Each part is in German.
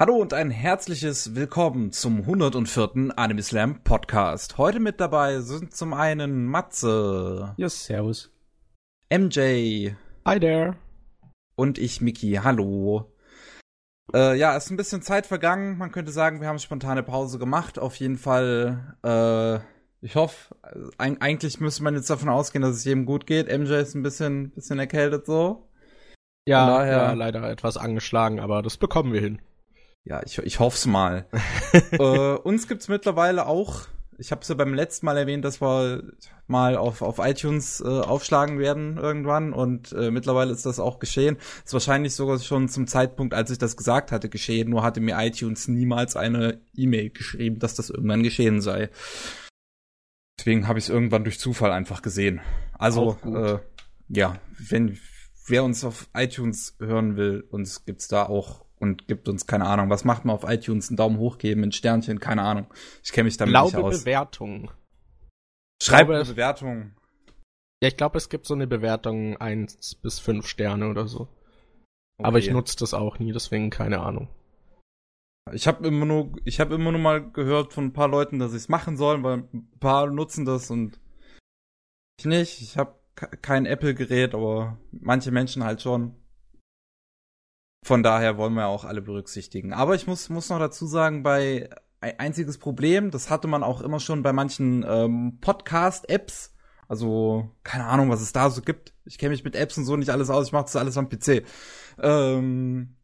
Hallo und ein herzliches Willkommen zum 104. Anime Slam Podcast. Heute mit dabei sind zum einen Matze. Ja, servus. MJ. Hi there. Und ich, Miki. Hallo. Äh, ja, ist ein bisschen Zeit vergangen. Man könnte sagen, wir haben spontane Pause gemacht. Auf jeden Fall, äh, ich hoffe, eigentlich müsste man jetzt davon ausgehen, dass es jedem gut geht. MJ ist ein bisschen, bisschen erkältet so. Ja, daher, ja, leider etwas angeschlagen, aber das bekommen wir hin. Ja, ich, ich hoff's mal. äh, uns gibt's mittlerweile auch, ich habe es ja beim letzten Mal erwähnt, dass wir mal auf, auf iTunes äh, aufschlagen werden irgendwann und äh, mittlerweile ist das auch geschehen. Ist wahrscheinlich sogar schon zum Zeitpunkt, als ich das gesagt hatte, geschehen, nur hatte mir iTunes niemals eine E-Mail geschrieben, dass das irgendwann geschehen sei. Deswegen habe ich es irgendwann durch Zufall einfach gesehen. Also, äh, ja, wenn wer uns auf iTunes hören will, uns gibt's da auch und gibt uns keine Ahnung, was macht man auf iTunes, einen Daumen hoch geben, ein Sternchen, keine Ahnung. Ich kenne mich damit glaube nicht aus. Bewertung. Schreib eine Bewertung. Ja, ich glaube, es gibt so eine Bewertung eins bis fünf Sterne oder so. Okay. Aber ich nutze das auch nie, deswegen keine Ahnung. Ich habe immer nur, ich habe immer nur mal gehört von ein paar Leuten, dass ich es machen soll, weil ein paar nutzen das und ich nicht. Ich habe kein Apple-Gerät, aber manche Menschen halt schon. Von daher wollen wir auch alle berücksichtigen. Aber ich muss, muss noch dazu sagen, bei ein einziges Problem, das hatte man auch immer schon bei manchen ähm, Podcast-Apps. Also, keine Ahnung, was es da so gibt. Ich kenne mich mit Apps und so nicht alles aus, ich mache das alles am PC. Ähm,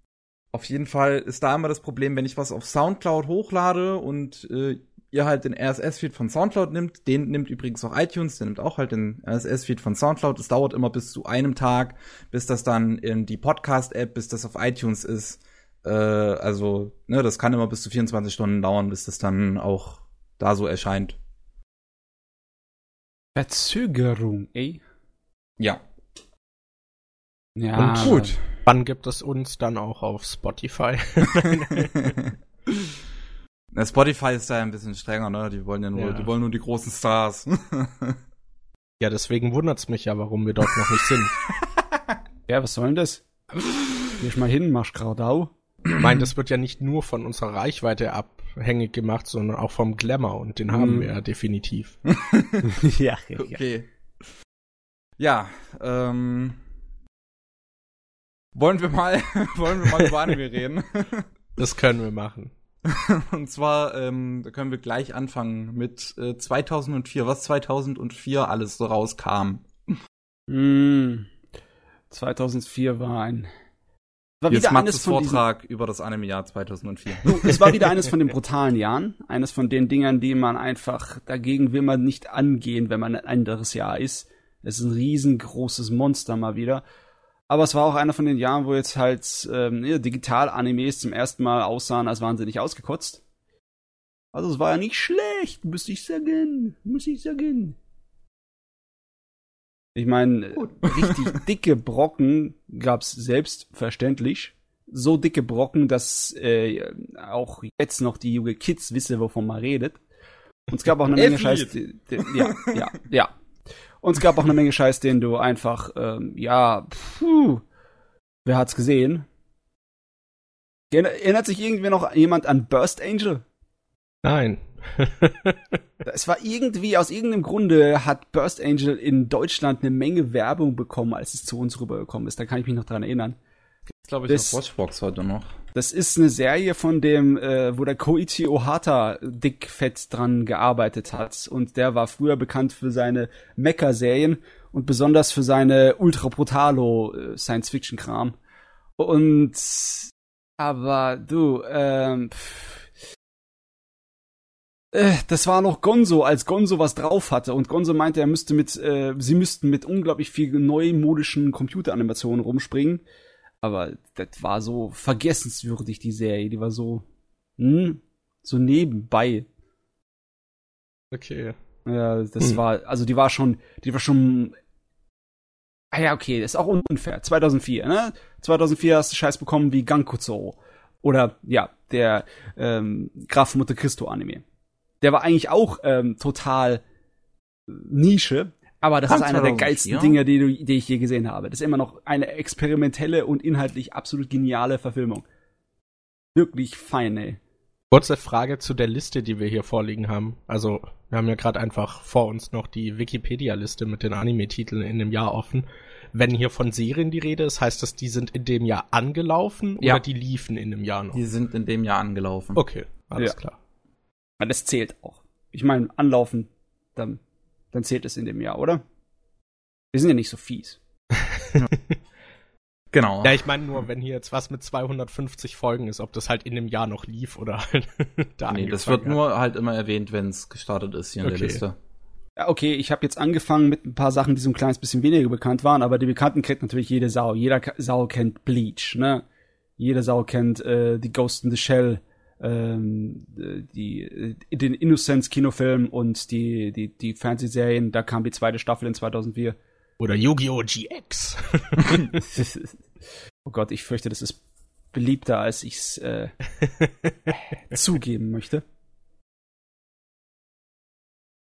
auf jeden Fall ist da immer das Problem, wenn ich was auf Soundcloud hochlade und äh, ihr halt den RSS-Feed von Soundcloud nimmt, den nimmt übrigens auch iTunes, der nimmt auch halt den RSS-Feed von Soundcloud. Es dauert immer bis zu einem Tag, bis das dann in die Podcast-App, bis das auf iTunes ist. Äh, also, ne, das kann immer bis zu 24 Stunden dauern, bis das dann auch da so erscheint. Verzögerung, ey. Ja. Ja. Und gut. Wann gibt es uns dann auch auf Spotify? Na, Spotify ist da ja ein bisschen strenger, ne? Die wollen ja nur, ja. die wollen nur die großen Stars. ja, deswegen wundert's mich ja, warum wir dort noch nicht sind. ja, was soll denn das? Geh mal hin, mach Graudau. Ich meine, das wird ja nicht nur von unserer Reichweite abhängig gemacht, sondern auch vom Glamour und den haben mhm. wir ja definitiv. ja, ja, okay. Ja, ähm, wollen wir mal, wollen wir mal über Anime reden? Das können wir machen. Und zwar, ähm, da können wir gleich anfangen mit äh, 2004, was 2004 alles so rauskam. Mm, 2004 war ein war Hier wieder eines von Vortrag diesen, über das Anime-Jahr 2004. es war wieder eines von den brutalen Jahren, eines von den Dingern, die man einfach dagegen will man nicht angehen, wenn man ein anderes Jahr ist. Es ist ein riesengroßes Monster mal wieder. Aber es war auch einer von den Jahren, wo jetzt halt ähm, Digital-Animes zum ersten Mal aussahen, als wahnsinnig ausgekotzt. Also es war ja nicht schlecht, müsste ich sagen. Muss ich sagen. Ich meine, richtig dicke Brocken gab's selbstverständlich. So dicke Brocken, dass äh, auch jetzt noch die junge Kids wissen, wovon man redet. Und es gab auch eine Menge Scheiß. Ja, ja, ja. Und es gab auch eine Menge Scheiß, den du einfach, ähm, ja, puh, wer hat's gesehen? Erinnert sich irgendwie noch jemand an Burst Angel? Nein. es war irgendwie, aus irgendeinem Grunde hat Burst Angel in Deutschland eine Menge Werbung bekommen, als es zu uns rübergekommen ist. Da kann ich mich noch dran erinnern. Gibt's, glaube ich, das, auf Watchbox heute noch. Das ist eine Serie von dem, äh, wo der Koichi Ohata dickfett dran gearbeitet hat. Und der war früher bekannt für seine Mecha-Serien und besonders für seine ultra brutalo äh, Science-Fiction-Kram. Und aber du, ähm, äh, das war noch Gonzo, als Gonzo was drauf hatte und Gonzo meinte, er müsste mit, äh, sie müssten mit unglaublich viel neumodischen Computeranimationen rumspringen aber das war so vergessenswürdig, die Serie. Die war so, hm, so nebenbei. Okay. Ja, das hm. war, also die war schon, die war schon, ah ja, okay, das ist auch unfair. 2004, ne? 2004 hast du Scheiß bekommen wie Gankuzo. Oder, ja, der, ähm, Graf Monte Cristo Anime. Der war eigentlich auch, ähm, total Nische, aber das ist einer der geilsten ja. Dinge, die, du, die ich je gesehen habe. Das ist immer noch eine experimentelle und inhaltlich absolut geniale Verfilmung. wirklich fein, ey. Kurze Frage zu der Liste, die wir hier vorliegen haben. Also, wir haben ja gerade einfach vor uns noch die Wikipedia-Liste mit den Anime-Titeln in dem Jahr offen. Wenn hier von Serien die Rede ist, heißt das, die sind in dem Jahr angelaufen Ja. oder die liefen in dem Jahr noch? Die sind in dem Jahr angelaufen. Okay, alles Ja. klar. Aber das zählt auch. Ich meine, anlaufen, dann, dann zählt es in dem Jahr, oder? Wir sind ja nicht so fies. Genau. Ja, ich meine nur, wenn hier jetzt was mit 250 Folgen ist, ob das halt in dem Jahr noch lief oder halt da nee, das wird hat. nur halt immer erwähnt, wenn es gestartet ist hier in Okay. der Liste. Ja, okay, ich habe jetzt angefangen mit ein paar Sachen, die so ein kleines bisschen weniger bekannt waren, aber die Bekannten kennt natürlich jede Sau. Jeder Sau kennt Bleach, ne? Jede Sau kennt äh, die Ghost in the Shell, ähm, äh, die, äh, den Innocence-Kinofilm und die, die, die Fernsehserien. Da kam die zweite Staffel in 2004. Oder Yu-Gi-Oh! GX. oh Gott, ich fürchte, das ist beliebter, als ich's äh, zugeben möchte.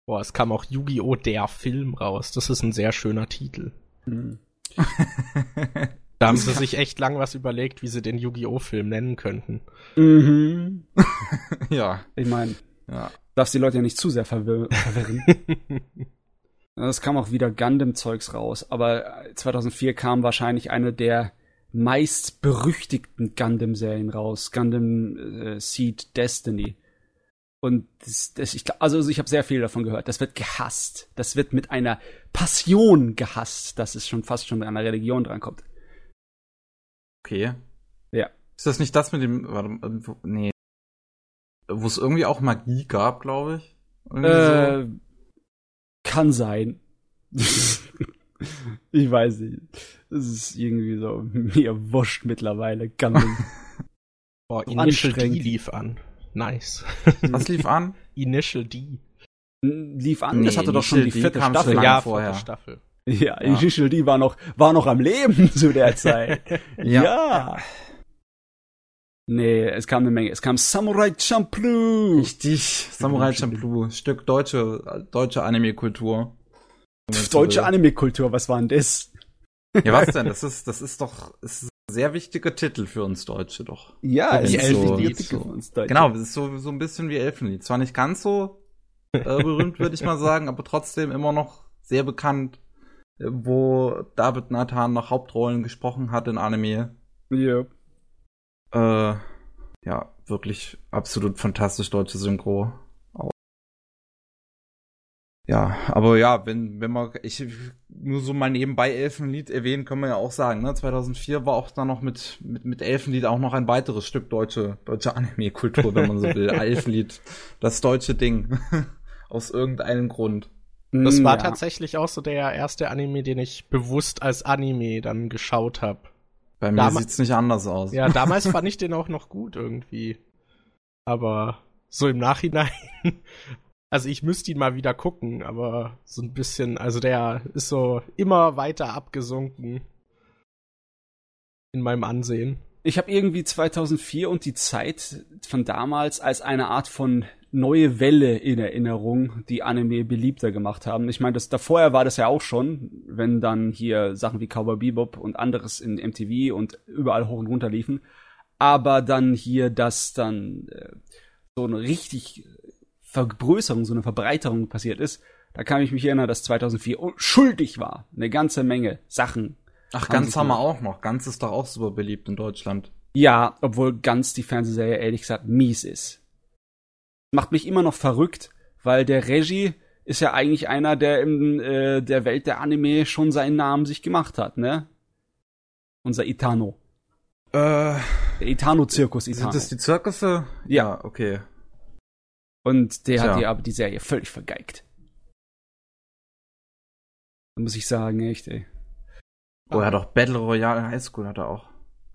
Boah, es kam auch Yu-Gi-Oh! der Film raus. Das ist ein sehr schöner Titel. Hm. Da haben sie sich echt lang was überlegt, wie sie den Yu-Gi-Oh! Film nennen könnten. Mhm. ja, Ich meine, ja. darfst die Leute ja nicht zu sehr verwir verwirren. Es kam auch wieder Gundam-Zeugs raus, aber 2004 kam wahrscheinlich eine der meist berüchtigten Gundam-Serien raus, Gundam äh, Seed Destiny. Und das, das, ich, also ich habe sehr viel davon gehört. Das wird gehasst. Das wird mit einer Passion gehasst, dass es schon fast schon an einer Religion drankommt. Okay. Ja. Ist das nicht das mit dem, warte, mal, nee. Wo es irgendwie auch Magie gab, glaube ich? Äh, kann sein. ich weiß nicht. Das ist irgendwie so mir wurscht mittlerweile. Gundam. Boah, So Initial D lief an. Nice. so. Was lief an? Initial D. lief an, das Nee, hatte doch schon die vierte Staffel. ja, vorher. vierte Staffel. Ja, Ja. D war noch, war noch am Leben zu der Zeit. ja. Nee, es kam eine Menge. Es kam Samurai Champloo. Richtig. Samurai Champloo. Stück deutsche, deutsche Anime-Kultur. Deutsche. Anime-Kultur, was war denn das? Ja, was denn? Das ist, das ist doch, ist ein sehr wichtiger Titel für uns Deutsche doch. Ja, es so- Elfenlied so- für uns Deutsche. Genau, das ist so, so ein bisschen wie Elfenlied. Zwar nicht ganz so äh, berühmt, würde ich mal sagen, aber trotzdem immer noch sehr bekannt, wo David Nathan noch Hauptrollen gesprochen hat in Anime. Ja. Äh, ja, wirklich absolut fantastisch deutsche Synchro. Ja, aber ja, wenn, wenn man, ich nur so mal nebenbei Elfenlied erwähnen, können wir ja auch sagen, ne, 2004 war auch dann noch mit, mit, mit Elfenlied auch noch ein weiteres Stück deutsche, deutsche Anime-Kultur, wenn man so will. Elfenlied, das deutsche Ding. Aus irgendeinem Grund. Das war ja. tatsächlich auch so der erste Anime, den ich bewusst als Anime dann geschaut habe. Bei mir Dama- sieht's nicht anders aus. Ja, damals fand ich den auch noch gut irgendwie. Aber so im Nachhinein. Also ich müsste ihn mal wieder gucken, aber so ein bisschen, also der ist so immer weiter abgesunken in meinem Ansehen. Ich habe irgendwie 2004 und die Zeit von damals als eine Art von neue Welle in Erinnerung, die Anime beliebter gemacht haben. Ich meine, das davor war das ja auch schon, wenn dann hier Sachen wie Cowboy Bebop und anderes in MTV und überall hoch und runter liefen. Aber dann hier, dass dann äh, so eine richtig Vergrößerung, so eine Verbreiterung passiert ist, da kann ich mich erinnern, dass 2004 schuldig war. Eine ganze Menge Sachen Ach, ganz haben wir auch noch. Ganz ist doch auch super beliebt in Deutschland. Ja, obwohl ganz die Fernsehserie ehrlich gesagt mies ist. Macht mich immer noch verrückt, weil der Regie ist ja eigentlich einer, der in äh, der Welt der Anime schon seinen Namen sich gemacht hat, ne? Unser Itano. Äh, Der Itano-Zirkus Itano. sind das die Zirkusse? Ja. okay. Und der hat Tja. dir aber die Serie völlig vergeigt. Da muss ich sagen, echt, ey. Oh, er hat auch Battle Royale High School hat er auch.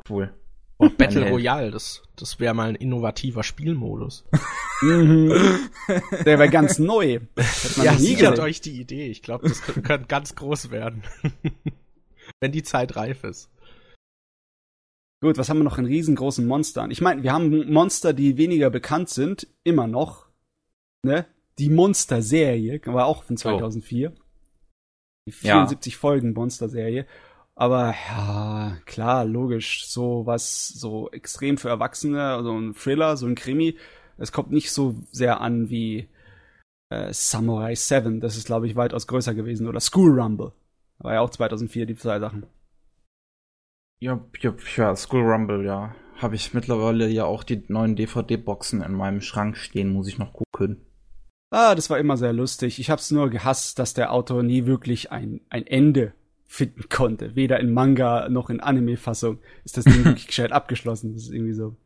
Cool. Oh, Battle. Royale, das, das wäre mal ein innovativer Spielmodus. Mhm. der war ganz neu. Ja, sichert euch die Idee. Ich glaube, das könnte ganz groß werden. Wenn die Zeit reif ist. Gut, was haben wir noch in riesengroßen Monstern? Ich meine, wir haben Monster, die weniger bekannt sind, immer noch. Ne? Die Monster-Serie, war auch von 2004. Die Ja. 74 Folgen Monster-Serie. Aber ja, klar, logisch. So was, so extrem für Erwachsene, so ein Thriller, so ein Krimi. Es kommt nicht so sehr an wie äh, Samurai 7. Das ist, glaube ich, weitaus größer gewesen. Oder School Rumble. War ja auch 2004, die zwei Sachen. Ja, ja, ja School Rumble, ja. Habe ich mittlerweile ja auch die neuen DVD-Boxen in meinem Schrank stehen, muss ich noch gucken. Ah, das war immer sehr lustig. Ich hab's nur gehasst, dass der Autor nie wirklich ein, ein Ende finden konnte. Weder in Manga noch in Anime-Fassung ist das Ding wirklich gescheit abgeschlossen. Das ist irgendwie so.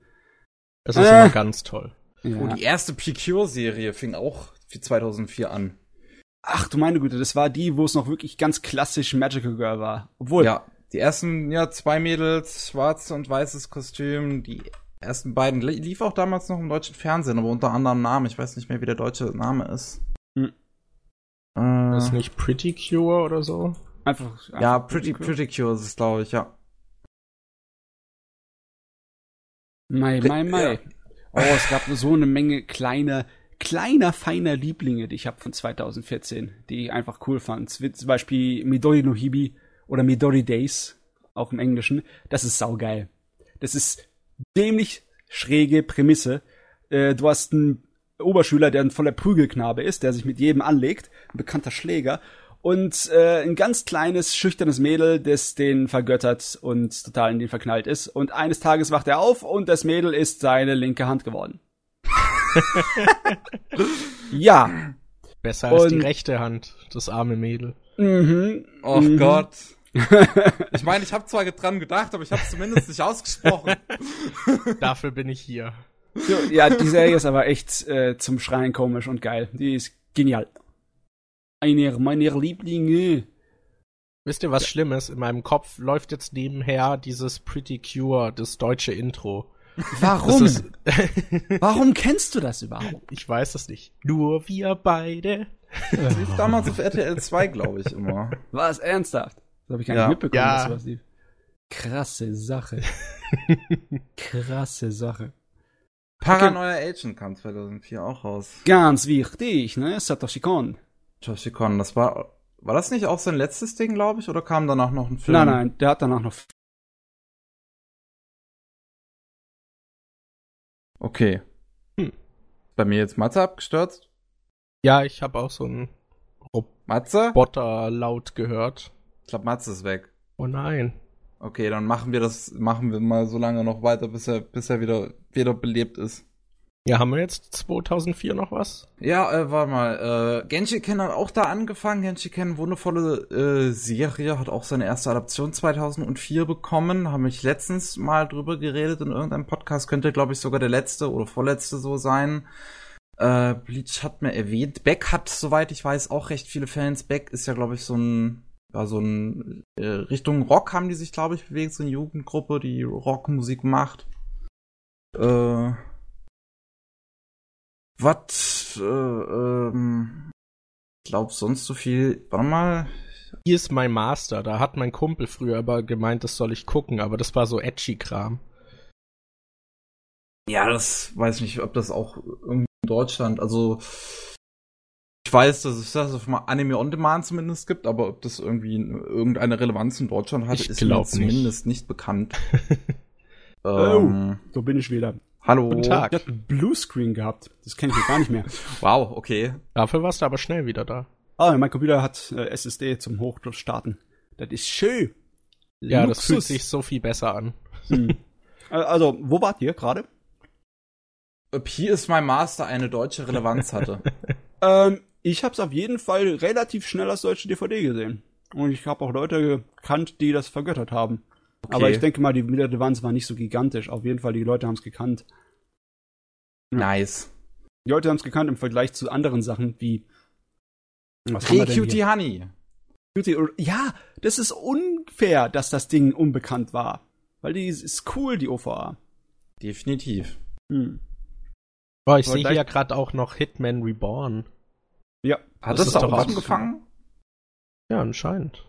Das ist äh. immer ganz toll. Ja. Oh, die erste Precure-Serie fing auch 2004 an. Ach du meine Güte, das war die, wo es noch wirklich ganz klassisch Magical Girl war. Obwohl. Ja, die ersten, ja, zwei Mädels, schwarz und weißes Kostüm, die ersten beiden lief auch damals noch im deutschen Fernsehen, aber unter anderem Namen. Ich weiß nicht mehr, wie der deutsche Name ist. Hm. Äh, ist nicht Pretty Cure oder so? Einfach. einfach ja, Pretty, Pretty Cure ist es, glaube ich, ja. Mai, mai, mai. Oh, es gab so eine Menge kleiner, kleiner, feiner Lieblinge, die ich habe von 2014, die ich einfach cool fand. Zum Beispiel Midori no Hibi oder Midori Days, auch im Englischen. Das ist saugeil. Das ist dämlich schräge Prämisse. Äh, du hast einen Oberschüler, der ein voller Prügelknabe ist, der sich mit jedem anlegt, ein bekannter Schläger, und äh, ein ganz kleines, schüchternes Mädel, das den vergöttert und total in den verknallt ist. Und eines Tages wacht er auf und das Mädel ist seine linke Hand geworden. ja. Besser als und, die rechte Hand, das arme Mädel. Mhm. Oh mhm. Gott. ich meine, ich habe zwar dran gedacht, aber ich habe es zumindest nicht ausgesprochen. Dafür bin ich hier. Ja, die Serie ist aber echt äh, zum Schreien komisch und geil. Die ist genial. Einer meiner Lieblinge. Wisst ihr, was ja. schlimm ist? In meinem Kopf läuft jetzt nebenher dieses Pretty Cure, das deutsche Intro. Warum? Warum kennst du das überhaupt? Ich weiß es nicht. Nur wir beide. Das lief damals auf RTL 2, glaube ich, immer. War es ernsthaft? Das habe ich gar nicht ja. mitbekommen, ja. dass was lief. Krasse Sache. Krasse Sache. Paranoia okay. Agent kam 2004 auch raus. Ganz wichtig, ne? Satoshi Kon. Satoshi Kon, das war, war das nicht auch sein letztes Ding, glaube ich, oder kam danach noch ein Film? Nein, nein, der hat danach noch. Okay. Hm. Bei mir jetzt Matze abgestürzt? Ja, ich habe auch so ein Matze? Roboter laut gehört. Ich glaube, Matze ist weg. Oh nein. Okay, dann machen wir das, machen wir mal so lange noch weiter, bis er, bis er wieder, wieder belebt ist. Ja, haben wir jetzt 2004 noch was? Ja, äh, warte mal. Äh, Genji Ken hat auch da angefangen. Genji Ken, wundervolle äh, Serie, hat auch seine erste Adaption 2004 bekommen. Haben mich letztens mal drüber geredet in irgendeinem Podcast. Könnte, glaube ich, sogar der letzte oder vorletzte so sein. Äh, Bleach hat mir erwähnt. Beck hat, soweit ich weiß, auch recht viele Fans. Beck ist ja, glaube ich, so ein ja, so ein äh, Richtung Rock haben die sich, glaube ich, bewegt, so eine Jugendgruppe, die Rockmusik macht. Äh, was, äh, ähm, ich glaube sonst so viel, warte mal. Hier ist mein Master, da hat mein Kumpel früher aber gemeint, das soll ich gucken, aber das war so edgy Kram. Ja, das weiß ich nicht, ob das auch irgendwie in Deutschland, also weiß, dass es das auf Anime On Demand zumindest gibt, aber ob das irgendwie irgendeine Relevanz in Deutschland hat, ich ist mir zumindest nicht bekannt. ähm, oh, so bin ich wieder. Hallo. Guten Tag. Ich hatte Bluescreen gehabt. Das kenne ich gar nicht mehr. wow, okay. Dafür warst du aber schnell wieder da. Ah, mein Computer hat äh, SSD zum Hochstarten. Das ist schön. Ja, Luxus. das fühlt sich so viel besser an. Hm. Also, wo wart ihr gerade? Ob hier ist mein Master eine deutsche Relevanz hatte. ähm, ich habe es auf jeden Fall relativ schnell als deutsche DVD gesehen. Und ich habe auch Leute gekannt, die das vergöttert haben. Okay. Aber ich denke mal, die Relevanz war nicht so gigantisch. Auf jeden Fall, die Leute haben es gekannt. Ja. Nice. Die Leute haben es gekannt im Vergleich zu anderen Sachen wie. Was hey, Cutie Honey. Cutie, ja, das ist unfair, dass das Ding unbekannt war. Weil die ist cool, die OVA. Definitiv. Hm. Boah, ich sehe hier ja gerade auch noch Hitman Reborn. Ja. Hat das, das da auch angefangen? Ja, anscheinend.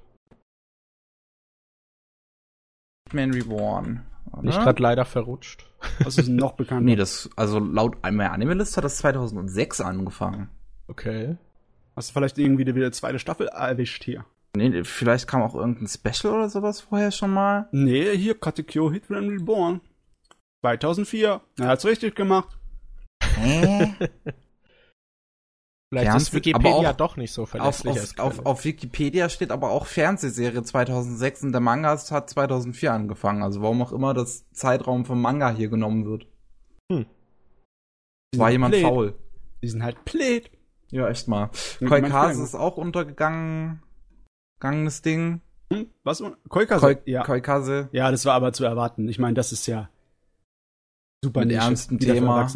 Man Reborn. Oder? Nicht gerade leider verrutscht. Was ist noch bekannt? nee, das, also laut meiner Anime-List hat das 2006 angefangen. Okay. Hast du vielleicht irgendwie wieder zweite Staffel erwischt hier? Nee, vielleicht kam auch irgendein Special oder sowas vorher schon mal. Nee, hier Katekyo Hit When Reborn. 2004. Er hat's richtig gemacht. Hä? Vielleicht Fernseh- ist Wikipedia aber auch doch nicht so auf, verlässlich auf, als auf, Quelle. auf Wikipedia steht aber auch Fernsehserie 2006 und der Manga hat 2004 angefangen. Also warum auch immer das Zeitraum vom Manga hier genommen wird. Hm. War jemand Blöd. faul. Die sind halt blöd. Ja, echt mal. Koikase ist auch untergegangen. Gangenes Ding. Hm? Was? Koikase? Koi ja. Koikase. ja, das war aber zu erwarten. Ich meine, das ist ja super Mit Nische, ernstem Thema.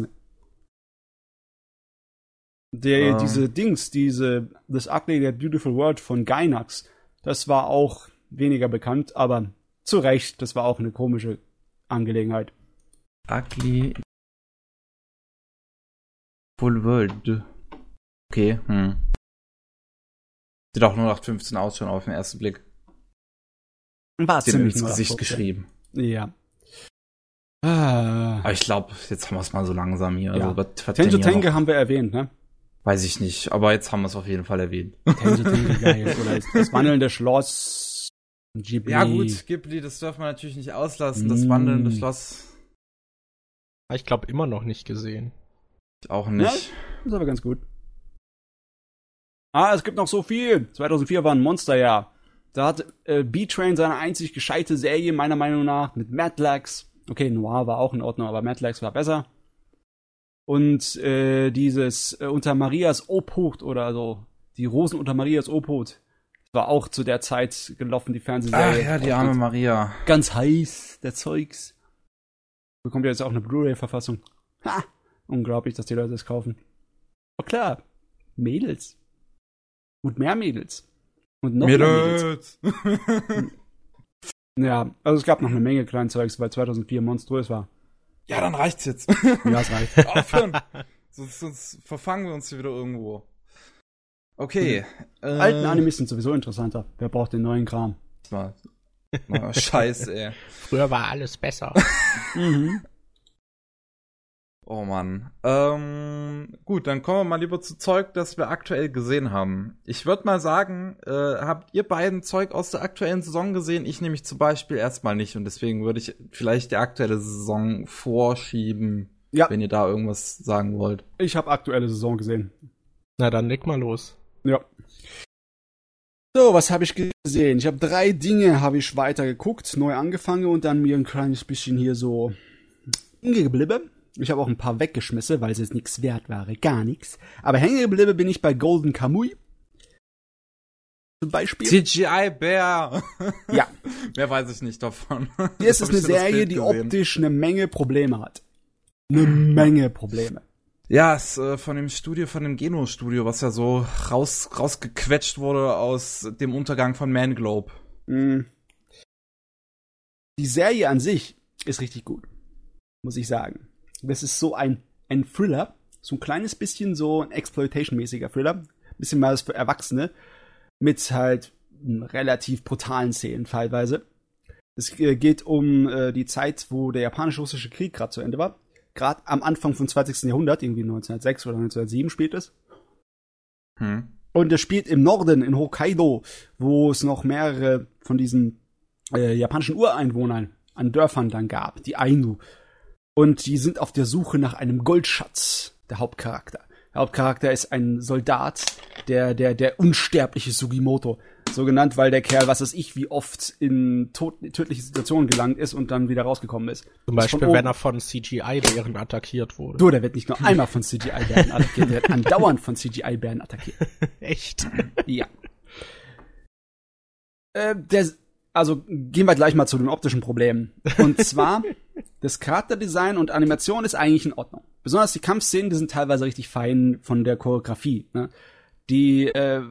Der, Ähm. diese Dings, diese This Ugly That Beautiful World von Gainax, das war auch weniger bekannt, aber zu Recht, das war auch eine komische Angelegenheit. Ugly. Full World. Okay, hm. Sieht auch nur nach 15 aus schon auf den ersten Blick. War Sieht ins nur Gesicht das, geschrieben. Ja. Ah. Aber ich glaube, jetzt haben wir es mal so langsam hier. Ja. Also, was, was Tenjo Tenge haben wir erwähnt, ne? Weiß ich nicht, aber jetzt haben wir es auf jeden Fall erwähnt. Geil. Oder das wandelnde Schloss. Ghibli. Ja gut, Ghibli, das dürfen wir natürlich nicht auslassen. Das Mm. wandelnde Schloss Ich glaube immer noch nicht gesehen. auch nicht. ist aber ganz gut. Ah, es gibt noch so viel. 2004 war ein Monsterjahr. Da hat äh, B-Train seine einzig gescheite Serie, meiner Meinung nach, mit Madlax. Okay, Noir war auch in Ordnung, aber Madlax war besser. Und äh, dieses äh, unter Marias Obhut oder so, die Rosen unter Marias Obhut, war auch zu der Zeit gelaufen, die Ach Fernsehserie. ja, die arme Maria. Ganz heiß, der Zeugs. Bekommt ja jetzt auch eine Blu-ray-Verfassung. Ha! Unglaublich, dass die Leute das kaufen. Oh klar, Mädels. Und mehr Mädels. Und noch mehr Mädels. Mädels. Ja, also es gab noch eine Menge kleinen Zeugs, weil 2004 monströs war. Ja, dann reicht's jetzt. Ja, es reicht. Aufhören. sonst, sonst verfangen wir uns hier wieder irgendwo. Okay. Äh, Alten Animes sind sowieso interessanter. Wer braucht den neuen Kram? Mal. Scheiße, ey. Früher war alles besser. Mhm. Oh Mann. Ähm, gut, dann kommen wir mal lieber zu Zeug, das wir aktuell gesehen haben. Ich würde mal sagen, äh, habt ihr beiden Zeug aus der aktuellen Saison gesehen? Ich nämlich zum Beispiel erstmal nicht und deswegen würde ich vielleicht die aktuelle Saison vorschieben, Ja. wenn ihr da irgendwas sagen wollt. Ich habe aktuelle Saison gesehen. Na dann leg mal los. Ja. So, was habe ich gesehen? Ich habe drei Dinge habe ich weiter geguckt, neu angefangen und dann mir ein kleines bisschen hier so hängen geblieben. Ich habe auch ein paar weggeschmissen, weil es jetzt nichts wert war, gar nichts. Aber hängen geblieben bin ich bei Golden Kamui. Zum Beispiel. CGI Bär. Ja. Mehr weiß ich nicht davon. Das ist Hab eine Serie, die optisch eine Menge Probleme hat. Eine Menge Probleme. Ja, ist äh, von dem Studio, von dem Geno-Studio, was ja so raus, rausgequetscht wurde aus dem Untergang von Man Globe. Mm. Die Serie an sich ist richtig gut, muss ich sagen. Das ist so ein, ein Thriller, so ein kleines bisschen so ein Exploitation-mäßiger Thriller, bisschen mal für Erwachsene, mit halt relativ brutalen Szenen teilweise. Es äh, geht um äh, die Zeit, wo der japanisch-russische Krieg gerade zu Ende war. Gerade am Anfang vom 20. Jahrhundert, irgendwie 1906 oder 1907 spielt es. Hm. Und es spielt im Norden, in Hokkaido, wo es noch mehrere von diesen äh, japanischen Ureinwohnern an Dörfern dann gab, die Ainu. Und die sind auf der Suche nach einem Goldschatz, der Hauptcharakter. Der Hauptcharakter ist ein Soldat, der, der, der unsterbliche Sugimoto. So genannt, weil der Kerl, was weiß ich, wie oft in tot, tödliche Situationen gelangt ist und dann wieder rausgekommen ist. Zum Beispiel, wenn er von CGI-Bären attackiert wurde. Du, der wird nicht nur einmal von CGI-Bären attackiert, der wird andauernd von CGI-Bären attackiert. Echt? Ja. Äh, der, also gehen wir gleich mal zu den optischen Problemen. Und zwar, das Charakterdesign und Animation ist eigentlich in Ordnung. Besonders die Kampfszenen, die sind teilweise richtig fein von der Choreografie. Ne? Die äh,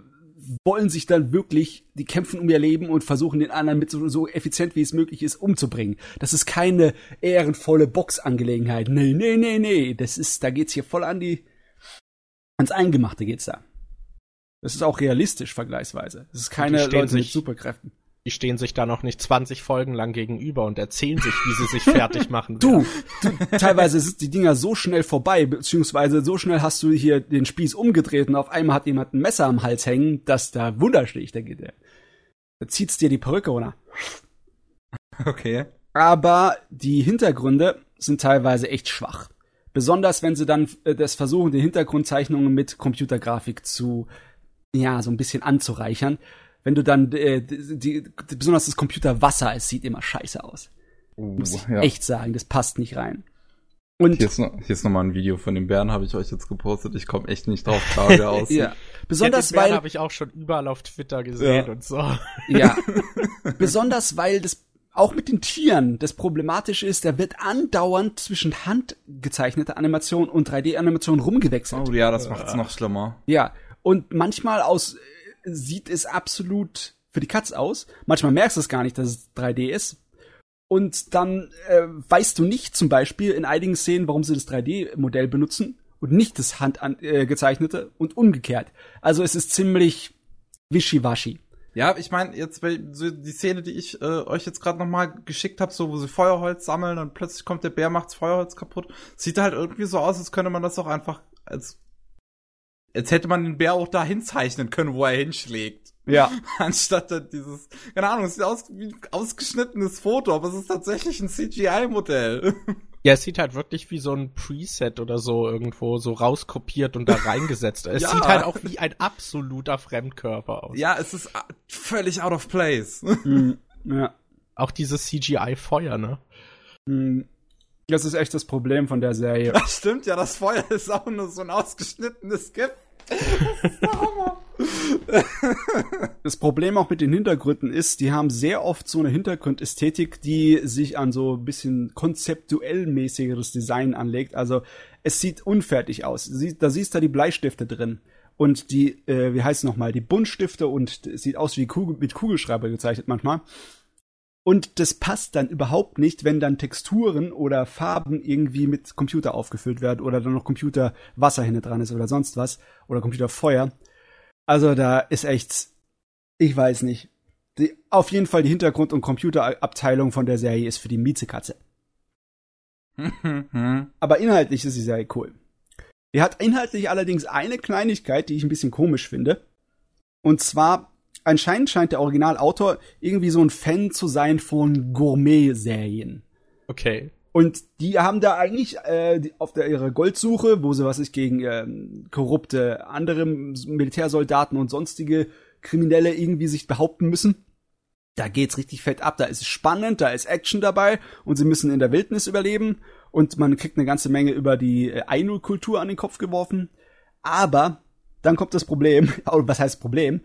wollen sich dann wirklich, die kämpfen um ihr Leben und versuchen den anderen mit so, so effizient wie es möglich ist umzubringen. Das ist keine ehrenvolle Boxangelegenheit. Nee, nee, nee, nee. Das ist, da geht's hier voll an die, ans Eingemachte geht's da. Das ist auch realistisch vergleichsweise. Es ist keine Leute mit sich- Superkräften. Die stehen sich da noch nicht 20 Folgen lang gegenüber und erzählen sich, wie sie sich fertig machen. Du, du, teilweise sind die Dinger so schnell vorbei, beziehungsweise so schnell hast du hier den Spieß umgedreht und auf einmal hat jemand ein Messer am Hals hängen, dass da Wunder sticht, da geht der. Da zieht's dir die Perücke runter. Okay. Aber die Hintergründe sind teilweise echt schwach. Besonders wenn sie dann äh, das versuchen, die Hintergrundzeichnungen mit Computergrafik zu, ja, so ein bisschen anzureichern. Wenn du dann, äh, die, die, besonders das Computerwasser, es sieht immer scheiße aus. Muss ich ja. echt sagen, das passt nicht rein. Und Hier ist, noch, hier ist noch mal ein Video von dem Bären, habe ich euch jetzt gepostet. Ich komme echt nicht drauf klar, wie er aussieht. ja, besonders ja, den Bären weil habe ich auch schon überall auf Twitter gesehen Ja. und so. Ja. Besonders weil das auch mit den Tieren das Problematische ist, da wird andauernd zwischen handgezeichneter Animation und 3D-Animation rumgewechselt. Oh ja, das macht's noch schlimmer. Ja. Und manchmal aus sieht es absolut für die Katz aus. Manchmal merkst du es gar nicht, dass es 3D ist. Und dann äh, weißt du nicht zum Beispiel in einigen Szenen, warum sie das 3D-Modell benutzen und nicht das handgezeichnete äh, und umgekehrt. Also es ist ziemlich wischiwaschi. Ja, ich meine, jetzt so die Szene, die ich äh, euch jetzt gerade noch mal geschickt habe, so wo sie Feuerholz sammeln und plötzlich kommt der Bär, macht's Feuerholz kaputt. Sieht halt irgendwie so aus, als könnte man das auch einfach als als hätte man den Bär auch da hinzeichnen können, wo er hinschlägt. Ja. Anstatt dieses, keine Ahnung, es sieht aus wie ein ausgeschnittenes Foto, aber es ist tatsächlich ein CGI-Modell. Ja, es sieht halt wirklich wie so ein Preset oder so irgendwo so rauskopiert und da reingesetzt. Es Ja. sieht halt auch wie ein absoluter Fremdkörper aus. ja, es ist völlig out of place. Mm, ja. Auch dieses CGI-Feuer, ne? Mm, Das ist echt das Problem von der Serie. Das stimmt ja, das Feuer ist auch nur so ein ausgeschnittenes Gift. Das ist der Hammer. Das Problem auch mit den Hintergründen ist, die haben sehr oft so eine Hintergrundästhetik, die sich an so ein bisschen konzeptuell mäßigeres Design anlegt. Also es sieht unfertig aus. Da siehst du die Bleistifte drin. Und die, äh, wie heißt es nochmal, die Buntstifte und es sieht aus wie Kugel, mit Kugelschreiber gezeichnet manchmal. Und das passt dann überhaupt nicht, wenn dann Texturen oder Farben irgendwie mit Computer aufgefüllt werden oder dann noch Computerwasser hinten dran ist oder sonst was oder Computerfeuer. Also da ist echt, ich weiß nicht. Die, auf jeden Fall die Hintergrund- und Computerabteilung von der Serie ist für die Miezekatze. Aber inhaltlich ist die Serie cool. Die hat inhaltlich allerdings eine Kleinigkeit, die ich ein bisschen komisch finde. Und zwar, anscheinend scheint der Originalautor irgendwie so ein Fan zu sein von Gourmet-Serien. Okay. Und die haben da eigentlich äh, auf der, ihrer Goldsuche, wo sie was ist gegen ähm, korrupte andere Militärsoldaten und sonstige Kriminelle irgendwie sich behaupten müssen. Da geht's richtig fett ab. Da ist es spannend, da ist Action dabei und sie müssen in der Wildnis überleben und man kriegt eine ganze Menge über die äh, Ainu-Kultur an den Kopf geworfen. Aber dann kommt das Problem, oh, was heißt Problem?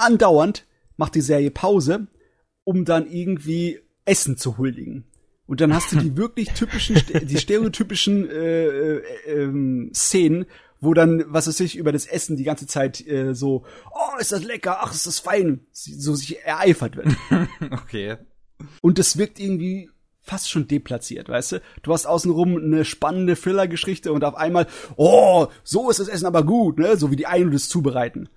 Andauernd macht die Serie Pause, um dann irgendwie Essen zu huldigen. Und dann hast du die wirklich typischen, die stereotypischen äh, äh, ähm, Szenen, wo dann, was weiß ich, über das Essen die ganze Zeit äh, so, oh, ist das lecker, ach, ist das fein, so sich ereifert wird. Okay. Und das wirkt irgendwie fast schon deplatziert, weißt du? Du hast außenrum eine spannende Thriller-Geschichte und auf einmal, oh, so ist das Essen aber gut, ne? So wie die einen das zubereiten.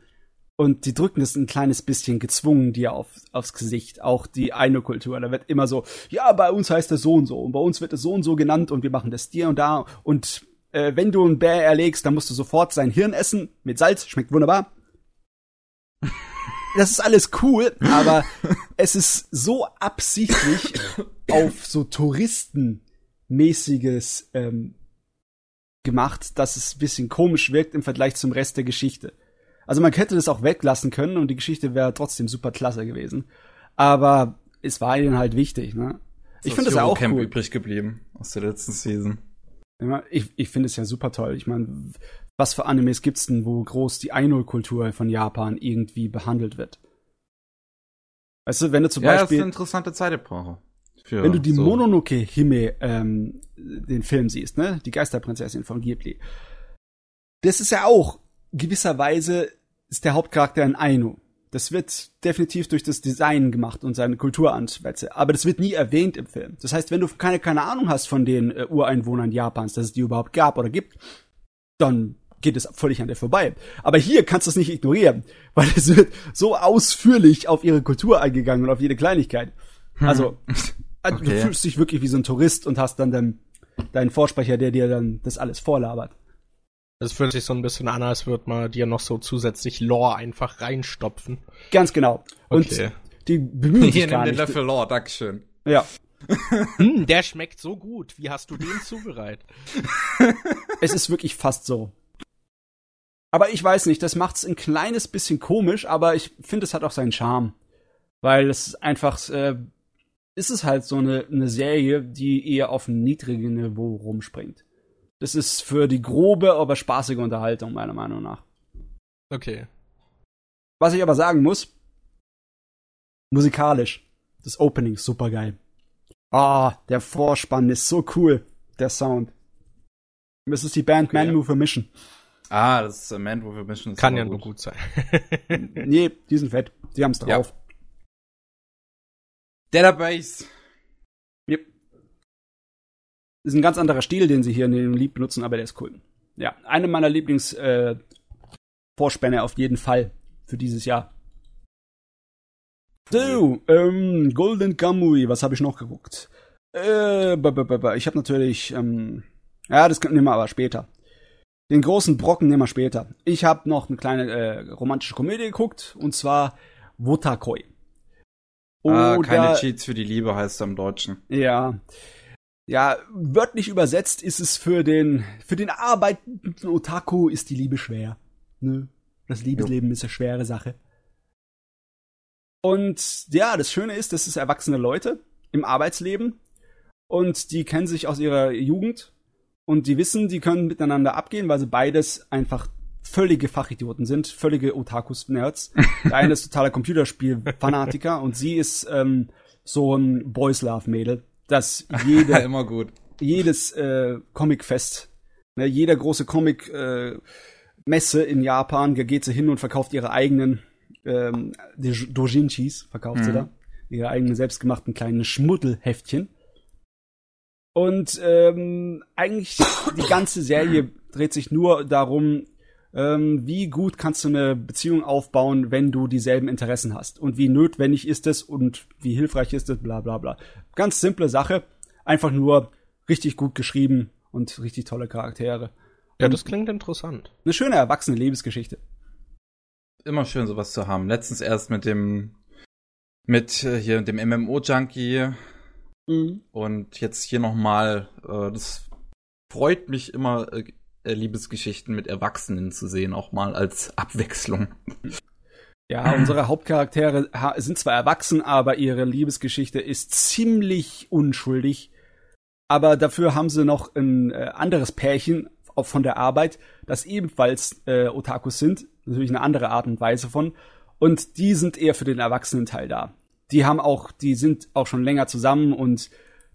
Und die drücken das ein kleines bisschen gezwungen dir auf, aufs Gesicht. Auch die eine Kultur. Da wird immer so, ja, bei uns heißt das so und so. Und bei uns wird es so und so genannt und wir machen das dir und da. Und äh, wenn du einen Bär erlegst, dann musst du sofort sein Hirn essen mit Salz. Schmeckt wunderbar. Das ist alles cool, aber es ist so absichtlich auf so Touristenmäßiges ähm, gemacht, dass es ein bisschen komisch wirkt im Vergleich zum Rest der Geschichte. Also man hätte das auch weglassen können und die Geschichte wäre trotzdem super klasse gewesen. Aber es war ihnen halt wichtig, ne? Ich finde das ja auch Camp cool. übrig geblieben aus der letzten Season. Ja, Ich, ich finde es ja super toll. Ich meine, was für Animes gibt's denn, wo groß die Aino-Kultur von Japan irgendwie behandelt wird? Weißt du, wenn du zum ja, das ist Beispiel eine interessante Zeitepoche. Für wenn du die so- Mononoke Hime ähm, den Film siehst, ne, die Geisterprinzessin von Ghibli, das ist ja auch gewisserweise ist der Hauptcharakter ein Ainu. Das wird definitiv durch das Design gemacht und seine Kulturansätze, aber das wird nie erwähnt im Film. Das heißt, wenn du keine keine Ahnung hast von den äh, Ureinwohnern Japans, dass es die überhaupt gab oder gibt, dann geht es völlig an dir vorbei. Aber hier kannst du es nicht ignorieren, weil es wird so ausführlich auf ihre Kultur eingegangen und auf jede Kleinigkeit. Also, also du Okay. fühlst dich wirklich wie so ein Tourist und hast dann deinen, deinen Vorsprecher, der dir dann das alles vorlabert. Es fühlt sich so ein bisschen an, als würde man dir noch so zusätzlich Lore einfach reinstopfen. Ganz genau. Und Okay. Die bemühen sich Hier, gar nimm den nicht. Löffel Lord, Dankeschön. Ja. Hm, der schmeckt so gut. Wie hast du den zubereitet? Es ist wirklich fast so. Aber ich weiß nicht, das macht's ein kleines bisschen komisch, aber ich finde, es hat auch seinen Charme. Weil es ist einfach, äh, ist es halt so eine, eine Serie, die eher auf einem niedrigen Niveau rumspringt. Das ist für die grobe, aber spaßige Unterhaltung, meiner Meinung nach. Okay. Was ich aber sagen muss, musikalisch, das Opening ist super geil. Ah, der Vorspann ist so cool, der Sound. Das ist die Band Okay. Man Mover Mission. Ah, das ist äh, Man with a Mission. ist Kann ja nur gut sein. nee, die sind fett. Die haben's Ja. drauf. Database. Yep. Ist ein ganz anderer Stil, den sie hier in dem Lied benutzen, aber der ist cool. Ja, eine meiner Lieblings äh, Vorspänne auf jeden Fall für dieses Jahr. So, ähm, Golden Kamui, was habe ich noch geguckt? Äh, ich habe natürlich, ähm, ja, das nehmen wir aber später. Den großen Brocken nehmen wir später. Ich habe noch eine kleine äh, romantische Komödie geguckt, und zwar Wotakoi. Ah, keine Oder- Cheats für die Liebe heißt es im Deutschen. ja. Ja, wörtlich übersetzt ist es für den, für den arbeitenden Otaku ist die Liebe schwer. Ne? Das Liebesleben ist eine schwere Sache. Und ja, das Schöne ist, das ist erwachsene Leute im Arbeitsleben und die kennen sich aus ihrer Jugend und die wissen, die können miteinander abgehen, weil sie beides einfach völlige Fachidioten sind, völlige Otakus-Nerds. Der eine ist totaler Computerspiel-Fanatiker und sie ist ähm, so ein Boys Love-Mädel, das Ja, jede, immer gut. jedes äh, Comic-Fest, ne, jeder große Comic-Messe in Japan, da geht sie hin und verkauft ihre eigenen ähm, Dojinshis, verkauft sie Mhm. da, ihre eigenen selbstgemachten kleinen Schmuddelheftchen. Und ähm, eigentlich die ganze Serie dreht sich nur darum, ähm, wie gut kannst du eine Beziehung aufbauen, wenn du dieselben Interessen hast und wie notwendig ist es und wie hilfreich ist es, bla bla bla. Ganz simple Sache, einfach nur richtig gut geschrieben und richtig tolle Charaktere. Ja, das klingt interessant. Eine schöne erwachsene Lebensgeschichte. Immer schön, sowas zu haben. Letztens erst mit dem, mit äh, hier dem MMO-Junkie und jetzt hier nochmal, äh, das freut mich immer, äh, Liebesgeschichten mit Erwachsenen zu sehen, auch mal als Abwechslung. Ja, unsere Hauptcharaktere ha- sind zwar erwachsen, aber ihre Liebesgeschichte ist ziemlich unschuldig. Aber dafür haben sie noch ein äh, anderes Pärchen von der Arbeit, das ebenfalls äh, Otakus sind. Natürlich eine andere Art und Weise von. Und die sind eher für den Erwachsenen-Teil da. Die haben auch, die sind auch schon länger zusammen und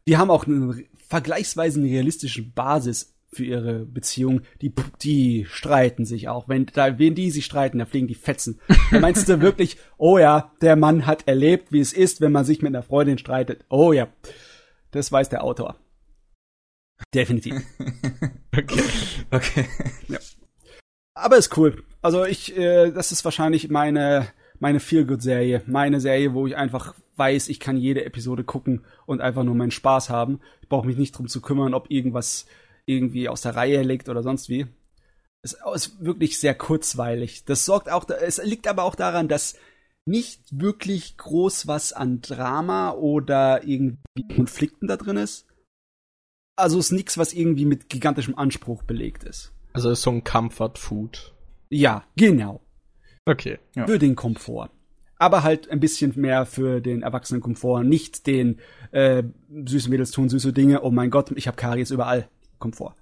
die haben auch eine vergleichsweise eine realistische Basis für ihre Beziehung. Die, die streiten sich auch. Wenn da, wenn die sich streiten, da fliegen die Fetzen. Da meinst du wirklich, oh ja, der Mann hat erlebt, wie es ist, wenn man sich mit einer Freundin streitet. Oh ja. Das weiß der Autor. Definitiv. Okay. Okay. Aber ist cool. Also ich, äh, das ist wahrscheinlich meine, meine Feel-Good-Serie. Meine Serie, wo ich einfach weiß, ich kann jede Episode gucken und einfach nur meinen Spaß haben. Ich brauche mich nicht drum zu kümmern, ob irgendwas irgendwie aus der Reihe liegt oder sonst wie. Es ist wirklich sehr kurzweilig. Das sorgt auch, es liegt aber auch daran, dass nicht wirklich groß was an Drama oder irgendwie Konflikten da drin ist. Also ist nichts, was irgendwie mit gigantischem Anspruch belegt ist. Also ist so ein Comfort Food. Ja, genau. Okay. Ja. Für den Komfort. Aber halt ein bisschen mehr für den Erwachsenenkomfort, nicht den äh, süße Mädels tun süße Dinge, oh mein Gott, ich habe Karies überall. Komfort.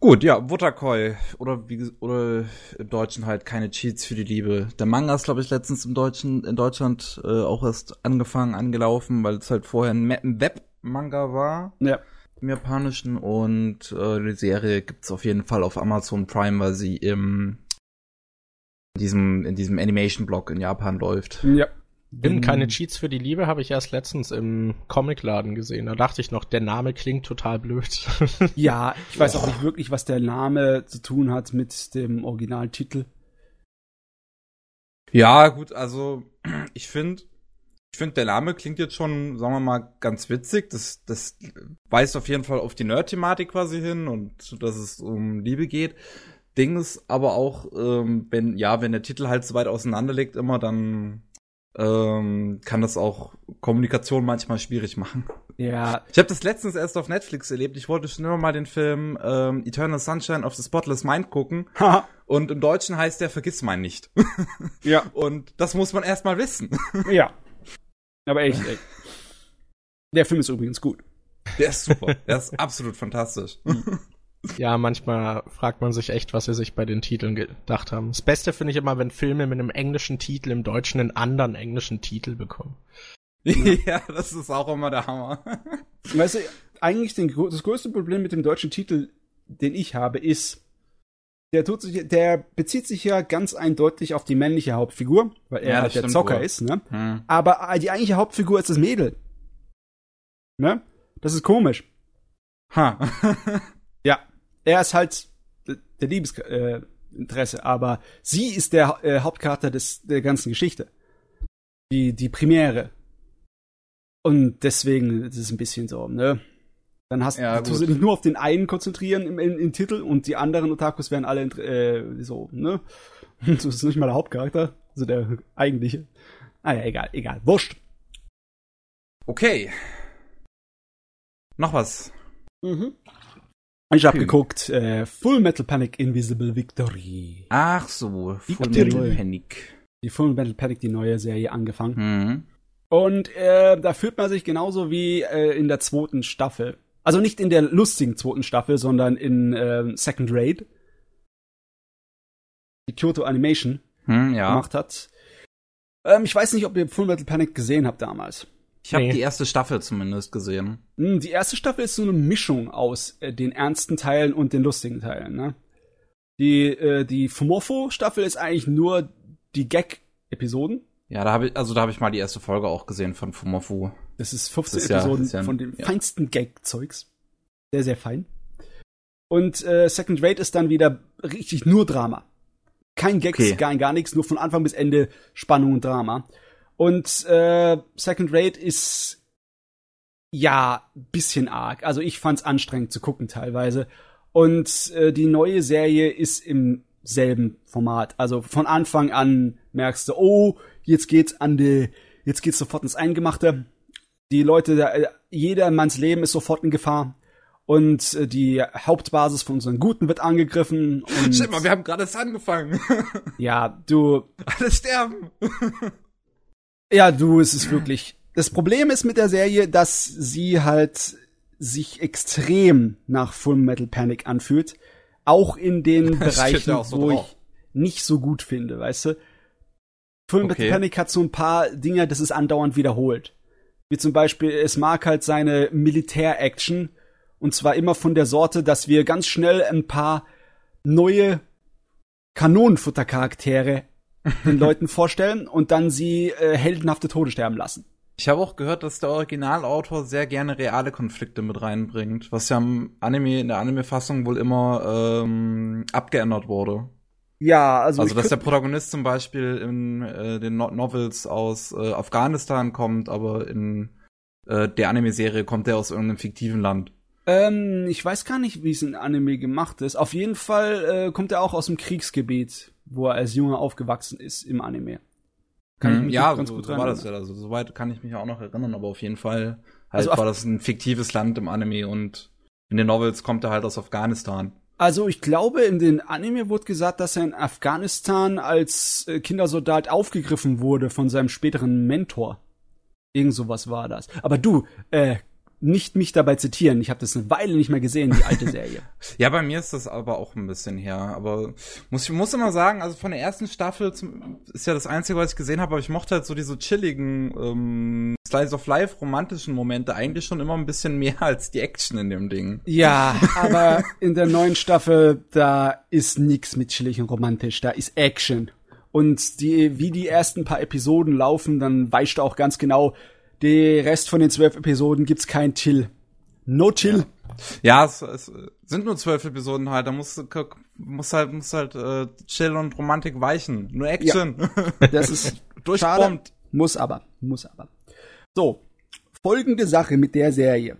Gut, ja, Wutakoi. Oder wie oder im Deutschen halt keine Cheats für die Liebe. Der Manga ist, glaube ich, letztens im Deutschen, in Deutschland äh, auch erst angefangen, angelaufen, weil es halt vorher ein, Ma- ein Web-Manga war. Ja. im Japanischen und äh, die Serie gibt's auf jeden Fall auf Amazon Prime, weil sie im in diesem in diesem Animation Blog in Japan läuft. Ja. Bin keine Cheats für die Liebe habe ich erst letztens im Comicladen gesehen. Da dachte ich noch, der Name klingt total blöd. Ja, ich weiß auch nicht wirklich, was der Name zu tun hat mit dem Originaltitel. Ja, gut, also ich finde ich finde der Name klingt jetzt schon, sagen wir mal, ganz witzig. Das das weist auf jeden Fall auf die Nerd-Thematik quasi hin und dass es um Liebe geht. Ding ist aber auch, ähm, wenn, ja, wenn der Titel halt so weit auseinander liegt immer, dann ähm, kann das auch Kommunikation manchmal schwierig machen. Ja. Ich habe das letztens erst auf Netflix erlebt. Ich wollte schon immer mal den Film ähm, Eternal Sunshine of the Spotless Mind gucken. Und im Deutschen heißt der Vergiss mein nicht. ja. Und das muss man erst mal wissen. ja. Aber echt, echt. Der Film ist übrigens gut. Der ist super. Der ist absolut fantastisch. Ja, manchmal fragt man sich echt, was sie sich bei den Titeln gedacht haben. Das Beste finde ich immer, wenn Filme mit einem englischen Titel im Deutschen einen anderen englischen Titel bekommen. Ja, ja das ist auch immer der Hammer. Weißt du, eigentlich den, das größte Problem mit dem deutschen Titel, den ich habe, ist, der tut sich, der bezieht sich ja ganz eindeutig auf die männliche Hauptfigur, weil er Ja, halt der Zocker wohl. ist, ne? Hm. Aber die eigentliche Hauptfigur ist das Mädel. Ne? Das ist komisch. Ha. Ja, er ist halt der Liebesinteresse, äh, aber sie ist der äh, Hauptcharakter des, der ganzen Geschichte. Die, die Primäre. Und deswegen ist es ein bisschen so, ne? Dann hast Ja, du dich nur auf den einen konzentrieren im, im, im Titel und die anderen Otakus werden alle äh, so, ne? Das ist nicht mal der Hauptcharakter, also der eigentliche. Ah ja, egal, egal. Wurscht. Okay. Noch was. Mhm. Ich hab Okay. geguckt, äh, Full Metal Panic Invisible Victory. Ach so, Full. Metal Panic. Die Full Metal Panic, die neue Serie, angefangen. Hm. Und äh, da fühlt man sich genauso wie äh, in der zweiten Staffel. Also nicht in der lustigen zweiten Staffel, sondern in ähm, Second Raid. Die Kyoto Animation Hm, ja. gemacht hat. Ähm, ich weiß nicht, ob ihr Full Metal Panic gesehen habt damals. Ich habe Nee. die erste Staffel zumindest gesehen. Hm, Die erste Staffel ist so eine Mischung aus äh, den ernsten Teilen und den lustigen Teilen. Ne? Die, äh, die Fumofo-Staffel ist eigentlich nur die Gag-Episoden. Ja, da habe ich, also da habe ich mal die erste Folge auch gesehen von Fumofu. Das ist 15 Das ist ja- Episoden ist ja- von dem ja. feinsten Gag-Zeugs. Sehr, sehr fein. Und äh, Second Rate ist dann wieder richtig nur Drama. Kein Gags, Okay. gar, gar nichts, nur von Anfang bis Ende Spannung und Drama. Und äh, Second Rate ist ja bisschen arg. Also ich fand's anstrengend zu gucken teilweise. Und äh, die neue Serie ist im selben Format. Also von Anfang an merkst du, oh, jetzt geht's an die, jetzt geht's sofort ins Eingemachte. Die Leute, äh, jedermanns Leben ist sofort in Gefahr. Und äh, die Hauptbasis von unseren Guten wird angegriffen. Und Shit mal, wir haben gerade erst angefangen. ja, du, Alle sterben. Ja, du, es ist wirklich. Das Problem ist mit der Serie, dass sie halt sich extrem nach Full Metal Panic anfühlt. Auch in den Bereichen, so wo drauf. ich nicht so gut finde, weißt du? Full Metal Okay. Panic hat so ein paar Dinge, das ist andauernd wiederholt. Wie zum Beispiel, es mag halt seine Militär-Action. Und zwar immer von der Sorte, dass wir ganz schnell ein paar neue Kanonenfuttercharaktere den Leuten vorstellen und dann sie äh, heldenhafte Tode sterben lassen. Ich habe auch gehört, dass der Originalautor sehr gerne reale Konflikte mit reinbringt, was ja im Anime, in der Anime-Fassung wohl immer ähm, abgeändert wurde. Ja, also, Also, dass der Protagonist zum Beispiel in äh, den no Novels aus äh, Afghanistan kommt, aber in äh, der Anime-Serie kommt der aus irgendeinem fiktiven Land. ähm, ich weiß gar nicht, wie es in Anime gemacht ist. Auf jeden Fall äh, kommt er auch aus dem Kriegsgebiet, wo er als Junge aufgewachsen ist im Anime. Kann ich Hm, mich ja, ganz so, gut so war das ja. Also, soweit kann ich mich auch noch erinnern, aber auf jeden Fall halt Also war das ein fiktives Land im Anime und in den Novels kommt er halt aus Afghanistan. Also ich glaube, in den Anime wurde gesagt, dass er in Afghanistan als äh, Kindersoldat aufgegriffen wurde von seinem späteren Mentor. Irgend sowas war das. Aber du, äh, nicht mich dabei zitieren. Ich habe das eine Weile nicht mehr gesehen, die alte Serie. Ja, bei mir ist das aber auch ein bisschen her. Aber muss, ich muss immer sagen, also von der ersten Staffel zum, ist ja das Einzige, was ich gesehen habe, aber ich mochte halt so diese chilligen ähm, Slice of Life romantischen Momente eigentlich schon immer ein bisschen mehr als die Action in dem Ding. Ja, aber in der neuen Staffel, da ist nix mit chillig und romantisch, da ist Action. Und die, wie die ersten paar Episoden laufen, dann weißt du auch ganz genau, der Rest von den zwölf Episoden gibt's kein Chill. No Chill. Ja, es, es sind nur zwölf Episoden halt, da muss, muss halt, muss halt äh, Chill und Romantik weichen. Nur Action. Das ist schade. Durchbombt. Muss aber, muss aber. So, folgende Sache mit der Serie.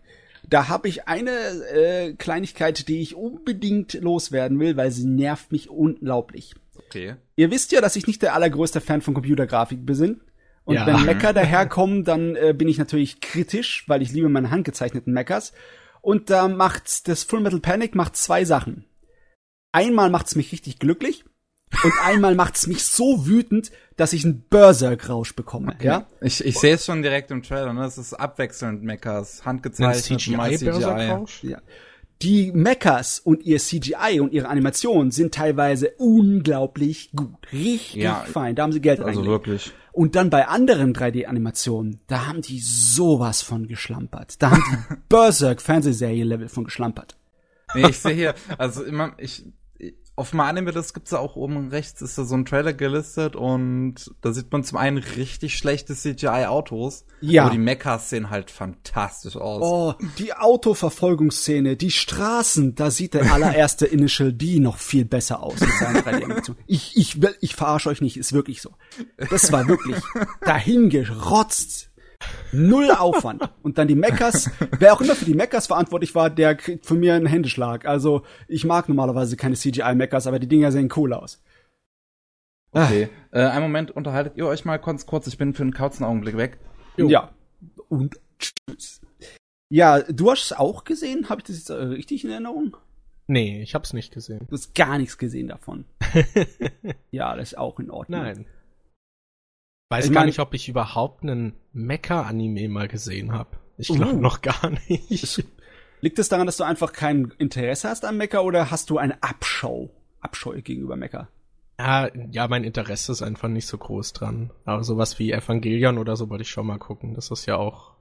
Da habe ich eine äh, Kleinigkeit, die ich unbedingt loswerden will, weil sie nervt mich unglaublich. Okay. Ihr wisst ja, dass ich nicht der allergrößte Fan von Computergrafik bin. Und Ja. wenn Mecker daherkommen, dann äh, bin ich natürlich kritisch, weil ich liebe meine handgezeichneten Meckers. Und da macht das Full Metal Panic macht zwei Sachen. Einmal macht's mich richtig glücklich und einmal macht's mich so wütend, dass ich einen Berserk-Rausch bekomme. Ja? Ich, ich sehe es schon direkt im Trailer, ne? Es ist abwechselnd Mechas, handgezeichnet, mal CGI. CGI-Berserkrausch? Ja. Die Mechas und ihr CGI und ihre Animationen sind teilweise unglaublich gut. Richtig Ja, fein. Da haben sie Geld Also reingelegt. wirklich. Und dann bei anderen 3D-Animationen, da haben die sowas von geschlampert. Da haben die Berserk-Fernsehserie-Level von geschlampert. Nee, ich sehe hier, also immer, ich, auf meinem Anime, das gibt's ja auch oben rechts, ist da so ein Trailer gelistet und da sieht man zum einen richtig schlechte CGI-Autos. Ja. Aber die Mechas sehen halt fantastisch aus. Oh, die Autoverfolgungsszene, die Straßen, da sieht der allererste Initial D noch viel besser aus mit seiner 3D-Animation. Ich, ich, will- ich verarsche euch nicht, ist wirklich so. Das war wirklich dahingerotzt. Null Aufwand. Und dann die Meckers. Wer auch immer für die Meckers verantwortlich war, der kriegt von mir einen Händeschlag. Also, ich mag normalerweise keine CGI-Meckers, aber die Dinger sehen cool aus. Okay. Äh, einen Moment, unterhaltet ihr euch mal kurz, kurz. Ich bin für einen kurzen Augenblick weg. Jo. Ja. Und tschüss. Ja, du hast es auch gesehen? Habe ich das jetzt äh, richtig in Erinnerung? Nee, ich hab's nicht gesehen. Du hast gar nichts gesehen davon. ja, das ist auch in Ordnung. Nein. Weiß Ich gar mein- nicht, ob ich überhaupt einen Mecha-Anime mal gesehen habe. Ich Uh. glaube noch gar nicht. Liegt es daran, dass du einfach kein Interesse hast an Mecha oder hast du eine Abschau, Abscheu gegenüber Mecha? Ja, ja, mein Interesse ist einfach nicht so groß dran. Aber sowas wie Evangelion oder so wollte ich schon mal gucken. Das ist ja auch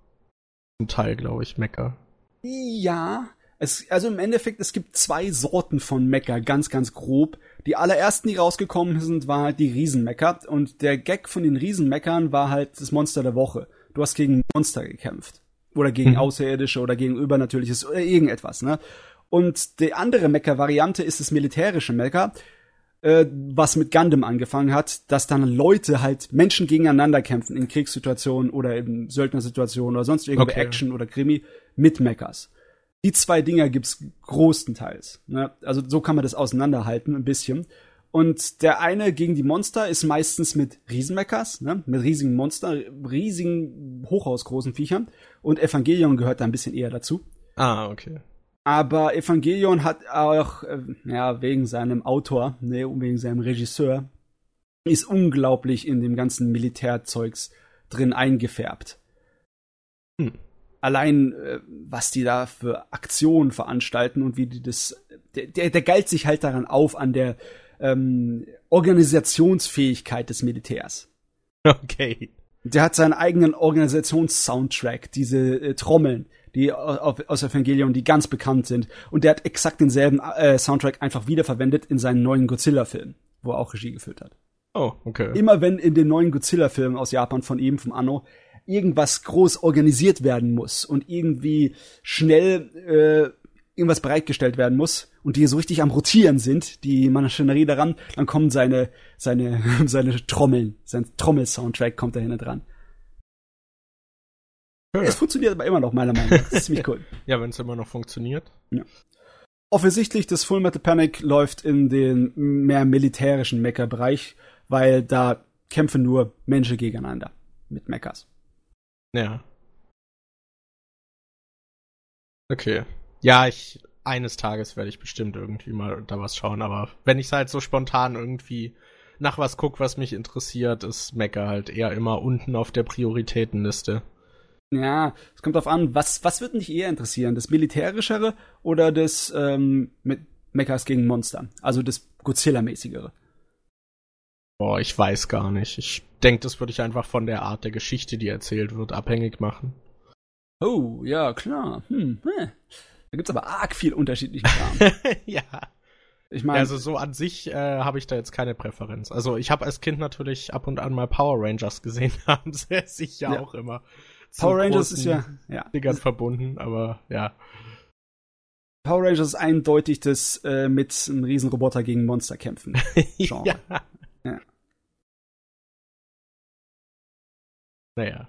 ein Teil, glaube ich, Mecha. Ja, es, also im Endeffekt, es gibt zwei Sorten von Mecha, ganz, ganz grob. Die allerersten, die rausgekommen sind, war halt die Riesenmecha. Und der Gag von den Riesenmechern war halt das Monster der Woche. Du hast gegen Monster gekämpft. Oder gegen Mhm. Außerirdische oder gegen Übernatürliches oder irgendetwas, ne? Und die andere Mecha-Variante ist das militärische Mecha, äh, was mit Gundam angefangen hat, dass dann Leute halt Menschen gegeneinander kämpfen in Kriegssituationen oder in Söldnersituationen oder sonst irgendwo Okay. Action oder Krimi mit Mechas. Die zwei Dinger gibt's großenteils. Ne? Also so kann man das auseinanderhalten ein bisschen. Und der eine gegen die Monster ist meistens mit Riesenmechas, ne? mit riesigen Monstern, riesigen, hochhausgroßen Viechern. Und Evangelion gehört da ein bisschen eher dazu. Ah, okay. Aber Evangelion hat auch, äh, ja, wegen seinem Autor, ne, wegen seinem Regisseur, ist unglaublich in dem ganzen Militärzeugs drin eingefärbt. Hm. Allein, äh, was die da für Aktionen veranstalten und wie die das, der, der, der geilt sich halt daran auf, an der ähm, Organisationsfähigkeit des Militärs. Okay. Der hat seinen eigenen Organisationssoundtrack, diese äh, Trommeln, die au- auf, aus Evangelion, die ganz bekannt sind. Und der hat exakt denselben äh, Soundtrack einfach wiederverwendet in seinen neuen Godzilla-Film, wo er auch Regie geführt hat. Oh, okay. Immer wenn in den neuen Godzilla-Filmen aus Japan von ihm, vom Anno, irgendwas groß organisiert werden muss und irgendwie schnell äh, irgendwas bereitgestellt werden muss und die so richtig am Rotieren sind, die Maschinerie daran, dann kommen seine, seine, seine Trommeln, sein Trommel-Soundtrack kommt da hinten dran. Ja. Es funktioniert aber immer noch, meiner Meinung nach. Das ist ziemlich cool. Ja, wenn es immer noch funktioniert. Offensichtlich, das Full Metal Panic läuft in den mehr militärischen Mecha-Bereich, weil da kämpfen nur Menschen gegeneinander mit Mechas. Ja. Okay. Ja, ich eines Tages werde ich bestimmt irgendwie mal da was schauen, aber wenn ich halt so spontan irgendwie nach was guck, was mich interessiert, ist Mecha halt eher immer unten auf der Prioritätenliste. Ja, es kommt drauf an, was, was wird dich eher interessieren? Das Militärischere oder das ähm, mit Mechas gegen Monster? Also das Godzilla-mäßigere. Boah, ich weiß gar nicht. Ich denke, das würde ich einfach von der Art der Geschichte, die erzählt wird, abhängig machen. Oh, ja, klar. Hm, hä. Da gibt's aber arg viel unterschiedlichen Kram. ja. Ich meine, Also so an sich äh, habe ich da jetzt keine Präferenz. Also ich habe als Kind natürlich ab und an mal Power Rangers gesehen, haben sie sich ja, auch immer. Power Rangers ist ja, ja. Dingern verbunden, aber ja. Power Rangers ist eindeutig das äh, mit einem Riesenroboter gegen Monster kämpfen. Genre. ja. Naja.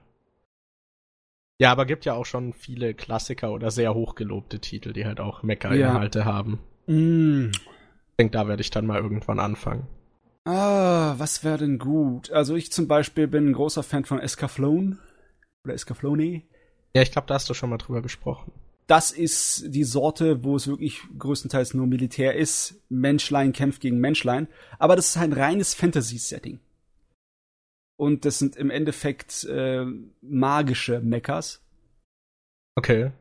Ja, aber gibt ja auch schon viele Klassiker oder sehr hochgelobte Titel, die halt auch Mecha-Inhalte ja. haben. Mm. Ich denke, da werde ich dann mal irgendwann anfangen. Ah, was wäre denn gut? Also ich zum Beispiel bin ein großer Fan von Escaflowne. Oder Escaflowne. Ja, ich glaube, da hast du schon mal drüber gesprochen. Das ist die Sorte, wo es wirklich größtenteils nur Militär ist. Menschlein kämpft gegen Menschlein. Aber das ist ein reines Fantasy-Setting. Und das sind im Endeffekt äh, magische Mechas. Okay.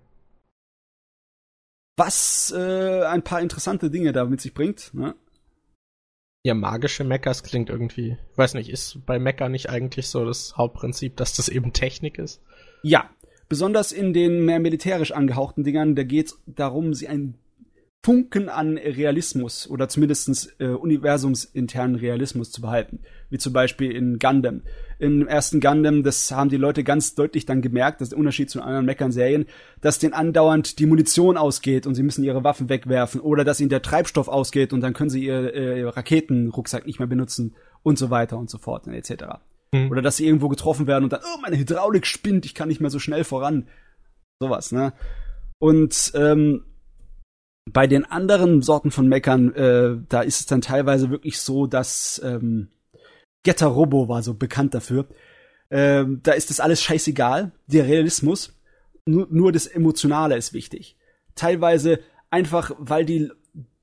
Was äh, ein paar interessante Dinge da mit sich bringt. Ne? Ja, magische Mechas klingt irgendwie. Ich weiß nicht, ist bei Mecha nicht eigentlich so das Hauptprinzip, dass das eben Technik ist? Ja, besonders in den mehr militärisch angehauchten Dingern, da geht es darum, sie ein Funken an Realismus oder zumindest äh, universumsinternen Realismus zu behalten. Wie zum Beispiel in Gundam. Im ersten Gundam, das haben die Leute ganz deutlich dann gemerkt, das ist der Unterschied zu anderen Meckern-Serien, dass denen andauernd die Munition ausgeht und sie müssen ihre Waffen wegwerfen oder dass ihnen der Treibstoff ausgeht und dann können sie ihr, äh, Raketenrucksack nicht mehr benutzen und so weiter und so fort und etc. Mhm. Oder dass sie irgendwo getroffen werden und dann, oh, meine Hydraulik spinnt, ich kann nicht mehr so schnell voran. Sowas, ne? Und ähm, bei den anderen Sorten von Meckern, äh, da ist es dann teilweise wirklich so, dass ähm, Getter Robo war so bekannt dafür. Ähm, da ist das alles scheißegal, der Realismus, nur, nur das Emotionale ist wichtig. Teilweise einfach, weil die,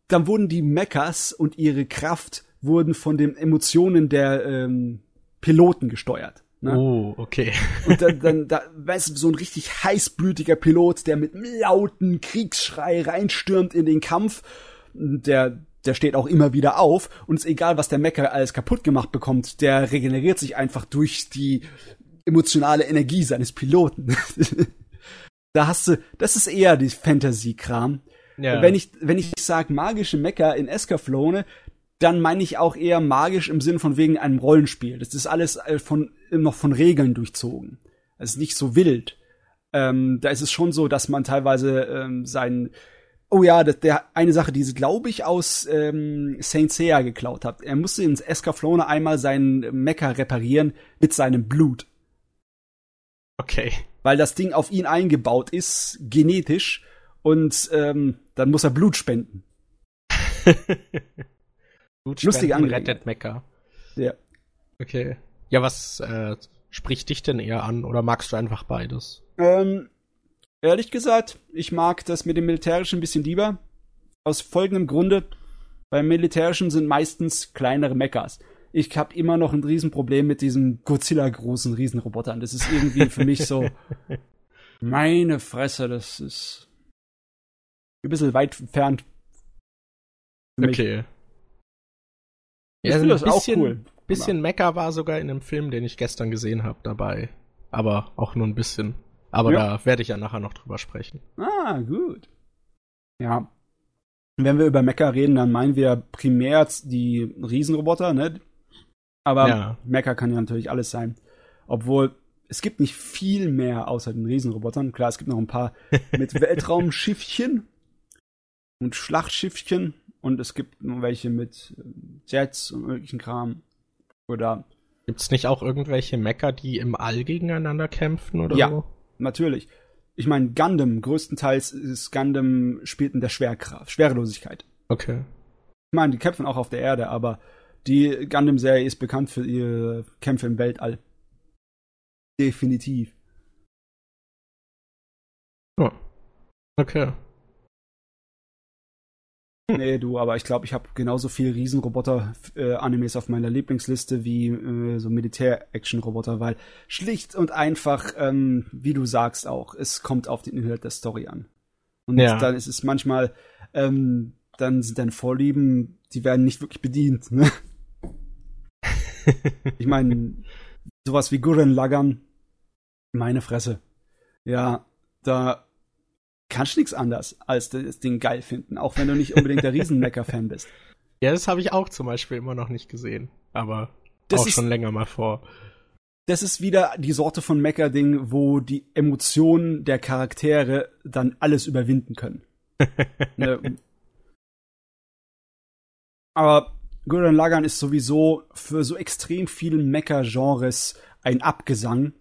dann wurden die Mechas und ihre Kraft wurden von den Emotionen der ähm, Piloten gesteuert. Ne? Oh, okay. Und dann, dann da, weißt du, so ein richtig heißblütiger Pilot, der mit einem lauten Kriegsschrei reinstürmt in den Kampf, der, der steht auch immer wieder auf und ist egal, was der Mecker alles kaputt gemacht bekommt, der regeneriert sich einfach durch die emotionale Energie seines Piloten. da hast du, das ist eher die Fantasy-Kram. Ja. Wenn ich, wenn ich sage magische Mecker in Escaflowne, dann meine ich auch eher magisch im Sinn von wegen einem Rollenspiel. Das ist alles äh, von, noch von Regeln durchzogen. Es ist nicht so wild. Ähm, da ist es schon so, dass man teilweise ähm, sein Oh ja, das, der eine Sache, die sie, glaube ich, aus ähm, Saint Seiya geklaut hat. Er musste ins Escaflowne einmal seinen Mecha reparieren mit seinem Blut. Okay. Weil das Ding auf ihn eingebaut ist, genetisch, und ähm, dann muss er Blut spenden. Lustige Angelegenheit. rettet Mecha. Ja. Okay. Ja, was äh, spricht dich denn eher an oder magst du einfach beides? Ähm, ehrlich gesagt, ich mag das mit dem Militärischen ein bisschen lieber. Aus folgendem Grunde. Beim Militärischen sind meistens kleinere Mechas. Ich habe immer noch ein Riesenproblem mit diesen Godzilla-großen Riesenrobotern. Das ist irgendwie für mich so. Meine Fresse, das ist ein bisschen weit entfernt. Okay. Ich ja, finde das bisschen, auch cool. Bisschen Mecker war sogar in einem Film, den ich gestern gesehen habe, dabei. Aber auch nur ein bisschen. Aber ja. da werde ich ja nachher noch drüber sprechen. Ah, gut. Ja. Wenn wir über Mecha reden, dann meinen wir primär die Riesenroboter, ne? Aber ja. Mecha kann ja natürlich alles sein. Obwohl, es gibt nicht viel mehr außer den Riesenrobotern. Klar, es gibt noch ein paar mit Weltraumschiffchen und Schlachtschiffchen und es gibt welche mit ähm, Jets und möglichen Kram. Oder. Gibt's nicht auch irgendwelche Mecker, die im All gegeneinander kämpfen oder ja, so? natürlich. Ich meine, Gundam, größtenteils ist Gundam spielt in der Schwerkraft, Schwerelosigkeit. Okay. Ich meine, die kämpfen auch auf der Erde, aber die Gundam-Serie ist bekannt für ihre Kämpfe im Weltall. Definitiv. Oh. Okay. Nee, du, aber ich glaube, ich habe genauso viel Riesenroboter-Animes auf meiner Lieblingsliste wie äh, so Militär-Action-Roboter, weil schlicht und einfach, ähm, wie du sagst auch, es kommt auf den Inhalt der Story an. Und ja. dann ist es manchmal, ähm, dann sind deine Vorlieben, die werden nicht wirklich bedient. Ne? ich meine, sowas wie Gurren Lagan, meine Fresse. Ja, da kannst nichts anders, als das Ding geil finden, auch wenn du nicht unbedingt der Riesenmecker-Fan bist. Ja, das habe ich auch zum Beispiel immer noch nicht gesehen, aber das auch ist, schon länger mal vor. Das ist wieder die Sorte von Mecker-Ding, wo die Emotionen der Charaktere dann alles überwinden können. ne? Aber Gurren Lagann ist sowieso für so extrem viele Mecker-Genres ein Abgesang.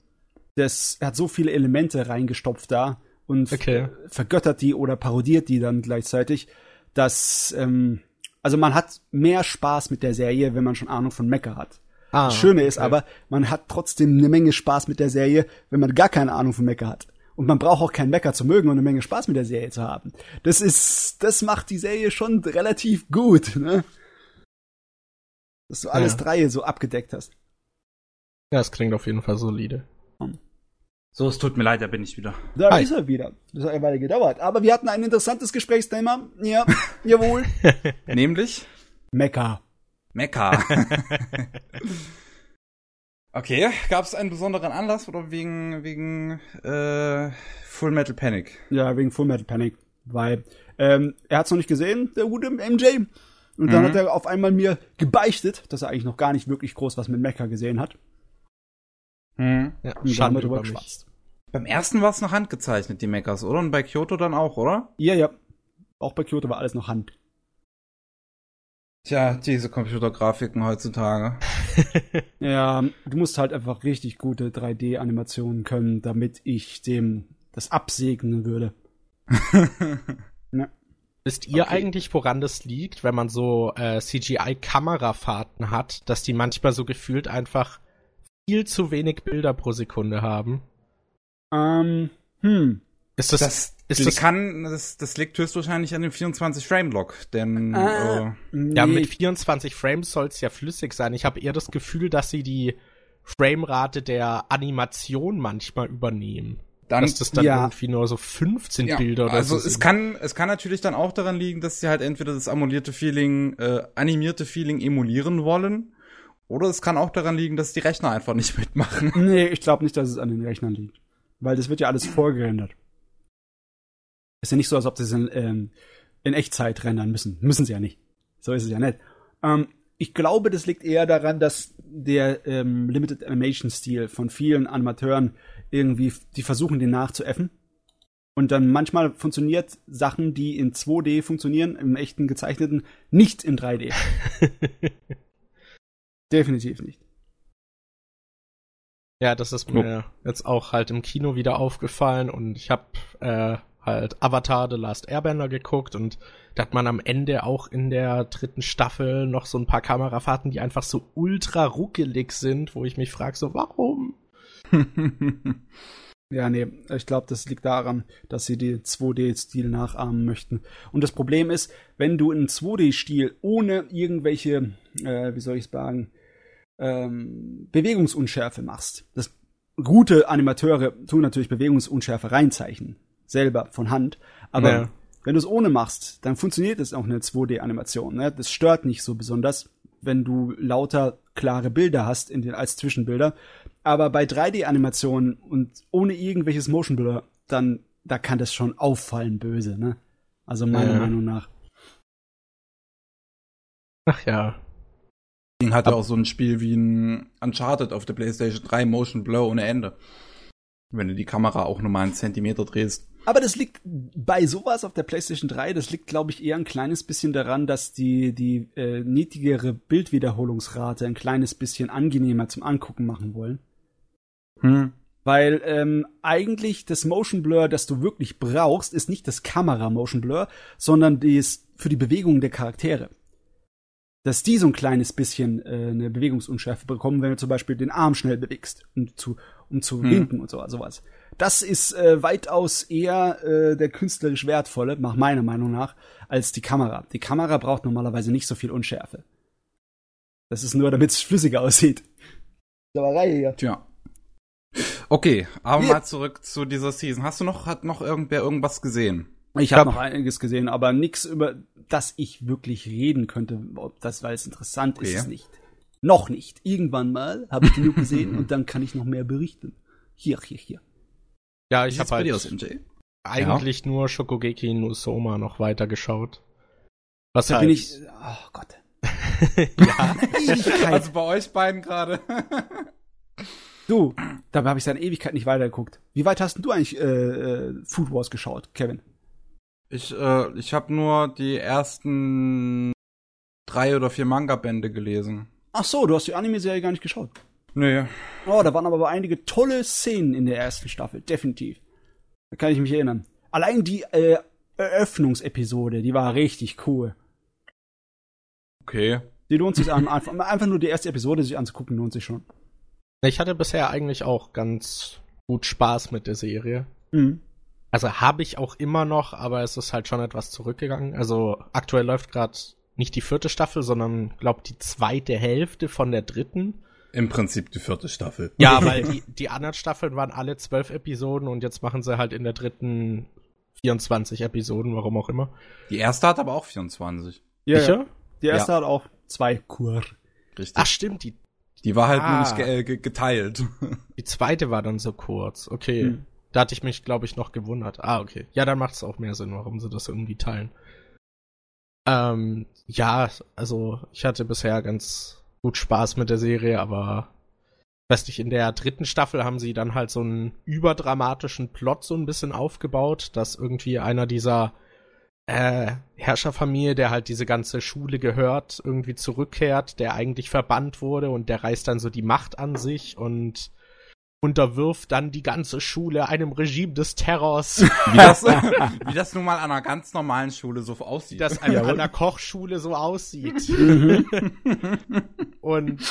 das, er hat so viele Elemente reingestopft da und Okay. vergöttert die oder parodiert die dann gleichzeitig, dass ähm, also man hat mehr Spaß mit der Serie, wenn man schon Ahnung von Mecha hat. Ah, das Schöne ist okay. aber, man hat trotzdem eine Menge Spaß mit der Serie, wenn man gar keine Ahnung von Mecha hat. Und man braucht auch keinen Mecha zu mögen und eine Menge Spaß mit der Serie zu haben. Das ist, das macht die Serie schon relativ gut, ne? Dass du alles Ja. drei so abgedeckt hast. Ja, es klingt auf jeden Fall solide. So, es tut mir leid, da bin ich wieder. Da Hi. ist er wieder. Das hat eine Weile gedauert. Aber wir hatten ein interessantes Gesprächsthema. Ja, jawohl. Nämlich Mecha. Mecca. okay, gab es einen besonderen Anlass oder wegen, wegen äh, Full Metal Panic? Ja, wegen Full Metal Panic. Weil ähm, er hat's noch nicht gesehen, der gute MJ. Und dann Mhm. hat er auf einmal mir gebeichtet, dass er eigentlich noch gar nicht wirklich groß was mit Mecha gesehen hat. Hm. Ja, Und Schande wir drüber über mich. geschwatzt. Beim ersten war es noch handgezeichnet, die Mechas, oder? Und bei Kyoto dann auch, oder? Ja, ja. Auch bei Kyoto war alles noch Hand. Tja, diese Computergrafiken heutzutage. Ja, du musst halt einfach richtig gute 3D-Animationen können, damit ich dem das absegnen würde. Wisst ihr Okay. eigentlich, woran das liegt, wenn man so äh, CGI-Kamerafahrten hat, dass die manchmal so gefühlt einfach viel zu wenig Bilder pro Sekunde haben? Ähm, hm. Ist das, Das, ist das, kann, das, das liegt höchstwahrscheinlich an dem 24-Frame-Lock, denn Ah. äh, ja Nee. mit 24 Frames soll es ja flüssig sein. Ich habe eher das Gefühl, dass sie die Framerate der Animation manchmal übernehmen. dann dass das dann ja. irgendwie nur so 15 ja, Bilder oder also so es sind. kann es kann natürlich dann auch daran liegen, dass sie halt entweder das amulierte Feeling, äh, animierte Feeling emulieren wollen, oder es kann auch daran liegen, dass die Rechner einfach nicht mitmachen. Nee, ich glaube nicht, dass es an den Rechnern liegt. Weil das wird ja alles vorgerendert. Ist ja nicht so, als ob sie es in, ähm, in Echtzeit rendern müssen. Müssen sie ja nicht. So ist es ja nicht. Ähm, ich glaube, das liegt eher daran, dass der ähm, Limited Animation Stil von vielen Animateuren irgendwie, die versuchen, den nachzuäffen. Und dann manchmal funktioniert Sachen, die in 2D funktionieren, im echten gezeichneten, nicht in 3D. Definitiv nicht. Ja, das ist mir jetzt auch halt im Kino wieder aufgefallen und ich habe äh, halt Avatar The Last Airbender geguckt und da hat man am Ende auch in der dritten Staffel noch so ein paar Kamerafahrten, die einfach so ultra ruckelig sind, wo ich mich frage, so warum? Ja, nee, ich glaube, das liegt daran, dass sie den 2D-Stil nachahmen möchten. Und das Problem ist, wenn du einen 2D-Stil ohne irgendwelche, äh, wie soll ich sagen, ähm, Bewegungsunschärfe machst. Das gute Animateure tun natürlich Bewegungsunschärfe reinzeichnen, selber von Hand, aber Ja. wenn du es ohne machst, dann funktioniert es auch eine 2D-Animation. Ne? Das stört nicht so besonders, wenn du lauter klare Bilder hast in den, als Zwischenbilder. Aber bei 3D-Animationen und ohne irgendwelches Motion Blur, dann da kann das schon auffallen böse. Ne? Also meiner Ja. Meinung nach. Ach ja. Ding hat ja auch so ein Spiel wie ein Uncharted auf der PlayStation 3 Motion Blur ohne Ende. Wenn du die Kamera auch nur mal einen Zentimeter drehst. Aber das liegt bei sowas auf der PlayStation 3, das liegt, glaube ich, eher ein kleines bisschen daran, dass die, die äh, niedrigere Bildwiederholungsrate ein kleines bisschen angenehmer zum Angucken machen wollen. Hm. Weil ähm, eigentlich das Motion Blur, das du wirklich brauchst, ist nicht das Kamera-Motion Blur, sondern das für die Bewegung der Charaktere. Dass die so ein kleines bisschen äh, eine Bewegungsunschärfe bekommen, wenn du zum Beispiel den Arm schnell bewegst, um zu, um zu Hm. winken und so, sowas. Das ist äh, weitaus eher äh, der künstlerisch wertvolle, nach meiner Meinung nach, als die Kamera. Die Kamera braucht normalerweise nicht so viel Unschärfe. Das ist nur, damit es flüssiger aussieht. Sauerei hier. Tja. Okay, aber Wir- mal zurück zu dieser Season. Hast du noch, hat noch irgendwer irgendwas gesehen? Ich hab- habe noch einiges gesehen, aber nichts über das ich wirklich reden könnte, ob das, weil es interessant ist, Okay. es nicht. Noch nicht. Irgendwann mal habe ich genug gesehen und dann kann ich noch mehr berichten. Hier, hier, hier. Ja, ich habe halt aus, MJ? eigentlich nur Shokugeki no Soma noch weitergeschaut. Was Da halt, bin ich. Oh Gott. ja, Ewigkeit. Also bei euch beiden gerade. du, dabei habe ich seit Ewigkeit nicht weitergeguckt. Wie weit hast denn du eigentlich äh, äh, Food Wars geschaut, Kevin? Ich, äh, ich habe nur die ersten drei oder vier Manga-Bände gelesen. Ach so, du hast die Anime-Serie gar nicht geschaut. Nee. Oh, da waren aber einige tolle Szenen in der ersten Staffel, definitiv. Da kann ich mich erinnern. Allein die äh, Eröffnungsepisode, die war richtig cool. Okay. Die lohnt sich an, einfach, einfach nur die erste Episode sich anzugucken, lohnt sich schon. Ich hatte bisher eigentlich auch ganz gut Spaß mit der Serie. Mhm. Also habe ich auch immer noch, aber es ist halt schon etwas zurückgegangen. Also aktuell läuft gerade nicht die vierte Staffel, sondern glaube die zweite Hälfte von der dritten. Im Prinzip die vierte Staffel. Ja, weil die, die anderen Staffeln waren alle zwölf Episoden und jetzt machen sie halt in der dritten 24 Episoden, warum auch immer. Die erste hat aber auch 24. Ja, Sicher? ja. Die erste hat auch zwei Kur. Richtig. Ach stimmt, die, die war halt Ah. nur nicht ge ge geteilt. die zweite war dann so kurz. Okay. Hm. Da hatte ich mich, glaube ich, noch gewundert. Ah, okay. Ja, dann macht es auch mehr Sinn, warum sie das irgendwie teilen. Ähm, ja, also ich hatte bisher ganz gut Spaß mit der Serie, aber weiß nicht, in der dritten Staffel haben sie dann halt so einen überdramatischen Plot so ein bisschen aufgebaut, dass irgendwie einer dieser äh, Herrscherfamilie, der halt diese ganze Schule gehört, irgendwie zurückkehrt, der eigentlich verbannt wurde und der reißt dann so die Macht an sich und unterwirft dann die ganze Schule einem Regime des Terrors, Wie das, wie das nun mal an einer ganz normalen Schule so aussieht. das an, an der Kochschule so aussieht. Und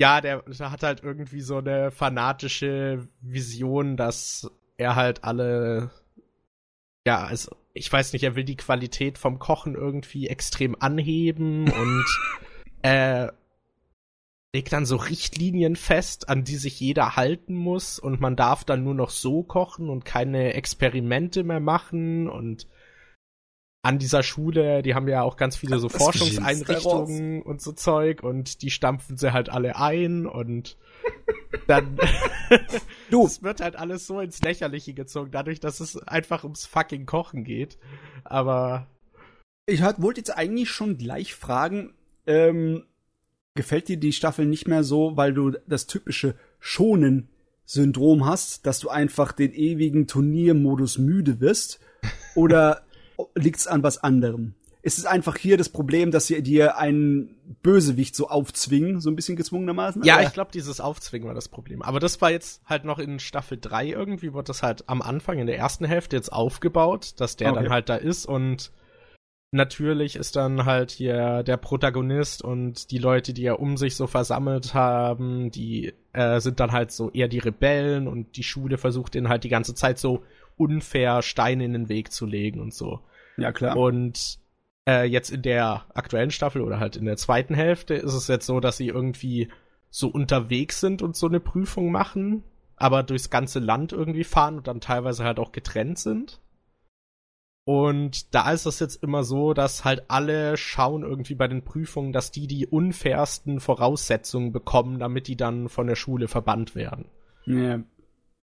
ja, der, der hat halt irgendwie so eine fanatische Vision, dass er halt alle, ja, also ich weiß nicht, er will die Qualität vom Kochen irgendwie extrem anheben und äh, legt dann so Richtlinien fest, an die sich jeder halten muss und man darf dann nur noch so kochen und keine Experimente mehr machen und an dieser Schule, die haben ja auch ganz viele so Das Forschungseinrichtungen und so Zeug und die stampfen sie halt alle ein und dann Du. es wird halt alles so ins Lächerliche gezogen, dadurch, dass es einfach ums fucking Kochen geht. Aber Ich halt, wollte jetzt eigentlich schon gleich fragen, ähm, gefällt dir die Staffel nicht mehr so, weil du das typische Schonen-Syndrom hast, dass du einfach den ewigen Turniermodus müde wirst? Oder liegt's an was anderem? Ist es einfach hier das Problem, dass sie dir einen Bösewicht so aufzwingen, so ein bisschen gezwungenermaßen? ja, Oder- ich glaube, dieses Aufzwingen war das Problem. Aber das war jetzt halt noch in Staffel 3 irgendwie, wurde das halt am Anfang in der ersten Hälfte jetzt aufgebaut, dass der Okay. dann halt da ist und natürlich ist dann halt hier der Protagonist und die Leute, die er um sich so versammelt haben, die äh, sind dann halt so eher die Rebellen und die Schule versucht ihnen halt die ganze Zeit so unfair Steine in den Weg zu legen und so. ja klar. Und äh, jetzt in der aktuellen Staffel oder halt in der zweiten Hälfte ist es jetzt so, dass sie irgendwie so unterwegs sind und so eine Prüfung machen, aber durchs ganze Land irgendwie fahren und dann teilweise halt auch getrennt sind. Und da ist es jetzt immer so, dass halt alle schauen irgendwie bei den Prüfungen, dass die die unfairsten Voraussetzungen bekommen, damit die dann von der Schule verbannt werden. ja.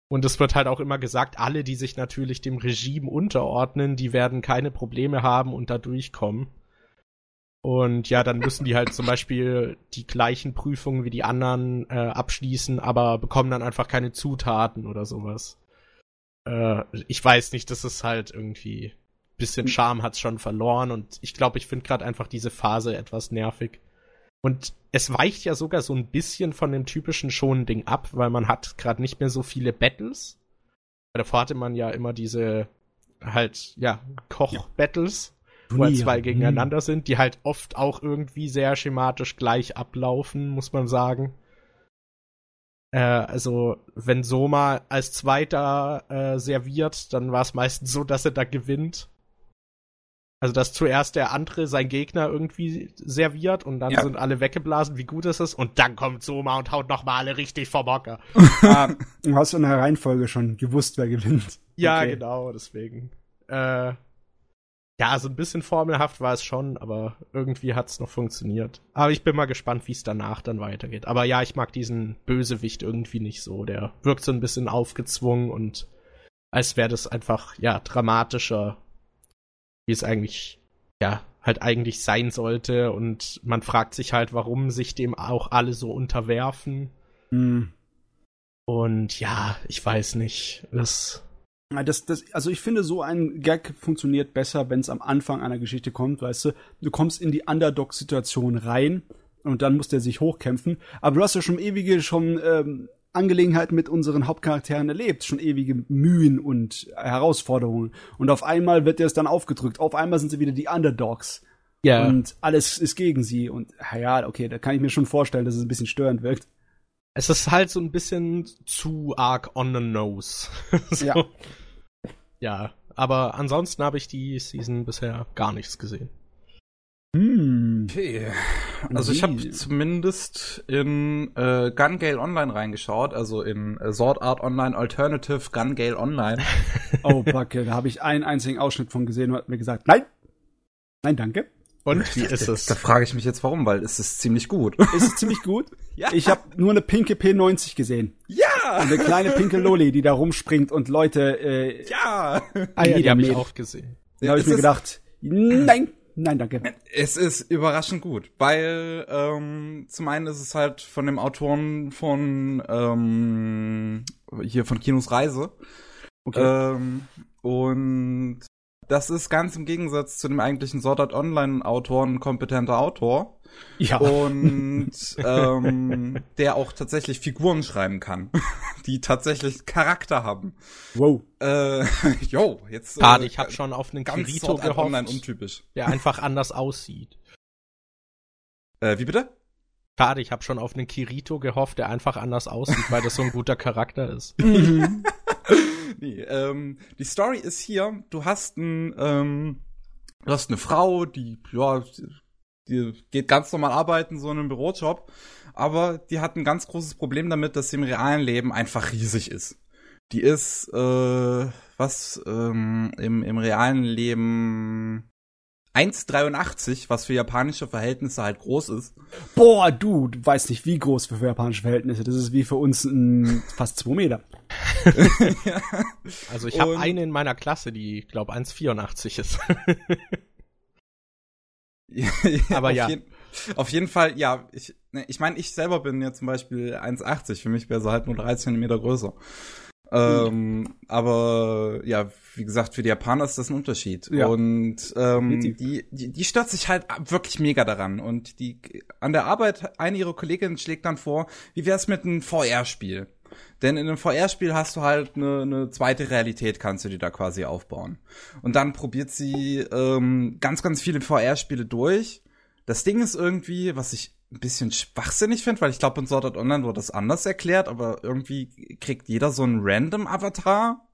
Und es wird halt auch immer gesagt, alle, die sich natürlich dem Regime unterordnen, die werden keine Probleme haben und da durchkommen. Und ja, dann müssen die halt zum Beispiel die gleichen Prüfungen wie die anderen äh, abschließen, aber bekommen dann einfach keine Zutaten oder sowas. Äh, ich weiß nicht, das ist halt irgendwie bisschen Charme hat's schon verloren und ich glaube, ich finde gerade einfach diese Phase etwas nervig. Und es weicht ja sogar so ein bisschen von dem typischen schon Ding ab, weil man hat gerade nicht mehr so viele Battles. Weil davor hatte man ja immer diese halt, ja, Koch-Battles, wo halt zwei gegeneinander sind, die halt oft auch irgendwie sehr schematisch gleich ablaufen, muss man sagen. Äh, also, wenn Soma als Zweiter äh, serviert, dann war es meistens so, dass er da gewinnt. Also, dass zuerst der andere sein Gegner irgendwie serviert und dann Ja. sind alle weggeblasen, wie gut ist es und dann kommt Soma und haut nochmal alle richtig vom Hocker. Ah, du hast in der Reihenfolge schon gewusst, wer gewinnt. Ja, Okay. genau, deswegen. Äh, ja, so ein bisschen formelhaft war es schon, aber irgendwie hat's noch funktioniert. Aber ich bin mal gespannt, wie es danach dann weitergeht. Aber ja, ich mag diesen Bösewicht irgendwie nicht so. Der wirkt so ein bisschen aufgezwungen und als wäre das einfach, ja, dramatischer, wie es eigentlich, ja, halt eigentlich sein sollte. Und man fragt sich halt, warum sich dem auch alle so unterwerfen. Hm. Und ja, ich weiß nicht. Das Das, das, also ich finde, so ein Gag funktioniert besser, wenn es am Anfang einer Geschichte kommt, weißt du. Du kommst in die Underdog-Situation rein und dann musste er sich hochkämpfen. Aber du hast ja schon ewige schon ähm, Angelegenheiten mit unseren Hauptcharakteren erlebt, schon ewige Mühen und Herausforderungen. Und auf einmal wird dir es dann aufgedrückt. Auf einmal sind sie wieder die Underdogs. Ja. Und alles ist gegen sie. Und ja, okay, da kann ich mir schon vorstellen, dass es ein bisschen störend wirkt. Es ist halt so ein bisschen zu arg on the nose. so. Ja. Ja, aber ansonsten habe ich die Season bisher gar nichts gesehen. Hm. Okay. Also ich habe zumindest in äh, Gun Gale Online reingeschaut, also in äh, Sword Art Online Alternative Gun Gale Online. Oh, Backe, da habe ich einen einzigen Ausschnitt von gesehen und hat mir gesagt, nein. Nein, danke. Und wie ist es? Da frage ich mich jetzt warum, weil es ist ziemlich gut. Ist es ziemlich gut? Ja. Ich habe nur eine pinke P90 gesehen. Ja! Eine kleine pinke Loli, die da rumspringt und Leute, äh, Ja! Ah ja, die habe ich auch gesehen. da habe ich Es mir gedacht, nein, nein, danke. Es ist überraschend gut, weil ähm, zum einen ist es halt von dem Autoren von ähm, hier von Kinos Reise Okay. ähm, und das ist ganz im Gegensatz zu dem eigentlichen Sword Art Online Autor ein kompetenter Autor ja. und ähm, der auch tatsächlich Figuren schreiben kann, die tatsächlich Charakter haben. Wow. Äh, yo, jetzt Schade, äh, ich habe schon auf einen ganz Kirito Sword Art Online gehofft, untypisch. der einfach anders aussieht. Äh, wie bitte? Schade, ich habe schon auf einen Kirito gehofft, der einfach anders aussieht, weil das so ein guter Charakter ist. Nee, ähm, die Story ist hier, du hast ein, ähm, du hast eine Frau, die, ja, die geht ganz normal arbeiten, so in einem Bürojob, aber die hat ein ganz großes Problem damit, dass sie im realen Leben einfach riesig ist. Die ist, äh, was, ähm, im, im realen Leben 1,83, was für japanische Verhältnisse halt groß ist. Boah, du, du weißt nicht, wie groß für japanische Verhältnisse. Das ist wie für uns ein, fast zwei Meter. Also ich habe eine in meiner Klasse, die, glaube 1,84 ist. Aber auf ja. Jeden, auf jeden Fall, ja, ich, ne, ich meine, ich selber bin ja zum Beispiel 1,80, für mich wäre sie halt nur 3 Zentimeter größer. Ähm, aber ja, wie gesagt, für die Japaner ist das ein Unterschied. Ja. Und ähm, die, die, die stört sich halt wirklich mega daran. Und die an der Arbeit, eine ihrer Kolleginnen schlägt dann vor, wie wär's mit einem VR-Spiel? Denn in einem VR-Spiel hast du halt eine, eine zweite Realität, kannst du dir da quasi aufbauen. Und dann probiert sie ähm, ganz, ganz viele VR-Spiele durch. Das Ding ist irgendwie, was ich ein bisschen schwachsinnig finde, weil ich glaube, in Sword Art Online wurde das anders erklärt, aber irgendwie kriegt jeder so einen Random-Avatar.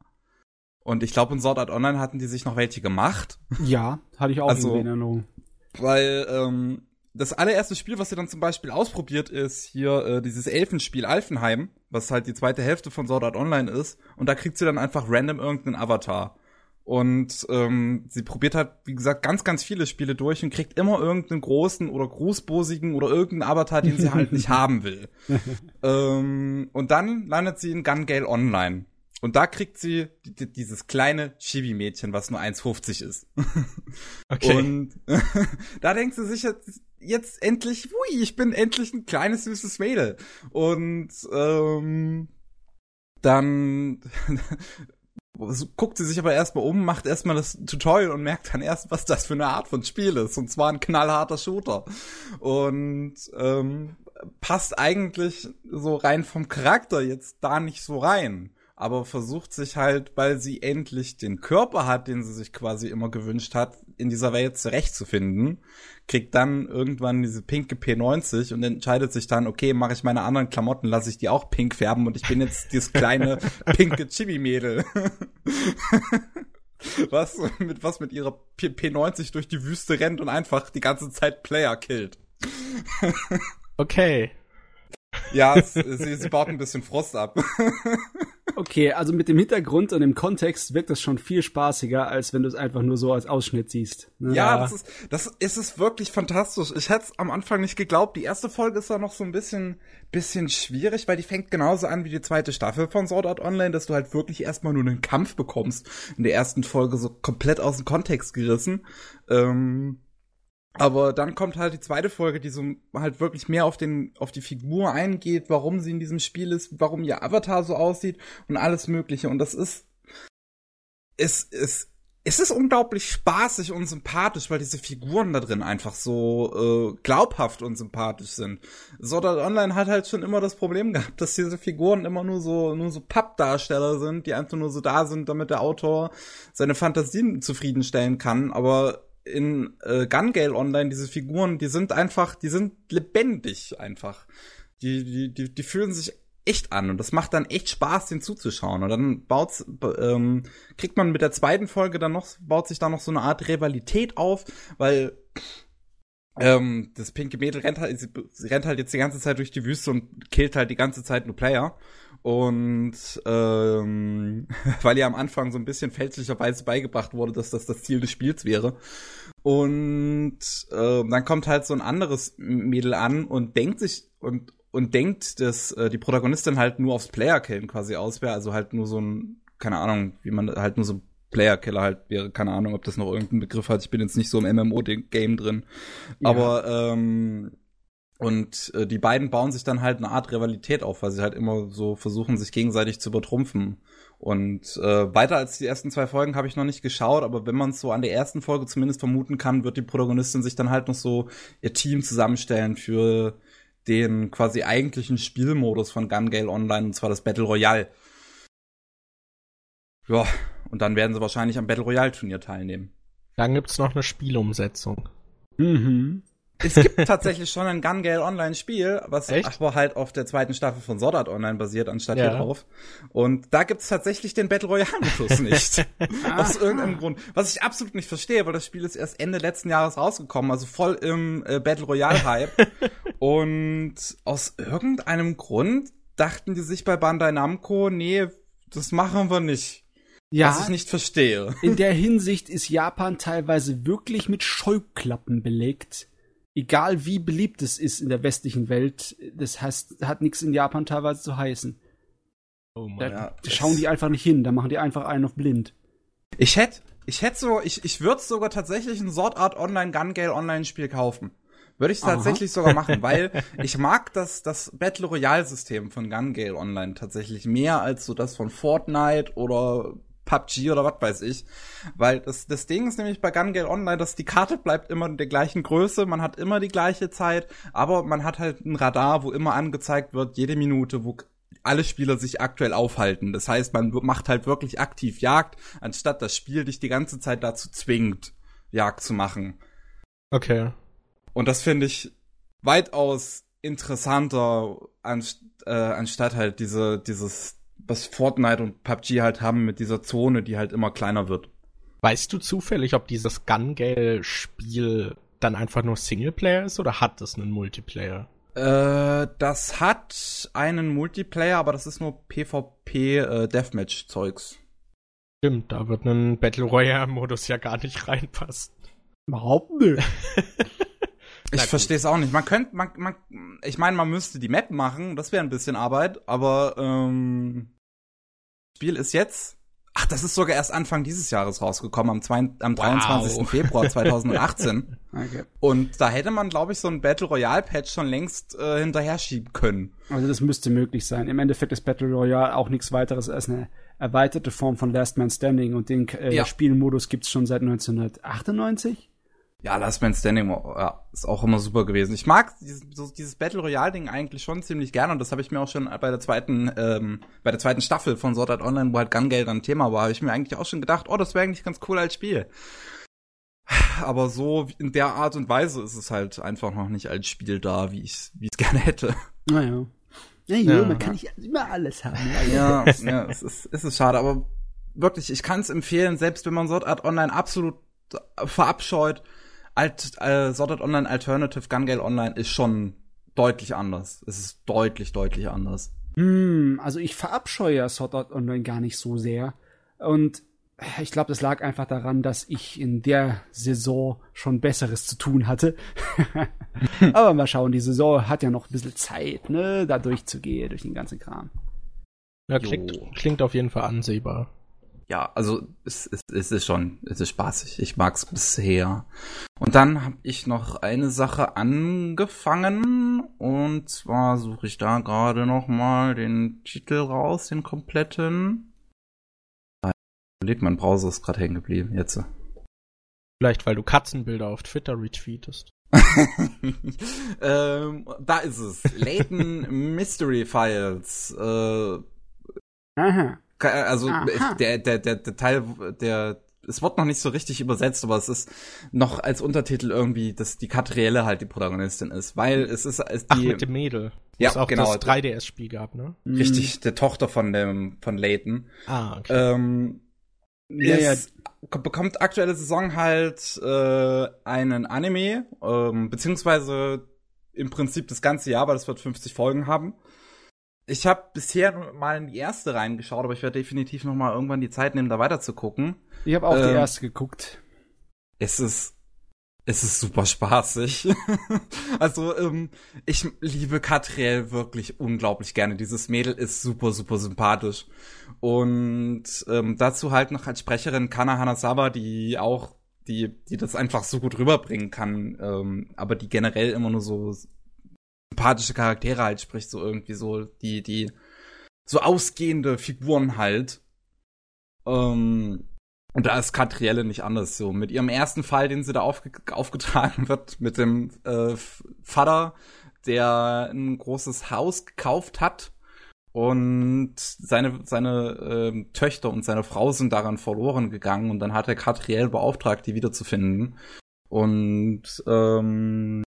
Und ich glaube, in Sword Art Online hatten die sich noch welche gemacht. Ja, hatte ich auch Also- in Erinnerung. Weil ähm, das allererste Spiel, was sie dann zum Beispiel ausprobiert, ist hier äh, dieses Elfenspiel Alfenheim, was halt die zweite Hälfte von Sword Art Online ist. Und da kriegt sie dann einfach random irgendeinen Avatar. Und ähm, sie probiert halt, wie gesagt, ganz, ganz viele Spiele durch und kriegt immer irgendeinen großen oder großbosigen oder irgendeinen Avatar, den sie halt nicht haben will. ähm, und dann landet sie in Gun Gale Online. Und da kriegt sie die- die- dieses kleine Chibi-Mädchen, was nur 1,50 ist. Okay. Und da denkt sie sich jetzt, jetzt endlich, hui, ich bin endlich ein kleines süßes Mädel. Und ähm, dann guckt sie sich aber erstmal um, macht erstmal das Tutorial und merkt dann erst, was das für eine Art von Spiel ist. Und zwar ein knallharter Shooter. Und ähm, passt eigentlich so rein vom Charakter jetzt da nicht so rein. Aber versucht sich halt, weil sie endlich den Körper hat, den sie sich quasi immer gewünscht hat, in dieser Welt zurechtzufinden, kriegt dann irgendwann diese pinke P90 und entscheidet sich dann, okay, mache ich meine anderen Klamotten, lasse ich die auch pink färben und ich bin jetzt dieses kleine pinke Chibi-Mädel. was mit was mit ihrer P P90 durch die Wüste rennt und einfach die ganze Zeit Player killt. Okay. Ja, es, sie, sie baut ein bisschen Frost ab. Okay, also mit dem Hintergrund und dem Kontext wirkt das schon viel spaßiger, als wenn du es einfach nur so als Ausschnitt siehst. Ne? Ja, das ist, das ist es wirklich fantastisch. Ich hätte es am Anfang nicht geglaubt. Die erste Folge ist da noch so ein bisschen, bisschen schwierig, weil die fängt genauso an wie die zweite Staffel von Sword Art Online, dass du halt wirklich erstmal nur einen Kampf bekommst. In der ersten Folge so komplett aus dem Kontext gerissen. Ähm, aber dann kommt halt die zweite Folge, die so halt wirklich mehr auf den, auf die Figur eingeht, warum sie in diesem Spiel ist, warum ihr Avatar so aussieht und alles Mögliche. Und das ist, es ist es ist unglaublich spaßig und sympathisch, weil diese Figuren da drin einfach so äh, glaubhaft und sympathisch sind. Sword Art Online hat halt schon immer das Problem gehabt, dass diese Figuren immer nur so nur so Pappdarsteller sind, die einfach nur so da sind, damit der Autor seine Fantasien zufriedenstellen kann. Aber in äh, Gun Gale Online diese Figuren, die sind einfach, die sind lebendig einfach. Die die die, die fühlen sich echt an und das macht dann echt Spaß, den zuzuschauen. Und dann baut's, ähm, kriegt man mit der zweiten Folge dann noch, baut sich da noch so eine Art Rivalität auf, weil ähm, das pinke Mädel rennt halt, rennt halt jetzt die ganze Zeit durch die Wüste und killt halt die ganze Zeit nur Player. Und ähm, weil ihr am Anfang so ein bisschen fälschlicherweise beigebracht wurde, dass das das Ziel des Spiels wäre. Und äh, dann kommt halt so ein anderes Mädel an und denkt sich und und denkt, dass äh, die Protagonistin halt nur aufs Player-Killen quasi aus wäre, also halt nur so ein, keine Ahnung, wie man halt nur so Player-Killer halt wäre, keine Ahnung, ob das noch irgendeinen Begriff hat. Ich bin jetzt nicht so im MMO-Game drin. Ja. Aber ähm, und äh, die beiden bauen sich dann halt eine Art Rivalität auf, weil sie halt immer so versuchen, sich gegenseitig zu übertrumpfen. Und äh, weiter als die ersten zwei Folgen habe ich noch nicht geschaut, aber wenn man es so an der ersten Folge zumindest vermuten kann, wird die Protagonistin sich dann halt noch so ihr Team zusammenstellen für den quasi eigentlichen Spielmodus von Gun Gale Online, und zwar das Battle Royale. Ja, und dann werden sie wahrscheinlich am Battle Royale Turnier teilnehmen. Dann gibt's noch eine Spielumsetzung. Mhm. Es gibt tatsächlich schon ein Gun Gale Online Spiel, was Echt? aber halt auf der zweiten Staffel von Sword Art Online basiert, anstatt ja. hier drauf. Und da gibt's tatsächlich den Battle Royale Modus nicht. Aus irgendeinem Grund. Was ich absolut nicht verstehe, weil das Spiel ist erst Ende letzten Jahres rausgekommen, also voll im äh, Battle Royale Hype. Und aus irgendeinem Grund dachten die sich bei Bandai Namco, nee, das machen wir nicht. Ja, was ich nicht verstehe. In der Hinsicht ist Japan teilweise wirklich mit Scheuklappen belegt egal wie beliebt es ist in der westlichen Welt, das heißt, hat nichts in Japan teilweise zu heißen. Oh Mann. Da ja, schauen die einfach nicht hin, da machen die einfach einen auf blind. Ich hätte, ich hätte so, ich, ich würde sogar tatsächlich ein Sword Art Online Gun Gale Online Spiel kaufen. Würde ich tatsächlich sogar machen, weil ich mag das, das Battle Royale System von Gun Gale Online tatsächlich mehr als so das von Fortnite oder PUBG oder was weiß ich. Weil das, das Ding ist nämlich bei Gun Gale Online, dass die Karte bleibt immer in der gleichen Größe, man hat immer die gleiche Zeit, aber man hat halt ein Radar, wo immer angezeigt wird, jede Minute, wo alle Spieler sich aktuell aufhalten. Das heißt, man macht halt wirklich aktiv Jagd, anstatt das Spiel dich die ganze Zeit dazu zwingt, Jagd zu machen. Okay. Und das finde ich weitaus interessanter, anst äh, anstatt halt diese, dieses was Fortnite und PUBG halt haben mit dieser Zone, die halt immer kleiner wird. Weißt du zufällig, ob dieses Gun Gale Spiel dann einfach nur Singleplayer ist oder hat es einen Multiplayer? Äh, das hat einen Multiplayer, aber das ist nur PvP äh, Deathmatch Zeugs. Stimmt, da wird ein Battle Royale Modus ja gar nicht reinpassen. Überhaupt nicht. ich verstehe es auch nicht. Man könnte, man, man, ich meine, man müsste die Map machen, das wäre ein bisschen Arbeit, aber ähm, Spiel ist jetzt. Ach, das ist sogar erst Anfang dieses Jahres rausgekommen, am, zwei, am wow. 23. Februar 2018. okay. Und da hätte man, glaube ich, so ein Battle Royale Patch schon längst äh, hinterher schieben können. Also das müsste möglich sein. Im Endeffekt ist Battle Royale auch nichts weiteres als eine erweiterte Form von Last Man Standing und den äh, ja. Spielmodus gibt's schon seit 1998. Ja, Last Man Standing ja, ist auch immer super gewesen. Ich mag dieses, so, dieses Battle Royale Ding eigentlich schon ziemlich gerne und das habe ich mir auch schon bei der zweiten ähm, bei der zweiten Staffel von Sword Art Online, wo halt Gun Gale dann Thema war, habe ich mir eigentlich auch schon gedacht, oh, das wäre eigentlich ganz cool als Spiel. Aber so in der Art und Weise ist es halt einfach noch nicht als Spiel da, wie ich wie es gerne hätte. Naja. Ja, jo, ja, man kann nicht immer alles haben. Ja, ja, es ist, es ist schade, aber wirklich, ich kann es empfehlen, selbst wenn man Sword Art Online absolut verabscheut, Alt, äh, Sword Online Alternative Gun Gale Online ist schon deutlich anders. Es ist deutlich, deutlich anders. Hm, also ich verabscheue Sword Art Online gar nicht so sehr. Und ich glaube, das lag einfach daran, dass ich in der Saison schon Besseres zu tun hatte. Aber mal schauen, die Saison hat ja noch ein bisschen Zeit, ne, da durchzugehen, durch den ganzen Kram. Ja, klingt, klingt auf jeden Fall ansehbar ja, also es, es, es ist schon, es ist spaßig. Ich mag's bisher. Und dann habe ich noch eine Sache angefangen und zwar suche ich da gerade noch mal den Titel raus, den kompletten. Überleg, mein Browser ist gerade hängen geblieben, jetzt. Vielleicht, weil du Katzenbilder auf Twitter retweetest. ähm, da ist es. Layton Mystery Files. Äh, Aha. Ka- Also Aha. der, der, der, der Teil, der es wird noch nicht so richtig übersetzt, aber es ist noch als Untertitel irgendwie, dass die Katrielle halt die Protagonistin ist, weil es ist, es Ach, die mit dem Mädel. Ja, es auch genau. das 3DS-Spiel gab, ne? richtig der Tochter von dem von Layton. Ah, okay. Ähm, Ja, ja. bekommt aktuelle Saison halt äh, einen Anime, ähm, beziehungsweise im Prinzip das ganze Jahr, weil es wird 50 Folgen haben. Ich habe bisher mal in die erste reingeschaut, aber ich werde definitiv noch mal irgendwann die Zeit nehmen, da weiter zu gucken. Ich habe auch die Ähm, erste geguckt. Es ist es ist super spaßig. also ähm, ich liebe Catriel wirklich unglaublich gerne. Dieses Mädel ist super super sympathisch und ähm, dazu halt noch als Sprecherin Kana Hanazawa, die auch die die das einfach so gut rüberbringen kann, ähm, aber die generell immer nur so sympathische Charaktere halt spricht, so irgendwie so die die so ausgehende Figuren halt. Ähm, und da ist Catrielle nicht anders so. Mit ihrem ersten Fall, den sie da aufge aufgetragen wird, mit dem äh, Vater, der ein großes Haus gekauft hat und seine, seine ähm, Töchter und seine Frau sind daran verloren gegangen und dann hat er Catrielle beauftragt, die wiederzufinden. Und ähm,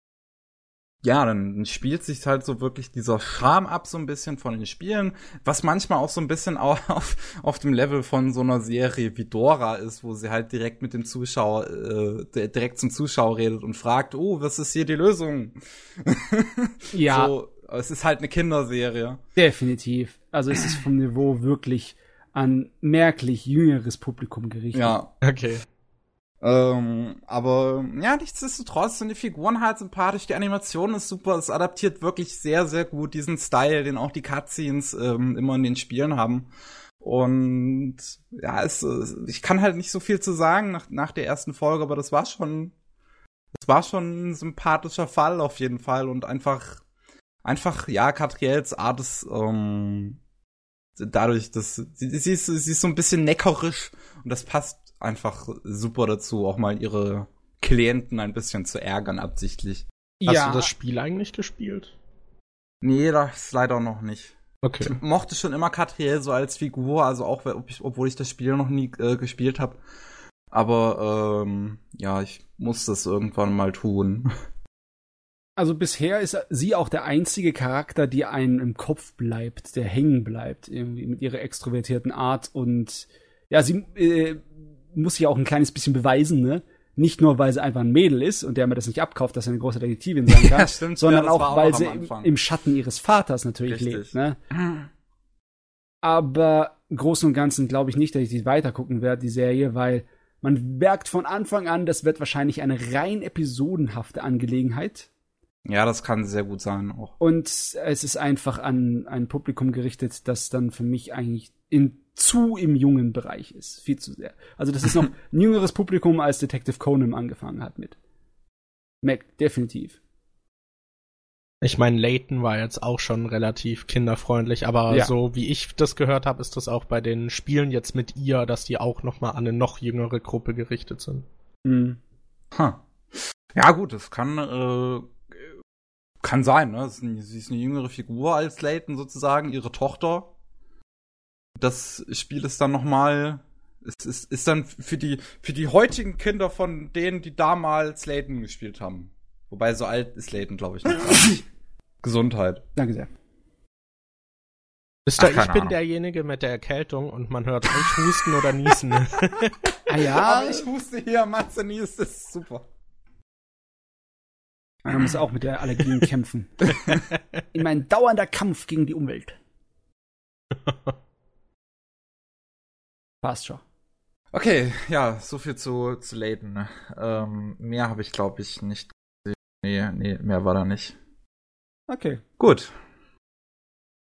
ja, dann spielt sich halt so wirklich dieser Charme ab so ein bisschen von den Spielen, was manchmal auch so ein bisschen auch auf, auf dem Level von so einer Serie wie Dora ist, wo sie halt direkt mit dem Zuschauer, äh, di- direkt zum Zuschauer redet und fragt, oh, was ist hier die Lösung? Ja, So, es ist halt eine Kinderserie. definitiv. Also es ist vom Niveau wirklich an merklich jüngeres Publikum gerichtet. Ja. okay. Ähm, aber ja, nichtsdestotrotz sind die Figuren halt sympathisch, die Animation ist super, es adaptiert wirklich sehr, sehr gut diesen Style, den auch die Cutscenes ähm, immer in den Spielen haben. Und ja, es, ich kann halt nicht so viel zu sagen nach, nach der ersten Folge, aber das war schon, das war schon ein sympathischer Fall auf jeden Fall und einfach, einfach, ja, Catriels Art ist, ähm, dadurch, dass sie, sie, ist, sie ist so ein bisschen neckerisch und das passt einfach super dazu, auch mal ihre Klienten ein bisschen zu ärgern absichtlich. Hast ja du das Spiel eigentlich gespielt? Nee, das leider noch nicht. Okay. Ich mochte schon immer Catriel so als Figur, also auch ob ich, obwohl ich das Spiel noch nie äh, gespielt habe. Aber ähm, ja, ich muss das irgendwann mal tun. also bisher ist sie auch der einzige Charakter, die einem im Kopf bleibt, der hängen bleibt, irgendwie mit ihrer extrovertierten Art und ja, sie äh, muss sich auch ein kleines bisschen beweisen, ne? Nicht nur, weil sie einfach ein Mädel ist und der mir das nicht abkauft, dass sie eine große Detektivin sein kann, Ja, stimmt. sondern Ja, auch, weil sie im, im Schatten ihres Vaters natürlich Richtig. lebt, ne? Aber im Großen und Ganzen glaube ich nicht, dass ich die weitergucken werde, die Serie, weil man merkt von Anfang an, das wird wahrscheinlich eine rein episodenhafte Angelegenheit. Ja, das kann sehr gut sein auch. Und es ist einfach an ein Publikum gerichtet, das dann für mich eigentlich in zu im jungen Bereich ist. Viel zu sehr. Also das ist noch ein jüngeres Publikum, als Detective Conan angefangen hat mit. Mac, definitiv. Ich meine, Layton war jetzt auch schon relativ kinderfreundlich, aber Ja. so wie ich das gehört habe, ist das auch bei den Spielen jetzt mit ihr, dass die auch noch mal an eine noch jüngere Gruppe gerichtet sind. Hm. Huh. Ja, gut, das kann, äh, kann sein, ne? Sie ist eine jüngere Figur als Layton sozusagen, ihre Tochter. Das Spiel ist dann nochmal, es ist, ist dann für die, für die heutigen Kinder von denen, die damals Layton gespielt haben. Wobei so alt ist Layton, glaube ich, nicht. Gesundheit. Danke sehr. Wisst ihr, Ach, ich bin Ahnung. derjenige mit der Erkältung und man hört euch husten oder niesen. Ah ja, Aber ich wusste hier, Matze nie ist das super. man muss auch mit der Allergien kämpfen. In mein dauernder Kampf gegen die Umwelt. Passt schon. Okay, ja, so viel zu, zu Layton. ne? Ähm, mehr habe ich, glaube ich, nicht gesehen. Nee, nee, mehr war da nicht. Okay. Gut.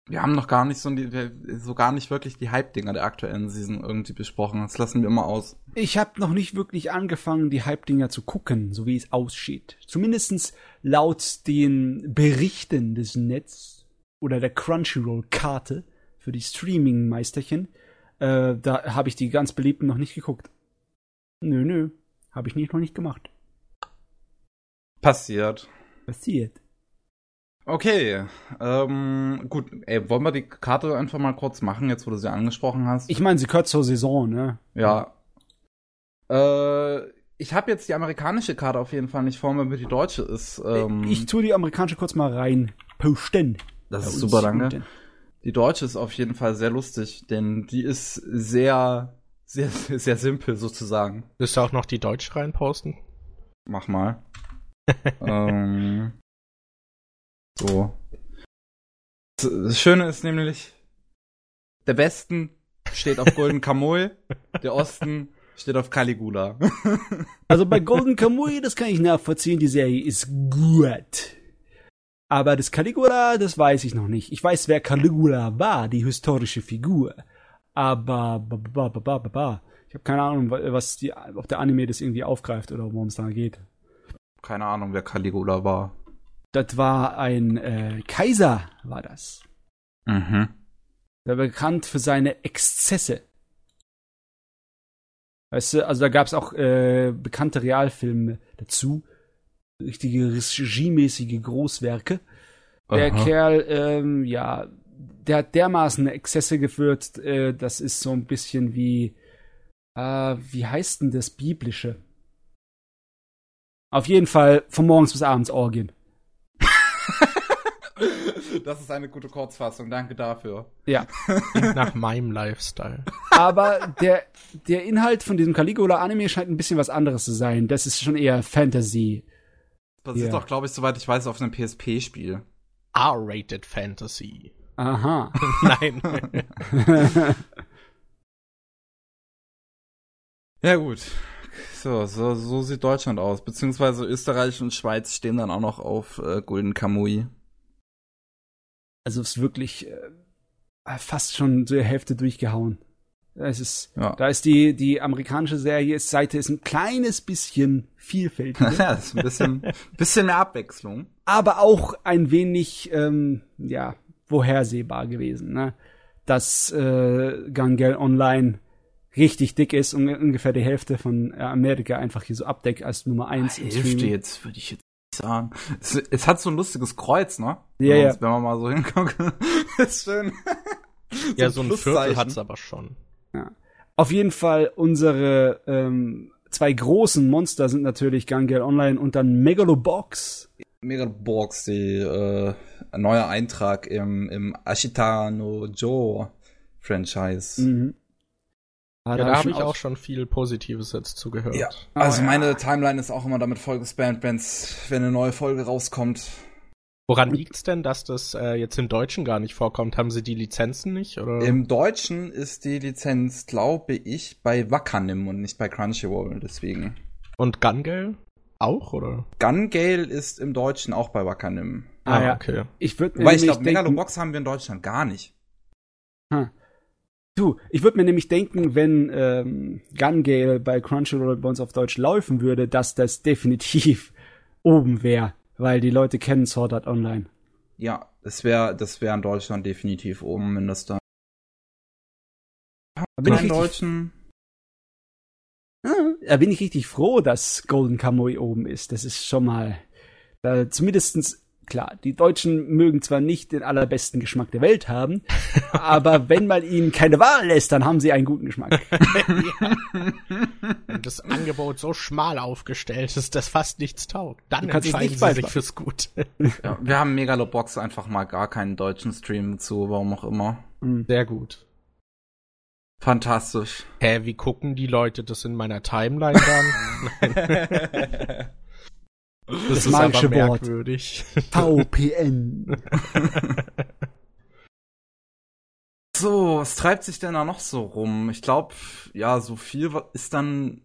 Wir haben noch gar nicht so, die, so gar nicht wirklich die Hype-Dinger der aktuellen Season irgendwie besprochen. Das lassen wir mal aus. Ich habe noch nicht wirklich angefangen, die Hype-Dinger zu gucken, so wie es aussieht. Zumindestens laut den Berichten des Netz oder der Crunchyroll-Karte für die Streaming-Meisterchen äh, da habe ich die ganz beliebten noch nicht geguckt. Nö, nö, habe ich nicht noch nicht gemacht. Passiert. Passiert. Okay, ähm, gut, ey, wollen wir die Karte einfach mal kurz machen, jetzt wo du sie angesprochen hast? Ich meine, sie gehört zur Saison, ne? ja. Äh, ich habe jetzt die amerikanische Karte auf jeden Fall nicht vor mir, wie die deutsche ist. Ähm, ich tue die amerikanische kurz mal rein posten. das ist super, danke. unten. Die deutsche ist auf jeden Fall sehr lustig, denn die ist sehr, sehr, sehr simpel sozusagen. Willst du auch noch die Deutsch reinposten? Mach mal. ähm, so. Das Schöne ist nämlich, der Westen steht auf Golden Kamuy, der Osten steht auf Caligula. Also bei Golden Kamuy, das kann ich nachvollziehen, die Serie ist gut. Aber das Caligula, das weiß ich noch nicht. Ich weiß, wer Caligula war, die historische Figur. Aber ba, ba, ba, ba, ba, ba. ich habe keine Ahnung, wa- was die, ob der Anime das irgendwie aufgreift oder worum es da geht. Keine Ahnung, wer Caligula war. Das war ein äh, Kaiser, war das. Mhm. Der war bekannt für seine Exzesse. Weißt du, also da gab's auch äh, bekannte Realfilme dazu. Richtige regiemäßige Großwerke. Der Aha. Kerl, ähm, ja, der hat dermaßen Exzesse geführt, äh, das ist so ein bisschen wie, äh, wie heißt denn das Biblische? Auf jeden Fall von morgens bis abends Orgien. Das ist eine gute Kurzfassung, danke dafür. Ja. Klingt nach meinem Lifestyle. Aber der, der Inhalt von diesem Caligula-Anime scheint ein bisschen was anderes zu sein. Das ist schon eher Fantasy. Basiert Ja. doch, glaube ich, soweit ich weiß, auf einem PSP-Spiel. R-rated Fantasy. Aha. Nein. Ja, gut. So, so, so sieht Deutschland aus. Beziehungsweise Österreich und Schweiz stehen dann auch noch auf äh, Golden Kamui. Also es ist wirklich äh, fast schon zur Hälfte durchgehauen. Es ist, Ja. da ist die, die amerikanische Serie, Seite ist ein kleines bisschen vielfältiger, ja, das ist ein bisschen, bisschen mehr Abwechslung. aber auch ein wenig, ähm, ja, vorhersehbar gewesen, ne? Dass äh, Gangel Online richtig dick ist und ungefähr die Hälfte von äh, Amerika einfach hier so abdeckt als Nummer eins im Hälfte Streaming. jetzt, würde ich jetzt nicht sagen. Es, es hat so ein lustiges Kreuz, ne? Ja, wenn, ja. uns- wenn man mal so hinguckt. ist schön. ja, so ein Viertel hat's aber schon. Auf jeden Fall unsere ähm, zwei großen Monster sind natürlich Gangel Online und dann Megalobox. Megalobox, die äh, ein neuer Eintrag im, im Ashita no Joe Franchise. Mhm. Ah, Ja, da hab habe ich schon auch schon viel Positives jetzt zugehört. Ja, Ah, also ja. meine Timeline ist auch immer damit vollgespammt, wenn's, wenn eine neue Folge rauskommt. Woran liegt's denn, dass das äh, jetzt im Deutschen gar nicht vorkommt? Haben sie die Lizenzen nicht? Oder? Im Deutschen ist die Lizenz, glaube ich, bei Wakanim und nicht bei Crunchyroll, deswegen. Und Gungale auch, oder? Gun Gale ist im Deutschen auch bei Wakanim. Ah, ja. okay. Ich würde mir Wobei ich nämlich glaube, denken, Megalobox haben wir in Deutschland gar nicht. du, ich würde mir nämlich denken, wenn ähm, Gun Gale bei Crunchyroll bei uns auf Deutsch laufen würde, dass das definitiv oben wäre, weil die Leute kennen Sword Art Online. Ja, das wäre das wär in Deutschland definitiv oben, wenn das da. Da bin, ich Deutschen. Ah, da bin ich richtig froh, dass Golden Kamuy oben ist. Das ist schon mal, da zumindestens klar, die Deutschen mögen zwar nicht den allerbesten Geschmack der Welt haben, aber wenn man ihnen keine Wahl lässt, dann haben sie einen guten Geschmack. Wenn das Angebot so schmal aufgestellt ist, dass fast nichts taugt, dann entscheiden nicht sie sich fürs Gut. Ja, wir haben Megalobox einfach mal gar keinen deutschen Stream zu, warum auch immer. Sehr gut. Fantastisch. Hä, wie gucken die Leute das in meiner Timeline dann? Das, Das magische Wort. merkwürdig. VPN. So, was treibt sich denn da noch so rum? Ich glaube, ja, so viel ist dann,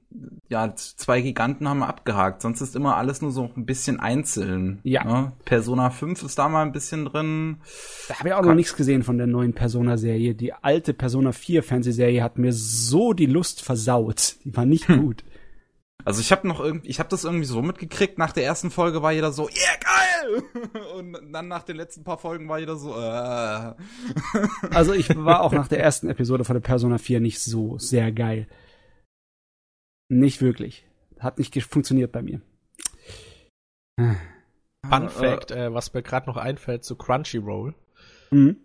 ja, zwei Giganten haben wir abgehakt. Sonst ist immer alles nur so ein bisschen einzeln. Ja. Ne? Persona 5 ist da mal ein bisschen drin. Da habe ich auch noch nichts gesehen von der neuen Persona-Serie. Die alte Persona 4 Fernsehserie hat mir so die Lust versaut. Die war nicht gut. Also ich habe noch irgendwie, ich habe das irgendwie so mitgekriegt. Nach der ersten Folge war jeder so, yeah geil, und dann nach den letzten paar Folgen war jeder so. Äh. Also ich war auch nach der ersten Episode von der Persona 4 nicht so sehr geil. Nicht wirklich. Hat nicht funktioniert bei mir. Fun Fact, äh, was mir gerade noch einfällt zu Crunchyroll. Mhm.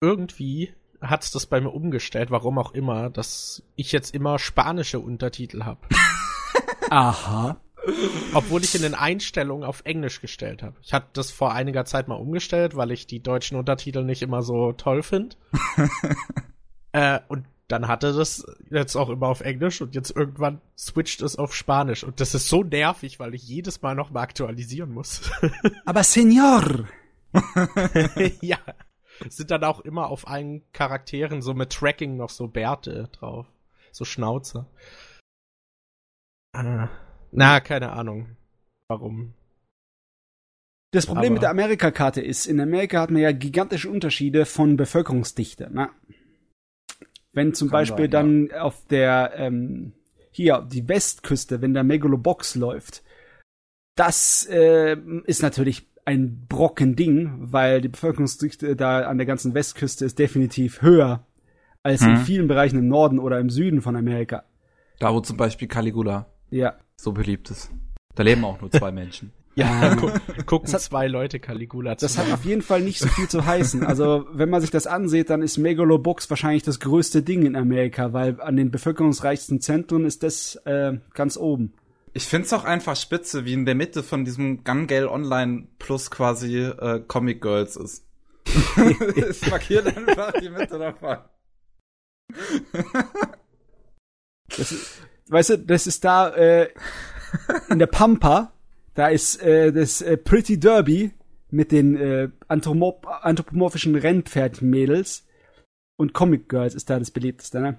Irgendwie hat's das bei mir umgestellt, warum auch immer, dass ich jetzt immer spanische Untertitel habe. Aha. Obwohl ich in den Einstellungen auf Englisch gestellt habe. Ich hatte das vor einiger Zeit mal umgestellt, weil ich die deutschen Untertitel nicht immer so toll finde. äh, und dann hatte das jetzt auch immer auf Englisch und jetzt irgendwann switcht es auf Spanisch. Und das ist so nervig, weil ich jedes Mal noch mal aktualisieren muss. Aber Senor! ja. Sind dann auch immer auf allen Charakteren so mit Tracking noch so Bärte drauf. So Schnauze. Ah. Na, keine Ahnung. Warum? Das Problem Aber mit der Amerikakarte ist, in Amerika hat man ja gigantische Unterschiede von Bevölkerungsdichte. Ne? Wenn zum Kann Beispiel sein, dann ja. auf der, ähm, hier, die Westküste, wenn der Megalobox läuft, das äh, ist natürlich ein Brocken-Ding, weil die Bevölkerungsdichte da an der ganzen Westküste ist definitiv höher als hm. in vielen Bereichen im Norden oder im Süden von Amerika. Da wo zum Beispiel Caligula ja. so beliebt ist. Da leben auch nur zwei Menschen. Ja, gu gucken hat, zwei Leute Caligula Das hat auf jeden Fall nicht so viel zu heißen. Also, wenn man sich das ansieht, dann ist Megalobox wahrscheinlich das größte Ding in Amerika, weil an den bevölkerungsreichsten Zentren ist das äh, ganz oben. Ich find's auch einfach spitze, wie in der Mitte von diesem Gun Gale Online Plus quasi äh, Comic Girls ist. es markiert einfach die Mitte davon. das ist, weißt du, das ist da äh, in der Pampa, da ist äh, das äh, Pretty Derby mit den äh, anthropomorph anthropomorphischen Rennpferdmädels und Comic Girls ist da das beliebteste, ne?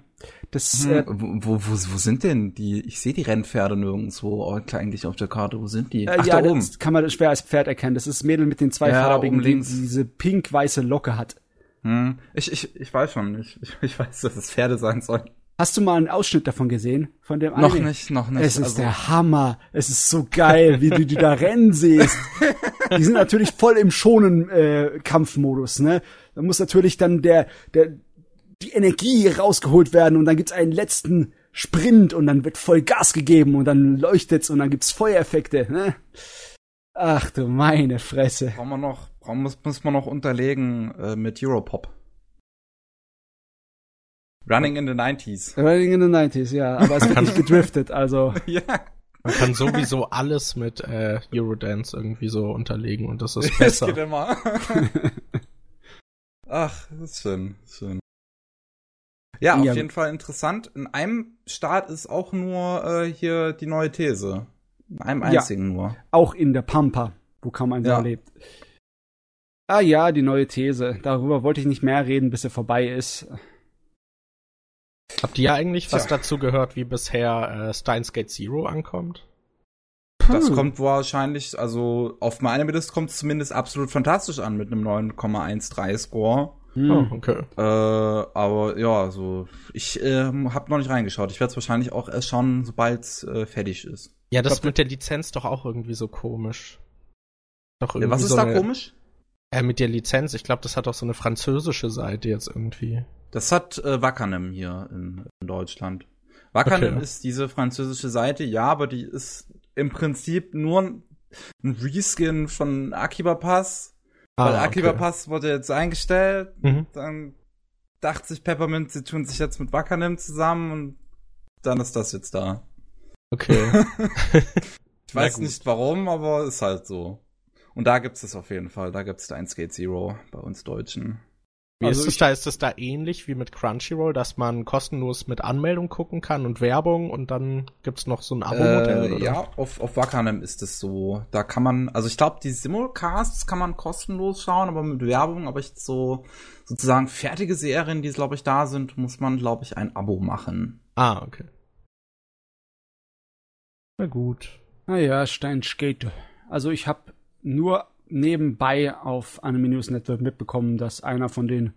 Das, hm, äh, wo, wo, wo sind denn die? Ich sehe die Rennpferde nirgendwo eigentlich auf der Karte. Wo sind die? Äh, Ach, ja, da oben. das kann man schwer als Pferd erkennen. Das ist das Mädel mit den zwei ja, farbigen, die diese pink-weiße Locke hat. Hm. Ich, ich, ich weiß schon. Ich, ich weiß, dass es Pferde sein sollen. Hast du mal einen Ausschnitt davon gesehen? Von dem Noch Anime? nicht, noch nicht. Es ist also. der Hammer. Es ist so geil, wie du die da rennen siehst. Die sind natürlich voll im schonen äh, Kampfmodus, ne? Da muss natürlich dann der, der, die Energie rausgeholt werden und dann gibt's einen letzten Sprint und dann wird voll Gas gegeben und dann leuchtet's und dann gibt's Feuereffekte, ne? Ach du meine Fresse. Brauchen wir noch, brauchen, muss, muss man noch unterlegen äh, mit Europop. Running in the 90s. Running in the 90s, ja. Aber es wird nicht gedriftet, also. ja. Man kann sowieso alles mit äh, Eurodance irgendwie so unterlegen und das ist besser. Das geht immer. Ach, das ist schön, das ist schön. Ja, auf ja. jeden Fall interessant. In einem Start ist auch nur äh, hier die neue These. In einem einzigen ja, nur. Auch in der Pampa, wo kaum ein ja. lebt. Ah ja, die neue These. Darüber wollte ich nicht mehr reden, bis er vorbei ist. Habt ihr eigentlich was Tja. dazu gehört, wie bisher äh, Steins Gate Zero ankommt? Das kommt wahrscheinlich, also auf meine List kommt es zumindest absolut fantastisch an mit einem 9,13 Score. Hm. Oh, okay. Äh, aber ja, also ich äh, habe noch nicht reingeschaut. Ich werde es wahrscheinlich auch erst schauen, sobald es äh, fertig ist. Ja, das glaub, mit der Lizenz doch auch irgendwie so komisch. Doch irgendwie ja, was ist so da komisch? Äh, mit der Lizenz. Ich glaube, das hat auch so eine französische Seite jetzt irgendwie. Das hat äh, Wackernem hier in, in Deutschland. Wackernem okay. ist diese französische Seite, ja, aber die ist im Prinzip nur ein Reskin von Akiba Pass. Ah, weil Akiba okay. Pass wurde jetzt eingestellt. Mhm. Dann dachte sich Peppermint, sie tun sich jetzt mit Wackernem zusammen und dann ist das jetzt da. Okay. ich weiß nicht warum, aber ist halt so. Und da gibt's es auf jeden Fall. Da gibt's Steins Gate Zero bei uns Deutschen. Wie also ist es da? Ist es da ähnlich wie mit Crunchyroll, dass man kostenlos mit Anmeldung gucken kann und Werbung und dann gibt's noch so ein Abo-Modell? Äh, ja, auf, auf Wakanem ist es so. Da kann man, also ich glaube, die Simulcasts kann man kostenlos schauen, aber mit Werbung, aber ich so sozusagen fertige Serien, die glaube ich da sind, muss man glaube ich ein Abo machen. Ah, okay. Na gut. Naja, Steinskate. Also ich habe nur nebenbei auf Anime News Network mitbekommen, dass einer von den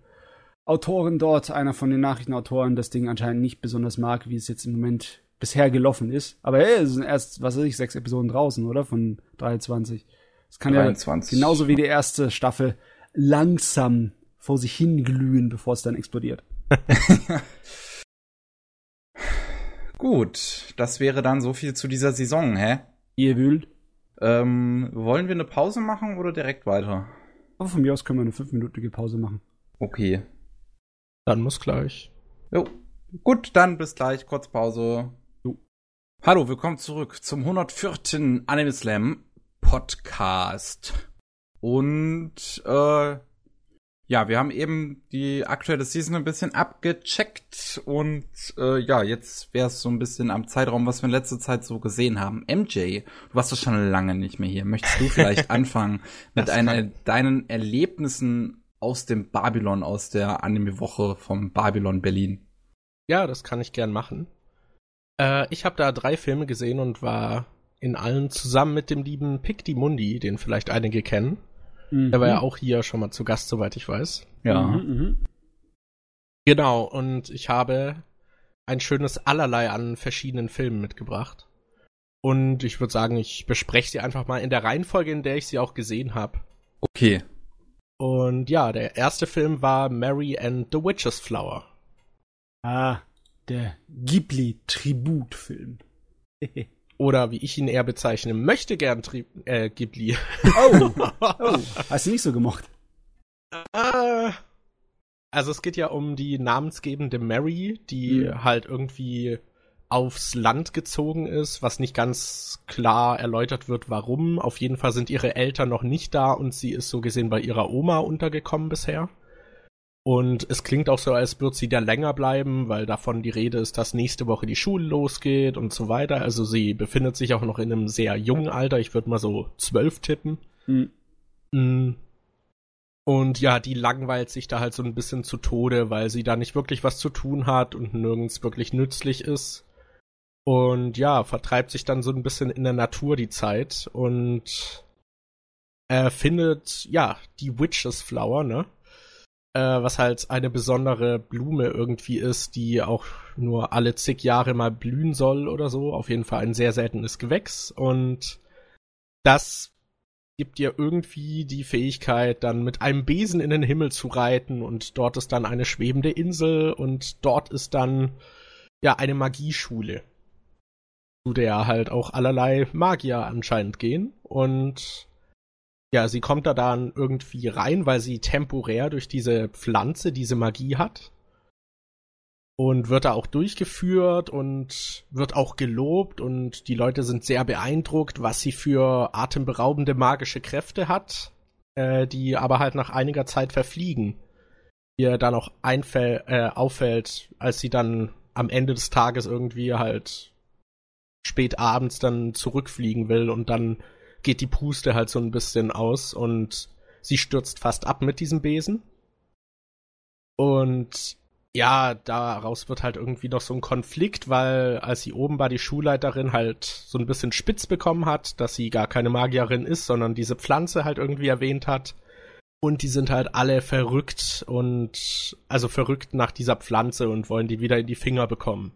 Autoren dort, einer von den Nachrichtenautoren, das Ding anscheinend nicht besonders mag, wie es jetzt im Moment bisher gelaufen ist. Aber hey, es sind erst, was weiß ich, sechs Episoden draußen, oder? Von 23. Es kann 23. ja genauso wie die erste Staffel langsam vor sich hinglühen, bevor es dann explodiert. Gut, das wäre dann so viel zu dieser Saison, hä? Ihr wühlt. Ähm, wollen wir eine Pause machen oder direkt weiter? Aber von mir aus können wir eine fünfminütige Pause machen. Okay. Dann muss gleich. Jo. Gut, dann bis gleich, kurz Pause. Jo. Hallo, willkommen zurück zum 104. Anime Slam Podcast. Und äh, ja, wir haben eben die aktuelle Season ein bisschen abgecheckt und äh, ja, jetzt wäre es so ein bisschen am Zeitraum, was wir in letzter Zeit so gesehen haben. MJ, du warst doch schon lange nicht mehr hier. Möchtest du vielleicht anfangen mit einer, deinen Erlebnissen aus dem Babylon, aus der Anime-Woche vom Babylon Berlin? Ja, das kann ich gern machen. Äh, ich habe da drei Filme gesehen und war in allen zusammen mit dem lieben Pic Mundi, den vielleicht einige kennen. Mhm. Der war ja auch hier schon mal zu Gast, soweit ich weiß. Ja. Mhm, mhm. Genau, und ich habe ein schönes Allerlei an verschiedenen Filmen mitgebracht. Und ich würde sagen, ich bespreche sie einfach mal in der Reihenfolge, in der ich sie auch gesehen habe. Okay. Und ja, der erste Film war Mary and the Witch's Flower. Ah, der Ghibli-Tributfilm. Oder wie ich ihn eher bezeichnen möchte, gern Tri äh, Ghibli. oh, oh, hast du nicht so gemocht? Äh, also es geht ja um die namensgebende Mary, die Mhm. halt irgendwie aufs Land gezogen ist, was nicht ganz klar erläutert wird, warum. Auf jeden Fall sind ihre Eltern noch nicht da und sie ist so gesehen bei ihrer Oma untergekommen bisher. Und es klingt auch so, als würde sie da länger bleiben, weil davon die Rede ist, dass nächste Woche die Schule losgeht und so weiter. Also sie befindet sich auch noch in einem sehr jungen Alter. Ich würde mal so zwölf tippen. Hm. Mm. Und ja, die langweilt sich da halt so ein bisschen zu Tode, weil sie da nicht wirklich was zu tun hat und nirgends wirklich nützlich ist. Und ja, vertreibt sich dann so ein bisschen in der Natur die Zeit und äh, findet, ja, die Witch's Flower, ne? Äh, was halt eine besondere Blume irgendwie ist, die auch nur alle zig Jahre mal blühen soll oder so. Auf jeden Fall ein sehr seltenes Gewächs. Und das gibt ihr irgendwie die Fähigkeit, dann mit einem Besen in den Himmel zu reiten und dort ist dann eine schwebende Insel und dort ist dann ja eine Magieschule, zu der halt auch allerlei Magier anscheinend gehen und ja, sie kommt da dann irgendwie rein, weil sie temporär durch diese Pflanze diese Magie hat und wird da auch durchgeführt und wird auch gelobt und die Leute sind sehr beeindruckt, was sie für atemberaubende magische Kräfte hat, äh, die aber halt nach einiger Zeit verfliegen. Ihr dann auch einfäll äh, auffällt, als sie dann am Ende des Tages irgendwie halt spät abends dann zurückfliegen will und dann geht die Puste halt so ein bisschen aus und sie stürzt fast ab mit diesem Besen. Und ja, daraus wird halt irgendwie noch so ein Konflikt, weil als sie oben war, die Schulleiterin halt so ein bisschen spitz bekommen hat, dass sie gar keine Magierin ist, sondern diese Pflanze halt irgendwie erwähnt hat. Und die sind halt alle verrückt und also verrückt nach dieser Pflanze und wollen die wieder in die Finger bekommen.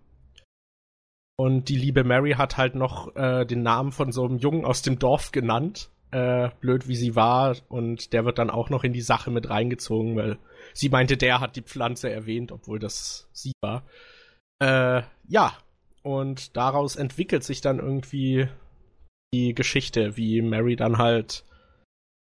Und die liebe Mary hat halt noch äh, den Namen von so einem Jungen aus dem Dorf genannt, äh, blöd wie sie war, und der wird dann auch noch in die Sache mit reingezogen, weil sie meinte, der hat die Pflanze erwähnt, obwohl das sie war. Äh, ja, und daraus entwickelt sich dann irgendwie die Geschichte, wie Mary dann halt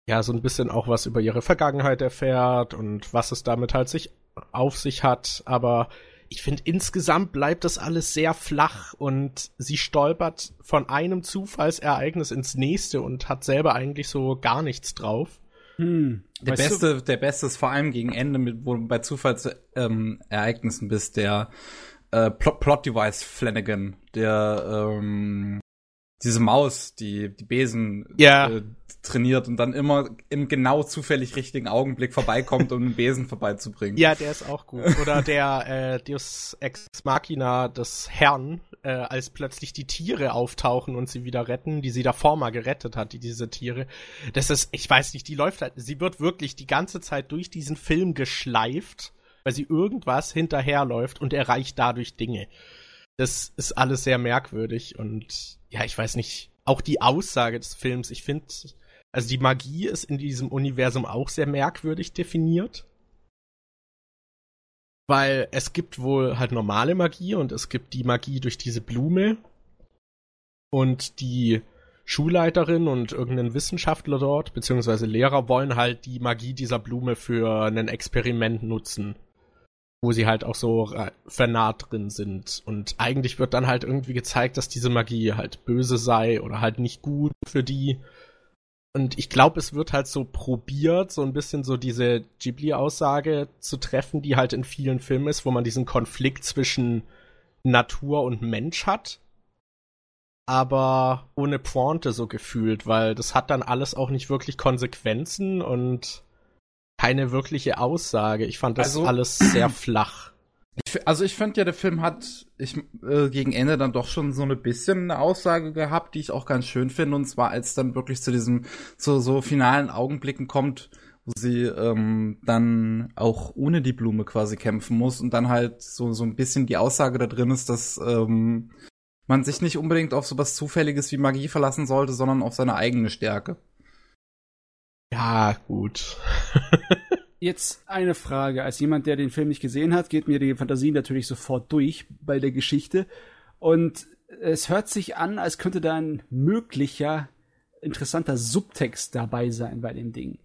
ja so ein bisschen auch was über ihre Vergangenheit erfährt und was es damit halt sich auf sich hat, aber ich finde, insgesamt bleibt das alles sehr flach und sie stolpert von einem Zufallsereignis ins nächste und hat selber eigentlich so gar nichts drauf. Hm. Der Weißt du- beste, der beste ist vor allem gegen Ende, mit, wo du bei Zufallsereignissen ähm, bist, der äh, Plot, Plot Device Flanagan, der ähm, diese Maus, die die Besen Ja. äh, trainiert und dann immer im genau zufällig richtigen Augenblick vorbeikommt, um den Besen vorbeizubringen. Ja, der ist auch gut. Oder der äh, Deus Ex Machina des Herrn, äh, als plötzlich die Tiere auftauchen und sie wieder retten, die sie davor mal gerettet hat, die diese Tiere. Das ist, ich weiß nicht, die läuft halt, sie wird wirklich die ganze Zeit durch diesen Film geschleift, weil sie irgendwas hinterherläuft und erreicht dadurch Dinge. Das ist alles sehr merkwürdig und ja, ich weiß nicht, auch die Aussage des Films, ich finde, also die Magie ist in diesem Universum auch sehr merkwürdig definiert. Weil es gibt wohl halt normale Magie und es gibt die Magie durch diese Blume. Und die Schulleiterin und irgendein Wissenschaftler dort, beziehungsweise Lehrer, wollen halt die Magie dieser Blume für ein Experiment nutzen. Wo sie halt auch so vernarrt drin sind. Und eigentlich wird dann halt irgendwie gezeigt, dass diese Magie halt böse sei oder halt nicht gut für die. Und ich glaube, es wird halt so probiert, so ein bisschen so diese Ghibli-Aussage zu treffen, die halt in vielen Filmen ist, wo man diesen Konflikt zwischen Natur und Mensch hat. Aber ohne Pointe so gefühlt, weil das hat dann alles auch nicht wirklich Konsequenzen und keine wirkliche Aussage. Ich fand das also, alles sehr flach. Ich, also ich fand ja, der Film hat ich, äh, gegen Ende dann doch schon so ein bisschen eine Aussage gehabt, die ich auch ganz schön finde. Und zwar, als dann wirklich zu diesem, zu so finalen Augenblicken kommt, wo sie ähm, dann auch ohne die Blume quasi kämpfen muss und dann halt so, so ein bisschen die Aussage da drin ist, dass ähm, man sich nicht unbedingt auf sowas Zufälliges wie Magie verlassen sollte, sondern auf seine eigene Stärke. Ja, gut. Jetzt eine Frage. Als jemand, der den Film nicht gesehen hat, geht mir die Fantasie natürlich sofort durch bei der Geschichte. Und es hört sich an, als könnte da ein möglicher, interessanter Subtext dabei sein bei dem Ding.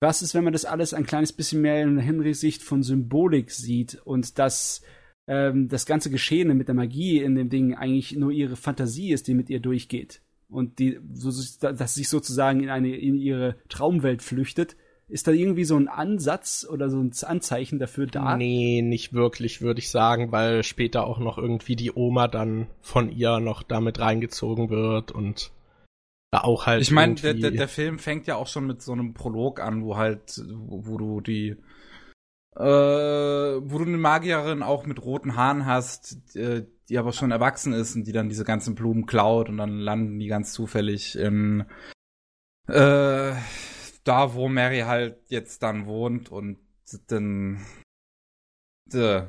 Was ist, wenn man das alles ein kleines bisschen mehr in Hinsicht von Symbolik sieht und dass ähm, das ganze Geschehene mit der Magie in dem Ding eigentlich nur ihre Fantasie ist, die mit ihr durchgeht? Und die, so, dass sich sozusagen in eine, in ihre Traumwelt flüchtet ist da irgendwie so ein Ansatz oder so ein Anzeichen dafür da? Nee, nicht wirklich, würde ich sagen, weil später auch noch irgendwie die Oma dann von ihr noch damit reingezogen wird und da auch halt. Ich meine, der, der, der Film fängt ja auch schon mit so einem Prolog an, wo halt, wo, wo du die äh, wo du eine Magierin auch mit roten Haaren hast, äh, die aber schon erwachsen ist und die dann diese ganzen Blumen klaut und dann landen die ganz zufällig in äh, da, wo Mary halt jetzt dann wohnt und dann. Äh.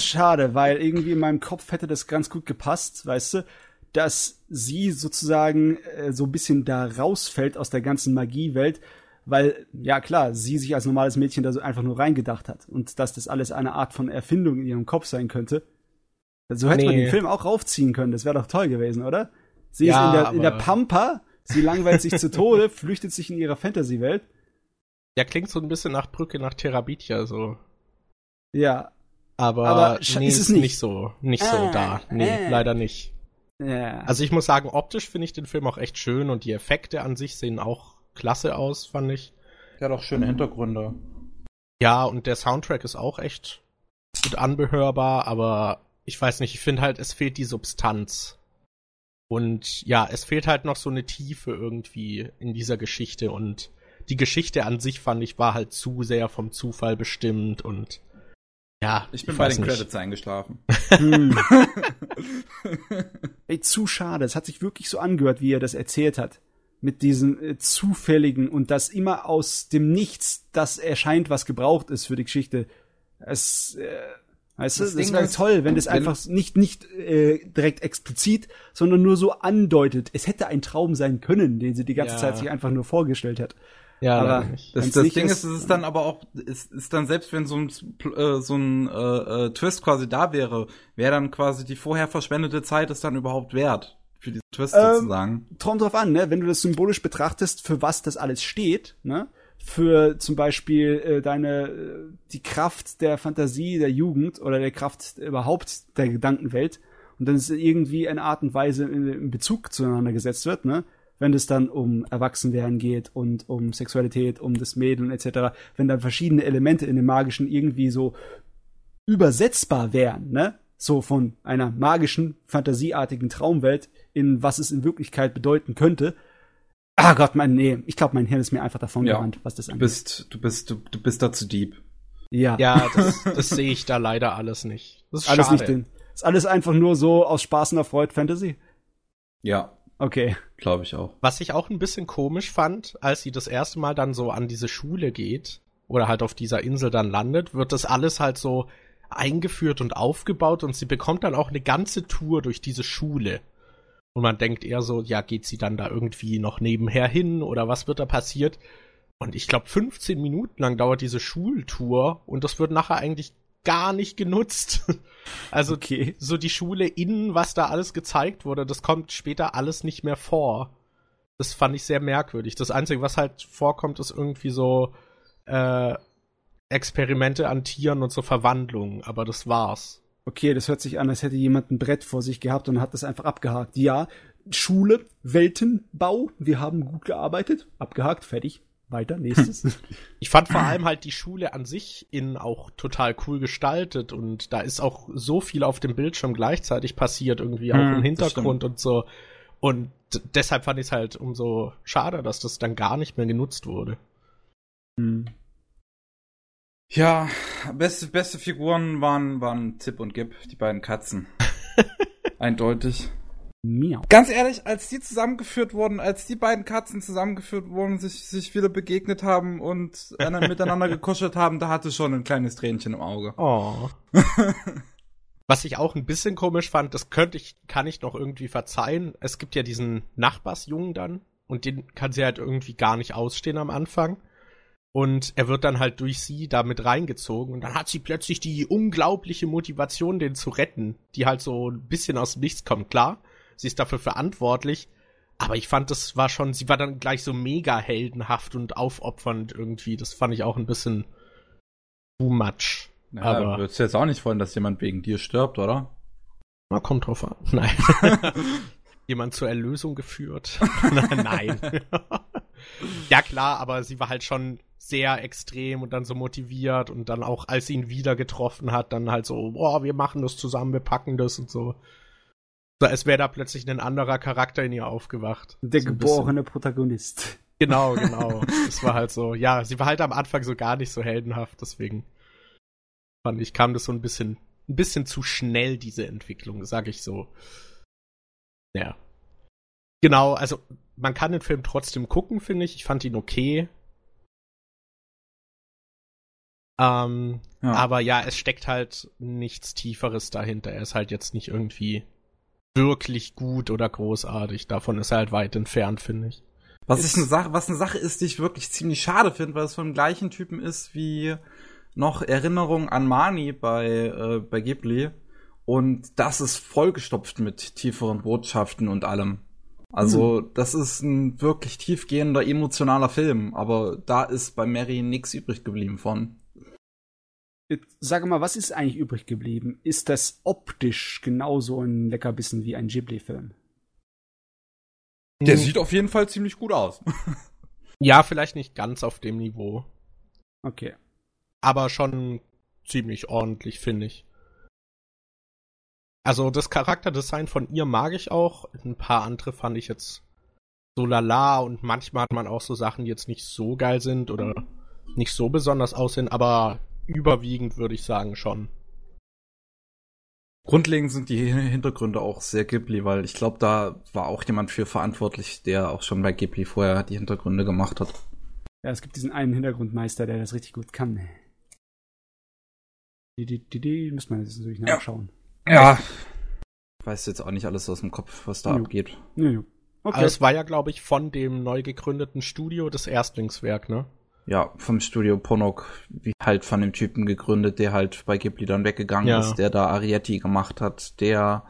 Schade, weil irgendwie in meinem Kopf hätte das ganz gut gepasst, weißt du, dass sie sozusagen äh, so ein bisschen da rausfällt aus der ganzen Magiewelt, weil, ja klar, sie sich als normales Mädchen da so einfach nur reingedacht hat und dass das alles eine Art von Erfindung in ihrem Kopf sein könnte. So hätte nee. man den Film auch raufziehen können, das wäre doch toll gewesen, oder? Sie ja, ist in der, in der Pampa Sie langweilt sich zu Tode, flüchtet sich in ihrer Fantasy-Welt. Ja, klingt so ein bisschen nach Brücke nach Therabithia, so. Ja. Aber, aber nee, ist es nicht. nicht so, nicht so äh, da. Nee, äh. leider nicht. Ja. Also ich muss sagen, optisch finde ich den Film auch echt schön und die Effekte an sich sehen auch klasse aus, fand ich. Ja, doch schöne Hintergründe. Ja, und der Soundtrack ist auch echt gut anbehörbar, aber ich weiß nicht, ich finde halt, es fehlt die Substanz. Und ja, es fehlt halt noch so eine Tiefe irgendwie in dieser Geschichte und die Geschichte an sich fand ich war halt zu sehr vom Zufall bestimmt und ja. Ich bin ich bei den nicht. Credits eingeschlafen. Hm. Ey, zu schade. Es hat sich wirklich so angehört, wie er das erzählt hat. Mit diesem äh, zufälligen und das immer aus dem Nichts, das erscheint, was gebraucht ist für die Geschichte. Es, äh, Weißt das du, das wäre toll, wenn das einfach nicht, nicht äh, direkt explizit, sondern nur so andeutet. Es hätte ein Traum sein können, den sie die ganze ja. Zeit sich einfach nur vorgestellt hat. Ja, aber das, das Ding ist, es ist dann aber auch, es ist dann selbst wenn so ein äh, so ein äh, äh, Twist quasi da wäre, wäre dann quasi die vorher verschwendete Zeit es dann überhaupt wert für diesen Twist ähm, sozusagen. Kommt drauf an, ne? Wenn du das symbolisch betrachtest, für was das alles steht, ne? Für zum Beispiel äh, deine äh, die Kraft der Fantasie der Jugend oder der Kraft überhaupt der Gedankenwelt und dann ist irgendwie eine Art und Weise in, in Bezug zueinander gesetzt wird, ne? Wenn es dann um Erwachsenwerden geht und um Sexualität, um das Mädel etc., wenn dann verschiedene Elemente in dem Magischen irgendwie so übersetzbar wären, ne? So von einer magischen, fantasieartigen Traumwelt in was es in Wirklichkeit bedeuten könnte, Ah Gott, mein, nee, ich glaube, mein Hirn ist mir einfach davon ja, gerannt, was das angeht. Du bist, du bist, du, du bist da zu deep. Ja. Ja, das, das sehe ich da leider alles nicht. Das ist alles schade. nicht drin. Ist alles einfach nur so aus Spaß und Erfreut Fantasy? Ja. Okay. Glaube ich auch. Was ich auch ein bisschen komisch fand, als sie das erste Mal dann so an diese Schule geht oder halt auf dieser Insel dann landet, wird das alles halt so eingeführt und aufgebaut und sie bekommt dann auch eine ganze Tour durch diese Schule. Und man denkt eher so, ja, geht sie dann da irgendwie noch nebenher hin oder was wird da passiert? Und ich glaube, 15 Minuten lang dauert diese Schultour und das wird nachher eigentlich gar nicht genutzt. Also okay. so die Schule innen, was da alles gezeigt wurde, das kommt später alles nicht mehr vor. Das fand ich sehr merkwürdig. Das Einzige, was halt vorkommt, ist irgendwie so äh, Experimente an Tieren und so Verwandlungen, aber das war's. Okay, das hört sich an, als hätte jemand ein Brett vor sich gehabt und hat das einfach abgehakt. Ja, Schule, Weltenbau, wir haben gut gearbeitet, abgehakt, fertig. Weiter, nächstes. Ich fand vor allem halt die Schule an sich in auch total cool gestaltet und da ist auch so viel auf dem Bildschirm gleichzeitig passiert, irgendwie auch hm, im Hintergrund und so. Und deshalb fand ich es halt umso schade, dass das dann gar nicht mehr genutzt wurde. Hm. Ja, beste, beste Figuren waren, waren Zip und Gip, die beiden Katzen. Eindeutig. Miau. Ganz ehrlich, als die zusammengeführt wurden, als die beiden Katzen zusammengeführt wurden, sich, sich wieder begegnet haben und miteinander gekuschelt haben, da hatte schon ein kleines Tränchen im Auge. Oh. Was ich auch ein bisschen komisch fand, das könnte ich, kann ich noch irgendwie verzeihen. Es gibt ja diesen Nachbarsjungen dann und den kann sie halt irgendwie gar nicht ausstehen am Anfang. Und er wird dann halt durch sie damit reingezogen und dann hat sie plötzlich die unglaubliche Motivation, den zu retten, die halt so ein bisschen aus dem Nichts kommt. Klar, sie ist dafür verantwortlich. Aber ich fand, das war schon, sie war dann gleich so mega heldenhaft und aufopfernd irgendwie. Das fand ich auch ein bisschen too much. Ja, aber würdest du jetzt auch nicht wollen, dass jemand wegen dir stirbt, oder? Na, kommt drauf an. Nein. jemand zur Erlösung geführt. Nein. ja, klar, aber sie war halt schon sehr extrem und dann so motiviert und dann auch, als sie ihn wieder getroffen hat, dann halt so, boah, wir machen das zusammen, wir packen das und so. So, als wäre da plötzlich ein anderer Charakter in ihr aufgewacht. Der so geborene Protagonist. Genau, genau. Es war halt so, ja, sie war halt am Anfang so gar nicht so heldenhaft, deswegen fand ich, kam das so ein bisschen, ein bisschen zu schnell, diese Entwicklung, sag ich so. Ja. Genau, also man kann den Film trotzdem gucken, finde ich. Ich fand ihn okay. Ähm, ja. Aber ja, es steckt halt nichts Tieferes dahinter. Er ist halt jetzt nicht irgendwie wirklich gut oder großartig. Davon ist er halt weit entfernt, finde ich. Was ist eine Sache, was eine Sache ist, die ich wirklich ziemlich schade finde, weil es von dem gleichen Typen ist wie noch Erinnerung an Mani bei, äh, bei Ghibli. Und das ist vollgestopft mit tieferen Botschaften und allem. Also, mhm. das ist ein wirklich tiefgehender, emotionaler Film, aber da ist bei Mary nichts übrig geblieben von. Sag mal, was ist eigentlich übrig geblieben? Ist das optisch genauso ein Leckerbissen wie ein Ghibli-Film? Der sieht auf jeden Fall ziemlich gut aus. ja, vielleicht nicht ganz auf dem Niveau. Okay. Aber schon ziemlich ordentlich, finde ich. Also das Charakterdesign von ihr mag ich auch. Ein paar andere fand ich jetzt so lala und manchmal hat man auch so Sachen, die jetzt nicht so geil sind oder nicht so besonders aussehen, aber überwiegend würde ich sagen schon. Grundlegend sind die Hintergründe auch sehr Ghibli, weil ich glaube, da war auch jemand für verantwortlich, der auch schon bei Ghibli vorher die Hintergründe gemacht hat. Ja, es gibt diesen einen Hintergrundmeister, der das richtig gut kann. Die, die, die, die müssen wir jetzt natürlich nachschauen. Ja. Ich weiß jetzt auch nicht alles aus dem Kopf, was da jo. abgeht. Ja, jo. Okay. Aber es war ja, glaube ich, von dem neu gegründeten Studio das Erstlingswerk, ne? Ja, vom Studio Ponok, wie halt von dem Typen gegründet, der halt bei Ghibli dann weggegangen ja. ist, der da Arietti gemacht hat, der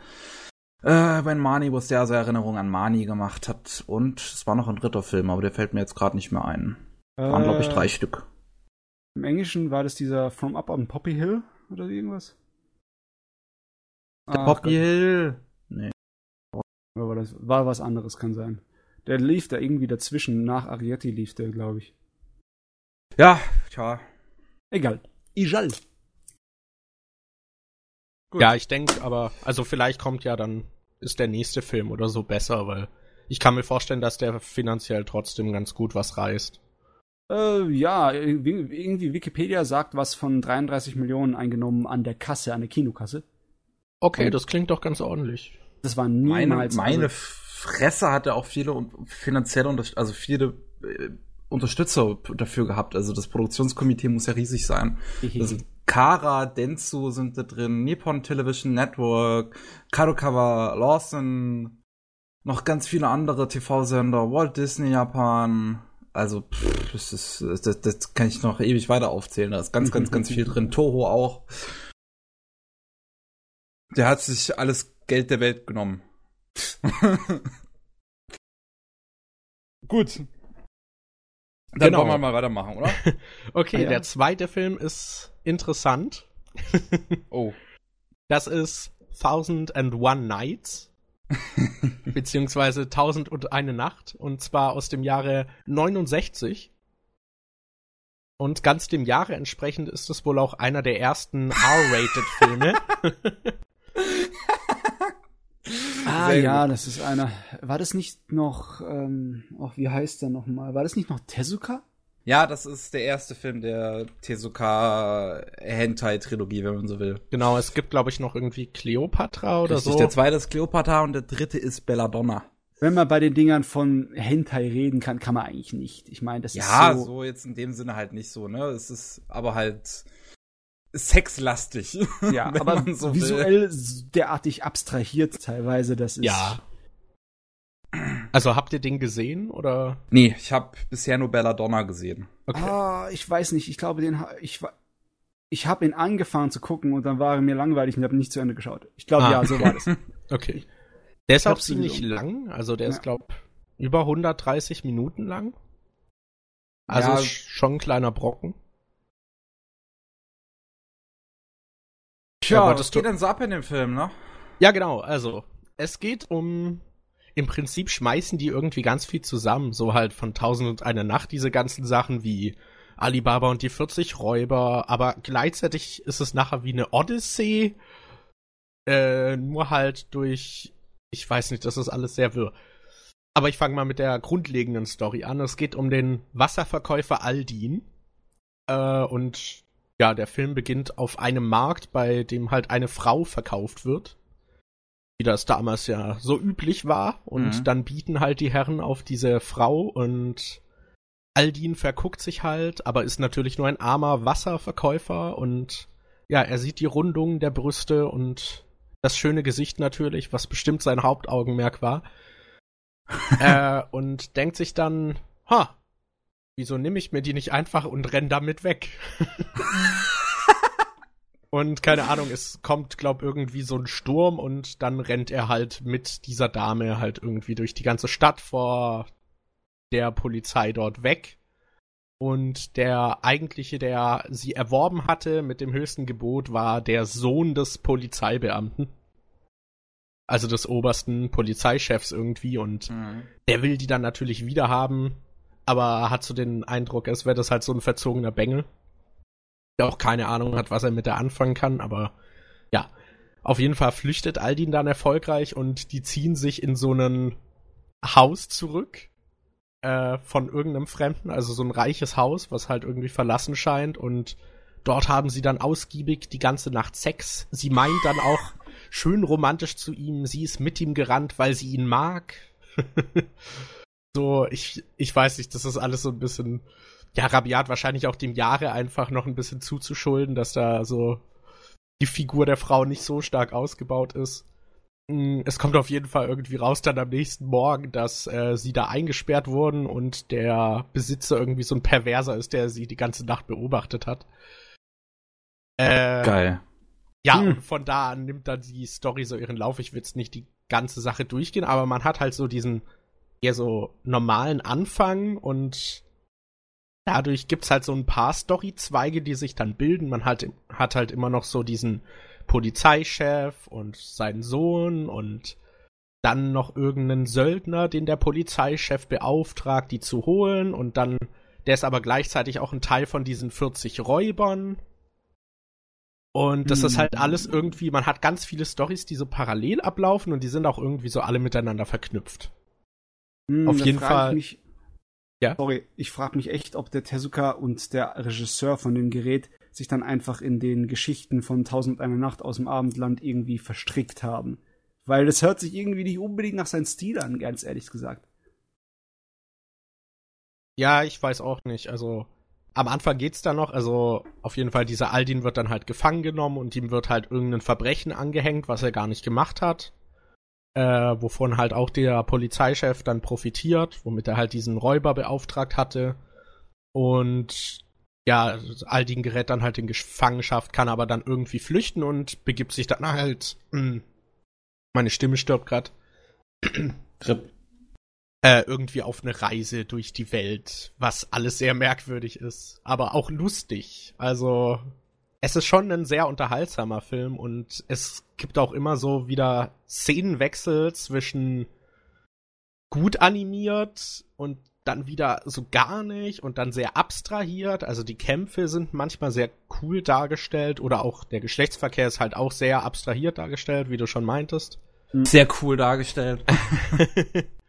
äh, bei Mani, wo es der also Erinnerung an Mani gemacht hat. Und es war noch ein dritter Film, aber der fällt mir jetzt gerade nicht mehr ein. Waren, äh, glaube ich, drei Stück. Im Englischen war das dieser From Up on Poppy Hill oder irgendwas? Der ah, Poppy Hill? Nee. Aber das war was anderes, kann sein. Der lief da irgendwie dazwischen. Nach Arietti lief der, glaube ich. Ja, tja. Egal. Egal. Gut. Ja, ich denke, aber, also vielleicht kommt ja dann, ist der nächste Film oder so besser, weil ich kann mir vorstellen, dass der finanziell trotzdem ganz gut was reißt. Äh, ja, irgendwie Wikipedia sagt was von 33 Millionen eingenommen an der Kasse, an der Kinokasse. Okay, Und das klingt doch ganz ordentlich. Das war niemals. Meine, meine also, Fresse hatte auch viele finanzielle, also viele äh, Unterstützer dafür gehabt. Also das Produktionskomitee muss ja riesig sein. Also Kara, Dentsu sind da drin, Nippon Television Network, Kadokawa Lawson, noch ganz viele andere TV-Sender, Walt Disney Japan. Also, pff, das, ist, das, das kann ich noch ewig weiter aufzählen. Da ist ganz, ganz, ganz viel drin. Toho auch. Der hat sich alles Geld der Welt genommen. Gut. Dann Genau. wollen wir mal weitermachen, oder? Okay, Ah, ja. der zweite Film ist interessant. Oh. Das ist Thousand and One Nights. beziehungsweise Tausend und eine Nacht. Und zwar aus dem Jahre 69. Und ganz dem Jahre entsprechend ist es wohl auch einer der ersten R-Rated-Filme. Ah Sehr ja, das ist einer. War das nicht noch, ähm, ach, wie heißt der nochmal? War das nicht noch Tezuka? Ja, das ist der erste Film der Tezuka Hentai-Trilogie, wenn man so will. genau, es gibt, glaube ich, noch irgendwie Cleopatra oder Richtig, so. Der zweite ist Cleopatra und der dritte ist Belladonna. Wenn man bei den Dingern von Hentai reden kann, kann man eigentlich nicht. Ich meine, das Ja, ist so. so. jetzt in dem Sinne halt nicht so, ne? Es ist aber halt sexlastig. Ja, aber so visuell derartig abstrahiert teilweise, das ist. ja. Also habt ihr den gesehen oder? Nee, ich habe bisher nur Belladonna gesehen. Okay. Ah, ich weiß nicht. Ich glaube, den ich ich habe ihn angefangen zu gucken und dann war er mir langweilig und habe nicht zu Ende geschaut. Ich glaube, Ah. ja, so war das. Okay. Der ist Ich auch ziemlich sowieso. lang. Also der Ja. ist, glaub, über 130 Minuten lang. Also Ja. ist schon ein kleiner Brocken. Tja, Ja, was geht denn so ab in dem Film, ne? Ja, genau. Also, es geht um. Im Prinzip schmeißen die irgendwie ganz viel zusammen. So halt von Tausend und eine Nacht diese ganzen Sachen wie Alibaba und die 40 Räuber. Aber gleichzeitig ist es nachher wie eine Odyssee. Äh, nur halt durch. Ich weiß nicht, das ist alles sehr wirr. Aber ich fange mal mit der grundlegenden Story an. Es geht um den Wasserverkäufer Aldin. Äh, und ja, der Film beginnt auf einem Markt, bei dem halt eine Frau verkauft wird. Wie das damals ja so üblich war. Und Mhm. dann bieten halt die Herren auf diese Frau und Aldin verguckt sich halt, aber ist natürlich nur ein armer Wasserverkäufer und ja, er sieht die Rundungen der Brüste und das schöne Gesicht natürlich, was bestimmt sein Hauptaugenmerk war. äh, und denkt sich dann, ha, wieso nehme ich mir die nicht einfach und renn damit weg? und keine Ahnung, es kommt, glaub, irgendwie so ein Sturm und dann rennt er halt mit dieser Dame halt irgendwie durch die ganze Stadt vor der Polizei dort weg. Und der eigentliche, der sie erworben hatte mit dem höchsten Gebot, war der Sohn des Polizeibeamten. Also des obersten Polizeichefs irgendwie und der will die dann natürlich wieder haben, aber hat so den Eindruck, als wäre das halt so ein verzogener Bengel. Der auch keine Ahnung hat, was er mit der anfangen kann, aber ja. Auf jeden Fall flüchtet Aldin dann erfolgreich und die ziehen sich in so ein Haus zurück äh, von irgendeinem Fremden, also so ein reiches Haus, was halt irgendwie verlassen scheint und dort haben sie dann ausgiebig die ganze Nacht Sex. Sie meint dann auch schön romantisch zu ihm, sie ist mit ihm gerannt, weil sie ihn mag. so, ich, ich weiß nicht, das ist alles so ein bisschen, ja, rabiat, wahrscheinlich auch dem Jahre einfach noch ein bisschen zuzuschulden, dass da so die Figur der Frau nicht so stark ausgebaut ist. Mm, Es kommt auf jeden Fall irgendwie raus dann am nächsten Morgen, dass äh, sie da eingesperrt wurden und der Besitzer irgendwie so ein Perverser ist, der sie die ganze Nacht beobachtet hat. Äh, Geil. ja, Hm. und von da an nimmt dann die Story so ihren Lauf. Ich will jetzt nicht die ganze Sache durchgehen, aber man hat halt so diesen eher so normalen Anfang und dadurch gibt's halt so ein paar Storyzweige, die sich dann bilden. Man hat, hat halt immer noch so diesen Polizeichef und seinen Sohn und dann noch irgendeinen Söldner, den der Polizeichef beauftragt, die zu holen und dann, der ist aber gleichzeitig auch ein Teil von diesen 40 Räubern. Und das ist halt Hm. alles irgendwie, man hat ganz viele Stories, die so parallel ablaufen und die sind auch irgendwie so alle miteinander verknüpft. Hm, Auf jeden Fall- Mich, Ja? Sorry, ich frage mich echt, ob der Tezuka und der Regisseur von dem Gerät sich dann einfach in den Geschichten von Tausend eine Nacht aus dem Abendland irgendwie verstrickt haben. Weil das hört sich irgendwie nicht unbedingt nach seinem Stil an, ganz ehrlich gesagt. Ja, ich weiß auch nicht. Also, am Anfang geht's da noch, also auf jeden Fall dieser Aldin wird dann halt gefangen genommen und ihm wird halt irgendein Verbrechen angehängt, was er gar nicht gemacht hat. Äh, wovon halt auch der Polizeichef dann profitiert, womit er halt diesen Räuber beauftragt hatte. Und ja, Aldin gerät dann halt in Gefangenschaft, kann aber dann irgendwie flüchten und begibt sich dann halt. Mh, hm, meine Stimme stirbt. Grip. Äh, irgendwie auf eine Reise durch die Welt, was alles sehr merkwürdig ist, aber auch lustig. Also, es ist schon ein sehr unterhaltsamer Film und es gibt auch immer so wieder Szenenwechsel zwischen gut animiert und dann wieder so gar nicht und dann sehr abstrahiert. Also die Kämpfe sind manchmal sehr cool dargestellt oder auch der Geschlechtsverkehr ist halt auch sehr abstrahiert dargestellt, wie du schon meintest. Sehr cool dargestellt.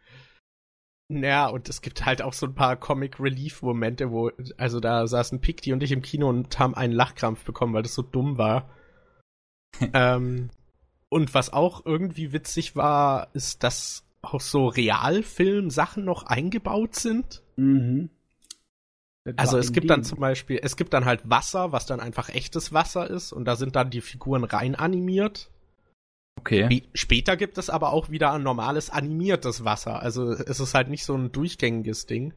Ja, und es gibt halt auch so ein paar Comic-Relief-Momente, wo, also da saßen Pikti und ich im Kino und haben einen Lachkrampf bekommen, weil das so dumm war. ähm, und was auch irgendwie witzig war, ist, dass auch so Realfilm-Sachen noch eingebaut sind. Mhm. Also es gibt dann zum Beispiel, es gibt dann halt Wasser, was dann einfach echtes Wasser ist und da sind dann die Figuren rein animiert. Okay. Später gibt es aber auch wieder ein normales animiertes Wasser. Also es ist halt nicht so ein durchgängiges Ding.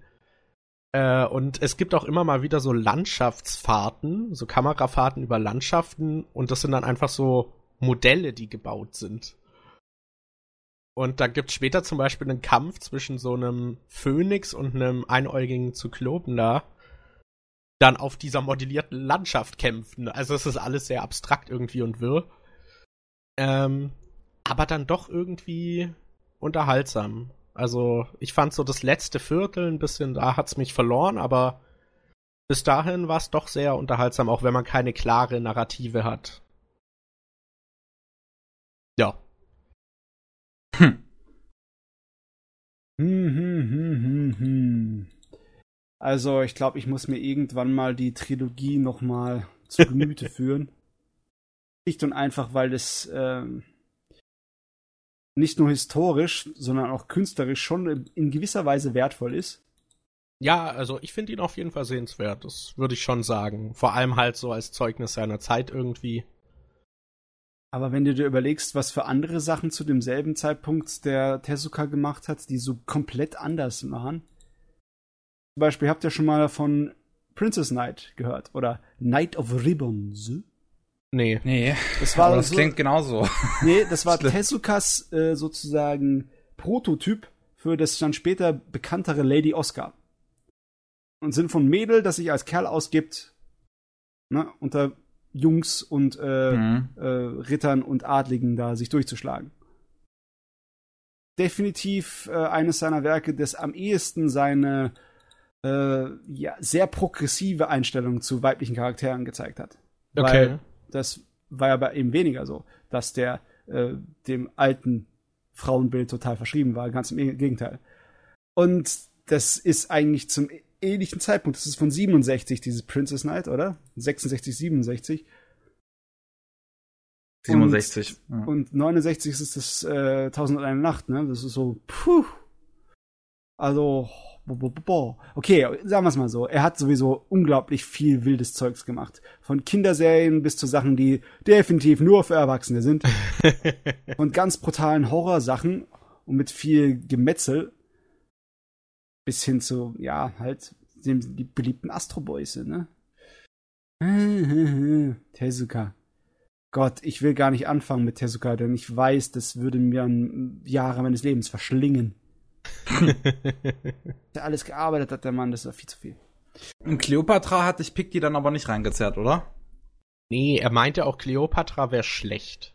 Äh, und es gibt auch immer mal wieder so Landschaftsfahrten, so Kamerafahrten über Landschaften und das sind dann einfach so Modelle, die gebaut sind. Und da gibt es später zum Beispiel einen Kampf zwischen so einem Phönix und einem einäugigen Zyklopen da, dann auf dieser modellierten Landschaft kämpfen. Also es ist alles sehr abstrakt irgendwie und wirr. Ähm, aber dann doch irgendwie unterhaltsam. Also ich fand so das letzte Viertel ein bisschen, da hat's mich verloren, aber bis dahin war es doch sehr unterhaltsam, auch wenn man keine klare Narrative hat. Ja. Hm. Hm, hm, hm, hm, hm. Also ich glaube, ich muss mir irgendwann mal die Trilogie noch mal zu Gemüte führen. Schlicht und einfach, weil es ähm, nicht nur historisch, sondern auch künstlerisch schon in gewisser Weise wertvoll ist. Ja, also ich finde ihn auf jeden Fall sehenswert, das würde ich schon sagen. Vor allem halt so als Zeugnis seiner Zeit irgendwie. Aber wenn du dir überlegst, was für andere Sachen zu demselben Zeitpunkt der Tezuka gemacht hat, die so komplett anders waren. Zum Beispiel habt ihr schon mal von Princess Knight gehört oder Knight of Ribbons. Nee. Nee. Das war Aber das so, klingt genauso. Nee, das war Tezukas äh, sozusagen Prototyp für das dann später bekanntere Lady Oscar. Und sind von Mädel, das sich als Kerl ausgibt, ne, unter Jungs und äh, mhm. äh, Rittern und Adligen da sich durchzuschlagen. Definitiv äh, eines seiner Werke, das am ehesten seine äh, ja, sehr progressive Einstellung zu weiblichen Charakteren gezeigt hat. Okay. Weil das war ja bei ihm weniger so, dass der äh, dem alten Frauenbild total verschrieben war, ganz im Gegenteil. Und das ist eigentlich zum ähnlichen Zeitpunkt, das ist von 67, dieses Princess Night, oder? 66, 67. 67. Und, ja. und 69 ist das äh, 1001 Nacht, ne? Das ist so, puh. Also, Okay, sagen wir es mal so. Er hat sowieso unglaublich viel wildes Zeugs gemacht. Von Kinderserien bis zu Sachen, die definitiv nur für Erwachsene sind. Von ganz brutalen Horrorsachen und mit viel Gemetzel bis hin zu, ja, halt, dem, die beliebten Astro Boys, ne? Tezuka. Gott, ich will gar nicht anfangen mit Tezuka, denn ich weiß, das würde mir Jahre meines Lebens verschlingen. der alles gearbeitet hat, der Mann, das war viel zu viel. In Cleopatra hatte ich Pick die dann aber nicht reingezerrt, oder? Nee, er meinte auch, Cleopatra wäre schlecht.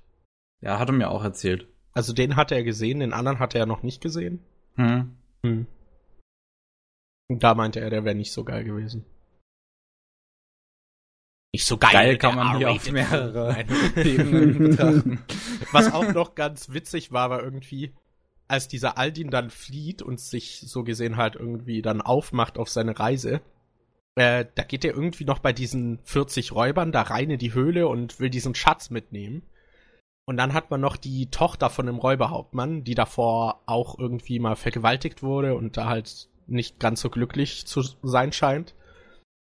Ja, hat er mir auch erzählt. Also den hat er gesehen, den anderen hat er noch nicht gesehen. Hm. Hm. Und da meinte er, der wäre nicht so geil gewesen. Nicht so geil. Geil kann man hier auf mehrere Ebenen betrachten. Was auch noch ganz witzig war, war irgendwie, als dieser Aldin dann flieht und sich so gesehen halt irgendwie dann aufmacht auf seine Reise, äh, da geht er irgendwie noch bei diesen 40 Räubern da rein in die Höhle und will diesen Schatz mitnehmen. Und dann hat man noch die Tochter von dem Räuberhauptmann, die davor auch irgendwie mal vergewaltigt wurde und da halt nicht ganz so glücklich zu sein scheint.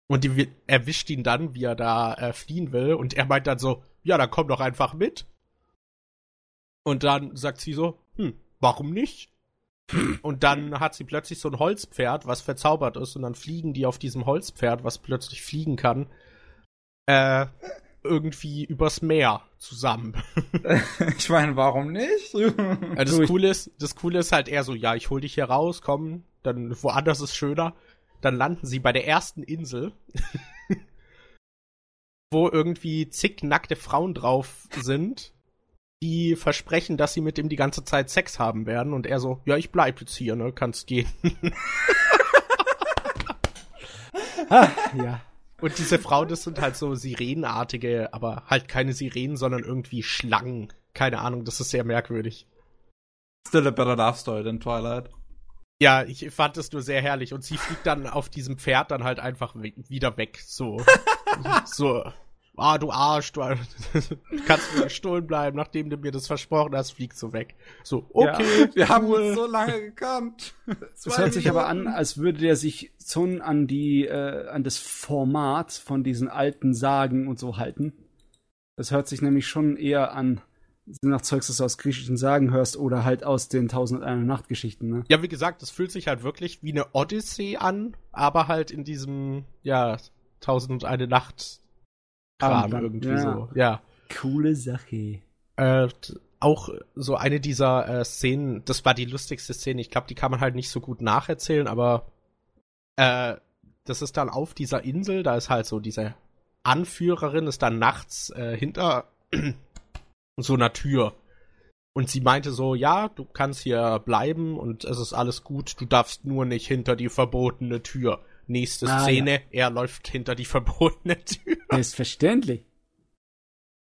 Und die erwischt ihn dann, wie er da äh, fliehen will. Und er meint dann so, ja, dann komm doch einfach mit. Und dann sagt sie so, hm, warum nicht? Und dann hat sie plötzlich so ein Holzpferd, was verzaubert ist. Und dann fliegen die auf diesem Holzpferd, was plötzlich fliegen kann, äh, irgendwie übers Meer zusammen. ich meine, warum nicht? das, Coole ist, das Coole ist halt eher so, ja, ich hol dich hier raus, komm, dann woanders ist schöner. Dann landen sie bei der ersten Insel, wo irgendwie zig nackte Frauen drauf sind, die versprechen, dass sie mit ihm die ganze Zeit Sex haben werden. Und er so, ja, ich bleib jetzt hier, ne, kannst gehen. ah, ja. Und diese Frauen, das sind halt so Sirenenartige, aber halt keine Sirenen, sondern irgendwie Schlangen. Keine Ahnung, das ist sehr merkwürdig. Still a better love story than Twilight. Ja, ich fand es nur sehr herrlich. Und sie fliegt dann auf diesem Pferd dann halt einfach wieder weg. So. so. Ah, du Arsch, du kannst mir gestohlen bleiben, nachdem du mir das versprochen hast, fliegst du weg. So, okay. Ja, wir haben uns so lange gekannt. Es hört sich aber an, als würde der sich so an die, äh, an das Format von diesen alten Sagen und so halten. Das hört sich nämlich schon eher an, nach Zeugs, das du aus griechischen Sagen hörst oder halt aus den Tausend und eine Nachtgeschichten, ne? Ja, wie gesagt, das fühlt sich halt wirklich wie eine Odyssee an, aber halt in diesem, ja, Tausend und eine Nacht Kram irgendwie ja. so. Ja. Coole Sache. Äh, auch so eine dieser äh, Szenen, das war die lustigste Szene. Ich glaube, die kann man halt nicht so gut nacherzählen, aber äh, das ist dann auf dieser Insel, da ist halt so diese Anführerin, ist dann nachts äh, hinter so einer Tür. Und sie meinte so, ja, du kannst hier bleiben und es ist alles gut, du darfst nur nicht hinter die verbotene Tür. Nächste ah, Szene, ja. er läuft hinter die verbotene Tür. Selbstverständlich.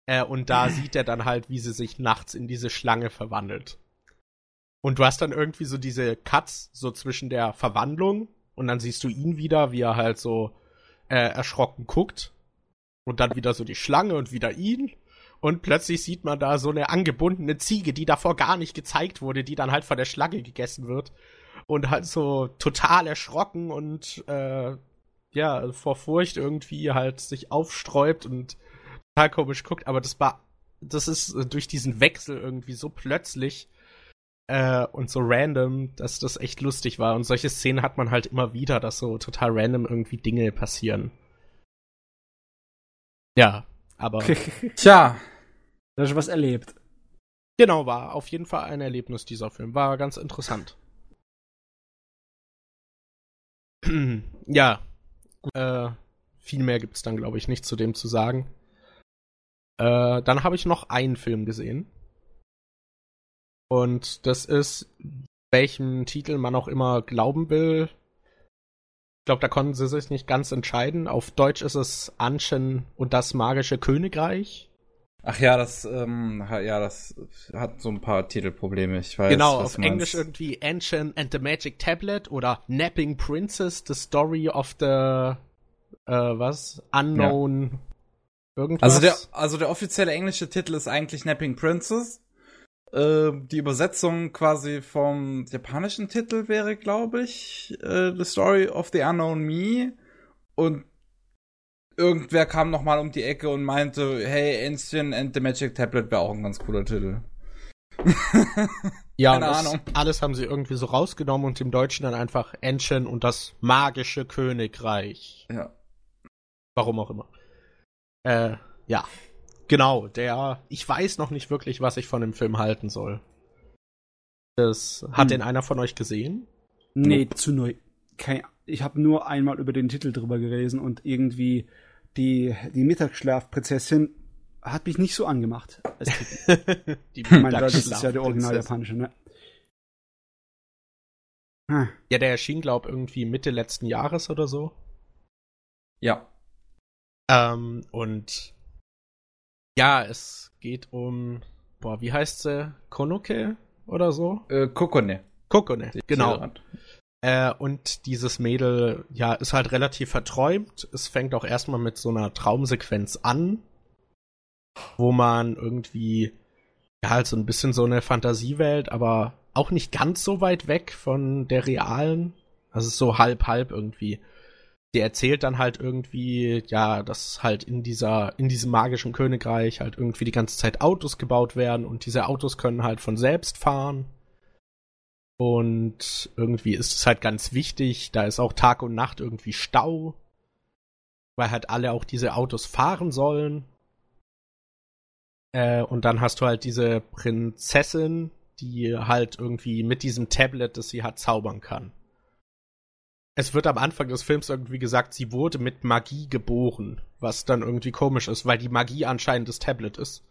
Äh, und da sieht er dann halt, wie sie sich nachts in diese Schlange verwandelt. Und du hast dann irgendwie so diese Cuts so zwischen der Verwandlung und dann siehst du ihn wieder, wie er halt so äh, erschrocken guckt. Und dann wieder so die Schlange und wieder ihn und plötzlich sieht man da so eine angebundene Ziege, die davor gar nicht gezeigt wurde, die dann halt von der Schlange gegessen wird. Und halt so total erschrocken und äh, ja, vor Furcht irgendwie halt sich aufsträubt und total komisch guckt. Aber das war, das ist durch diesen Wechsel irgendwie so plötzlich äh, und so random, dass das echt lustig war. Und solche Szenen hat man halt immer wieder, dass so total random irgendwie Dinge passieren. Ja, aber. Tja. Da hast du was erlebt. Genau, war auf jeden Fall ein Erlebnis dieser Film. War ganz interessant. ja. Äh, viel mehr gibt es dann, glaube ich, nicht zu dem zu sagen. Äh, dann habe ich noch einen Film gesehen. Und das ist, welchem Titel man auch immer glauben will, glaube, da konnten sie sich nicht ganz entscheiden. Auf Deutsch ist es Anschen und das magische Königreich. Ach ja, das, ähm, ja, das hat so ein paar Titelprobleme. Ich weiß. Genau, auf Englisch irgendwie Ancient and the Magic Tablet oder Napping Princess, The Story of the, äh, was? Unknown. Ja. Irgendwas. Also der, also der offizielle englische Titel ist eigentlich Napping Princess. Äh, die Übersetzung quasi vom japanischen Titel wäre, glaube ich, äh, The Story of the Unknown Me. Und irgendwer kam noch mal um die Ecke und meinte, hey, Ancient and the Magic Tablet wäre auch ein ganz cooler Titel. ja, Keine Ahnung. alles haben sie irgendwie so rausgenommen und im Deutschen dann einfach Ancient und das magische Königreich. Ja. Warum auch immer. Äh, ja. Genau, der. Ich weiß noch nicht wirklich, was ich von dem Film halten soll. Das hat hm. den einer von euch gesehen? Nee, zu neu. Kein, ich habe nur einmal über den Titel drüber gelesen und irgendwie die, die Mittagsschlafprinzessin hat mich nicht so angemacht. die ich meine, das ist ja der original japanische, ne? Hm. Ja, der erschien, glaub irgendwie Mitte letzten Jahres oder so. Ja. Ähm, und ja, es geht um, boah, wie heißt sie? Konoke oder so? Äh, Kokone. Kokone, genau. Äh, und dieses Mädel, ja, ist halt relativ verträumt. Es fängt auch erstmal mit so einer Traumsequenz an, wo man irgendwie, ja, halt so ein bisschen so eine Fantasiewelt, aber auch nicht ganz so weit weg von der realen. Also so halb, halb irgendwie. sie erzählt dann halt irgendwie, ja, dass halt in dieser, in diesem magischen Königreich halt irgendwie die ganze Zeit Autos gebaut werden und diese Autos können halt von selbst fahren. Und irgendwie ist es halt ganz wichtig, da ist auch Tag und Nacht irgendwie Stau, weil halt alle auch diese Autos fahren sollen. Äh, und dann hast du halt diese Prinzessin, die halt irgendwie mit diesem Tablet, das sie hat, zaubern kann. Es wird am Anfang des Films irgendwie gesagt, sie wurde mit Magie geboren, was dann irgendwie komisch ist, weil die Magie anscheinend das Tablet ist.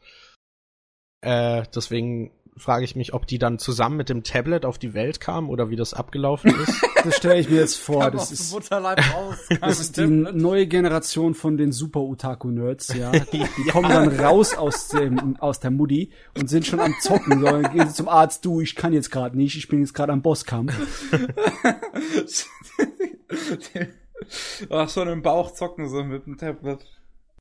Äh, deswegen frage ich mich, ob die dann zusammen mit dem Tablet auf die Welt kam oder wie das abgelaufen ist. Das stelle ich mir jetzt vor. Das ist, raus, das ist die neue Generation von den Super Otaku Nerds, ja. Die, die kommen dann raus aus dem aus der Mutti und sind schon am zocken. So, dann gehen sie zum Arzt, du, ich kann jetzt gerade nicht, ich bin jetzt gerade am Bosskampf. Ach, schon im Bauch zocken so mit dem Tablet.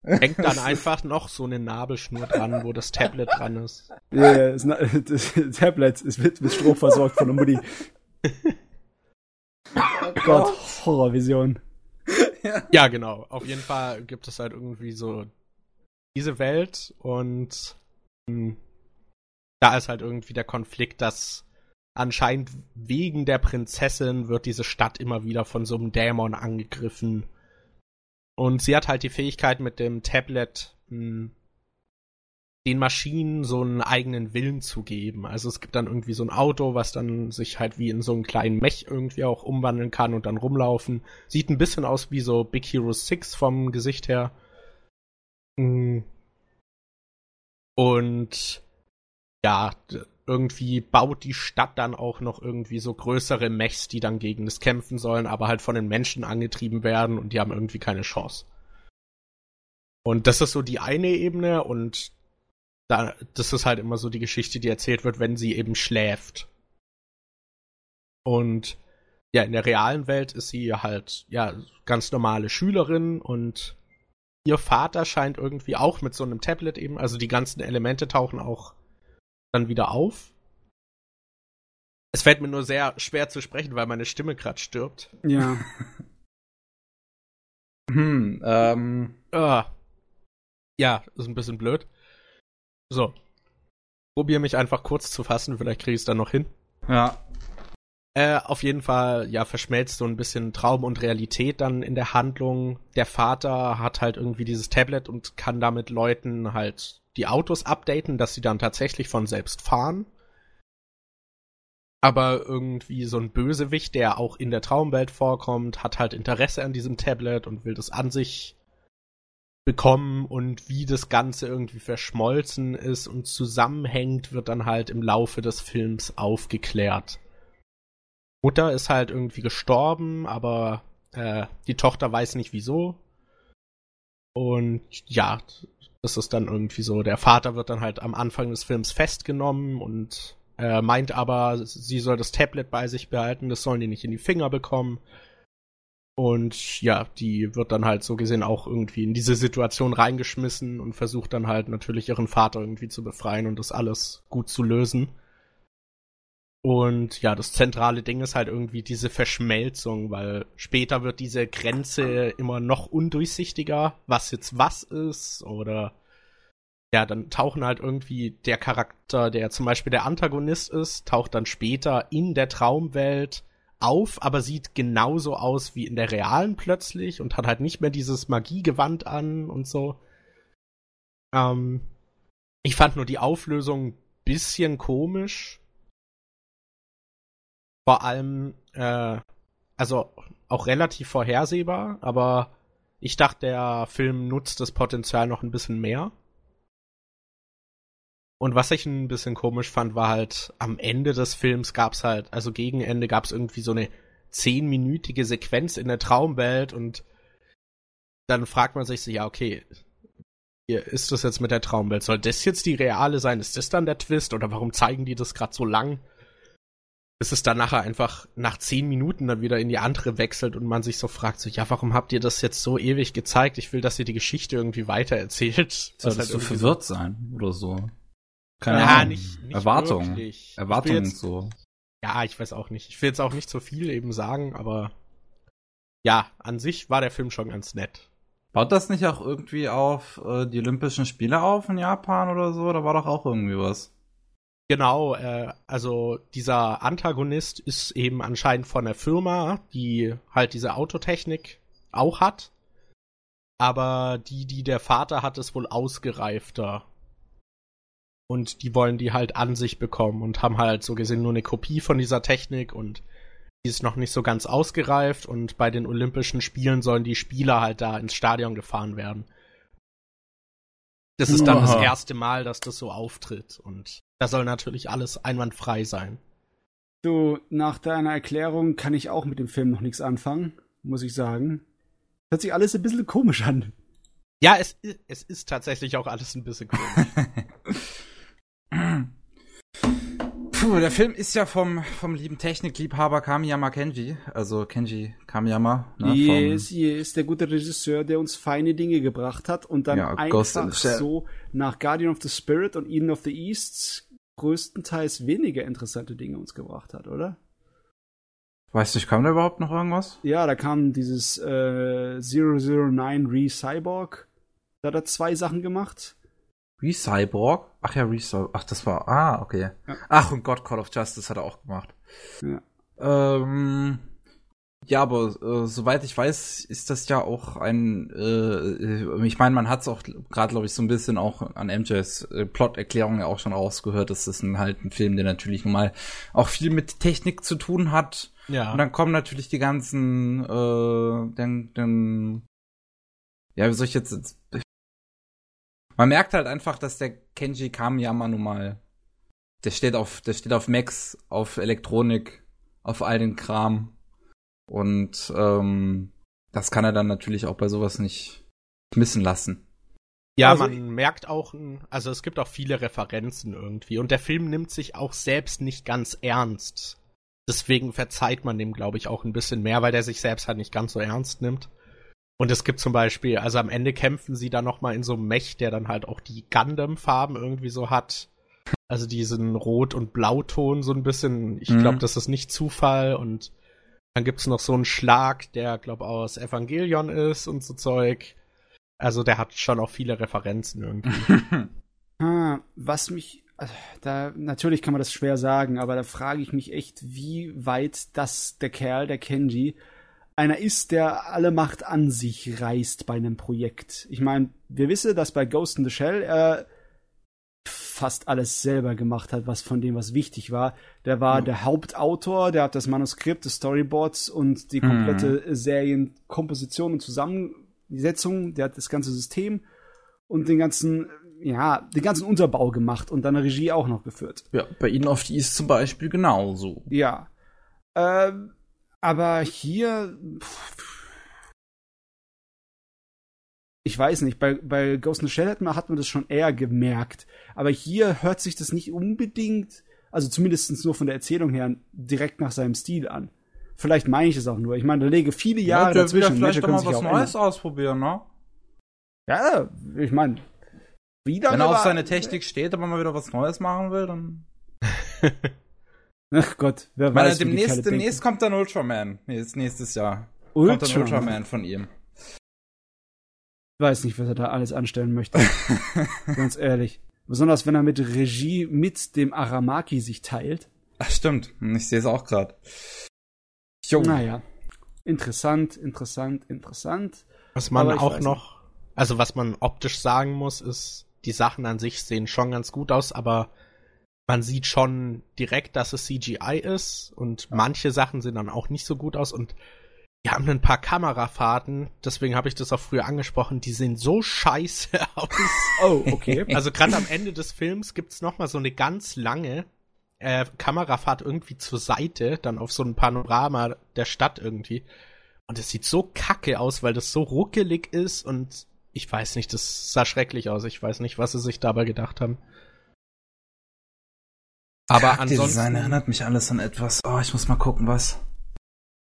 Hängt dann einfach noch so eine Nabelschnur dran, wo das Tablet dran ist. Ja, yeah, das, das, Tablet ist mit, mit Strom versorgt von der Mutti. oh Gott, Horrorvision. Ja. ja, genau. Auf jeden Fall gibt es halt irgendwie so diese Welt und mh, hm, da ist halt irgendwie der Konflikt, dass anscheinend wegen der Prinzessin wird diese Stadt immer wieder von so einem Dämon angegriffen und sie hat halt die Fähigkeit mit dem Tablet hm, den Maschinen so einen eigenen Willen zu geben. Also es gibt dann irgendwie so ein Auto, was dann sich halt wie in so einen kleinen Mech irgendwie auch umwandeln kann und dann rumlaufen. Sieht ein bisschen aus wie so Big Hero 6 vom Gesicht her. Hm. Und ja, irgendwie baut die Stadt dann auch noch irgendwie so größere Mechs, die dann gegen das kämpfen sollen, aber halt von den Menschen angetrieben werden und die haben irgendwie keine Chance. Und das ist so die eine Ebene und da, das ist halt immer so die Geschichte, die erzählt wird, wenn sie eben schläft. Und ja, in der realen Welt ist sie halt, ja, ganz normale Schülerin und ihr Vater scheint irgendwie auch mit so einem Tablet eben, also die ganzen Elemente tauchen auch dann wieder auf. Es fällt mir nur sehr schwer zu sprechen, weil meine Stimme gerade stirbt. Ja. hm, ähm. Uh, ja, ist ein bisschen blöd. So. Probiere mich einfach kurz zu fassen, vielleicht kriege ich es dann noch hin. Ja. Äh, auf jeden Fall, ja, verschmelzt so ein bisschen Traum und Realität dann in der Handlung. Der Vater hat halt irgendwie dieses Tablet und kann damit Leuten halt die Autos updaten, dass sie dann tatsächlich von selbst fahren. Aber irgendwie so ein Bösewicht, der auch in der Traumwelt vorkommt, hat halt Interesse an diesem Tablet und will das an sich bekommen und wie das Ganze irgendwie verschmolzen ist und zusammenhängt, wird dann halt im Laufe des Films aufgeklärt. Mutter ist halt irgendwie gestorben, aber äh, die Tochter weiß nicht wieso. Und ja, das ist dann irgendwie so, der Vater wird dann halt am Anfang des Films festgenommen und äh, meint aber, sie soll das Tablet bei sich behalten, das sollen die nicht in die Finger bekommen. Und ja, die wird dann halt so gesehen auch irgendwie in diese Situation reingeschmissen und versucht dann halt natürlich ihren Vater irgendwie zu befreien und das alles gut zu lösen. Und ja, das zentrale Ding ist halt irgendwie diese Verschmelzung, weil später wird diese Grenze immer noch undurchsichtiger, was jetzt was ist oder ja, dann tauchen halt irgendwie der Charakter, der zum Beispiel der Antagonist ist, taucht dann später in der Traumwelt auf, aber sieht genauso aus wie in der realen plötzlich und hat halt nicht mehr dieses Magiegewand an und so. Ähm, ich fand nur die Auflösung bisschen komisch, vor allem, äh, also auch relativ vorhersehbar, aber ich dachte, der Film nutzt das Potenzial noch ein bisschen mehr. Und was ich ein bisschen komisch fand, war halt, am Ende des Films gab's halt, also gegen Ende gab's irgendwie so eine zehnminütige Sequenz in der Traumwelt und dann fragt man sich so, ja, okay, hier ist das jetzt mit der Traumwelt? Soll das jetzt die reale sein? Ist das dann der Twist? Oder warum zeigen die das gerade so lang? Bis es dann nachher einfach nach zehn Minuten dann wieder in die andere wechselt und man sich so fragt, so, ja, warum habt ihr das jetzt so ewig gezeigt? Ich will, dass ihr die Geschichte irgendwie weitererzählt. Solltest halt du verwirrt so sein oder so? Keine ja, Ahnung. Nicht, nicht Erwartung. Wirklich. Erwartung jetzt, so. Ja, ich weiß auch nicht. Ich will jetzt auch nicht so viel eben sagen, aber ja, an sich war der Film schon ganz nett. Baut das nicht auch irgendwie auf äh, die Olympischen Spiele auf in Japan oder so? Da war doch auch irgendwie was. Genau, äh, also dieser Antagonist ist eben anscheinend von der Firma, die halt diese Autotechnik auch hat. Aber die, die der Vater hat, ist wohl ausgereifter. Und die wollen die halt an sich bekommen und haben halt so gesehen nur eine Kopie von dieser Technik und die ist noch nicht so ganz ausgereift und bei den Olympischen Spielen sollen die Spieler halt da ins Stadion gefahren werden. Das ist dann Aha. das erste Mal, dass das so auftritt und da soll natürlich alles einwandfrei sein. Du, nach deiner Erklärung kann ich auch mit dem Film noch nichts anfangen, muss ich sagen. Hört sich alles ein bisschen komisch an. Ja, es, es ist tatsächlich auch alles ein bisschen komisch. Puh, der Film ist ja vom, vom lieben Technikliebhaber Kamiyama Kenji, also Kenji Kamiyama. Ne, yes, yes, der gute Regisseur, der uns feine Dinge gebracht hat und dann ja, einfach so nach Guardian of the Spirit und Eden of the East größtenteils weniger interessante Dinge uns gebracht hat, oder? Weißt du, kam da überhaupt noch irgendwas? Ja, da kam dieses äh, 009 Re-Cyborg. Da hat er zwei Sachen gemacht. Re-Cyborg? Ach ja, Re-Cyborg. Ach, das war. Ah, okay. Ja. Ach, und Gott, Call of Justice hat er auch gemacht. Ja. Ähm, ja, aber äh, soweit ich weiß, ist das ja auch ein. Äh, ich meine, man hat es auch gerade, glaube ich, so ein bisschen auch an MJs äh, Plot-Erklärung ja auch schon rausgehört, dass das ein, halt ein Film, der natürlich nun mal auch viel mit Technik zu tun hat. Ja. Und dann kommen natürlich die ganzen, äh, den, den, ja, wie soll ich jetzt, man merkt halt einfach, dass der Kenji Kamiyama nun mal, der steht auf, der steht auf Max, auf Elektronik, auf all den Kram. Und ähm, das kann er dann natürlich auch bei sowas nicht missen lassen. Ja, also, man merkt auch, also es gibt auch viele Referenzen irgendwie. Und der Film nimmt sich auch selbst nicht ganz ernst. Deswegen verzeiht man dem, glaube ich, auch ein bisschen mehr, weil der sich selbst halt nicht ganz so ernst nimmt. Und es gibt zum Beispiel, also am Ende kämpfen sie dann noch mal in so einem Mech, der dann halt auch die Gundam-Farben irgendwie so hat. Also diesen Rot- und Blauton so ein bisschen. Ich glaube, mhm. das ist nicht Zufall. Und dann gibt's noch so einen Schlag, der, glaube aus Evangelion ist und so Zeug. Also der hat schon auch viele Referenzen irgendwie. ah, was mich also, da natürlich kann man das schwer sagen, aber da frage ich mich echt, wie weit das der Kerl, der Kenji, einer ist, der alle Macht an sich reißt bei einem Projekt. Ich meine, wir wissen, dass bei Ghost in the Shell er fast alles selber gemacht hat, was von dem, was wichtig war. Der war mhm. der Hauptautor, der hat das Manuskript, die Storyboards und die komplette mhm. Serienkomposition und Zusammensetzung, der hat das ganze System und den ganzen, ja, den ganzen Unterbau gemacht und dann eine Regie auch noch geführt. Ja, bei Ihnen auf die ist zum Beispiel genauso. Ja. Ähm, aber hier. Ich weiß nicht, bei, bei Ghost in the Shell hat man, hat man das schon eher gemerkt. Aber hier hört sich das nicht unbedingt, also zumindest nur von der Erzählung her, direkt nach seinem Stil an. Vielleicht meine ich es auch nur. Ich meine, da lege viele Jahre ja, dazwischen. Vielleicht doch mal was Neues ändern. ausprobieren, ne? Ja, ich meine, wieder. Wenn er auf seine Technik steht, aber mal wieder was Neues machen will, dann. Ach Gott, wer weiß. Meine, demnächst, demnächst kommt dann Ultraman. Jetzt nächstes Jahr. Ultraman. Kommt dann Ultraman von ihm. Ich weiß nicht, was er da alles anstellen möchte. Ganz ehrlich. Besonders wenn er mit Regie mit dem Aramaki sich teilt. Ach, stimmt. Ich sehe es auch gerade. Naja. Interessant, interessant, interessant. Was man auch noch, also was man optisch sagen muss, ist, die Sachen an sich sehen schon ganz gut aus, aber man sieht schon direkt, dass es CGI ist und manche Sachen sehen dann auch nicht so gut aus und wir haben ein paar Kamerafahrten, deswegen habe ich das auch früher angesprochen, die sehen so scheiße aus. Oh, okay. Also gerade am Ende des Films gibt's noch mal so eine ganz lange äh, Kamerafahrt irgendwie zur Seite, dann auf so ein Panorama der Stadt irgendwie. Und es sieht so kacke aus, weil das so ruckelig ist und ich weiß nicht, das sah schrecklich aus. Ich weiß nicht, was sie sich dabei gedacht haben. Aber ansonsten. Design erinnert mich alles an etwas. Oh, ich muss mal gucken, was.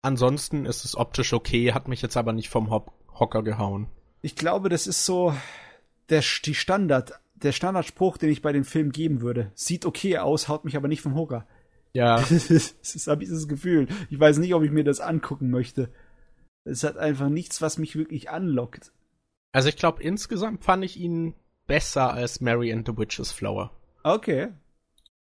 Ansonsten ist es optisch okay, hat mich jetzt aber nicht vom Hop Hocker gehauen. Ich glaube, das ist so der, die Standard, der Standardspruch, den ich bei dem Film geben würde. Sieht okay aus, haut mich aber nicht vom Hocker. Ja. das ist, habe ich das Gefühl. Ich weiß nicht, ob ich mir das angucken möchte. Es hat einfach nichts, was mich wirklich anlockt. Also ich glaube, insgesamt fand ich ihn besser als Mary and the Witch's Flower. Okay.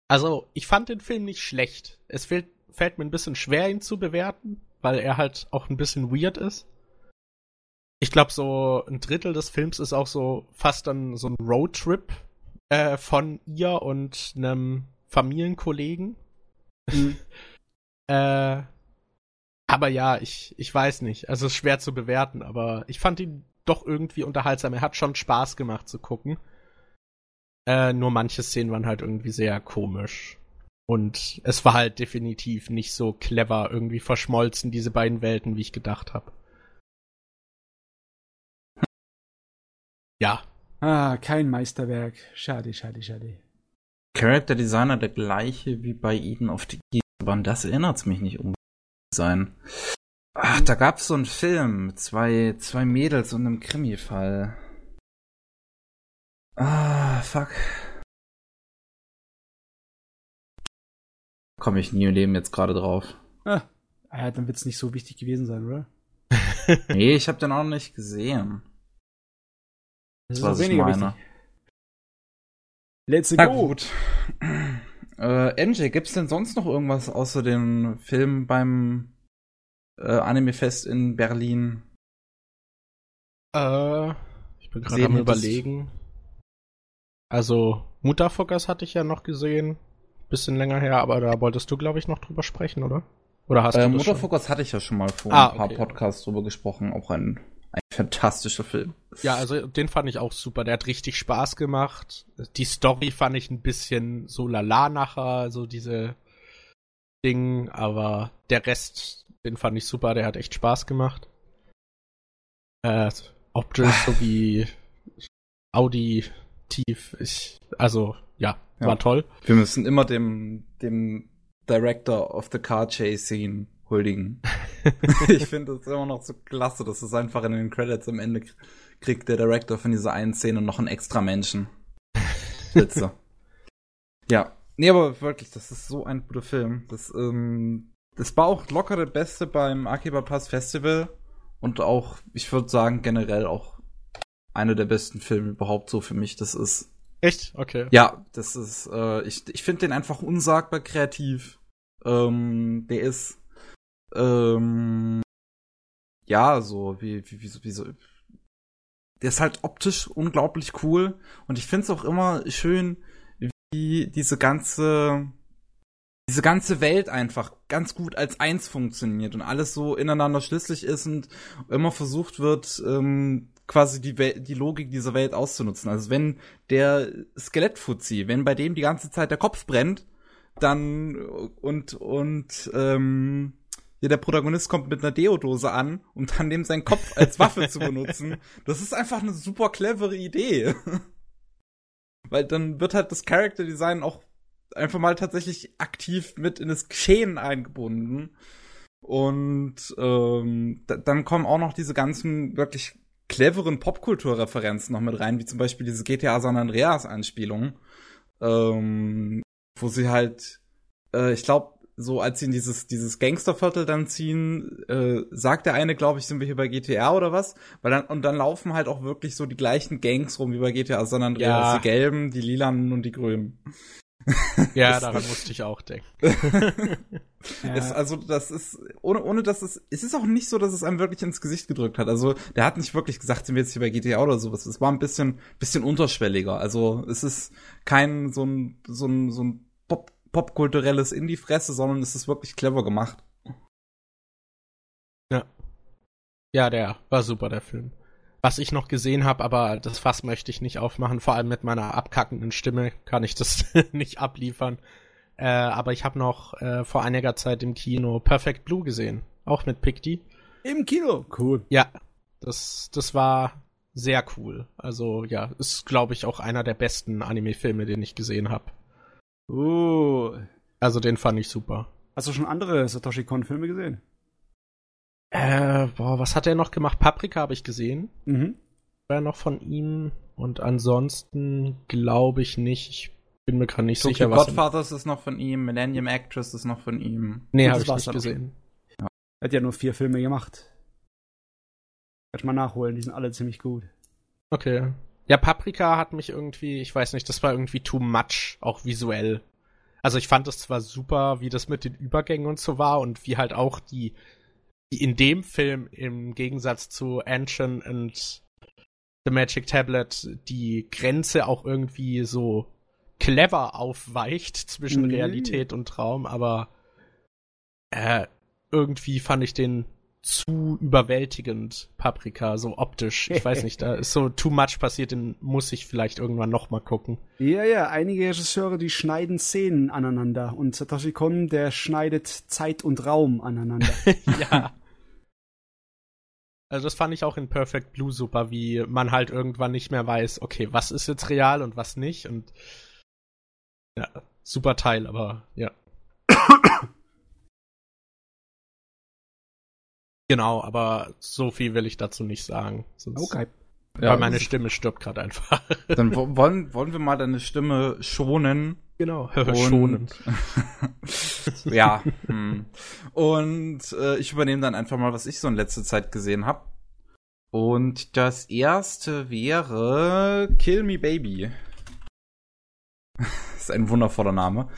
Also, ich fand den Film nicht schlecht. Es fällt, fällt mir ein bisschen schwer, ihn zu bewerten, weil er halt auch ein bisschen weird ist. Ich glaube, so ein Drittel des Films ist auch so fast dann so ein Roadtrip äh, von ihr und einem Familienkollegen. Mhm. äh, aber ja, ich, ich weiß nicht. Also es ist schwer zu bewerten, aber ich fand ihn doch irgendwie unterhaltsam. Er hat schon Spaß gemacht zu gucken. Äh, nur manche Szenen waren halt irgendwie sehr komisch. Und es war halt definitiv nicht so clever irgendwie verschmolzen, diese beiden Welten, wie ich gedacht habe. Ja. Ah, kein Meisterwerk. Schade, schade, schade. Character Designer der gleiche wie bei Eden of the Bahn. Das erinnert mich nicht um sein. Ach, da gab's so einen Film mit zwei, zwei Mädels und einem Krimi-Fall. Ah, fuck. Komme ich nie im Leben jetzt gerade drauf. Ah, ja, dann wird's nicht so wichtig gewesen sein, oder? nee, ich habe den auch noch nicht gesehen. Das was ich meine. Let's Na go. gut. Äh, MJ, gibt's denn sonst noch irgendwas außer den Film beim äh, Anime-Fest in Berlin? Äh, ich bin gerade am das- überlegen. Also, Mutterfuckers hatte ich ja noch gesehen. Bisschen länger her, aber da wolltest du, glaube ich, noch drüber sprechen, oder? Oder hast Äh, du das schon? Mutterfocus hatte ich ja schon mal vor Ah, ein paar okay. Podcasts drüber gesprochen. Auch ein, ein fantastischer Film. Ja, also den fand ich auch super. Der hat richtig Spaß gemacht. Die Story fand ich ein bisschen so lala nachher, so diese Ding, aber der Rest, den fand ich super. Der hat echt Spaß gemacht. Äh, optisch sowie auditiv, ich, also ja, Ja. war toll. Wir müssen immer dem, dem Director of the Car Chase Scene huldigen. ich finde es immer noch so klasse, dass es einfach in den Credits am Ende kriegt der Director von dieser einen Szene noch einen extra Menschen. Spitze. ja. Nee, aber wirklich, das ist so ein guter Film. Das, ähm, das war auch locker der Beste beim Akiba Pass Festival und auch, ich würde sagen, generell auch einer der besten Filme überhaupt so für mich. Das ist Echt? Okay. ja, das ist, äh, ich, ich finde den einfach unsagbar kreativ. Ähm, der ist, ähm, ja, so, wie, wie, wie, so- wie so, der ist halt optisch unglaublich cool und ich finde es auch immer schön, wie diese ganze, diese ganze Welt einfach ganz gut als eins funktioniert und alles so ineinander schlüssig ist und immer versucht wird, ähm, quasi die, Wel die Logik dieser Welt auszunutzen. Also wenn der Skelettfuzzi, wenn bei dem die ganze Zeit der Kopf brennt, dann und und ähm, ja, der Protagonist kommt mit einer Deodose an, um dann dem seinen Kopf als Waffe zu benutzen. Das ist einfach eine super clevere Idee. Weil dann wird halt das Character Design auch einfach mal tatsächlich aktiv mit in das Geschehen eingebunden. Und ähm, da, dann kommen auch noch diese ganzen wirklich cleveren Popkulturreferenzen noch mit rein, wie zum Beispiel diese GTA San Andreas Anspielung, ähm, wo sie halt, äh, ich glaube, so als sie in dieses dieses Gangsterviertel dann ziehen, äh, sagt der eine, glaube ich, sind wir hier bei GTA oder was? Weil dann und dann laufen halt auch wirklich so die gleichen Gangs rum wie bei GTA San Andreas, Ja. die gelben, die lilanen und die grünen. Ja, Das- daran musste ich auch denken. Ja. Es, also das ist ohne ohne dass es es ist auch nicht so, dass es einem wirklich ins Gesicht gedrückt hat. Also der hat nicht wirklich gesagt, sind wir jetzt hier bei GTA oder sowas. Es war ein bisschen bisschen unterschwelliger. Also es ist kein so ein so ein so ein Pop popkulturelles Indie-Fresse, sondern es ist wirklich clever gemacht. Ja, der war super, der Film. Was ich noch gesehen habe, aber das Fass möchte ich nicht aufmachen, vor allem mit meiner abkackenden Stimme kann ich das nicht abliefern. Äh, aber ich habe noch äh, vor einiger Zeit im Kino Perfect Blue gesehen, auch mit Picty. Im Kino. Cool. Ja, das, das war sehr cool. Also ja, ist glaube ich auch einer der besten Anime-Filme, den ich gesehen habe. Oh. Also den fand ich super. Hast du schon andere Satoshi Kon-Filme gesehen? Äh, boah, was hat er noch gemacht? Paprika habe ich gesehen. Mhm. War noch von ihm. Und ansonsten glaube ich nicht. Ich bin mir gerade nicht Tokyo sicher, was. Godfathers ist noch von ihm, Millennium Actress ist noch von ihm. Nee, habe das ich war's nicht gesehen. Er hat ja nur vier Filme gemacht. Kann ich mal nachholen, die sind alle ziemlich gut. Okay. Ja, Paprika hat mich irgendwie, ich weiß nicht, das war irgendwie too much, auch visuell. Also ich fand es zwar super, wie das mit den Übergängen und so war und wie halt auch die, die in dem Film im Gegensatz zu Ancient and The Magic Tablet die Grenze auch irgendwie so clever aufweicht zwischen Mhm. Realität und Traum, aber äh, irgendwie fand ich den zu überwältigend, Paprika, so optisch. Ich weiß nicht, da ist so too much passiert, den muss ich vielleicht irgendwann noch mal gucken. Ja, ja, einige Regisseure, die schneiden Szenen aneinander und Satoshi Kon, der schneidet Zeit und Raum aneinander. ja. Also das fand ich auch in Perfect Blue super, wie man halt irgendwann nicht mehr weiß, okay, was ist jetzt real und was nicht und ja, super Teil, aber ja. genau, aber so viel will ich dazu nicht sagen. Sonst, Okay. Weil meine Stimme stirbt gerade einfach. Dann wo- wollen, wollen wir mal deine Stimme schonen. Genau, Und- schonen. ja. hm. Und äh, ich übernehme dann einfach mal, was ich so in letzter Zeit gesehen habe. Und das erste wäre Kill Me Baby. ist ein wundervoller Name.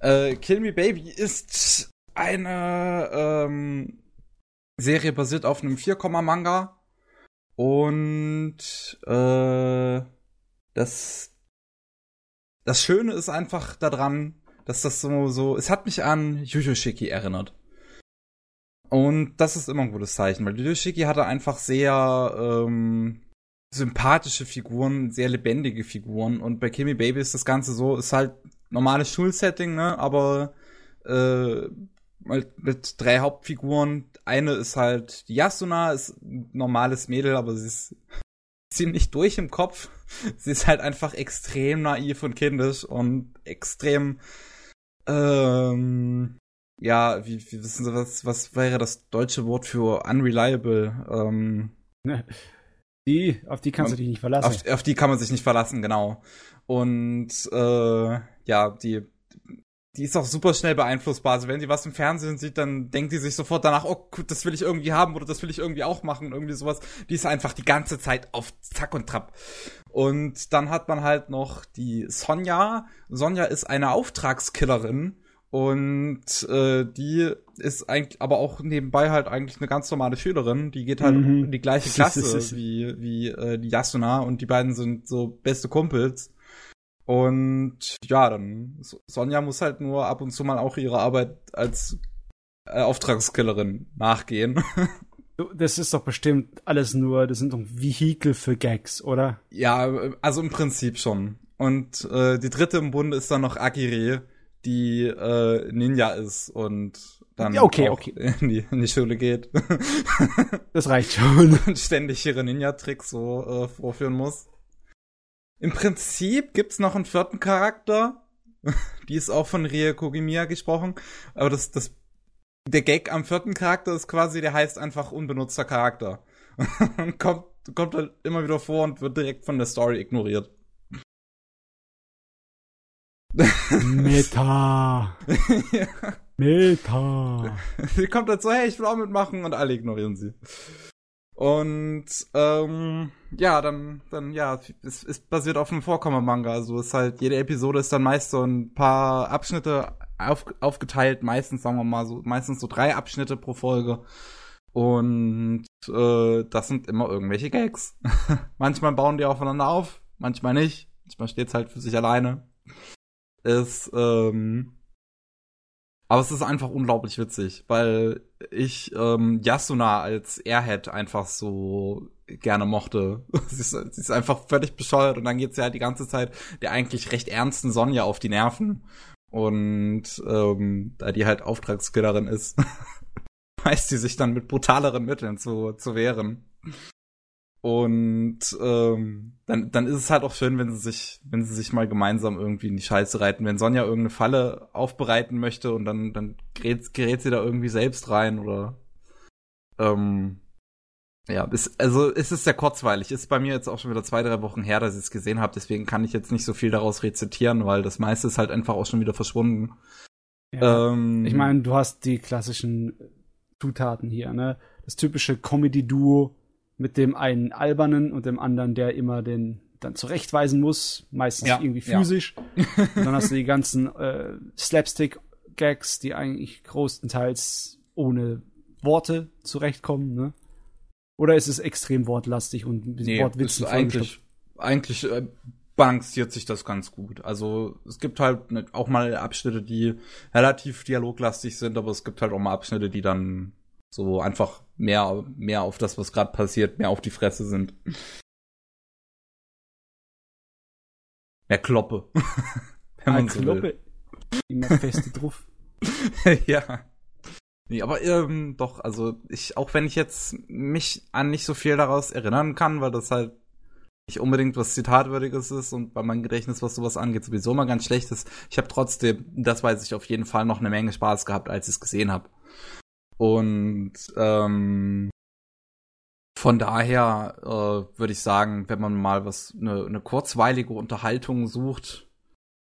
Äh, Kill Me Baby ist eine ähm, Serie basiert auf einem Vierkomma-Manga. Und äh, das das Schöne ist einfach daran, dass das so, so, es hat mich an Yuyoshiki erinnert. Und das ist immer ein gutes Zeichen, weil Yuyoshiki hatte einfach sehr ähm, sympathische Figuren, sehr lebendige Figuren. Und bei Kimi Baby ist das Ganze so, ist halt normales Schulsetting, ne, aber äh, halt mit drei Hauptfiguren. Eine ist halt Yasuna, ist ein normales Mädel, aber sie ist ziemlich durch im Kopf. Sie ist halt einfach extrem naiv und kindisch und extrem, ähm, ja, wie, wie wissen Sie, was, was wäre das deutsche Wort für unreliable? Ähm, Die, auf die kannst du dich nicht verlassen. auf, auf die kann man sich nicht verlassen, genau. Und äh, ja, die, die ist auch super schnell beeinflussbar. Also wenn sie was im Fernsehen sieht, dann denkt die sich sofort danach, oh, gut, das will ich irgendwie haben oder das will ich irgendwie auch machen, irgendwie sowas. Die ist einfach die ganze Zeit auf Zack und Trab. Und dann hat man halt noch die Sonja. Sonja ist eine Auftragskillerin und äh, die ist eigentlich, aber auch nebenbei halt eigentlich eine ganz normale Schülerin. Die geht halt Mhm. in die gleiche Klasse wie wie äh, die Yasuna und die beiden sind so beste Kumpels. Und ja, dann So- Sonja muss halt nur ab und zu mal auch ihre Arbeit als äh, Auftragskillerin nachgehen. Das ist doch bestimmt alles nur, das sind doch Vehikel für Gags, oder? Ja, also im Prinzip schon. Und äh, die dritte im Bunde ist dann noch Akire, die äh, Ninja ist und dann Ja, okay, okay. In, die, in die Schule geht Das reicht schon. und ständig ihre Ninja-Tricks so äh, vorführen muss. Im Prinzip gibt's noch einen vierten Charakter. Die ist auch von Rie Kogimiya gesprochen. Aber das, das, der Gag am vierten Charakter ist quasi, der heißt einfach unbenutzter Charakter. Und kommt, kommt halt immer wieder vor und wird direkt von der Story ignoriert. Meta. ja. Meta. Sie kommt halt so, hey, ich will auch mitmachen und alle ignorieren sie. Und ähm, ja, dann, dann ja, es ist basiert auf einem Vorkommer-Manga. Also ist halt, jede Episode ist dann meist so ein paar Abschnitte auf, aufgeteilt, meistens, sagen wir mal, so, meistens so drei Abschnitte pro Folge. Und äh, das sind immer irgendwelche Gags. manchmal bauen die aufeinander auf, manchmal nicht. Manchmal steht's halt für sich alleine. Ist, ähm, aber es ist einfach unglaublich witzig, weil ich ähm, Yasuna als Airhead einfach so gerne mochte. sie, ist, sie ist einfach völlig bescheuert und dann geht sie halt die ganze Zeit der eigentlich recht ernsten Sonja auf die Nerven. Und ähm, da die halt Auftragskillerin ist, weiß sie sich dann mit brutaleren Mitteln zu, zu wehren. Und ähm, dann, dann ist es halt auch schön, wenn sie sich, wenn sie sich mal gemeinsam irgendwie in die Scheiße reiten. Wenn Sonja irgendeine Falle aufbereiten möchte und dann, dann gerät, gerät sie da irgendwie selbst rein oder ähm, ja, ist, also es ist sehr kurzweilig. Ist bei mir jetzt auch schon wieder zwei, drei Wochen her, dass ich es gesehen habe. Deswegen kann ich jetzt nicht so viel daraus rezitieren, weil das meiste ist halt einfach auch schon wieder verschwunden. Ja. Ähm, Ich meine, du hast die klassischen Zutaten hier, ne? Das typische Comedy-Duo, mit dem einen albernen und dem anderen, der immer den dann zurechtweisen muss, meistens Ja, irgendwie ja. physisch. Und dann hast du die ganzen äh, Slapstick-Gags, die eigentlich größtenteils ohne Worte zurechtkommen, ne? Oder ist es extrem wortlastig und mit Nee, Wortwitzen ist eigentlich, eigentlich äh, balanciert sich das ganz gut. Also es gibt halt ne, auch mal Abschnitte, die relativ dialoglastig sind, aber es gibt halt auch mal Abschnitte, die dann so einfach mehr, mehr auf das, was gerade passiert, mehr auf die Fresse sind. Mehr Kloppe. Wenn man so will. Kloppe. Immer feste drauf. ja. Nee, aber ähm, doch, also ich, auch wenn ich jetzt mich an nicht so viel daraus erinnern kann, weil das halt nicht unbedingt was Zitatwürdiges ist und bei meinem Gedächtnis, was sowas angeht, sowieso mal ganz schlecht ist, ich habe trotzdem, das weiß ich auf jeden Fall, noch eine Menge Spaß gehabt, als ich es gesehen habe. Und ähm, von daher äh, würde ich sagen, wenn man mal was, eine, eine kurzweilige Unterhaltung sucht,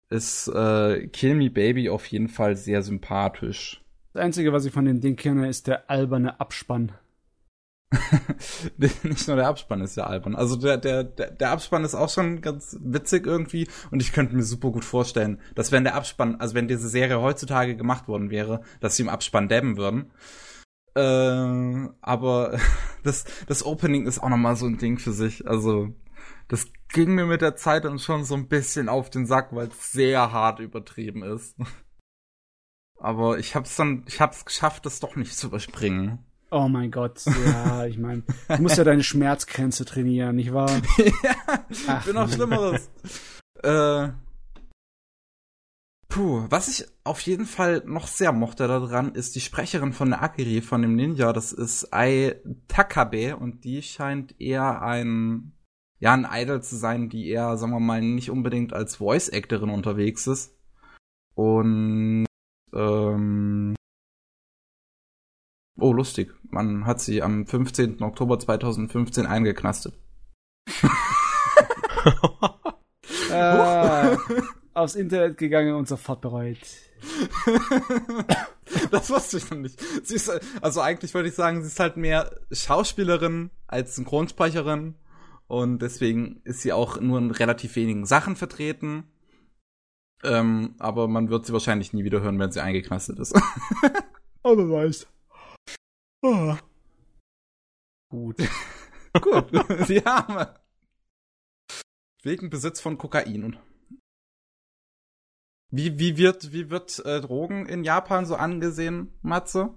ist äh, Kill Me Baby auf jeden Fall sehr sympathisch. Das Einzige, was ich von dem Ding kenne, ist der alberne Abspann. Nicht nur der Abspann ist ja albern. Also der, der, der, Abspann ist auch schon ganz witzig irgendwie und ich könnte mir super gut vorstellen, dass wenn der Abspann, also wenn diese Serie heutzutage gemacht worden wäre, dass sie im Abspann dabben würden. Äh, aber das, das Opening ist auch nochmal so ein Ding für sich. Also das ging mir mit der Zeit dann schon so ein bisschen auf den Sack, weil es sehr hart übertrieben ist. Aber ich hab's dann, ich hab's geschafft, das doch nicht zu überspringen. Oh mein Gott, ja, ich meine, du musst ja deine Schmerzgrenze trainieren, nicht wahr? ja, Ach, bin noch. Schlimmeres. äh, puh, was ich auf jeden Fall noch sehr mochte daran, ist die Sprecherin von der Akiri, von dem Ninja, das ist Ai Takabe und die scheint eher ein, ja, ein Idol zu sein, die eher, sagen wir mal, nicht unbedingt als Voice-Actorin unterwegs ist. Und, ähm, Oh, lustig. Man hat sie am 15. Oktober 2015 eingeknastet. äh, aufs Internet gegangen und sofort bereut. das wusste ich noch nicht. Sie ist, also eigentlich würde ich sagen, sie ist halt mehr Schauspielerin als Synchronsprecherin. Und deswegen ist sie auch nur in relativ wenigen Sachen vertreten. Ähm, aber man wird sie wahrscheinlich nie wieder hören, wenn sie eingeknastet ist. Aber weiß. Oh. Gut. Gut, sie haben. Wegen Besitz von Kokain. Wie, wie wird, wie wird äh, Drogen in Japan so angesehen, Matze?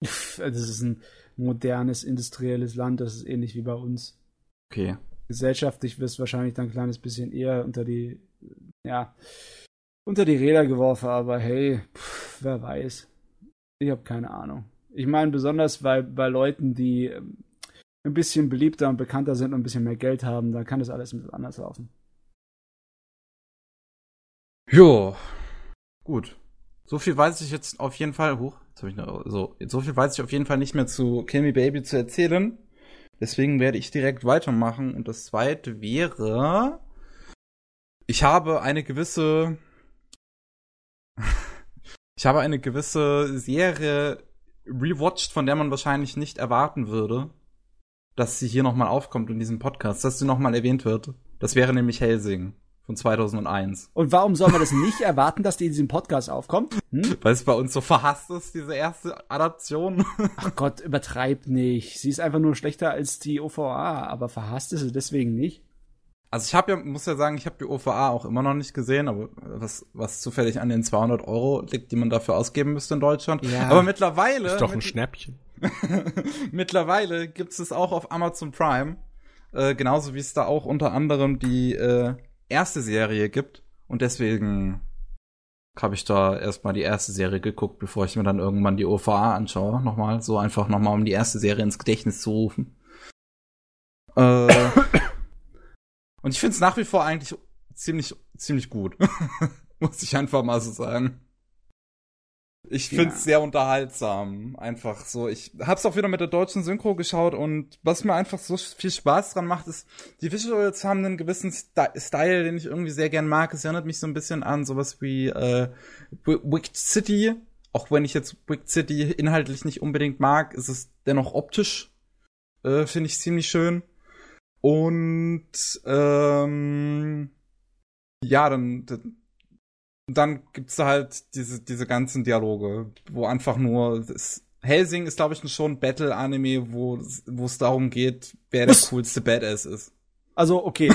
Das ist ein modernes, industrielles Land, das ist ähnlich wie bei uns. Okay. Gesellschaftlich wirst du wahrscheinlich dann ein kleines bisschen eher unter die, ja, unter die Räder geworfen, aber hey, pff, wer weiß. Ich habe keine Ahnung. Ich meine, besonders bei, bei Leuten, die ähm, ein bisschen beliebter und bekannter sind und ein bisschen mehr Geld haben, da kann das alles ein bisschen anders laufen. Jo. Gut. So viel weiß ich jetzt auf jeden Fall. Huch, jetzt habe ich noch, so, so viel weiß ich auf jeden Fall nicht mehr zu Kill Me Baby zu erzählen. Deswegen werde ich direkt weitermachen. Und das zweite wäre, ich habe eine gewisse, ich habe eine gewisse Serie rewatcht, von der man wahrscheinlich nicht erwarten würde, dass sie hier nochmal aufkommt in diesem Podcast, dass sie nochmal erwähnt wird. Das wäre nämlich Helsing von 2001. Und warum soll man das nicht erwarten, dass die in diesem Podcast aufkommt? Hm? Weil es bei uns so verhasst ist, diese erste Adaption. Ach Gott, übertreib nicht. Sie ist einfach nur schlechter als die OVA, aber verhasst ist sie deswegen nicht. Also ich habe ja, muss ja sagen, ich habe die OVA auch immer noch nicht gesehen, aber was, was zufällig an den 200 Euro liegt, die man dafür ausgeben müsste in Deutschland. Ja. Aber mittlerweile, Ist doch ein mit, Schnäppchen. mittlerweile gibt es auch auf Amazon Prime, äh, genauso wie es da auch unter anderem die äh, erste Serie gibt. Und deswegen habe ich da erstmal die erste Serie geguckt, bevor ich mir dann irgendwann die OVA anschaue. Nochmal, so einfach nochmal, um die erste Serie ins Gedächtnis zu rufen. Äh, und ich finde es nach wie vor eigentlich ziemlich, ziemlich gut. Muss ich einfach mal so sagen. Ich Ja. finde es sehr unterhaltsam. Einfach so. Ich hab's auch wieder mit der deutschen Synchro geschaut und was mir einfach so viel Spaß dran macht, ist, die Visuals haben einen gewissen Style, den ich irgendwie sehr gern mag. Es erinnert mich so ein bisschen an sowas wie äh, Wi- Wicked City. Auch wenn ich jetzt Wicked City inhaltlich nicht unbedingt mag, ist es dennoch optisch äh, finde ich ziemlich schön. Und ähm, ja, dann, dann gibt's da halt diese, diese ganzen Dialoge, wo einfach nur das, Helsing ist, glaube ich, schon ein Battle-Anime, wo wo es darum geht, wer der coolste Badass ist. Also, okay,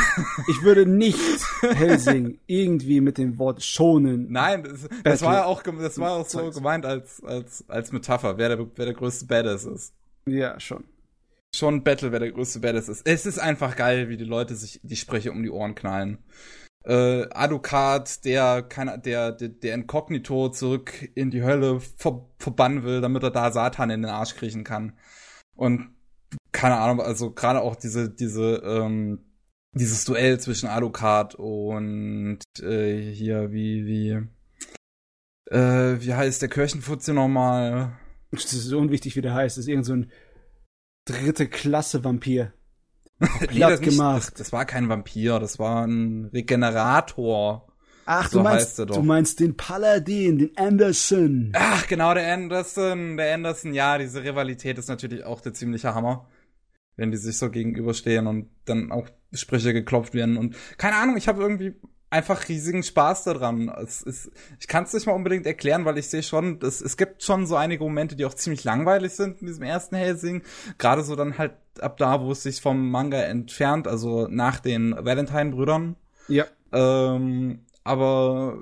ich würde nicht Helsing irgendwie mit dem Wort schonen. Nein, das, das war ja auch, das war auch so gemeint als, als, als Metapher, wer der, wer der größte Badass ist. Ja, schon. Schon Battle, wer der größte Badass ist. Es ist einfach geil, wie die Leute sich die Spreche um die Ohren knallen. Äh, Alucard, der, kann, der, der, der Inkognito zurück in die Hölle ver verbannen will, damit er da Satan in den Arsch kriechen kann. Und keine Ahnung, also gerade auch diese, diese, ähm, dieses Duell zwischen Alucard und äh, hier, wie, wie, äh, wie heißt der Kirchenfutze nochmal? Das ist unwichtig, wie der heißt. Das ist irgend so ein dritte Klasse Vampir. nee, das, nicht, das, das, war kein Vampir, das war ein Regenerator. Ach, so du meinst, du meinst den Paladin, den Anderson. Ach, genau, der Anderson, der Anderson, ja, diese Rivalität ist natürlich auch der ziemliche Hammer wenn die sich so gegenüberstehen und dann auch Sprüche geklopft werden und keine Ahnung, ich habe irgendwie einfach riesigen Spaß daran. Es ist, ich kann es nicht mal unbedingt erklären, weil ich sehe schon, es, es gibt schon so einige Momente, die auch ziemlich langweilig sind in diesem ersten Helsing. Gerade so dann halt ab da, wo es sich vom Manga entfernt, also nach den Valentine-Brüdern. Ja. Ähm, aber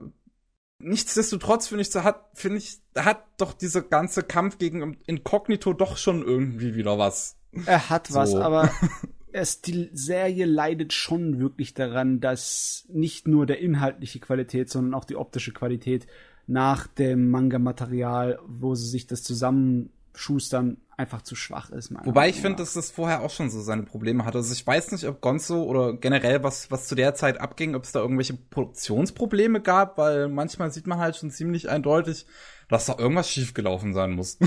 nichtsdestotrotz finde ich, so hat, finde ich, hat doch dieser ganze Kampf gegen Inkognito doch schon irgendwie wieder was. Er hat was, so. aber es, die Serie leidet schon wirklich daran, dass nicht nur der inhaltliche Qualität, sondern auch die optische Qualität nach dem Manga-Material, wo sie sich das zusammenschustern, einfach zu schwach ist. Wobei ich finde, dass das vorher auch schon so seine Probleme hatte. Also ich weiß nicht, ob Gonzo oder generell was, was zu der Zeit abging, ob es da irgendwelche Produktionsprobleme gab, weil manchmal sieht man halt schon ziemlich eindeutig, dass da irgendwas schiefgelaufen sein muss.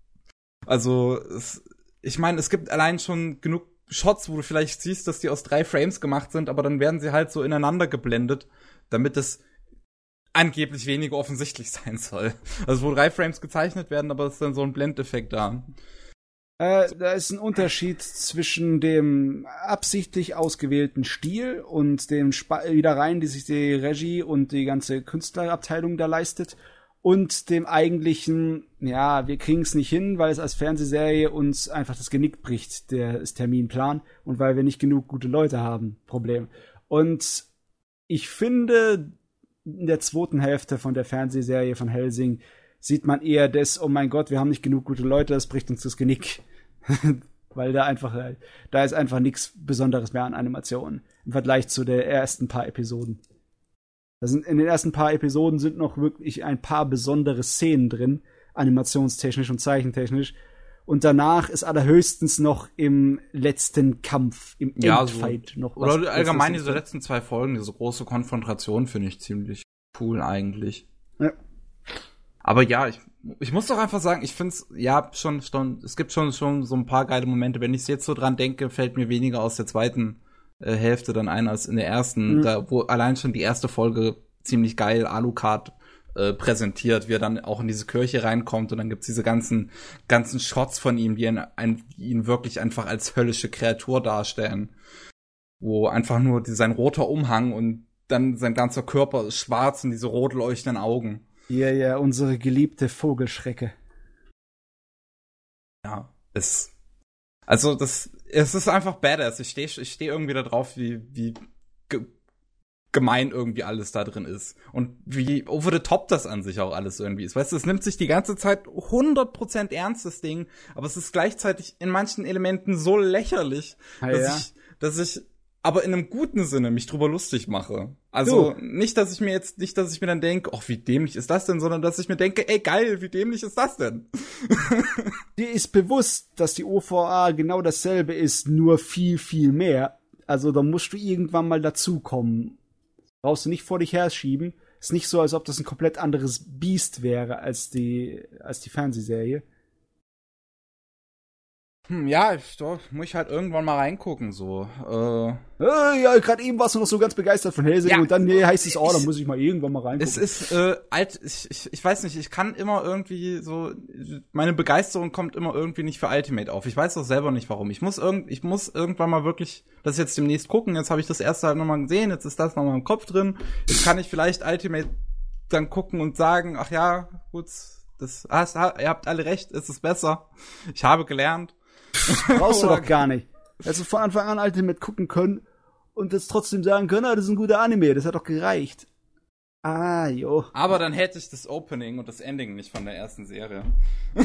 also es, ich meine, es gibt allein schon genug Shots, wo du vielleicht siehst, dass die aus drei Frames gemacht sind, aber dann werden sie halt so ineinander geblendet, damit es angeblich weniger offensichtlich sein soll. Also wo drei Frames gezeichnet werden, aber es ist dann so ein Blendeffekt da. Äh, da ist ein Unterschied zwischen dem absichtlich ausgewählten Stil und dem Sp Wiederrein, die sich die Regie und die ganze Künstlerabteilung da leistet und dem eigentlichen, ja, wir kriegen es nicht hin, weil es als Fernsehserie uns einfach das Genick bricht, der Terminplan, und weil wir nicht genug gute Leute haben, Problem. Und ich finde, in der zweiten Hälfte von der Fernsehserie von Helsing sieht man eher das, oh mein Gott, wir haben nicht genug gute Leute, das bricht uns das Genick. weil da einfach, da ist einfach nichts Besonderes mehr an Animationen im Vergleich zu den ersten paar Episoden. Da sind in den ersten paar Episoden sind noch wirklich ein paar besondere Szenen drin, animationstechnisch und zeichentechnisch. Und danach ist allerhöchstens noch im letzten Kampf, im ja, Endfight so. noch was. Oder allgemein diese letzten zwei Folgen, diese große Konfrontation finde ich ziemlich cool eigentlich. Ja. Aber ja, ich, ich muss doch einfach sagen, ich finde es, ja, schon, schon, es gibt schon, schon so ein paar geile Momente. Wenn ich jetzt so dran denke, fällt mir weniger aus der zweiten äh, Hälfte dann ein als in der ersten, mhm. da, wo allein schon die erste Folge ziemlich geil Alucard äh, präsentiert, wie er dann auch in diese Kirche reinkommt und dann gibt's diese ganzen ganzen Shots von ihm, die ihn, ein, ihn wirklich einfach als höllische Kreatur darstellen, wo einfach nur die, sein roter Umhang und dann sein ganzer Körper ist schwarz und diese rot leuchtenden Augen. Ja, ja, unsere geliebte Vogelschrecke. Ja, es also das, es ist einfach badass. Ich stehe ich steh irgendwie da drauf, wie, wie ge gemein irgendwie alles da drin ist. Und wie over the top das an sich auch alles irgendwie ist. Weißt du, es nimmt sich die ganze Zeit 100% ernst, das Ding, aber es ist gleichzeitig in manchen Elementen so lächerlich, ah, dass, ja. ich, dass ich aber in einem guten Sinne mich drüber lustig mache. Also du. nicht, dass ich mir jetzt, nicht, dass ich mir dann denke, ach, wie dämlich ist das denn, sondern dass ich mir denke, ey geil, wie dämlich ist das denn? Dir ist bewusst, dass die OVA genau dasselbe ist, nur viel, viel mehr. Also da musst du irgendwann mal dazukommen. Brauchst du nicht vor dich herschieben. Ist nicht so, als ob das ein komplett anderes Biest wäre als die, als die Fernsehserie. Hm, ja, ich, doch, muss ich halt irgendwann mal reingucken, so. Äh, äh, ja, gerade eben warst du noch so ganz begeistert von Helsing Ja, und dann nee, heißt es, oh, dann muss ich mal irgendwann mal reingucken. es ist äh, alt, ich, ich, ich weiß nicht, ich kann immer irgendwie so, meine Begeisterung kommt immer irgendwie nicht für Ultimate auf. Ich weiß doch selber nicht warum. Ich muss irgend, ich muss irgendwann mal wirklich das jetzt demnächst gucken. Jetzt habe ich das erste halt nochmal gesehen, jetzt ist das nochmal im Kopf drin. Jetzt kann ich vielleicht Ultimate dann gucken und sagen, ach ja, gut, das hast, ihr habt alle recht, es ist besser. Ich habe gelernt. Brauchst du doch gar nicht. Hättest du von Anfang an Ultimate gucken können und jetzt trotzdem sagen können, ah, das ist ein guter Anime, das hat doch gereicht. Ah, jo. Aber dann hätte ich das Opening und das Ending nicht von der ersten Serie.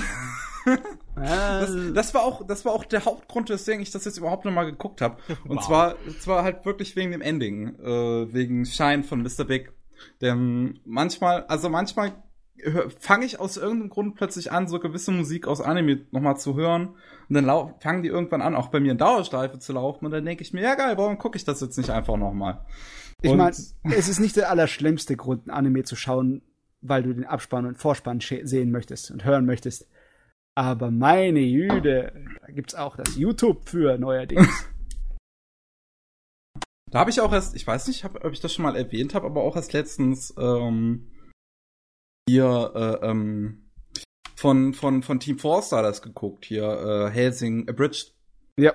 Das, das war auch, das war auch der Hauptgrund, weswegen ich das jetzt überhaupt nochmal geguckt habe. Und Wow. zwar, zwar halt wirklich wegen dem Ending, äh, wegen Shine von Mr. Big. Denn manchmal, also manchmal fange ich aus irgendeinem Grund plötzlich an, so gewisse Musik aus Anime nochmal zu hören. Und dann fangen die irgendwann an, auch bei mir in Dauerschleife zu laufen. Und dann denke ich mir, ja geil, warum gucke ich das jetzt nicht einfach nochmal? ich meine, es ist nicht der allerschlimmste Grund, ein Anime zu schauen, weil du den Abspann und Vorspann sehen möchtest und hören möchtest. Aber meine Jüde, da gibt's auch das YouTube für neuerdings. Da habe ich auch erst, ich weiß nicht, hab, ob ich das schon mal erwähnt habe, aber auch erst letztens ähm, hier äh, ähm, von, von, von Team Forster das geguckt, hier äh, Helsing Abridged. ja,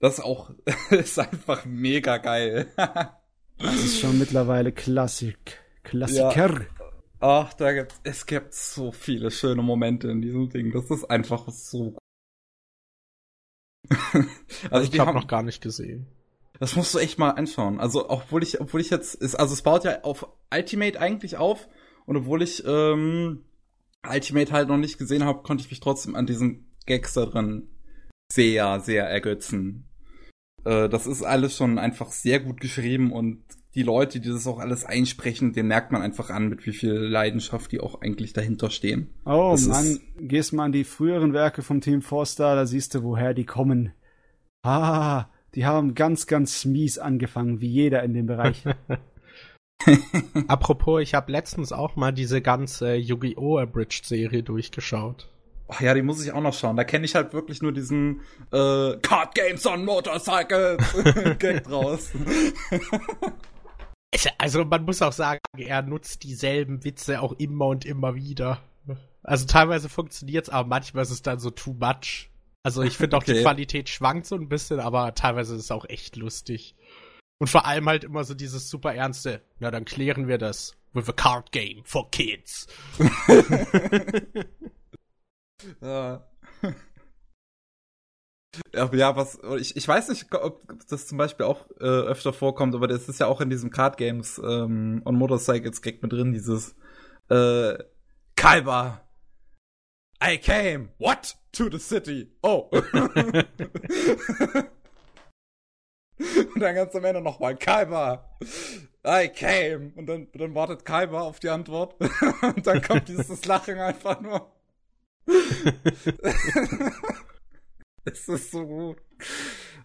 Das ist auch ist einfach mega geil. das ist schon mittlerweile Klassik. Klassiker. Ach, da gibt's, es gibt so viele schöne Momente in diesem Ding. Das ist einfach so gut. also ich die habe noch gar nicht gesehen. Das musst du echt mal anschauen. Also, obwohl ich, obwohl ich jetzt, ist, also es baut ja auf Ultimate eigentlich auf. Und obwohl ich ähm, Ultimate halt noch nicht gesehen habe, konnte ich mich trotzdem an diesen Gags da drin sehr, sehr ergötzen. Äh, das ist alles schon einfach sehr gut geschrieben und die Leute, die das auch alles einsprechen, den merkt man einfach an, mit wie viel Leidenschaft die auch eigentlich dahinter stehen. Oh Das Mann, gehst mal an die früheren Werke vom Team Forster, da siehst du, woher die kommen. Ah, die haben ganz, ganz mies angefangen, wie jeder in dem Bereich. Apropos, ich habe letztens auch mal diese ganze Yu-Gi-Oh! Abridged Serie durchgeschaut. Ach ja, die muss ich auch noch schauen. Da kenne ich halt wirklich nur diesen äh, Card Games on Motorcycles Gag draus. Also man muss auch sagen, er nutzt dieselben Witze auch immer und immer wieder. Also teilweise funktioniert's, aber manchmal ist es dann so too much. Also ich finde auch die Okay. Qualität schwankt so ein bisschen, aber teilweise ist es auch echt lustig. Und vor allem halt immer so dieses super ernste, na dann klären wir das with a card game for kids. Ja. Ja, ja, was, ich, ich weiß nicht, ob das zum Beispiel auch äh, öfter vorkommt, aber das ist ja auch in diesem Card Games ähm, on Motorcycles Gag mit drin, dieses äh, Kalber. I came, what? To the city. Oh. Und dann ganz am Ende nochmal, Kalber. I came. Und dann, dann wartet Kalber auf die Antwort. Und dann kommt dieses Lachen einfach nur. es ist so gut.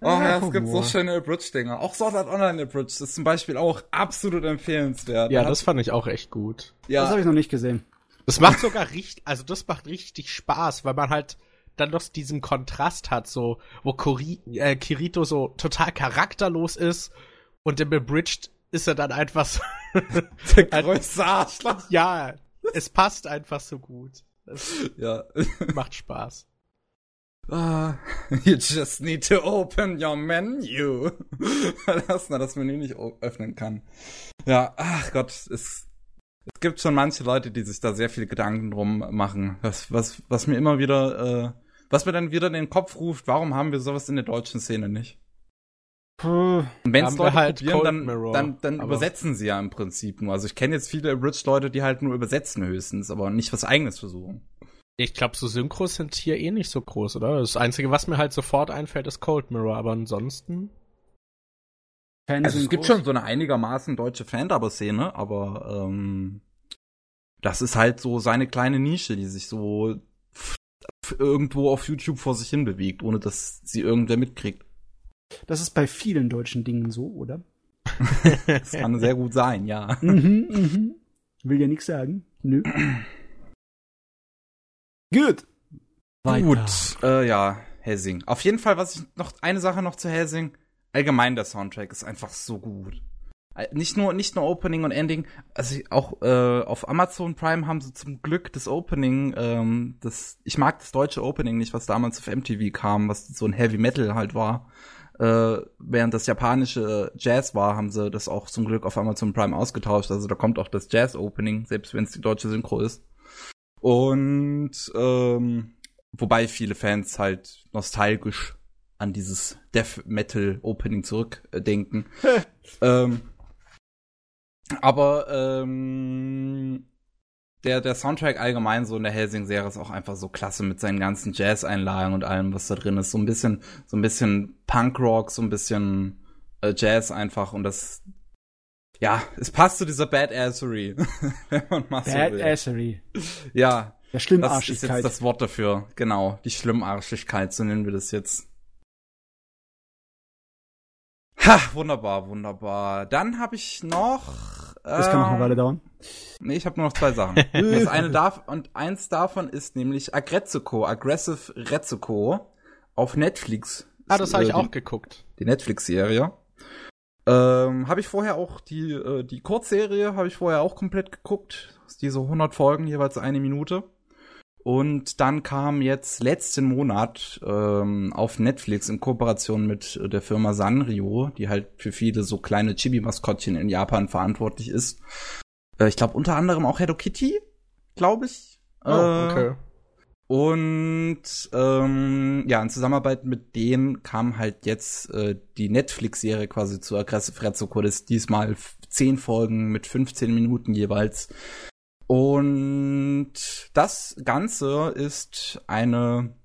Oh ja, es gibt so schöne Abridge-Dinger. Auch Sword Art Online Abridge ist zum Beispiel auch absolut empfehlenswert. Ja, Da das fand ich auch echt gut. ja. Das habe ich noch nicht gesehen. Das macht sogar richtig, also das macht richtig Spaß, weil man halt dann noch diesen Kontrast hat, so, wo Kori, äh, Kirito so total charakterlos ist und im Abridged ist er dann einfach so, der größte Arschloch. ja, es passt einfach so gut. Es Ja. macht Spaß. Ah, you just need to open your menu. Weil Erstmal das Menü nicht öffnen kann. Ja, ach Gott, es, es gibt schon manche Leute, die sich da sehr viel Gedanken drum machen. Was, was, was mir immer wieder, äh, was mir dann wieder in den Kopf ruft, warum haben wir sowas in der deutschen Szene nicht? Puh. Wenn es Leute halt probieren, Cold dann, Mirror, dann, dann übersetzen sie ja im Prinzip nur. Also ich kenne jetzt viele Abridged-Leute, die halt nur übersetzen höchstens, aber nicht was eigenes versuchen. Ich glaube, so Synchros sind hier eh nicht so groß, oder? Das Einzige, was mir halt sofort einfällt, ist Cold Mirror, aber ansonsten. Fans Also es gibt groß. schon so eine einigermaßen deutsche Fan-Szene, aber ähm, das ist halt so seine kleine Nische, die sich so irgendwo auf YouTube vor sich hin bewegt, ohne dass sie irgendwer mitkriegt. Das ist bei vielen deutschen Dingen so, oder? Das kann sehr gut sein, ja. Mhm, mhm. Will ja nichts sagen. Nö. Gut. Weiter. Gut, äh, ja. Helsing. Auf jeden Fall, was ich noch, eine Sache noch zu Helsing. Allgemein der Soundtrack ist einfach so gut. Äh, Nicht nur, nicht nur Opening und Ending, also auch äh, auf Amazon Prime haben sie zum Glück das Opening, ähm, das, ich mag das deutsche Opening nicht, was damals auf MTV kam, was so ein Heavy Metal halt war. Äh, während das japanische Jazz war, haben sie das auch zum Glück auf Amazon Prime ausgetauscht. Also da kommt auch das Jazz-Opening, selbst wenn es die deutsche Synchro ist. Und ähm, wobei viele Fans halt nostalgisch an dieses Death Metal Opening zurückdenken. ähm, aber ähm, der, der Soundtrack allgemein so in der Helsing-Serie ist auch einfach so klasse mit seinen ganzen Jazz-Einlagen und allem, was da drin ist. So ein bisschen, so ein bisschen Punkrock, so ein bisschen äh, Jazz einfach und das, ja, es passt zu dieser Badassery, wenn man mal so will. Badassery. Ja, Der das ist Schlimmarschigkeit. jetzt das Wort dafür. Genau, die Schlimmarschigkeit, so nennen wir das jetzt. Ha, wunderbar, wunderbar. Dann habe ich noch. das kann noch eine ähm, Weile dauern. Nee, ich habe nur noch zwei Sachen. das eine darf und eins davon ist nämlich Aggrezzico, Aggressive Rezzico auf Netflix. Ah, das habe Äh, ich auch die, geguckt. die Netflix-Serie. Ähm, habe ich vorher auch die äh, die Kurzserie habe ich vorher auch komplett geguckt. Diese 100 Folgen jeweils eine Minute. Und dann kam jetzt letzten Monat ähm, auf Netflix in Kooperation mit äh, der Firma Sanrio, die halt für viele so kleine Chibi-Maskottchen in Japan verantwortlich ist. Äh, ich glaube unter anderem auch Hello Kitty, glaube ich. Oh, Äh, okay. und ähm, ja, in Zusammenarbeit mit denen kam halt jetzt äh, die Netflix-Serie quasi zu Aggressive ist diesmal zehn Folgen mit 15 Minuten jeweils. Und das Ganze ist eine,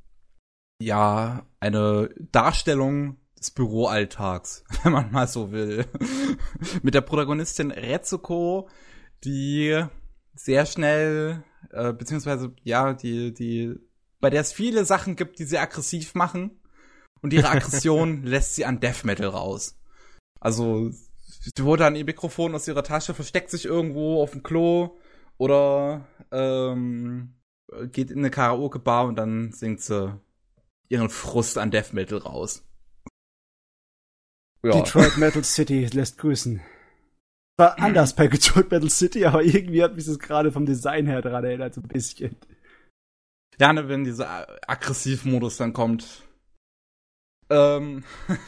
ja, eine Darstellung des Büroalltags, wenn man mal so will. mit der Protagonistin Retsuko, die sehr schnell, äh, beziehungsweise, ja, die, die, bei der es viele Sachen gibt, die sie aggressiv machen. Und ihre Aggression lässt sie an Death Metal raus. Also, sie holt dann ihr Mikrofon aus ihrer Tasche, versteckt sich irgendwo auf dem Klo oder ähm, geht in eine Karaoke-Bar und dann singt sie ihren Frust an Death Metal raus. Ja. Detroit Metal City lässt grüßen. War anders bei Detroit Metal City, aber irgendwie hat mich das gerade vom Design her dran erinnert, so ein bisschen. Ja, ne, wenn dieser Aggressivmodus dann kommt. Ähm,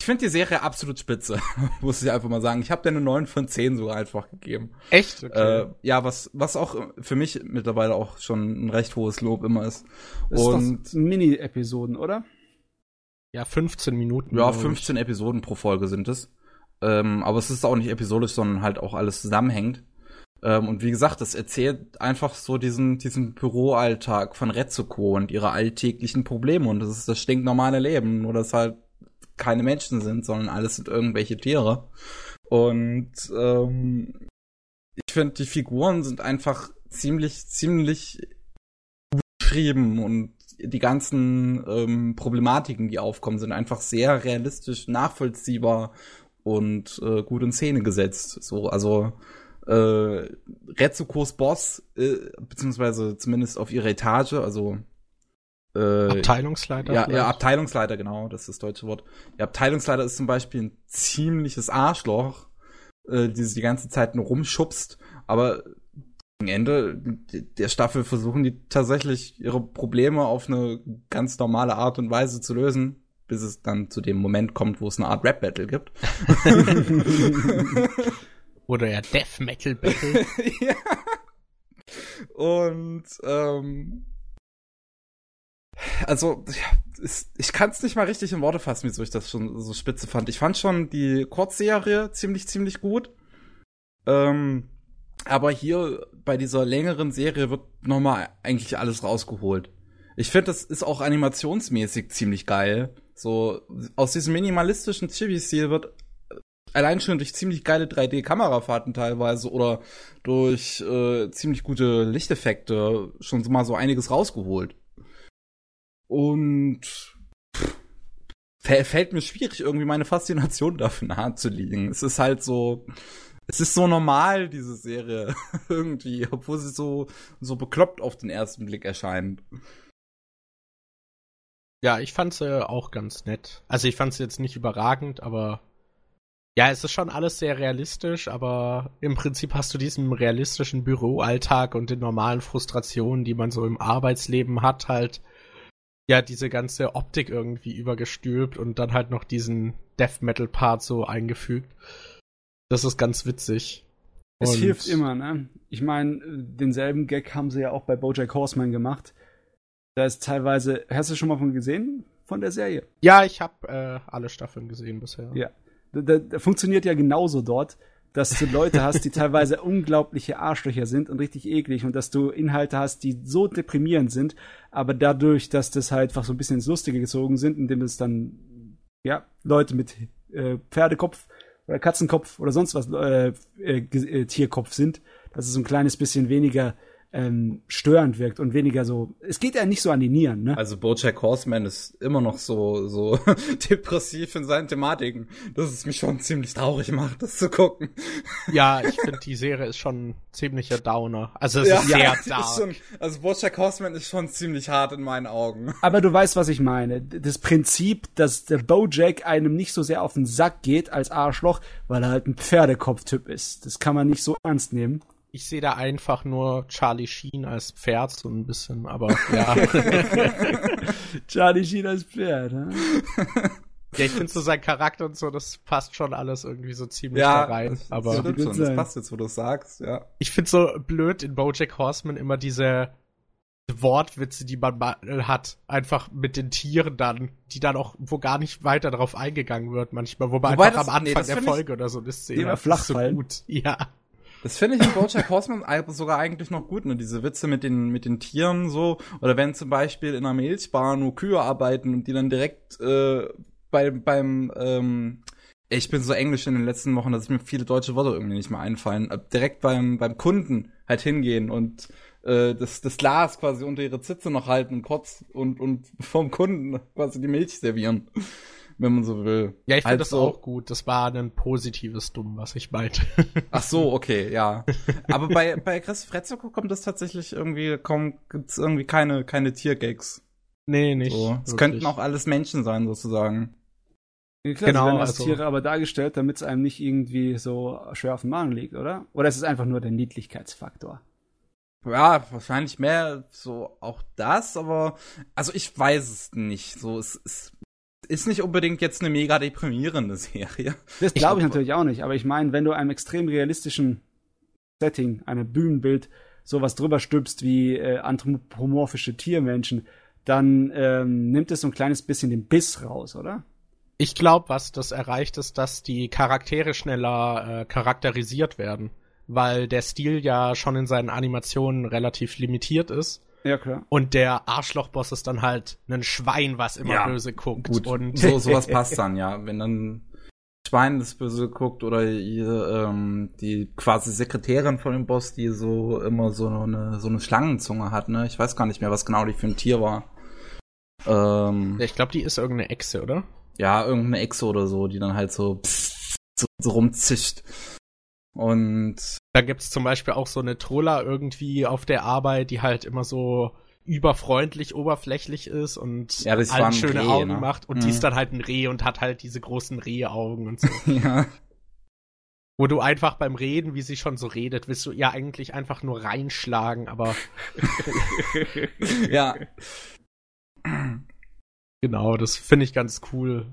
ich finde die Serie absolut spitze, muss ich einfach mal sagen. Ich habe der eine 9 von 10 sogar einfach gegeben. Echt? Okay. Äh, ja, was, was auch für mich mittlerweile auch schon ein recht hohes Lob immer ist. Das Und ist doch Mini-Episoden, oder? ja, 15 Minuten. ja, glaub ich. 15 Episoden pro Folge sind es. Ähm, aber es ist auch nicht episodisch, sondern halt auch alles zusammenhängt. Ähm, und wie gesagt, es erzählt einfach so diesen, diesen Büroalltag von Retsuko und ihre alltäglichen Probleme. Und das ist das stinknormale Leben, nur dass halt keine Menschen sind, sondern alles sind irgendwelche Tiere. Und ähm, ich finde, die Figuren sind einfach ziemlich, ziemlich gut geschrieben und die ganzen ähm, Problematiken, die aufkommen, sind einfach sehr realistisch, nachvollziehbar und äh, gut in Szene gesetzt. So, also äh, Rezukos Boss, äh, beziehungsweise zumindest auf ihrer Etage, also äh, Abteilungsleiter. ja, ja? Abteilungsleiter, genau, das ist das deutsche Wort. Der Abteilungsleiter ist zum Beispiel ein ziemliches Arschloch, äh, die sich die ganze Zeit nur rumschubst, aber am Ende der Staffel versuchen die tatsächlich ihre Probleme auf eine ganz normale Art und Weise zu lösen, bis es dann zu dem Moment kommt, wo es eine Art Rap-Battle gibt. Oder ja Death Metal Battle. ja. Und ähm, also ich kann es nicht mal richtig in Worte fassen, wieso ich das schon so spitze fand. Ich fand schon die Kurzserie ziemlich ziemlich gut. Ähm, aber hier bei dieser längeren Serie wird nochmal eigentlich alles rausgeholt. Ich finde, das ist auch animationsmäßig ziemlich geil. So aus diesem minimalistischen Chibi-Stil wird allein schon durch ziemlich geile 3D-Kamerafahrten teilweise oder durch äh, ziemlich gute Lichteffekte schon mal so einiges rausgeholt. Und pff, fä- fällt mir schwierig, irgendwie meine Faszination dafür nahezulegen. Es ist halt so, es ist so normal, diese Serie, irgendwie, obwohl sie so, so bekloppt auf den ersten Blick erscheint. Ja, ich fand sie auch ganz nett. Also ich fand sie jetzt nicht überragend, aber ja, es ist schon alles sehr realistisch, aber im Prinzip hast du diesen realistischen Büroalltag und den normalen Frustrationen, die man so im Arbeitsleben hat, halt ja diese ganze Optik irgendwie übergestülpt und dann halt noch diesen Death Metal Part so eingefügt. Das ist ganz witzig. Es Und- hilft immer, ne? Ich meine, denselben Gag haben sie ja auch bei BoJack Horseman gemacht. Da ist teilweise, hast du schon mal von gesehen? Von der Serie? Ja, ich habe äh, alle Staffeln gesehen bisher. Ja. Da, da, da funktioniert ja genauso dort, dass du Leute hast, die teilweise unglaubliche Arschlöcher sind und richtig eklig und dass du Inhalte hast, die so deprimierend sind, aber dadurch, dass das halt einfach so ein bisschen ins Lustige gezogen sind, indem es dann, ja, Leute mit äh, Pferdekopf oder Katzenkopf oder sonst was äh, äh, äh, Tierkopf sind, dass es so ein kleines bisschen weniger ähm, störend wirkt und weniger so. Es geht ja nicht so an die Nieren, ne? Also BoJack Horseman ist immer noch so so depressiv in seinen Thematiken, dass es mich schon ziemlich traurig macht, das zu gucken. Ja, ich finde, die Serie ist schon ziemlicher Downer. Also es ist sehr ja, dark. ist schon, also BoJack Horseman ist schon ziemlich hart in meinen Augen. Aber du weißt, was ich meine. Das Prinzip, dass der Bojack einem nicht so sehr auf den Sack geht als Arschloch, weil er halt ein Pferdekopftyp ist. Das kann man nicht so ernst nehmen. Ich sehe da einfach nur Charlie Sheen als Pferd so ein bisschen, aber ja. Charlie Sheen als Pferd, ne? ja, ich finde so sein Charakter und so, das passt schon alles irgendwie so ziemlich Ja, da rein. das, Aber das schon, das passt jetzt, wo du es sagst, ja. ich finde so blöd in BoJack Horseman immer diese Wortwitze, die man mal hat, einfach mit den Tieren dann, die dann auch, wo gar nicht weiter darauf eingegangen wird manchmal, wo man Wobei einfach das- am Anfang nee, der find ich- Folge oder so eine Szene flach ist so gut. Ja. Das finde ich in BoJack Horseman sogar eigentlich noch gut, ne? Diese Witze mit den mit den Tieren so oder wenn zum Beispiel in einer Milchbar nur Kühe arbeiten und die dann direkt äh, bei, beim ähm, ich bin so englisch in den letzten Wochen, dass mir viele deutsche Worte irgendwie nicht mehr einfallen. Äh, direkt beim beim Kunden halt hingehen und äh, das das Glas quasi unter ihre Zitze noch halten kurz und und vom Kunden quasi die Milch servieren, wenn man so will. Ja, ich finde Halt das auch gut. Das war ein positives Dumm, was ich meinte. Ach so, okay, ja. Aber bei, bei Chris Fretzoko kommt das tatsächlich irgendwie, kommt, gibt's irgendwie keine, keine Tiergags. nee, nicht. So. Es könnten auch alles Menschen sein, sozusagen. Ja, klar, Genau, sie werden als also- Tiere aber dargestellt, damit es einem nicht irgendwie so schwer auf dem Magen liegt, oder? Oder ist es einfach nur der Niedlichkeitsfaktor? Ja, wahrscheinlich mehr so auch das, aber also ich weiß es nicht. So, es, es ist nicht unbedingt jetzt eine mega deprimierende Serie. Das glaube ich natürlich auch nicht, aber ich meine, wenn du einem extrem realistischen Setting, einem Bühnenbild, sowas drüber stülpst wie äh, anthropomorphische Tiermenschen, dann ähm, nimmt es so ein kleines bisschen den Biss raus, oder? Ich glaube, was das erreicht, ist, dass die Charaktere schneller äh, charakterisiert werden. Weil der Stil ja schon in seinen Animationen relativ limitiert ist. Ja, klar. Und der Arschlochboss ist dann halt ein Schwein, was immer Ja, böse guckt. Gut, Und so, sowas passt dann, ja. Wenn dann Schwein das Böse guckt oder ihre, ähm, die quasi Sekretärin von dem Boss, die so immer so eine, so eine Schlangenzunge hat, ne? Ich weiß gar nicht mehr, was genau die für ein Tier war. Ähm, ich glaube, die ist irgendeine Echse, oder? ja, irgendeine Echse oder so, die dann halt so, pssst, so, so rumzischt. Und Da gibt's zum Beispiel auch so eine Troller irgendwie auf der Arbeit, die halt immer so überfreundlich, oberflächlich ist und Ja, allen schöne Reh, Augen ne? macht. Und Mhm. die ist dann halt ein Reh und hat halt diese großen Rehaugen und so. ja, Wo du einfach beim Reden, wie sie schon so redet, willst du ja eigentlich einfach nur reinschlagen, aber ja. genau, das finde ich ganz cool.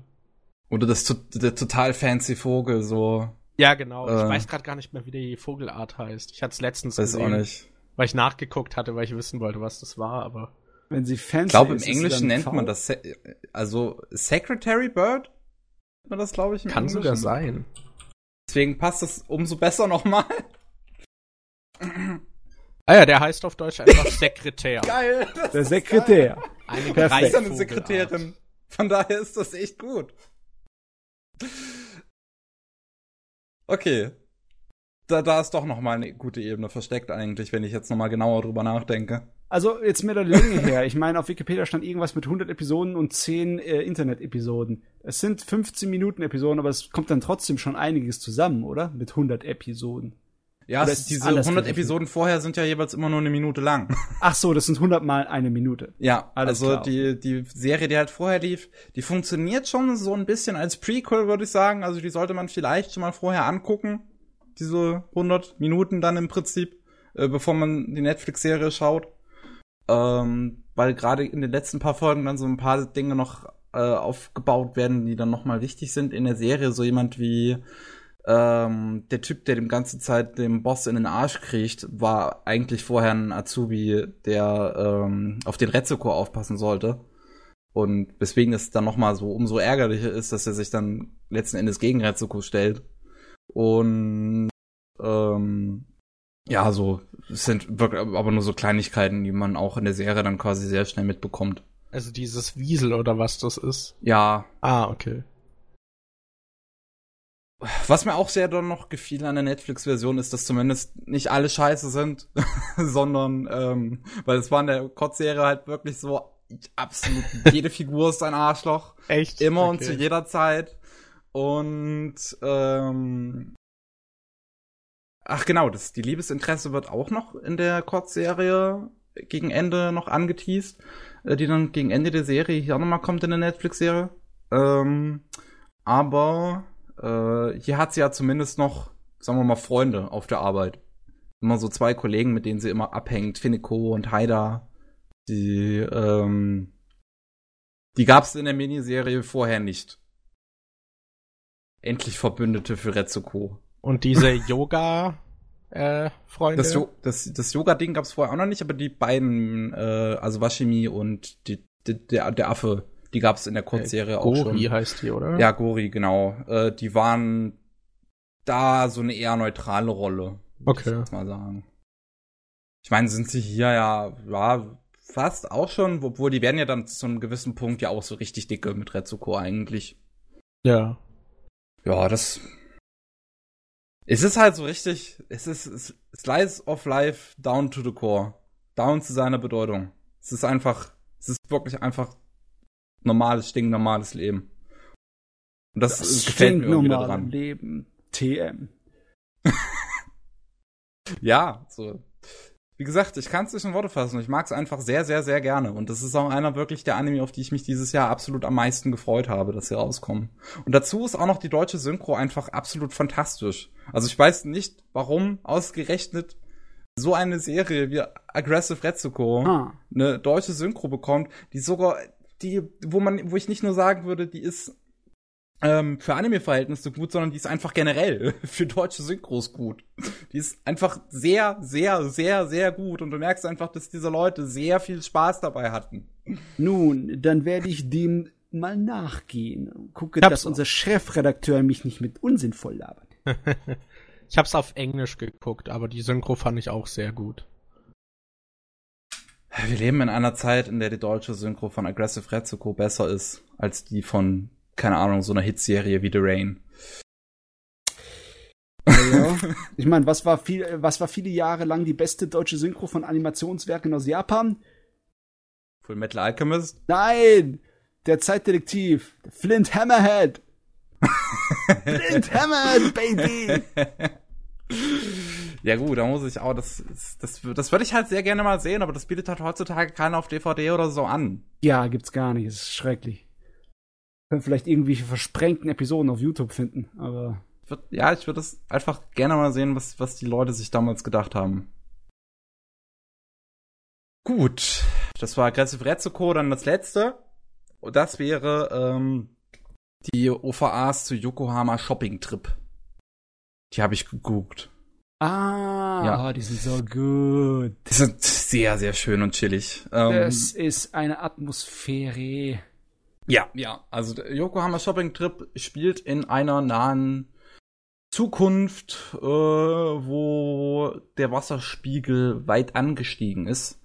Oder das der total fancy Vogel, so, Ja, genau. Ich Äh. weiß gerade gar nicht mehr, wie die Vogelart heißt. Ich hatte es letztens weiß auch gesehen, nicht. weil ich nachgeguckt hatte, weil ich wissen wollte, was das war, aber Wenn sie fancy Ich glaube, im Englischen nennt faul? man das, Se also Secretary Bird? Nennt man das, glaube ich, im kann Englischen? sogar sein. Deswegen passt es umso besser nochmal. Ah ja, der heißt auf Deutsch einfach Sekretär. Geil. Der Sekretär. Eine Perfekt. Das ist eine. Sekretärin. Von daher ist das echt gut. Okay. Da, da ist doch noch mal eine gute Ebene versteckt eigentlich, wenn ich jetzt noch mal genauer drüber nachdenke. Also jetzt mit der Länge her. Ich meine, auf Wikipedia stand irgendwas mit 100 Episoden und 10 äh, Internet-Episoden. Es sind 15 Minuten Episoden, aber es kommt dann trotzdem schon einiges zusammen, oder? Mit 100 Episoden. Ja, es, diese anders 100 gerechnet? Episoden vorher sind ja jeweils immer nur eine Minute lang. Ach so, das sind 100 mal eine Minute. Ja, Alles also klar. die, die Serie, die halt vorher lief, die funktioniert schon so ein bisschen als Prequel, würde ich sagen. Also die sollte man vielleicht schon mal vorher angucken. Diese 100 Minuten dann im Prinzip, äh, bevor man die Netflix-Serie schaut. Ähm, weil gerade in den letzten paar Folgen dann so ein paar Dinge noch äh, aufgebaut werden, die dann nochmal wichtig sind in der Serie. So jemand wie ähm, der Typ, der dem ganze Zeit dem Boss in den Arsch kriegt, war eigentlich vorher ein Azubi, der ähm, auf den Retsuko aufpassen sollte. Und weswegen es dann nochmal so umso ärgerlicher ist, dass er sich dann letzten Endes gegen Retsuko stellt. Und ähm, ja, so es sind wirklich aber nur so Kleinigkeiten, die man auch in der Serie dann quasi sehr schnell mitbekommt. Also dieses Wiesel oder was das ist. Ja, Ah, okay. Was mir auch sehr dann noch gefiel an der Netflix-Version ist, dass zumindest nicht alle scheiße sind, sondern, ähm, weil es war in der Kotz-Serie halt wirklich so, absolut jede Figur ist ein Arschloch. Echt? Immer und Okay. zu jeder Zeit. Und, ähm, ach genau, das, die Liebesinteresse wird auch noch in der Kotz-Serie gegen Ende noch angeteased, äh, die dann gegen Ende der Serie hier auch nochmal kommt in der Netflix-Serie. Ähm, aber äh, hier hat sie ja zumindest noch, sagen wir mal, Freunde auf der Arbeit. Immer so zwei Kollegen, mit denen sie immer abhängt, Finiko und Haida. Die, ähm, die gab's in der Miniserie vorher nicht. Endlich Verbündete für Retsuko. Und diese Yoga äh, Freunde. Das, Jo- das, das Yoga-Ding gab's vorher auch noch nicht, aber die beiden, äh, also Washimi und die, die, der, der Affe, die gab's in der Kurzserie auch schon. Gori heißt die, oder? Ja, Gori, genau. Äh, die waren da so eine eher neutrale Rolle. Okay. Ich mal sagen. Ich meine, sind sie hier ja, ja, fast auch schon, obwohl die werden ja dann zu einem gewissen Punkt ja auch so richtig dicke mit Retsuko eigentlich. Ja. Ja, das. Es ist halt so richtig, es ist es, Slice of Life down to the core. Down zu seiner Bedeutung. Es ist einfach, es ist wirklich einfach normales, stinknormales Leben. Und das, Das gefällt mir irgendwie daran. Leben. TM. Ja, so. Wie gesagt, ich kann es nicht in Worte fassen. Ich mag es einfach sehr, sehr, sehr gerne. Und das ist auch einer wirklich der Anime, auf die ich mich dieses Jahr absolut am meisten gefreut habe, dass sie rauskommen. Und dazu ist auch noch die deutsche Synchro einfach absolut fantastisch. Also ich weiß nicht, warum ausgerechnet so eine Serie wie Aggressive Retsuko Ah. eine deutsche Synchro bekommt, die sogar, die, wo man, wo ich nicht nur sagen würde, die ist ähm, für Anime-Verhältnisse gut, sondern die ist einfach generell für deutsche Synchros gut. Die ist einfach sehr, sehr, sehr, sehr gut und du merkst einfach, dass diese Leute sehr viel Spaß dabei hatten. Nun, dann werde ich dem mal nachgehen. Gucke, Hab's dass auch. unser Chefredakteur mich nicht mit Unsinn voll labert. Ich hab's auf Englisch geguckt, aber die Synchro fand ich auch sehr gut. Wir leben in einer Zeit, in der die deutsche Synchro von Aggressive Retsuko besser ist als die von, keine Ahnung, so einer Hitserie wie The Rain. Ja. ich meine, was war viel, was war viele Jahre lang die beste deutsche Synchro von Animationswerken aus Japan? Full Metal Alchemist? Nein! Der Zeitdetektiv. Flint Hammerhead. Flint Hammerhead, Baby! Ja gut, da muss ich auch, das, das, das würde ich halt sehr gerne mal sehen, aber das bietet halt heutzutage keiner auf DVD oder so an. Ja, gibt's gar nicht. Es ist schrecklich. Können vielleicht irgendwelche versprengten Episoden auf YouTube finden, aber Ich würd, ja, ich würde das einfach gerne mal sehen, was, was die Leute sich damals gedacht haben. Gut, das war Aggressive Retsuko, dann das letzte. Und das wäre ähm, die OVAs zu Yokohama Shopping Trip. Die habe ich geguckt. Ah, Ja. die sind so gut. Die sind sehr, sehr schön und chillig. Ähm, Es ist eine Atmosphäre. Ja, ja. Also der Yokohama Shopping Trip spielt in einer nahen Zukunft, äh, wo der Wasserspiegel weit angestiegen ist.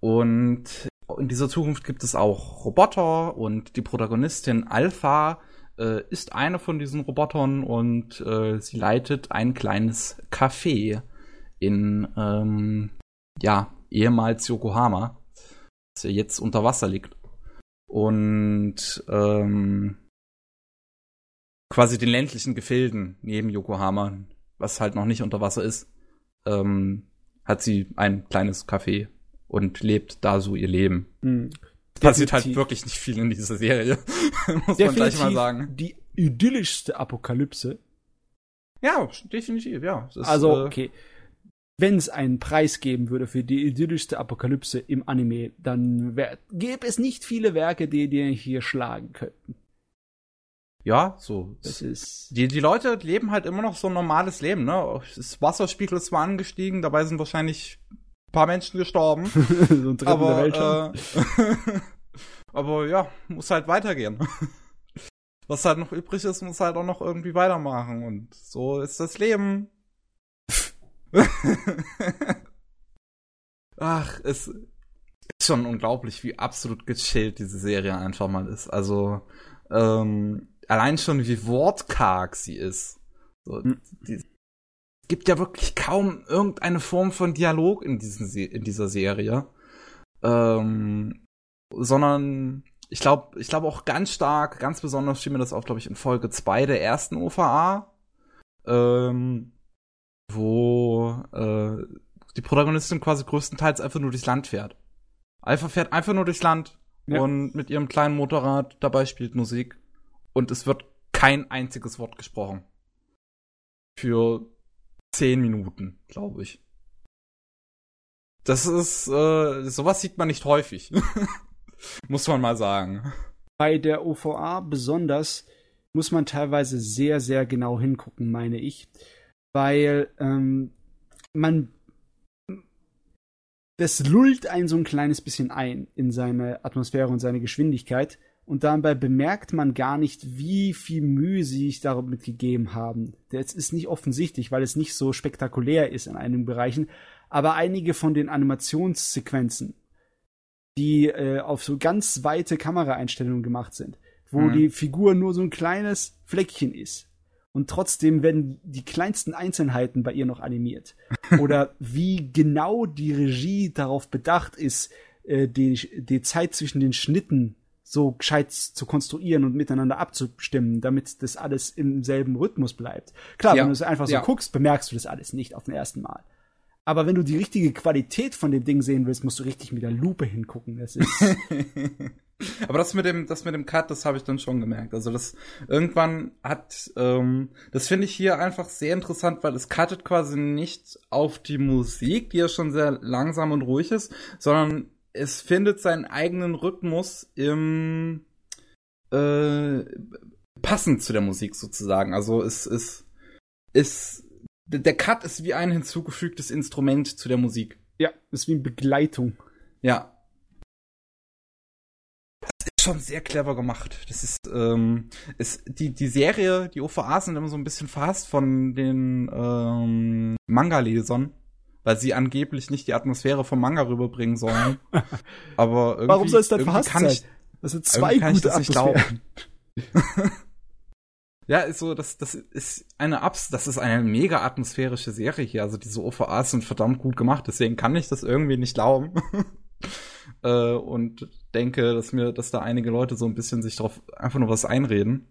Und in dieser Zukunft gibt es auch Roboter und die Protagonistin Alpha äh, ist eine von diesen Robotern und äh, sie leitet ein kleines Café in ähm, ja ehemals Yokohama, das ja jetzt unter Wasser liegt. Und ähm, quasi den ländlichen Gefilden neben Yokohama, was halt noch nicht unter Wasser ist, ähm, hat sie ein kleines Café und lebt da so ihr Leben. Mhm. Passiert halt wirklich nicht viel in dieser Serie, muss man gleich mal sagen. Die idyllischste Apokalypse. Ja, definitiv, ja. Ist, also, äh, okay. Wenn es einen Preis geben würde für die idyllischste Apokalypse im Anime, dann gäbe es nicht viele Werke, die dir hier schlagen könnten. Ja, so. Das ist die, die Leute leben halt immer noch so ein normales Leben, ne? Das Wasserspiegel ist zwar angestiegen, dabei sind wahrscheinlich ein paar Menschen gestorben. so ein aber. Äh, aber ja, muss halt weitergehen. Was halt noch übrig ist, muss halt auch noch irgendwie weitermachen. Und so ist das Leben. Ach, es ist schon unglaublich, wie absolut gechillt diese Serie einfach mal ist. Also, ähm, allein schon wie wortkarg sie ist. So, hm. die, gibt ja wirklich kaum irgendeine Form von Dialog in, diesen, in dieser Serie. Ähm, sondern ich glaube ich glaube auch ganz stark, ganz besonders fiel mir das auf, glaube ich, in Folge 2 der ersten OVA, ähm, wo äh, die Protagonistin quasi größtenteils einfach nur durchs Land fährt. Alpha fährt einfach nur durchs Land ja. und mit ihrem kleinen Motorrad dabei spielt Musik und es wird kein einziges Wort gesprochen. Für zehn Minuten, glaube ich. Das ist, äh, sowas sieht man nicht häufig. muss man mal sagen. Bei der OVA besonders muss man teilweise sehr, sehr genau hingucken, meine ich. Weil ähm, man das lullt einen so ein kleines bisschen ein in seine Atmosphäre und seine Geschwindigkeit und dabei bemerkt man gar nicht, wie viel Mühe sie sich damit gegeben haben. Das ist nicht offensichtlich, weil es nicht so spektakulär ist in einigen Bereichen, aber einige von den Animationssequenzen, die äh, auf so ganz weite Kameraeinstellungen gemacht sind, wo mhm. die Figur nur so ein kleines Fleckchen ist. Und trotzdem werden die kleinsten Einzelheiten bei ihr noch animiert. Oder wie genau die Regie darauf bedacht ist, äh, die, die Zeit zwischen den Schnitten so gescheit zu konstruieren und miteinander abzustimmen, damit das alles im selben Rhythmus bleibt. Klar, ja. wenn du es einfach so ja. guckst, bemerkst du das alles nicht auf den ersten Mal. Aber wenn du die richtige Qualität von dem Ding sehen willst, musst du richtig mit der Lupe hingucken. Das ist Aber das mit dem, das mit dem Cut, das habe ich dann schon gemerkt. Also das irgendwann hat, ähm, das finde ich hier einfach sehr interessant, weil es cuttet quasi nicht auf die Musik, die ja schon sehr langsam und ruhig ist, sondern es findet seinen eigenen Rhythmus im äh, passend zu der Musik sozusagen. Also es ist, ist der Cut ist wie ein hinzugefügtes Instrument zu der Musik. Ja, ist wie eine Begleitung. Ja. Das ist schon sehr clever gemacht. Das ist, ähm, ist die, die Serie, die OVAs sind immer so ein bisschen verhasst von den ähm, Manga-Lesern weil sie angeblich nicht die Atmosphäre vom Manga rüberbringen sollen. Aber irgendwie, Warum soll es denn verhasst sein? Ich, das sind zwei gute Atmosphären. ja, ist so, das, das ist eine Abs, das ist eine mega atmosphärische Serie hier. Also diese OVAs sind verdammt gut gemacht, deswegen kann ich das irgendwie nicht glauben. äh, und denke, dass mir, dass da einige Leute so ein bisschen sich drauf einfach nur was einreden.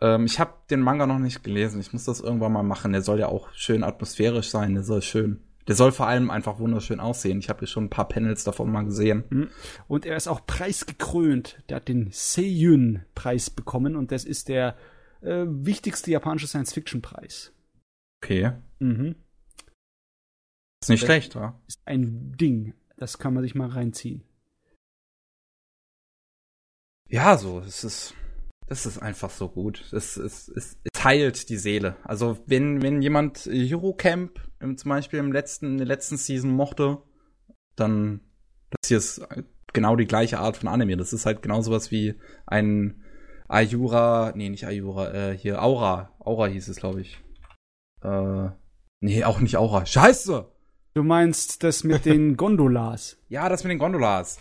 Ähm, ich habe den Manga noch nicht gelesen. Ich muss das irgendwann mal machen. Der soll ja auch schön atmosphärisch sein. Der soll schön der soll vor allem einfach wunderschön aussehen. Ich habe hier schon ein paar Panels davon mal gesehen. Mhm. Und er ist auch preisgekrönt. Der hat den Seiyun-Preis bekommen und das ist der äh, wichtigste japanische Science-Fiction-Preis. Okay. Mhm. Ist nicht das schlecht, oder? Ist ein Ding. Das kann man sich mal reinziehen. Ja, so, es ist das ist einfach so gut. Es, es, es, es heilt die Seele. Also wenn, wenn jemand Eurocamp im, zum Beispiel im letzten, in der letzten Season mochte, dann das hier ist genau die gleiche Art von Anime. Das ist halt genau sowas wie ein Ayura, nee, nicht Ayura, äh, hier Aura. Aura hieß es, glaube ich. Äh, nee, auch nicht Aura. Scheiße! Du meinst das mit den Gondolas? Ja, das mit den Gondolas.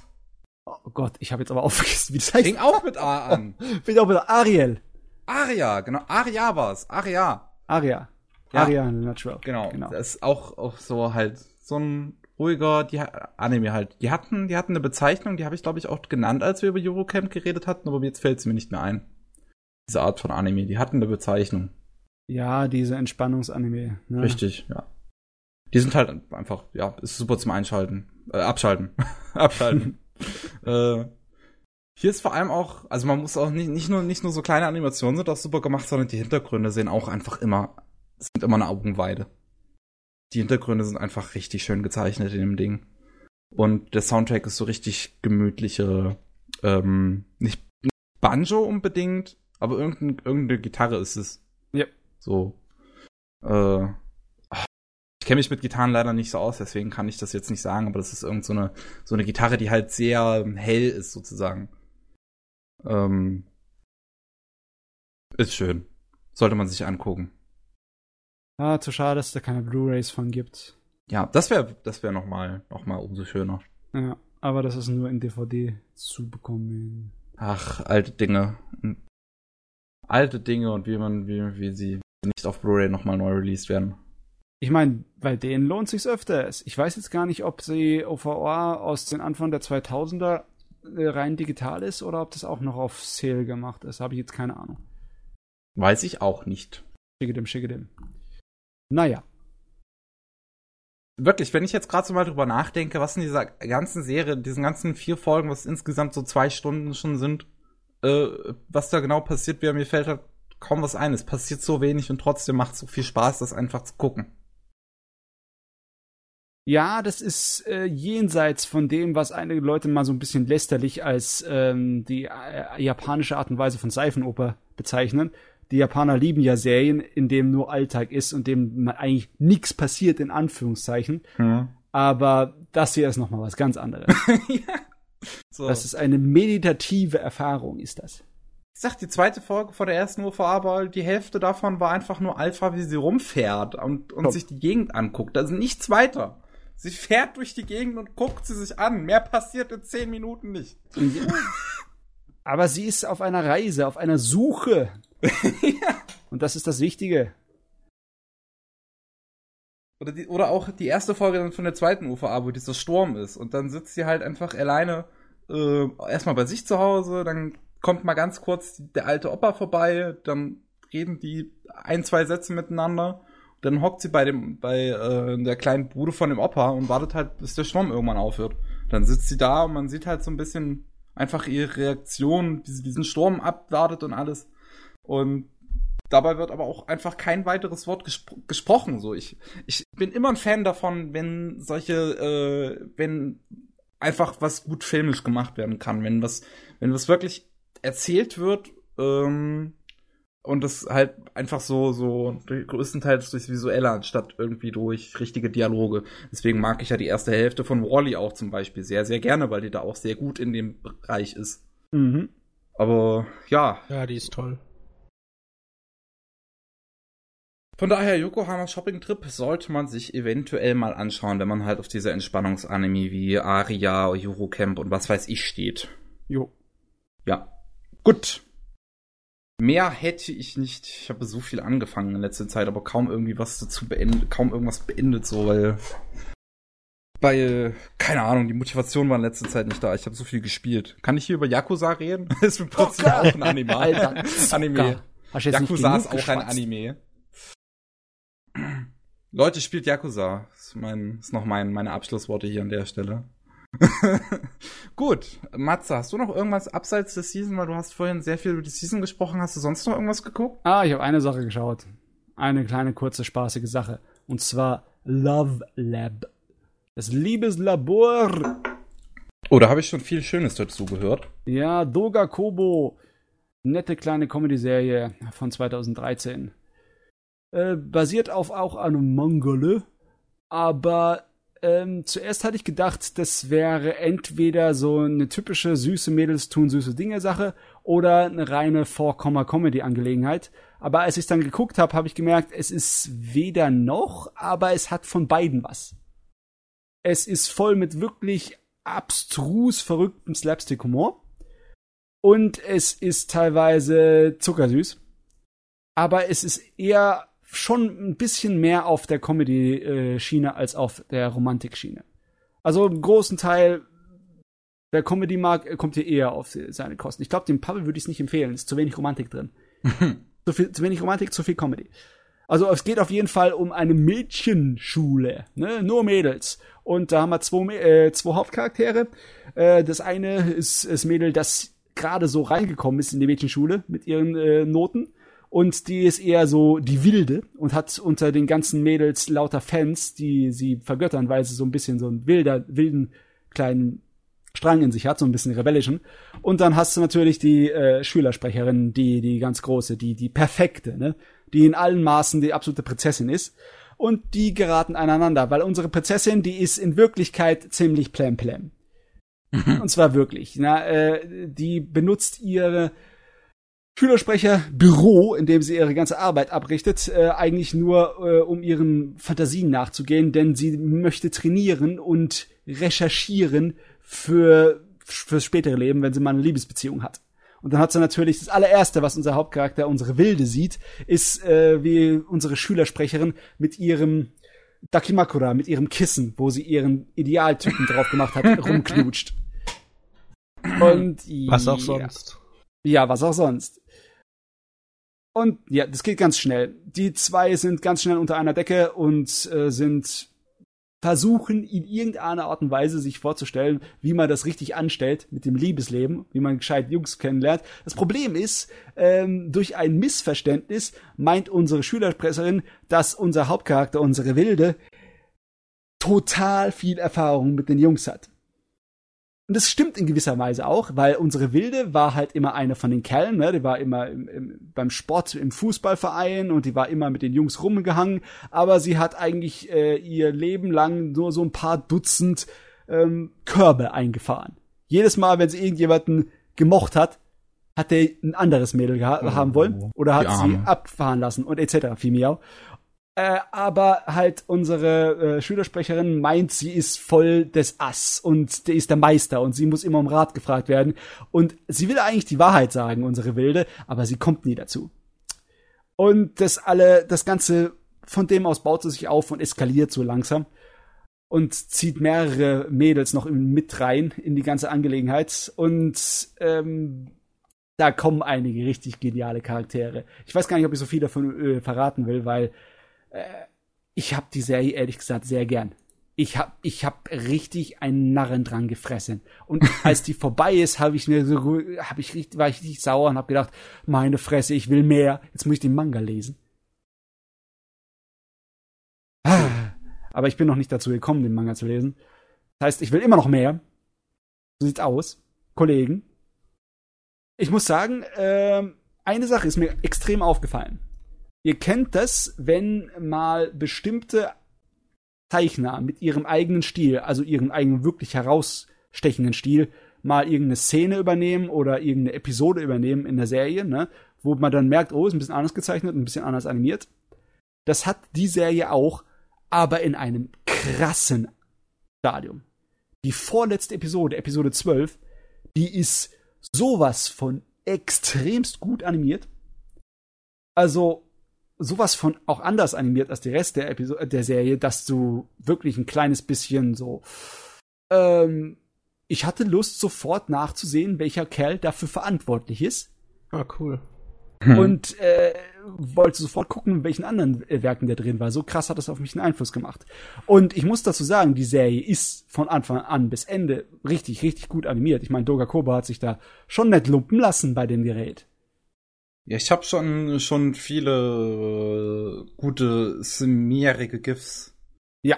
Oh Gott, ich habe jetzt aber auch vergessen, wie das heißt. Fing auch mit A an. Fing auch mit Ariel. Aria, genau. Aria war's. Aria. Aria. Ja. Aria Natural. Genau. genau. Das ist auch, auch so halt so ein ruhiger, die Anime halt. Die hatten, die hatten eine Bezeichnung, die habe ich glaube ich auch genannt, als wir über Eurocamp geredet hatten, aber jetzt fällt sie mir nicht mehr ein. Diese Art von Anime, die hatten eine Bezeichnung. Ja, diese Entspannungsanime. Ne? Richtig, ja. Die sind halt einfach, ja, ist super zum Einschalten. Äh, abschalten. abschalten. äh, hier ist vor allem auch, also man muss auch nicht, nicht nur, nicht nur so kleine Animationen sind auch super gemacht, sondern die Hintergründe sehen auch einfach immer, sind immer eine Augenweide. Die Hintergründe sind einfach richtig schön gezeichnet in dem Ding. Und der Soundtrack ist so richtig gemütliche, ähm, nicht, Banjo unbedingt, aber irgendein, irgendeine Gitarre ist es. Ja. So. Äh, ich kenne mich mit Gitarren leider nicht so aus, deswegen kann ich das jetzt nicht sagen, aber das ist irgend so eine, so eine Gitarre, die halt sehr hell ist, sozusagen. Ähm, ist schön. Sollte man sich angucken. Ah, zu schade, dass es da keine Blu-rays von gibt. Ja, das wäre das wäre noch mal noch mal umso schöner. Ja, aber das ist nur in DVD zu bekommen. Ach, alte Dinge. Alte Dinge und wie man wie wie sie nicht auf Blu-ray noch mal neu released werden. Ich meine, bei denen lohnt sich's öfters. Ich weiß jetzt gar nicht, ob sie OVA aus den Anfang der 2000er äh, rein digital ist oder ob das auch noch auf Sale gemacht ist. Habe ich jetzt keine Ahnung. Weiß ich auch nicht. Schicke dem, schicke dem. Naja. Wirklich, wenn ich jetzt gerade so mal drüber nachdenke, was in dieser ganzen Serie, diesen ganzen vier Folgen, was insgesamt so zwei Stunden schon sind, äh, was da genau passiert wäre, mir fällt halt kaum was ein. Es passiert so wenig und trotzdem macht es so viel Spaß, das einfach zu gucken. Ja, das ist äh, jenseits von dem, was einige Leute mal so ein bisschen lästerlich als ähm, die äh, japanische Art und Weise von Seifenoper bezeichnen die Japaner lieben ja Serien, in dem nur Alltag ist und dem eigentlich nichts passiert, in Anführungszeichen. Mhm. Aber das hier ist nochmal was ganz anderes. ja. so. Das ist eine meditative Erfahrung, ist das. Ich sag, die zweite Folge von der ersten UVA, aber die Hälfte davon war einfach nur Alpha, wie sie rumfährt und, und sich die Gegend anguckt. Also nichts weiter. Sie fährt durch die Gegend und guckt sie sich an. Mehr passiert in zehn Minuten nicht. Aber sie ist auf einer Reise, auf einer Suche ja. Und das ist das Wichtige. Oder, die, oder auch die erste Folge dann von der zweiten UVA, wo dieser Sturm ist. Und dann sitzt sie halt einfach alleine äh, erstmal bei sich zu Hause, dann kommt mal ganz kurz der alte Opa vorbei, dann reden die ein, zwei Sätze miteinander. Dann hockt sie bei dem, bei äh, der kleinen Bude von dem Opa und wartet halt, bis der Sturm irgendwann aufhört. Dann sitzt sie da und man sieht halt so ein bisschen einfach ihre Reaktion, wie sie diesen Sturm abwartet und alles. Und dabei wird aber auch einfach kein weiteres Wort gespro gesprochen. So, ich, ich bin immer ein Fan davon, wenn solche, äh, wenn einfach was gut filmisch gemacht werden kann, wenn was, wenn was wirklich erzählt wird, ähm, und das halt einfach so, so größtenteils durchs Visuelle anstatt irgendwie durch richtige Dialoge. Deswegen mag ich ja die erste Hälfte von Wally auch zum Beispiel sehr, sehr gerne, weil die da auch sehr gut in dem Bereich ist. Mhm. Aber ja. Ja, die ist toll. Von daher, Yokohama Shopping Trip sollte man sich eventuell mal anschauen, wenn man halt auf diese Entspannungsanime wie Aria, Eurocamp und was weiß ich steht. Jo. Ja. Gut. Mehr hätte ich nicht. Ich habe so viel angefangen in letzter Zeit, aber kaum irgendwie was dazu beendet, kaum irgendwas beendet, so, weil. Weil, keine Ahnung, die Motivation war in letzter Zeit nicht da. Ich habe so viel gespielt. Kann ich hier über Yakuza reden? das ist im Prinzip auch ein Anime. Alter, Anime. Yakuza ist auch ein Anime. Leute, spielt Yakuza. ist, mein, ist noch mein, meine Abschlussworte hier an der Stelle. Gut, Matze, hast du noch irgendwas abseits der Season, weil du hast vorhin sehr viel über die Season gesprochen. Hast du sonst noch irgendwas geguckt? Ah, ich habe eine Sache geschaut. Eine kleine, kurze, spaßige Sache. Und zwar Love Lab. Das Liebeslabor. Oh, da habe ich schon viel Schönes dazu gehört. Ja, Doga Kobo. Nette kleine Comedy-Serie von 2013. Äh, basiert auf auch einem Mangale. Aber ähm, zuerst hatte ich gedacht, das wäre entweder so eine typische süße Mädels tun süße Dinge Sache oder eine reine Four-Comma-Comedy-Angelegenheit. Aber als ich dann geguckt habe, habe ich gemerkt, es ist weder noch, aber es hat von beiden was. Es ist voll mit wirklich abstrus verrücktem Slapstick-Humor. Und es ist teilweise zuckersüß. Aber es ist eher schon ein bisschen mehr auf der Comedy-Schiene als auf der Romantik-Schiene. Also im großen Teil, wer Comedy mag, kommt hier eher auf seine Kosten. Ich glaube, dem Pavel würde ich es nicht empfehlen. Ist zu wenig Romantik drin. zu, viel, zu wenig Romantik, zu viel Comedy. Also es geht auf jeden Fall um eine Mädchenschule, ne? nur Mädels. Und da haben wir zwei, äh, zwei Hauptcharaktere. Äh, das eine ist das Mädel, das gerade so reingekommen ist in die Mädchenschule mit ihren äh, Noten. Und die ist eher so die Wilde und hat unter den ganzen Mädels lauter Fans, die sie vergöttern, weil sie so ein bisschen so einen wilder, wilden kleinen Strang in sich hat, so ein bisschen rebellischen. Und dann hast du natürlich die äh, Schülersprecherin, die die ganz große, die die perfekte, ne? die in allen Maßen die absolute Prinzessin ist. Und die geraten aneinander, weil unsere Prinzessin, die ist in Wirklichkeit ziemlich plem plem. Und zwar wirklich. Na, äh, die benutzt ihre Schülersprecherbüro, in dem sie ihre ganze Arbeit abrichtet, äh, eigentlich nur, äh, um ihren Fantasien nachzugehen, denn sie möchte trainieren und recherchieren für fürs spätere Leben, wenn sie mal eine Liebesbeziehung hat. Und dann hat sie natürlich das allererste, was unser Hauptcharakter, unsere Wilde, sieht, ist, äh, wie unsere Schülersprecherin mit ihrem Dakimakura, mit ihrem Kissen, wo sie ihren Idealtypen drauf gemacht hat, rumknutscht. Und was auch sonst. Ja, was auch sonst. Und ja, das geht ganz schnell. Die zwei sind ganz schnell unter einer Decke und äh, sind versuchen, in irgendeiner Art und Weise sich vorzustellen, wie man das richtig anstellt mit dem Liebesleben, wie man gescheit Jungs kennenlernt. Das Problem ist, ähm, durch ein Missverständnis meint unsere Schülersprecherin, dass unser Hauptcharakter, unsere Wilde, total viel Erfahrung mit den Jungs hat. Und das stimmt in gewisser Weise auch, weil unsere Wilde war halt immer eine von den Kerlen, ne? Die war immer im, im, beim Sport, im Fußballverein und die war immer mit den Jungs rumgehangen, aber sie hat eigentlich äh, ihr Leben lang nur so ein paar Dutzend ähm, Körbe eingefahren. Jedes Mal, wenn sie irgendjemanden gemocht hat, hat er ein anderes Mädel oh, haben wollen oder hat sie abfahren lassen und etc. Fimiau. Äh, aber halt unsere äh, Schülersprecherin meint, sie ist voll des Ass und der ist der Meister und sie muss immer um Rat gefragt werden. Und sie will eigentlich die Wahrheit sagen, unsere Wilde, aber sie kommt nie dazu. Und das alle, das Ganze von dem aus baut sie sich auf und eskaliert so langsam und zieht mehrere Mädels noch mit rein in die ganze Angelegenheit. Und ähm, da kommen einige richtig geniale Charaktere. Ich weiß gar nicht, ob ich so viel davon äh, verraten will, weil ich habe die Serie ehrlich gesagt sehr gern. Ich hab, ich hab richtig einen Narren dran gefressen. Und als die vorbei ist, habe ich mir so, hab ich richtig, war ich richtig sauer und habe gedacht, meine Fresse, ich will mehr. Jetzt muss ich den Manga lesen. Aber ich bin noch nicht dazu gekommen, den Manga zu lesen. Das heißt, ich will immer noch mehr. So sieht's aus, Kollegen. Ich muss sagen, äh, eine Sache ist mir extrem aufgefallen. Ihr kennt das, wenn mal bestimmte Zeichner mit ihrem eigenen Stil, also ihren eigenen wirklich herausstechenden Stil, mal irgendeine Szene übernehmen oder irgendeine Episode übernehmen in der Serie, ne, wo man dann merkt, oh, ist ein bisschen anders gezeichnet, ein bisschen anders animiert. Das hat die Serie auch, aber in einem krassen Stadium. Die vorletzte Episode, Episode 12, die ist sowas von extremst gut animiert. Also, sowas von auch anders animiert als der Rest der Episode der Serie, dass du wirklich ein kleines bisschen so ähm, ich hatte Lust sofort nachzusehen, welcher Kerl dafür verantwortlich ist. Ah, cool. Hm. Und äh, wollte sofort gucken, in welchen anderen äh, Werken der drin war. So krass hat das auf mich einen Einfluss gemacht. Und ich muss dazu sagen, die Serie ist von Anfang an bis Ende richtig, richtig gut animiert. Ich meine, Doga Koba hat sich da schon nicht lumpen lassen bei dem Gerät. Ja, ich habe schon schon viele äh, gute smearige GIFs. Ja.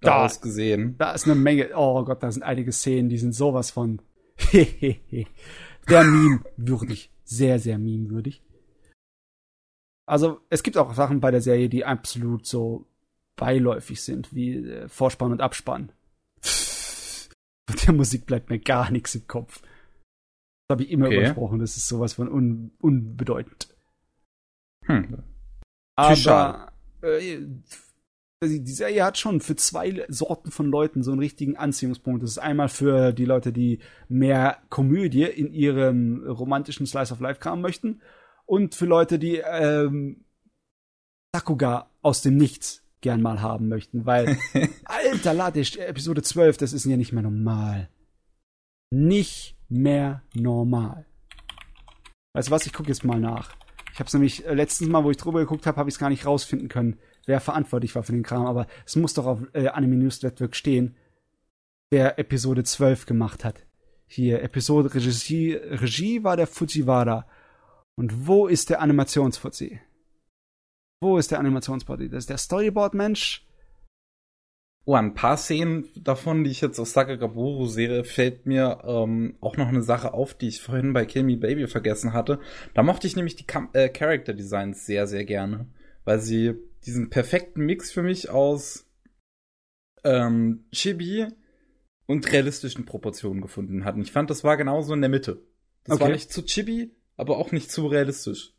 Daraus da, gesehen. Da ist eine Menge. Oh Gott, da sind einige Szenen, die sind sowas von der Meme würdig, sehr sehr Meme würdig. Also es gibt auch Sachen bei der Serie, die absolut so beiläufig sind, wie äh, Vorspann und Abspann. Mit der Musik bleibt mir gar nichts im Kopf habe ich immer okay. übersprochen. Das ist sowas von un unbedeutend. Hm. Aber äh, die Serie hat schon für zwei Sorten von Leuten so einen richtigen Anziehungspunkt. Das ist einmal für die Leute, die mehr Komödie in ihrem romantischen Slice of Life kram möchten und für Leute, die ähm, Sakuga aus dem Nichts gern mal haben möchten, weil, alter Lade, Episode 12, das ist ja nicht mehr normal. Nicht mehr normal. Weißt du was, ich gucke jetzt mal nach. Ich habe es nämlich äh, letztens mal, wo ich drüber geguckt habe, habe ich es gar nicht rausfinden können, wer verantwortlich war für den Kram, aber es muss doch auf äh, Anime News Network stehen, wer Episode 12 gemacht hat. Hier, Episode Regie, Regie war der Fujiwara. Und wo ist der Animationsfuzzi? Wo ist der Animationsbody? Das ist der Storyboard-Mensch. Oh, ein paar Szenen davon, die ich jetzt aus Sakagaburu sehe, fällt mir ähm, auch noch eine Sache auf, die ich vorhin bei Kill Me Baby vergessen hatte. Da mochte ich nämlich die äh, Character Designs sehr, sehr gerne, weil sie diesen perfekten Mix für mich aus ähm, Chibi und realistischen Proportionen gefunden hatten. Ich fand, das war genauso in der Mitte. Das Okay. war nicht zu Chibi, aber auch nicht zu realistisch.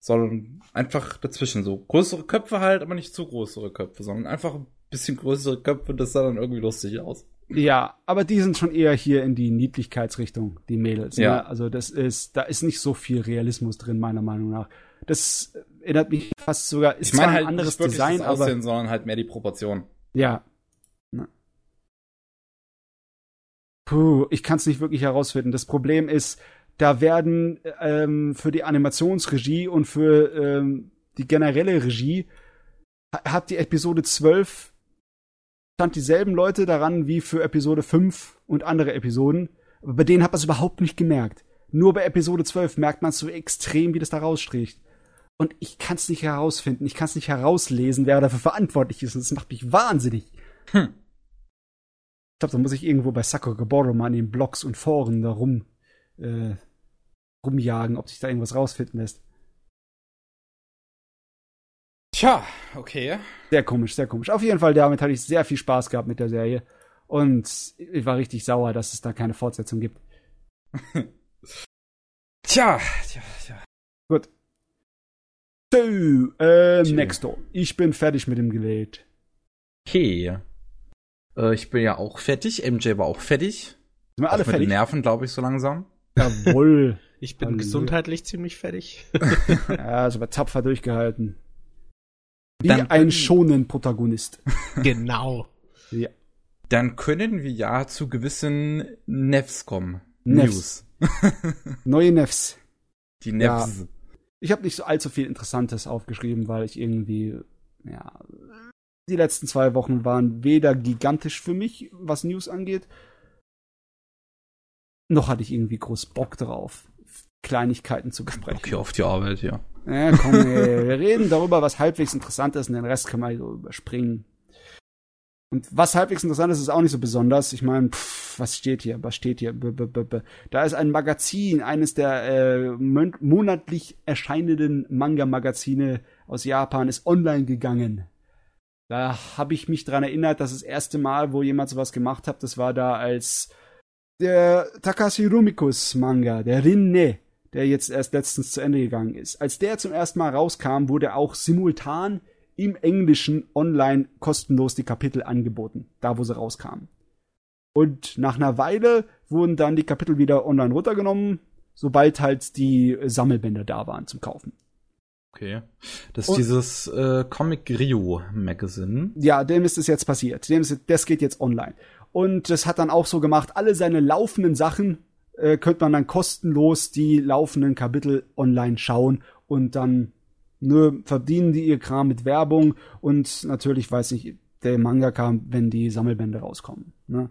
Sondern einfach dazwischen so. Größere Köpfe halt, aber nicht zu größere Köpfe, sondern einfach ein bisschen größere Köpfe, das sah dann irgendwie lustig aus. Ja, aber die sind schon eher hier in die Niedlichkeitsrichtung, die Mädels. Ja. Ne? Also das ist, da ist nicht so viel Realismus drin, meiner Meinung nach. Das erinnert mich fast sogar, ist Ich meine zwar halt ein anderes nicht Design, das aber Aussehen, sondern halt mehr die Proportion. ja. Ne. Puh, ich kann es nicht wirklich herausfinden. Das Problem ist, da werden ähm, für die Animationsregie und für ähm, die generelle Regie ha- hat die Episode 12 stand dieselben Leute daran wie für Episode 5 und andere Episoden. Aber bei denen hat man es überhaupt nicht gemerkt. Nur bei Episode 12 merkt man so extrem, wie das da rausstricht. Und ich kann es nicht herausfinden. Ich kann es nicht herauslesen, wer dafür verantwortlich ist. Und das macht mich wahnsinnig. Hm. Ich glaube, da muss ich irgendwo bei Sacco Gaboro mal in den Blogs und Foren da rum, äh, rumjagen, ob sich da irgendwas rausfinden lässt. Tja, okay. Sehr komisch, sehr komisch. Auf jeden Fall, damit hatte ich sehr viel Spaß gehabt mit der Serie. Und ich war richtig sauer, dass es da keine Fortsetzung gibt. Tja, tja, tja. Gut. So, äh, Tschö. Nexto. Ich bin fertig mit dem Gerät. Okay. Äh, ich bin ja auch fertig. MJ war auch fertig. Sind wir Auch alle mit den fertig? Nerven, glaube ich, so langsam. Jawohl. Ich bin Halleluja. gesundheitlich ziemlich fertig. ja, ist aber tapfer durchgehalten. Wie Dann- ein schonen Protagonist. genau. Ja. Dann können wir ja zu gewissen Nevs kommen. Nevs. Neue Nefs. Die Nevs. Ich habe nicht so allzu viel Interessantes aufgeschrieben, weil ich irgendwie, ja, die letzten zwei Wochen waren weder gigantisch für mich, was News angeht, noch hatte ich irgendwie groß Bock drauf, Kleinigkeiten zu besprechen. Okay, auf die Arbeit, ja. Ja, komm, ey, wir reden darüber, was halbwegs interessant ist und den Rest können wir so überspringen. Und was halbwegs interessant ist, ist auch nicht so besonders. Ich meine, was steht hier? Was steht hier? B -b -b. Da ist ein Magazin, eines der äh, mon monatlich erscheinenden Manga-Magazine aus Japan, ist online gegangen. Da habe ich mich dran erinnert, dass das erste Mal, wo jemand sowas gemacht hat, das war da als der Takashi Rumikus Manga, der Rinne, der jetzt erst letztens zu Ende gegangen ist. Als der zum ersten Mal rauskam, wurde auch simultan im Englischen online kostenlos die Kapitel angeboten, da wo sie rauskamen. Und nach einer Weile wurden dann die Kapitel wieder online runtergenommen, sobald halt die Sammelbände da waren zum Kaufen. Okay. Das ist Und- dieses äh, Comic Rio Magazine. Ja, dem ist es jetzt passiert. Dem ist, das geht jetzt online. Und das hat dann auch so gemacht, alle seine laufenden Sachen äh, könnte man dann kostenlos die laufenden Kapitel online schauen und dann nur verdienen die ihr Kram mit Werbung und natürlich weiß ich, der Manga kam, wenn die Sammelbände rauskommen. Ne?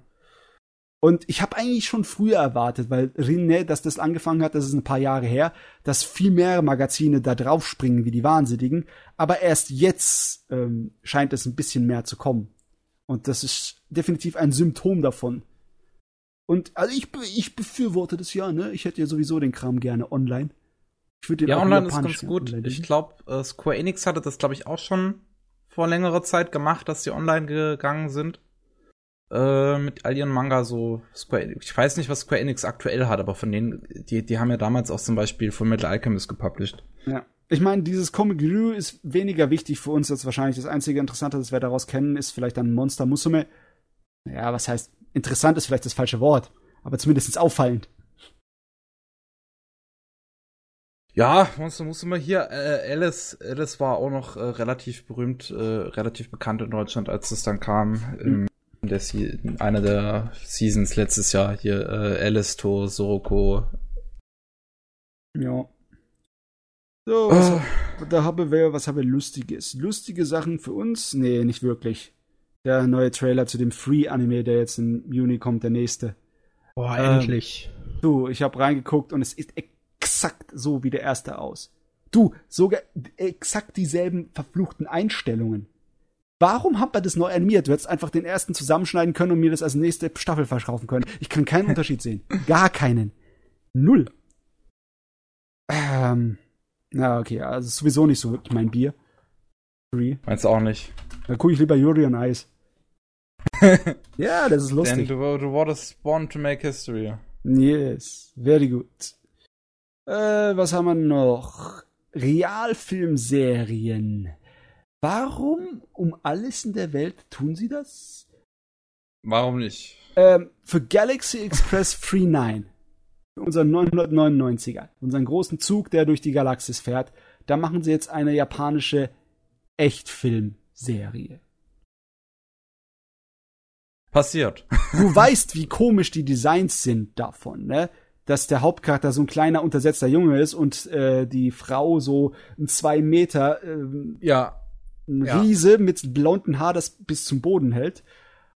Und ich habe eigentlich schon früher erwartet, weil Rinne, dass das angefangen hat, das ist ein paar Jahre her, dass viel mehr Magazine da drauf springen wie die Wahnsinnigen. Aber erst jetzt ähm, scheint es ein bisschen mehr zu kommen. Und das ist definitiv ein Symptom davon. Und also ich, ich befürworte das ja, ne? Ich hätte ja sowieso den Kram gerne online. Ich würde Ja, online ist ganz gut. Ich glaube, äh, Square Enix hatte das, glaube ich, auch schon vor längerer Zeit gemacht, dass sie online gegangen sind. Äh, mit all ihren Manga so Square Enix. Ich weiß nicht, was Square Enix aktuell hat, aber von denen, die, die haben ja damals auch zum Beispiel Full Metal Alchemist gepublished. Ja. Ich meine, dieses Comic Review ist weniger wichtig für uns als wahrscheinlich das einzige Interessante, das wir daraus kennen, ist vielleicht dann Monster Musume. Ja, was heißt, interessant ist vielleicht das falsche Wort, aber zumindest auffallend. Ja, musst musst du mal hier, äh, Alice, Alice war auch noch äh, relativ berühmt, äh, relativ bekannt in Deutschland, als es dann kam. Mhm. In der Se in einer der Seasons letztes Jahr hier, äh, Alice to Soroko. Ja. So, was, Ah. da haben wir, was haben wir Lustiges? Lustige Sachen für uns? Nee, nicht wirklich. Der neue Trailer zu dem Free-Anime, der jetzt im Juni kommt, der nächste. Boah, Ähm, endlich. Du, ich habe reingeguckt und es ist exakt so wie der erste aus. Du, sogar exakt dieselben verfluchten Einstellungen. Warum hat man das neu animiert? Du hättest einfach den ersten zusammenschneiden können und mir das als nächste Staffel verkaufen können. Ich kann keinen Unterschied sehen. Gar keinen. Null. Ähm, ja, okay, also ist sowieso nicht so wirklich mein Bier. Free. Meinst du auch nicht? Da gucke ich lieber Yuri on Ice. ja, das ist lustig. du, du wurdest born to make history. Yes, very good. Äh, was haben wir noch? Realfilmserien. Warum um alles in der Welt tun sie das? Warum nicht? Ähm, für Galaxy Express 39, für unseren 999er, unseren großen Zug, der durch die Galaxis fährt, da machen sie jetzt eine japanische Echtfilmserie. Passiert. du weißt, wie komisch die Designs sind davon, ne? Dass der Hauptcharakter so ein kleiner, untersetzter Junge ist und äh, die Frau so ein zwei Meter ähm, Ja. ein Ja. Riese mit blonden Haar, das bis zum Boden hält.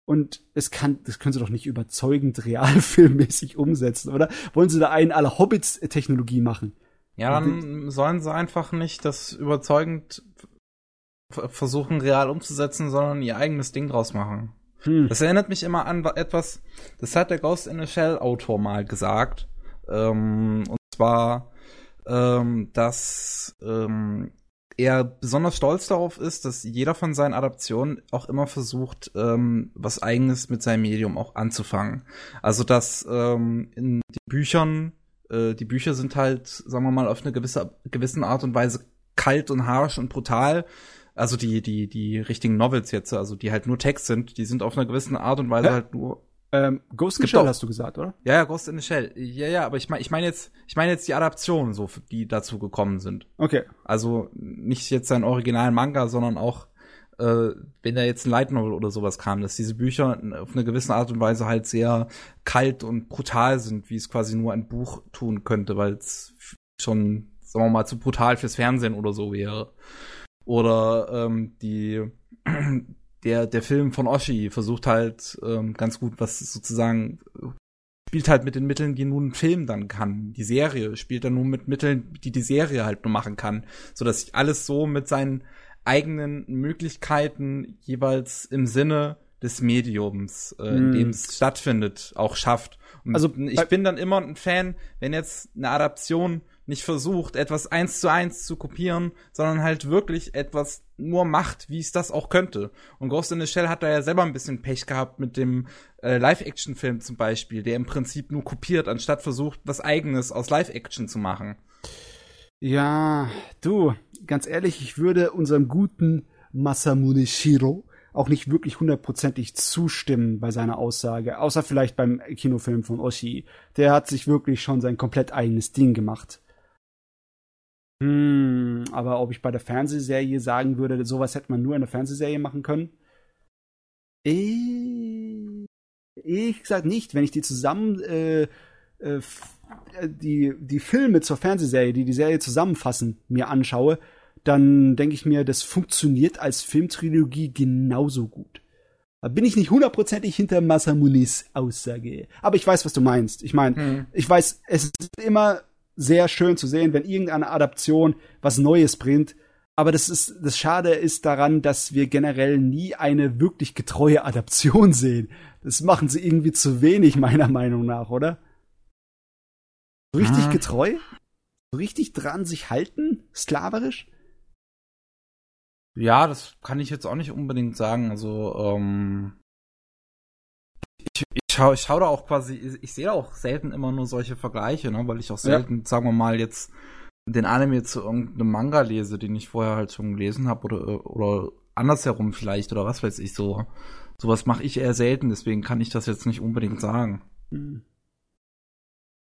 Und es kann, das können sie doch nicht überzeugend realfilmmäßig umsetzen, oder? Wollen sie da einen aller Hobbits-Technologie machen? Ja, dann sollen sie einfach nicht das überzeugend versuchen, real umzusetzen, sondern ihr eigenes Ding draus machen. Hm. Das erinnert mich immer an wa- etwas, das hat der Ghost in the Shell Autor mal gesagt. Ähm, und zwar, ähm, dass ähm, er besonders stolz darauf ist, dass jeder von seinen Adaptionen auch immer versucht, ähm, was eigenes mit seinem Medium auch anzufangen. Also dass ähm, in den Büchern, äh, die Bücher sind halt, sagen wir mal, auf eine gewisse gewissen Art und Weise kalt und harsch und brutal. Also die, die, die richtigen Novels jetzt, also die halt nur Text sind, die sind auf einer gewissen Art und Weise Hä? halt nur. Ähm, Ghost in the Shell hast du gesagt, oder? Ja, ja, Ghost in the Shell. Ja, ja, aber ich meine, ich meine jetzt, ich meine jetzt die Adaptionen, so, die dazu gekommen sind. Okay. Also nicht jetzt sein originalen Manga, sondern auch, äh, wenn da jetzt ein Light Novel oder sowas kam, dass diese Bücher auf eine gewisse Art und Weise halt sehr kalt und brutal sind, wie es quasi nur ein Buch tun könnte, weil es schon, sagen wir mal, zu brutal fürs Fernsehen oder so wäre. Oder ähm, die der der Film von Oshi versucht halt ähm, ganz gut, was sozusagen spielt halt mit den Mitteln, die nun ein Film dann kann. Die Serie spielt dann nur mit Mitteln, die die Serie halt nur machen kann, so dass sich alles so mit seinen eigenen Möglichkeiten jeweils im Sinne des Mediums, äh, in Hm. dem es stattfindet, auch schafft. Und Also, ich bin dann immer ein Fan, wenn jetzt eine Adaption nicht versucht, etwas eins zu eins zu kopieren, sondern halt wirklich etwas nur macht, wie es das auch könnte. Und Ghost in the Shell hat da ja selber ein bisschen Pech gehabt mit dem äh, Live-Action-Film zum Beispiel, der im Prinzip nur kopiert, anstatt versucht, was Eigenes aus Live-Action zu machen. Ja, du, ganz ehrlich, ich würde unserem guten Masamune Shiro auch nicht wirklich hundertprozentig zustimmen bei seiner Aussage, außer vielleicht beim Kinofilm von Oshi. Der hat sich wirklich schon sein komplett eigenes Ding gemacht. Hm, aber ob ich bei der Fernsehserie sagen würde, sowas hätte man nur in der Fernsehserie machen können? Eh, ich gesagt nicht, wenn ich die zusammen äh, äh, äh, die die Filme zur Fernsehserie, die die Serie zusammenfassen, mir anschaue, dann denke ich mir, das funktioniert als Filmtrilogie genauso gut. Da bin ich nicht hundertprozentig hinter Masamunis Aussage. Aber ich weiß, was du meinst. Ich meine, Hm. ich weiß, es ist immer sehr schön zu sehen, wenn irgendeine Adaption was Neues bringt. Aber das ist, das Schade ist daran, dass wir generell nie eine wirklich getreue Adaption sehen. Das machen sie irgendwie zu wenig, meiner Meinung nach, oder? So richtig Ah. getreu? So richtig dran sich halten? Sklaverisch? Ja, das kann ich jetzt auch nicht unbedingt sagen. Also, ähm, ich, ich schaue ich schau da auch quasi, ich, sehe da auch selten immer nur solche Vergleiche, ne, weil ich auch Ja. selten, sagen wir mal, jetzt den Anime zu irgendeinem Manga lese, den ich vorher halt schon gelesen habe oder, oder andersherum vielleicht oder was weiß ich so. Sowas mache ich eher selten, deswegen kann ich das jetzt nicht unbedingt sagen. Hm.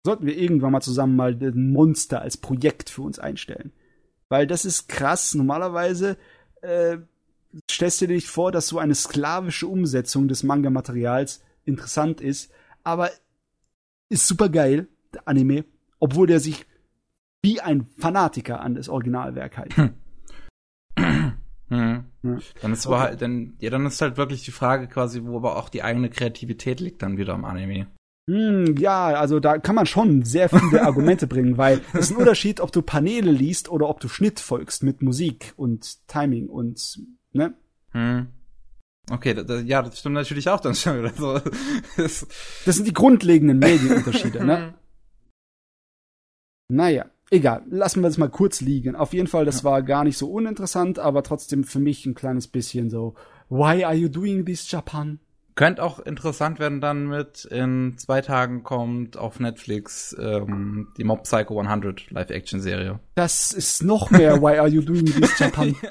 sollten wir irgendwann mal zusammen mal den Monster als Projekt für uns einstellen. Weil das ist krass. Normalerweise äh, stellst du dir nicht vor, dass so eine sklavische Umsetzung des Manga-Materials interessant ist, aber ist super geil, der Anime, obwohl der sich wie ein Fanatiker an das Originalwerk hält. Hm. Hm. Ja. Dann ist okay. halt, dann, ja, dann ist halt wirklich die Frage quasi, wo aber auch die eigene Kreativität liegt dann wieder im Anime. Hm, ja, also da kann man schon sehr viele Argumente bringen, weil es ist ein Unterschied, ob du Paneele liest oder ob du Schnitt folgst mit Musik und Timing und, ne? Hm. Okay, da, ja, das stimmt natürlich auch dann schon wieder so. das, das sind die grundlegenden Medienunterschiede, ne? Naja, egal. Lassen wir das mal kurz liegen. Auf jeden Fall, das ja. war gar nicht so uninteressant, aber trotzdem für mich ein kleines bisschen so, why are you doing this, Japan? Könnte auch interessant werden dann mit, in zwei Tagen kommt auf Netflix ähm, die Mob Psycho 100 Live-Action-Serie. Das ist noch mehr Why are you doing this, Japan?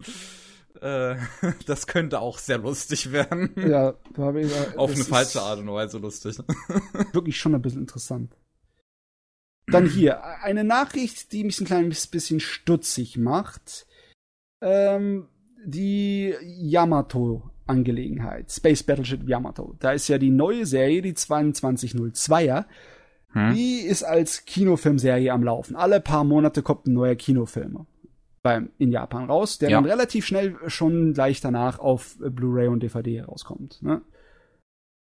Äh, das könnte auch sehr lustig werden. Ja, da habe ich Auf eine falsche Art und Weise lustig. Wirklich schon ein bisschen interessant. Dann hier, eine Nachricht, die mich ein kleines bisschen stutzig macht. Ähm, die Yamato-Angelegenheit. Space Battleship Yamato. Da ist ja die neue Serie, die 2202er. Hm? Die ist als Kinofilmserie am Laufen. Alle paar Monate kommt ein neuer Kinofilm beim, in Japan raus, der ja. dann relativ schnell schon gleich danach auf Blu-ray und DVD rauskommt. Ne?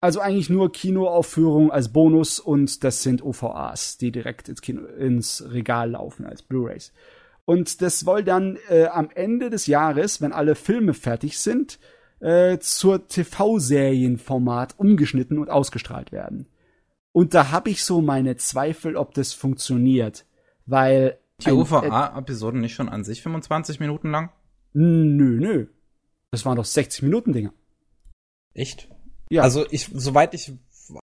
Also eigentlich nur Kinoaufführung als Bonus und das sind OVAs, die direkt ins, Kino, ins Regal laufen als Blu-rays. Und das soll dann äh, am Ende des Jahres, wenn alle Filme fertig sind, äh, zur TV-Serienformat umgeschnitten und ausgestrahlt werden. Und da habe ich so meine Zweifel, ob das funktioniert, weil die OVA-Episoden nicht schon an sich 25 Minuten lang? Nö, nö. Das waren doch 60 Minuten Dinger. Echt? Ja. Also ich, soweit ich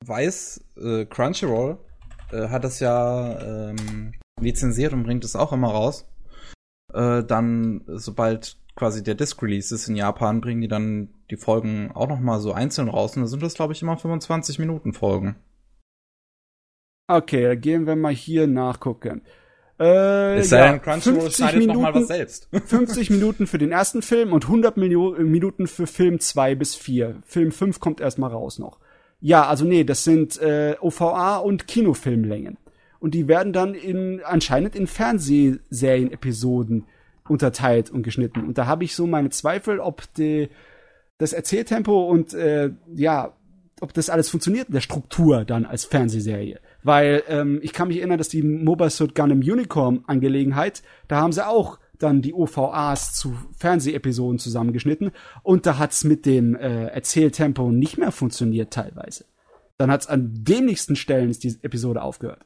weiß, äh, Crunchyroll äh, hat das ja ähm, lizenziert und bringt es auch immer raus. Äh, dann, sobald quasi der Disc-Release ist in Japan, bringen die dann die Folgen auch noch mal so einzeln raus. Und da sind das, glaube ich, immer 25 Minuten Folgen. Okay, gehen wir mal hier nachgucken. Äh, es sei ja, denn, Crunchyroll schneidet Minuten, noch mal was selbst. 50 Minuten für den ersten Film und 100 Mio Minuten für Film 2 bis 4. Film 5 kommt erstmal raus noch. Ja, also nee, das sind äh, OVA und Kinofilmlängen. Und die werden dann in anscheinend in Fernsehserien-Episoden unterteilt und geschnitten. Und da habe ich so meine Zweifel, ob die, das Erzähltempo und äh, ja, ob das alles funktioniert in der Struktur dann als Fernsehserie. Weil ähm, ich kann mich erinnern, dass die Mobile Suit Gundam Unicorn Angelegenheit, da haben sie auch dann die OVAs zu Fernsehepisoden zusammengeschnitten und da hat's mit dem äh, Erzähltempo nicht mehr funktioniert teilweise. Dann hat's an den nächsten Stellen ist die Episode aufgehört.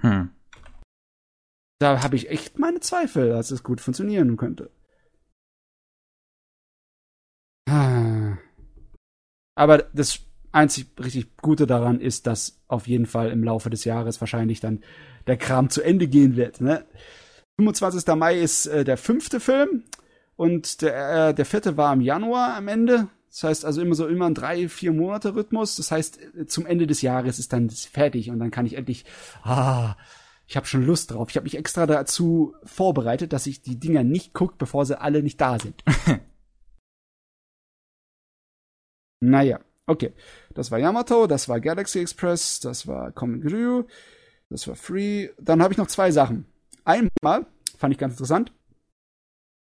Hm. Da habe ich echt meine Zweifel, dass es gut funktionieren könnte. Ah. Aber das einzig richtig Gute daran ist, dass auf jeden Fall im Laufe des Jahres wahrscheinlich dann der Kram zu Ende gehen wird. Ne? 25. Mai ist äh, der fünfte Film und der, äh, der vierte war im Januar am Ende. Das heißt also immer so immer ein drei, vier Monate Rhythmus. Das heißt, zum Ende des Jahres ist dann fertig und dann kann ich endlich, ah, ich habe schon Lust drauf. Ich habe mich extra dazu vorbereitet, dass ich die Dinger nicht gucke, bevor sie alle nicht da sind. naja. Okay, das war Yamato, das war Galaxy Express, das war Comic Ryu, das war Free. Dann habe ich noch zwei Sachen. Einmal fand ich ganz interessant.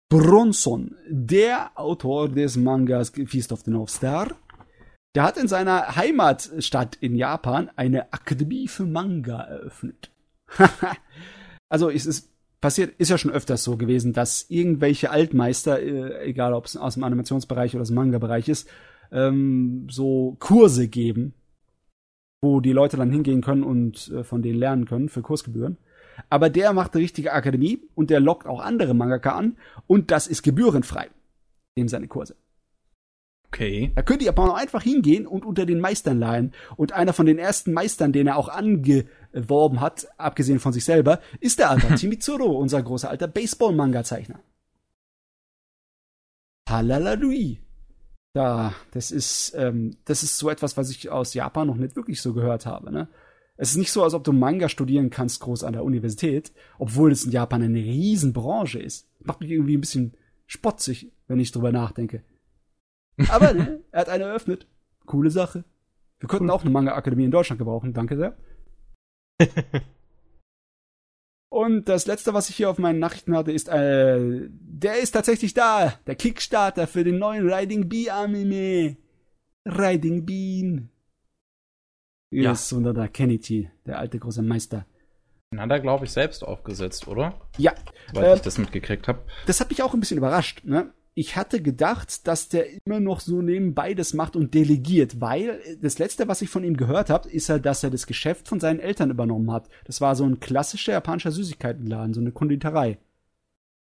Bronson, der Autor des Mangas Feast of the North Star, der hat in seiner Heimatstadt in Japan eine Akademie für Manga eröffnet. also es ist passiert, ist ja schon öfters so gewesen, dass irgendwelche Altmeister, äh, egal ob es aus dem Animationsbereich oder aus dem Manga-Bereich ist, ähm, so Kurse geben, wo die Leute dann hingehen können und äh, von denen lernen können für Kursgebühren. Aber der macht eine richtige Akademie und der lockt auch andere Mangaka an und das ist gebührenfrei. Dem seine Kurse. Okay. Da könnt ihr aber auch einfach hingehen und unter den Meistern leihen. Und einer von den ersten Meistern, den er auch angeworben hat, abgesehen von sich selber, ist der alte Chimitsuro, unser großer alter Baseball-Manga-Zeichner. Halalalui. Ja, das ist, ähm, das ist so etwas, was ich aus Japan noch nicht wirklich so gehört habe. Ne? Es ist nicht so, als ob du Manga studieren kannst groß an der Universität, obwohl es in Japan eine Riesenbranche ist. Macht mich irgendwie ein bisschen spotzig, wenn ich drüber nachdenke. Aber ne, er hat eine eröffnet. Coole Sache. Wir könnten auch eine Manga-Akademie in Deutschland gebrauchen. Danke sehr. Und das letzte, was ich hier auf meinen Nachrichten hatte, ist, äh, der ist tatsächlich da. Der Kickstarter für den neuen Riding Bee Anime. Riding Bean. Ja. Yes, und der Kenichi, der alte große Meister. Den hat er, glaube ich, selbst aufgesetzt, oder? Ja, Weil Ähm, ich das mitgekriegt habe. das hat mich auch ein bisschen überrascht. Ne? Ich hatte gedacht, dass der immer noch so nebenbei das macht und delegiert, weil das letzte, was ich von ihm gehört habe, ist ja, dass er das Geschäft von seinen Eltern übernommen hat. Das war so ein klassischer japanischer Süßigkeitenladen, so eine Konditorei.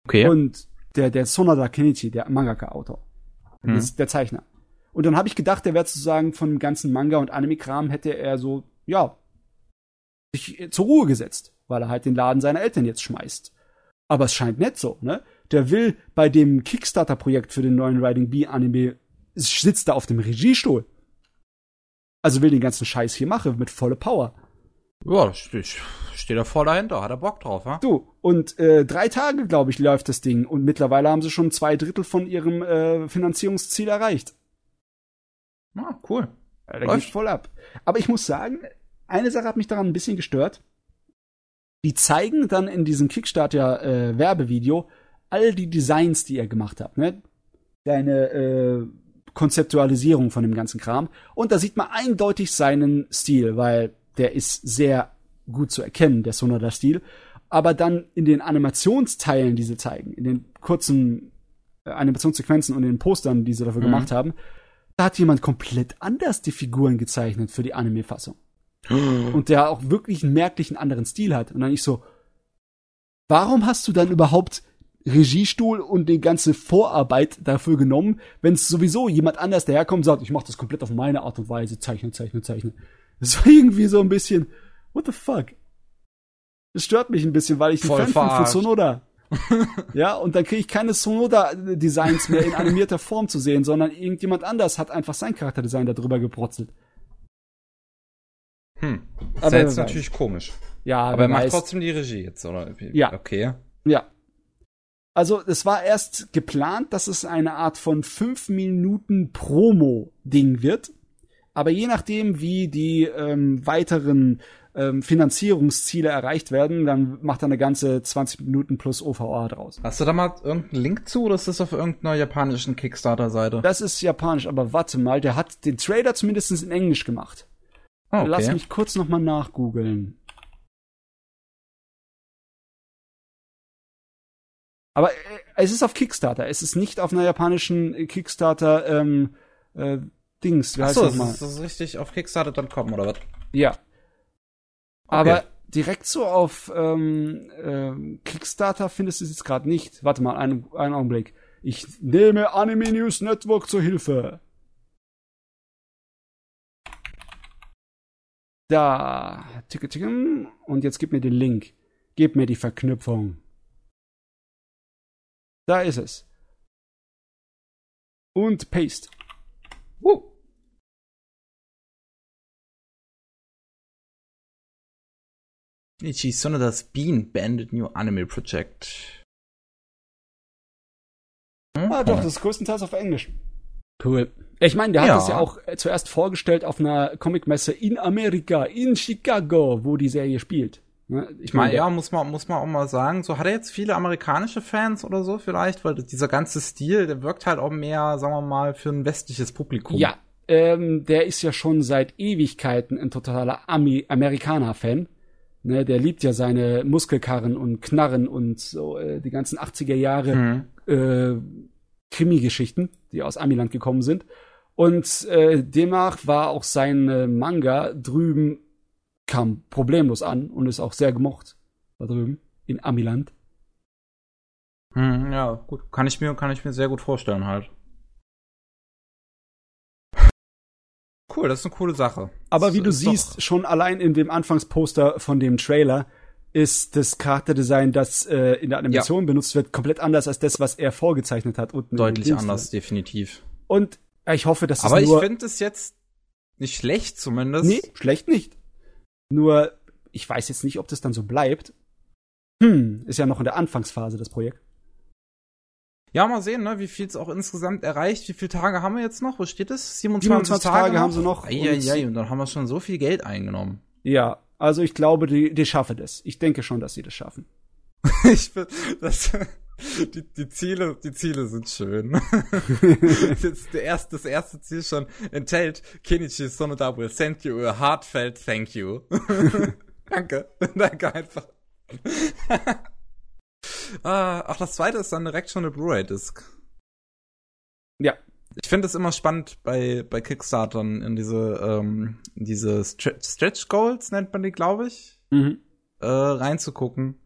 Okay. Und der, der Sonoda Kenichi, der Mangaka-Autor, Mhm. ist der Zeichner. Und dann habe ich gedacht, der wäre sozusagen von dem ganzen Manga- und Anime-Kram hätte er so, ja, sich zur Ruhe gesetzt, weil er halt den Laden seiner Eltern jetzt schmeißt. Aber es scheint nicht so, ne? Der will bei dem Kickstarter-Projekt für den neuen Riding Bee Anime, sitzt da auf dem Regiestuhl. Also will den ganzen Scheiß hier machen, mit volle Power. ja, steht, steht er voll dahinter. Hat er Bock drauf, ha? Du, und äh, drei Tage, glaube ich, läuft das Ding. Und mittlerweile haben sie schon zwei Drittel von ihrem äh, Finanzierungsziel erreicht. Ah, cool. Der Läuft. voll ab. Aber ich muss sagen, eine Sache hat mich daran ein bisschen gestört. Die zeigen dann in diesem Kickstarter-Werbevideo all die Designs, die er gemacht hat. Ne? Seine äh, Konzeptualisierung von dem ganzen Kram. Und da sieht man eindeutig seinen Stil, weil der ist sehr gut zu erkennen, der Sonoda-Stil. Aber dann in den Animationsteilen, die sie zeigen, in den kurzen äh, Animationssequenzen und in den Postern, die sie dafür Mhm. gemacht haben, da hat jemand komplett anders die Figuren gezeichnet für die Anime-Fassung. Und der auch wirklich einen merklichen anderen Stil hat. Und dann ich so, warum hast du dann überhaupt Regiestuhl und die ganze Vorarbeit dafür genommen, wenn es sowieso jemand anders daherkommt und sagt, ich mache das komplett auf meine Art und Weise, zeichne, zeichne, zeichne. Das war irgendwie so ein bisschen, what the fuck? Das stört mich ein bisschen, weil ich ein Fan bin von. Sonoda. ja, und dann kriege ich keine Sonoda-Designs mehr in animierter Form zu sehen, sondern irgendjemand anders hat einfach sein Charakterdesign darüber gebrotzelt. Hm. Das ist jetzt natürlich komisch. Ja, Aber er macht trotzdem die Regie jetzt, oder? Ja. Okay. Ja. Also es war erst geplant, dass es eine Art von 5 Minuten Promo-Ding wird. Aber je nachdem, wie die ähm, weiteren ähm, Finanzierungsziele erreicht werden, dann macht er eine ganze 20 Minuten plus OVA draus. Hast du da mal irgendeinen Link zu oder ist das auf irgendeiner japanischen Kickstarter-Seite? Das ist japanisch, aber warte mal, der hat den Trailer zumindest in Englisch gemacht. Ah, Lass okay. mich kurz noch mal nachgoogeln. Aber äh, es ist auf Kickstarter. Es ist nicht auf einer japanischen äh, Kickstarter ähm, äh, Dings. Wie heißt Achso, das mal? ist, das richtig auf Kickstarter.com oder was? Ja. Aber direkt so auf ähm, ähm, Kickstarter findest du es jetzt gerade nicht. Warte mal, einen, einen Augenblick. Ich nehme Anime News Network zur Hilfe. Da. Ticke, ticke. Und jetzt gib mir den Link. Gib mir die Verknüpfung. Da ist es. Und Paste. Uh. Ichi Sonoda's Bean Bandit New Anime Project. Ah, doch, das ist größtenteils auf Englisch. Cool. Ich meine, der hat Ja. das ja auch äh, zuerst vorgestellt auf einer Comicmesse in Amerika, in Chicago, wo die Serie spielt. Ne? Ich meine, ja, muss man, muss man auch mal sagen, so hat er jetzt viele amerikanische Fans oder so vielleicht, weil dieser ganze Stil, der wirkt halt auch mehr, sagen wir mal, für ein westliches Publikum. ja, ähm, der ist ja schon seit Ewigkeiten ein totaler Ami Amerikaner-Fan. Ne, der liebt ja seine Muskelkarren und Knarren und so äh, die ganzen 80er Jahre Mhm. äh, Krimi-Geschichten, die aus Amiland gekommen sind. Und äh, demnach war auch sein äh, Manga drüben, kam problemlos an und ist auch sehr gemocht da drüben in Amiland. Hm, ja, gut. Kann ich mir, kann ich mir sehr gut vorstellen halt. Cool, das ist eine coole Sache. Aber Das wie du ist doch- siehst, schon allein in dem Anfangsposter von dem Trailer ist das Charakterdesign, das äh, in der Animation benutzt wird, komplett anders als das, was er vorgezeichnet hat. Und deutlich anders, definitiv. Und äh, ich hoffe, dass es Aber ich finde es jetzt nicht schlecht zumindest. nee, schlecht nicht. Nur, ich weiß jetzt nicht, ob das dann so bleibt. Hm, ist ja noch in der Anfangsphase das Projekt. Ja, mal sehen, ne, wie viel es auch insgesamt erreicht. Wie viele Tage haben wir jetzt noch? Wo steht es? 27, 27 Tage, Tage haben sie noch. Eieiei, und dann haben wir schon so viel Geld eingenommen. Ja, also ich glaube, die, die schaffen das. Ich denke schon, dass sie das schaffen. ich das, die, die Ziele, die Ziele sind schön. das, erste, das erste Ziel schon enthält Kenichi Sonoda will send you a heartfelt thank you. Danke. Danke einfach. ah, ach, das zweite ist dann direkt schon eine Blu-ray-Disc. Ja. Ich finde es immer spannend bei, bei Kickstartern in diese, ähm, diese Stre Stretch Goals, nennt man die, glaube ich, Mhm. äh, reinzugucken,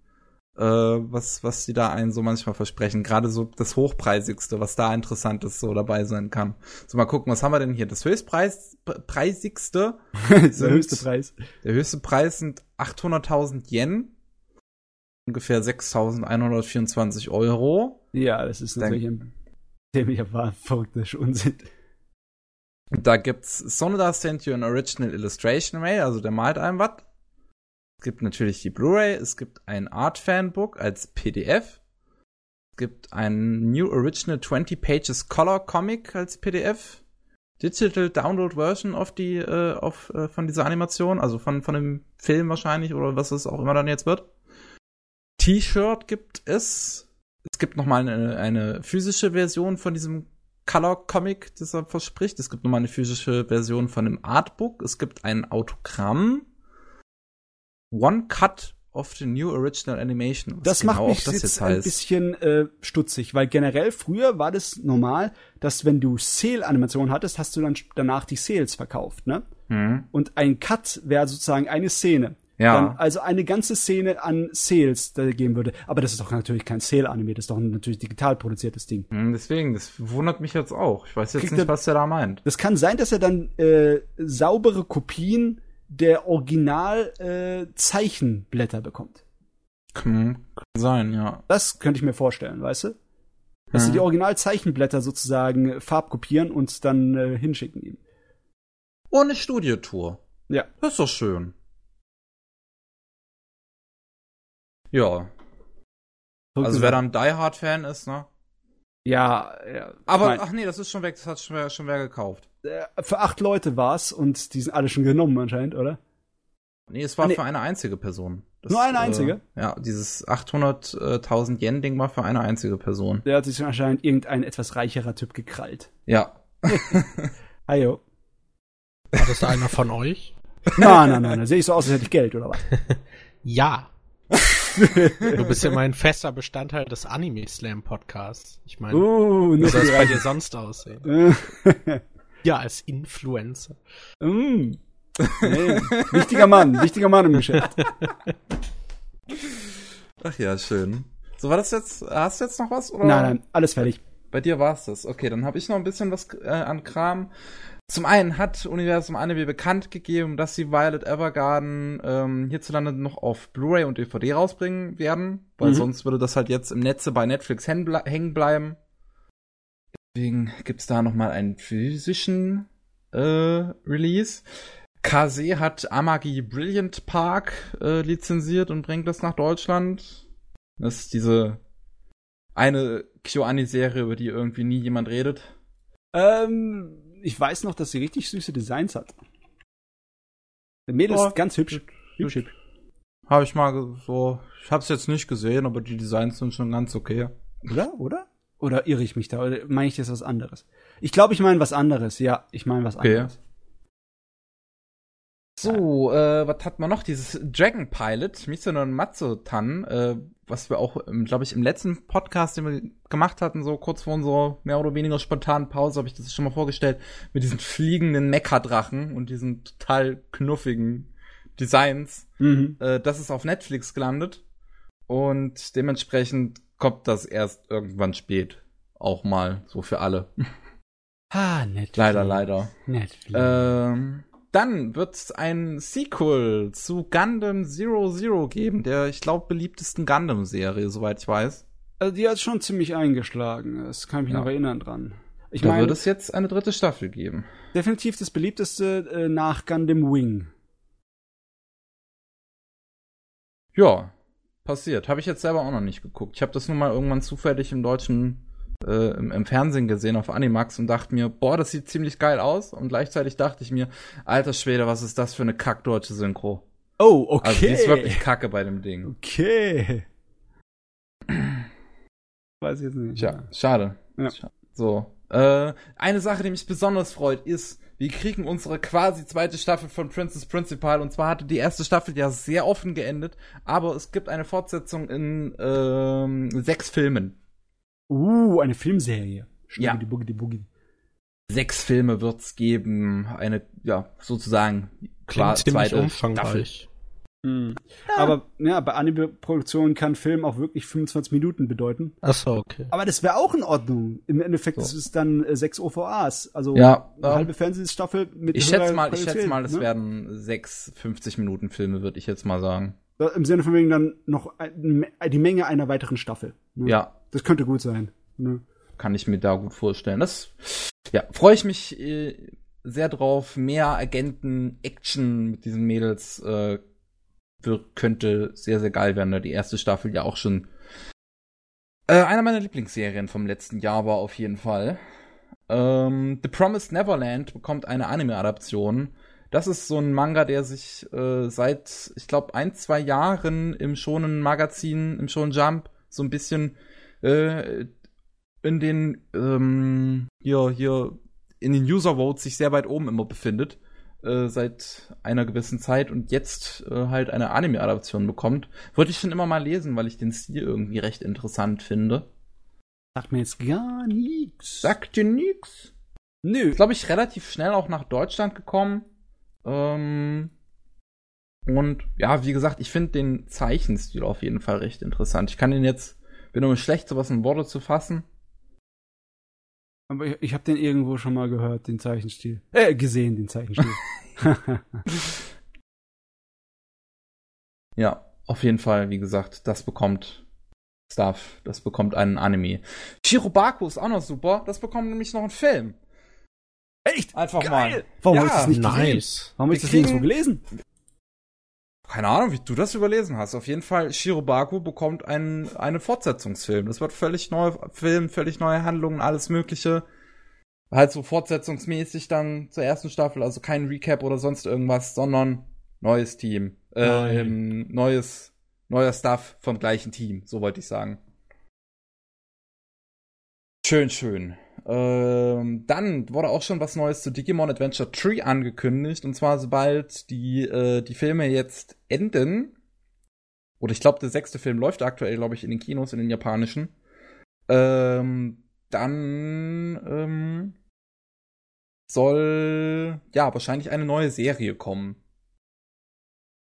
äh, was, was die da einen so manchmal versprechen. Gerade so das Hochpreisigste, was da Interessantes so dabei sein kann. So mal gucken, was haben wir denn hier? Das höchstpreisigste, der höchste Preis. der höchste Preis sind 800.000 Yen. Ungefähr 6.124 Euro. Ja, das ist natürlich ein ziemlicher wahr- verrückter Unsinn. Da gibt's Sonoda sent you an original illustration mail, also der malt einem was. Es gibt natürlich die Blu-ray, es gibt ein Art Fanbook als PDF. Es gibt ein New Original 20 Pages Color Comic als PDF. Digital Download Version of die, äh, auf, äh, von dieser Animation, also von, von dem Film wahrscheinlich oder was es auch immer dann jetzt wird. T-Shirt gibt es. Es gibt nochmal eine, eine physische Version von diesem Color Comic, das er verspricht. Es gibt nochmal eine physische Version von einem Artbook. Es gibt ein Autogramm. One Cut of the New Original Animation. Das genau macht auch mich das jetzt ein bisschen äh, stutzig, weil generell früher war das normal, dass wenn du Sale-Animationen hattest, hast du dann danach die Sales verkauft, ne? Hm. Und ein Cut wäre sozusagen eine Szene. Ja. Dann also eine ganze Szene an Sales da geben würde. Aber das ist doch natürlich kein Sale-Anime, das ist doch ein natürlich digital produziertes Ding. Hm, Deswegen, das wundert mich jetzt auch. Ich weiß jetzt Kriegt nicht, er- was der da meint. Das kann sein, dass er dann äh, saubere Kopien der Original äh, Zeichenblätter bekommt. Hm, kann sein, ja. Das könnte ich mir vorstellen, weißt du? Dass sie Mhm. die Originalzeichenblätter sozusagen äh, farbkopieren und dann äh, hinschicken ihm. Ohne Studiotour. Ja. Das ist doch schön. Ja. Also wer dann Die Hard Fan ist, ne? Ja, ja. Aber, ich mein, ach nee, das ist schon weg, das hat schon wer, schon wer gekauft. äh, für acht Leute war's und die sind alle schon genommen anscheinend, oder? Nee, es war Nee. für eine einzige Person. Das, Nur eine einzige? Äh, ja, dieses 800.000 Yen-Ding war für eine einzige Person. Der hat sich anscheinend irgendein etwas reicherer Typ gekrallt. Ja. Ayo. War das einer von euch? Nein, nein, nein, da sehe ich so aus, als hätte ich Geld, oder was? Ja. Du bist ja mein fester Bestandteil des Anime Slam Podcasts. Ich meine, Uh, wie soll es bei dir sonst aussehen? Ja, als Influencer. Mm. Nee, wichtiger Mann, wichtiger Mann im Geschäft. Ach ja, schön. So, war das jetzt, hast du jetzt noch was? Oder? Nein, nein, alles fertig. Bei dir war's das. Okay, dann habe ich noch ein bisschen was äh, an Kram. Zum einen hat Universum Anime bekannt gegeben, dass sie Violet Evergarden ähm, hierzulande noch auf Blu-ray und DVD rausbringen werden, weil Mhm. sonst würde das halt jetzt im Netze bei Netflix hängen ble hängen bleiben. Deswegen gibt's da noch mal einen physischen äh, Release. KZ hat Amagi Brilliant Park äh, lizenziert und bringt das nach Deutschland. Das ist diese eine KyoAni-Serie, über die irgendwie nie jemand redet. Ähm, ich weiß noch, dass sie richtig süße Designs hat. Der Mädel Oh, ist ganz hübsch. Hübsch, hübsch. Habe ich mal so, ich habe es jetzt nicht gesehen, aber die Designs sind schon ganz okay. Oder? Oder? Oder irre ich mich da? Oder meine ich das was anderes? Ich glaube, ich meine was anderes. Ja, ich meine was Okay. anderes. So, äh, was hat man noch? Dieses Dragon Pilot, Misono Matsutan, äh, was wir auch, glaube ich, im letzten Podcast, den wir gemacht hatten, so kurz vor unserer mehr oder weniger spontanen Pause, habe ich das schon mal vorgestellt, mit diesen fliegenden Mecha-Drachen und diesen total knuffigen Designs. Mhm. Äh, das ist auf Netflix gelandet und dementsprechend kommt das erst irgendwann spät. Auch mal so für alle. Ah, Netflix. leider, leider. Netflix. Ähm, dann wird es ein Sequel zu Gundam Zero Zero geben, der, ich glaube, beliebtesten Gundam-Serie, soweit ich weiß. also die hat schon ziemlich eingeschlagen. Das kann ich mich Ja. noch erinnern dran. Ich da meine, wird es jetzt eine dritte Staffel geben. definitiv das beliebteste äh, nach Gundam Wing. Ja, passiert. Habe ich jetzt selber auch noch nicht geguckt. Ich habe das nur mal irgendwann zufällig im deutschen äh, im, im, Fernsehen gesehen auf Animax und dachte mir, boah, das sieht ziemlich geil aus. Und gleichzeitig dachte ich mir, alter Schwede, was ist das für eine kackdeutsche Synchro? Oh, okay. Also die ist wirklich kacke bei dem Ding. Okay. Weiß ich jetzt nicht. Ja, schade. Ja. So. Äh, eine Sache, die mich besonders freut, ist, wir kriegen unsere quasi zweite Staffel von Princess Principal. Und zwar hatte die erste Staffel ja sehr offen geendet, aber es gibt eine Fortsetzung in ähm, sechs Filmen. Uh, eine Filmserie. Ja. Boogie, Boogie. Sechs Filme wird's geben. Eine, ja, sozusagen Klingt zweite umfangreich. Staffel. Mhm. Ja. Aber ja, bei Anime-Produktionen kann Film auch wirklich 25 Minuten bedeuten. Ach so, okay. Aber das wäre auch in Ordnung. Im Endeffekt so. ist es dann äh, sechs OVAs. Also ja, eine halbe Fernsehstaffel mit Ich schätze mal, ich schätze mal, es ne? werden sechs 50 Minuten Filme, würde ich jetzt mal sagen. Im Sinne von wegen dann noch die Menge einer weiteren Staffel. Ne? Ja. Das könnte gut sein. Ne? Kann ich mir da gut vorstellen. Das, ja, freue ich mich äh, sehr drauf. Mehr Agenten, Action mit diesen Mädels äh, wird, könnte sehr, sehr geil werden, da die erste Staffel ja auch schon äh, einer meiner Lieblingsserien vom letzten Jahr war auf jeden Fall. Ähm, The Promised Neverland bekommt eine Anime-Adaption. Das ist so ein Manga, der sich äh, seit, ich glaube, ein, zwei Jahren im schonen Magazin, im schonen Jump so ein bisschen äh, in den ähm, hier, hier in den User Votes sich sehr weit oben immer befindet. Äh, seit einer gewissen Zeit und jetzt äh, halt eine Anime-Adaption bekommt. Wollte ich schon immer mal lesen, weil ich den Stil irgendwie recht interessant finde. Sagt mir jetzt gar nichts. Sagt dir nix? Nö. Glaube ich, relativ schnell auch nach Deutschland gekommen. Ähm, und ja, wie gesagt, ich finde den Zeichenstil auf jeden Fall recht interessant. Ich kann den jetzt, bin nur schlecht, sowas in Worte zu fassen. Aber ich, ich habe den irgendwo schon mal gehört, den Zeichenstil. Äh, gesehen, den Zeichenstil. ja, auf jeden Fall, wie gesagt, das bekommt Stuff, das bekommt einen Anime. Shirobaku ist auch noch super, das bekommt nämlich noch einen Film. Echt? Einfach Geil. mal. Warum ja, habe ich das nicht nice. Warum habe ich das nirgendwo gelesen? Keine Ahnung, wie du das überlesen hast. Auf jeden Fall, Shirobaku bekommt einen, einen Fortsetzungsfilm. Das wird völlig neuer Film, völlig neue Handlungen, alles Mögliche. Halt so fortsetzungsmäßig dann zur ersten Staffel, also kein Recap oder sonst irgendwas, sondern neues Team. Äh, ähm, neues, neuer Stuff vom gleichen Team, so wollte ich sagen. Schön, schön. Ähm, dann wurde auch schon was Neues zu Digimon Adventure Tree angekündigt. Und zwar, sobald die, äh, die Filme jetzt enden, oder ich glaube, der sechste Film läuft aktuell, glaube ich, in den Kinos, in den japanischen, ähm, dann ähm, soll ja wahrscheinlich eine neue Serie kommen.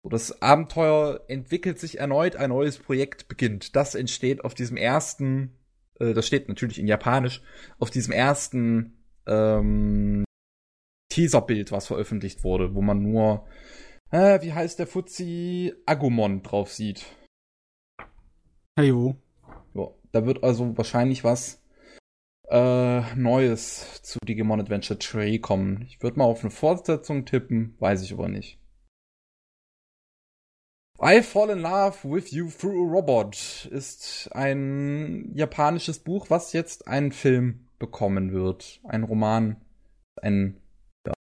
Das Abenteuer entwickelt sich erneut, ein neues Projekt beginnt. Das entsteht auf diesem ersten äh, das steht natürlich in Japanisch, auf diesem ersten ähm, Teaserbild, was veröffentlicht wurde, wo man nur, äh, wie heißt der Fuzzi, Agumon drauf sieht. Heyo. Ja, da wird also wahrscheinlich was äh, Neues zu Digimon Adventure 3 kommen. Ich würde mal auf eine Fortsetzung tippen, weiß ich aber nicht. I Fall in Love with You Through a Robot ist ein japanisches Buch, was jetzt einen Film bekommen wird. Ein Roman, ein ja,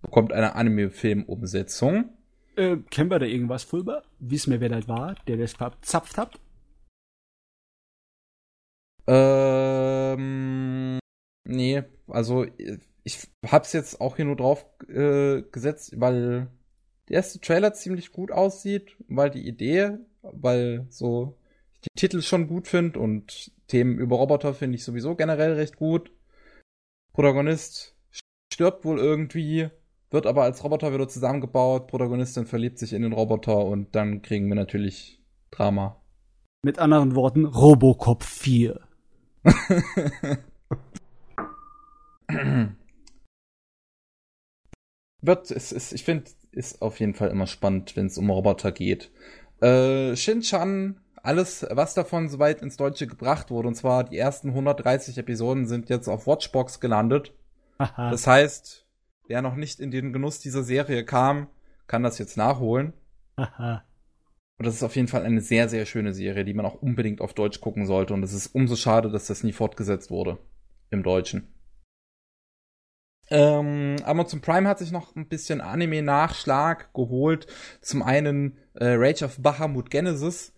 bekommt eine Anime-Film-Umsetzung. Äh, kennen wir da irgendwas drüber? Wissen wir, wer das war, der das verzapft hat? Ähm, nee, also ich hab's jetzt auch hier nur drauf äh, gesetzt, weil der erste Trailer ziemlich gut aussieht, weil die Idee, weil so ich die Titel schon gut finde und Themen über Roboter finde ich sowieso generell recht gut. Protagonist stirbt wohl irgendwie, wird aber als Roboter wieder zusammengebaut. Protagonistin verliebt sich in den Roboter und dann kriegen wir natürlich Drama. Mit anderen Worten, Robocop 4. wird, es ist, ich finde, ist auf jeden Fall immer spannend, wenn es um Roboter geht. Äh, Shin-Chan, alles, was davon soweit ins Deutsche gebracht wurde, und zwar die ersten 130 Episoden sind jetzt auf Watchbox gelandet. Aha. Das heißt, wer noch nicht in den Genuss dieser Serie kam, kann das jetzt nachholen. Aha. Und das ist auf jeden Fall eine sehr, sehr schöne Serie, die man auch unbedingt auf Deutsch gucken sollte. Und es ist umso schade, dass das nie fortgesetzt wurde im Deutschen. Ähm, Amazon Prime hat sich noch ein bisschen Anime-Nachschlag geholt. Zum einen äh, Rage of Bahamut Genesis,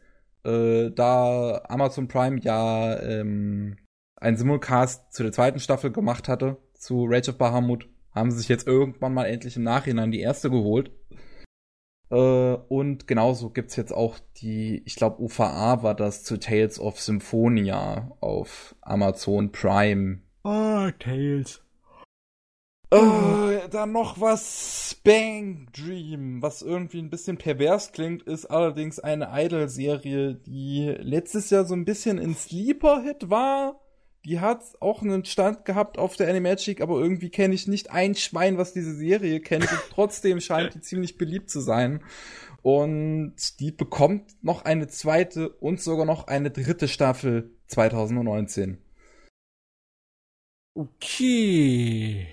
äh, da Amazon Prime ja ähm, einen Simulcast zu der zweiten Staffel gemacht hatte, zu Rage of Bahamut, haben sie sich jetzt irgendwann mal endlich im Nachhinein die erste geholt. Äh, und genauso gibt's jetzt auch die, ich glaube, UVA war das zu Tales of Symphonia auf Amazon Prime. Oh, Tales. Äh, dann noch was Bang Dream, was irgendwie ein bisschen pervers klingt, ist allerdings eine Idol-Serie, die letztes Jahr so ein bisschen in Sleeper-Hit war. Die hat auch einen Stand gehabt auf der Animagic, aber irgendwie kenne ich nicht ein Schwein, was diese Serie kennt. Und trotzdem scheint die ziemlich beliebt zu sein. Und die bekommt noch eine zweite und sogar noch eine dritte Staffel 2019. Okay.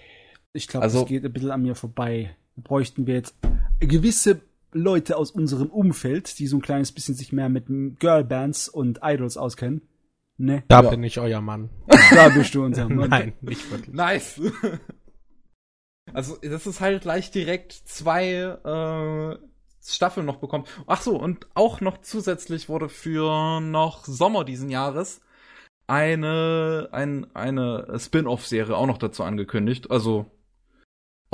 Ich glaube, Also- das geht ein bisschen an mir vorbei. Bräuchten wir jetzt gewisse Leute aus unserem Umfeld, die so ein kleines bisschen sich mehr mit Girlbands und Idols auskennen. Ne? Da Ja. bin ich euer Mann. Da bist du unser Mann. Nein, nicht wirklich. Nice. Also, das ist halt gleich direkt zwei äh, Staffeln noch bekommen. Ach so, und auch noch zusätzlich wurde für noch Sommer diesen Jahres eine, ein, eine Spin-off-Serie auch noch dazu angekündigt. Also,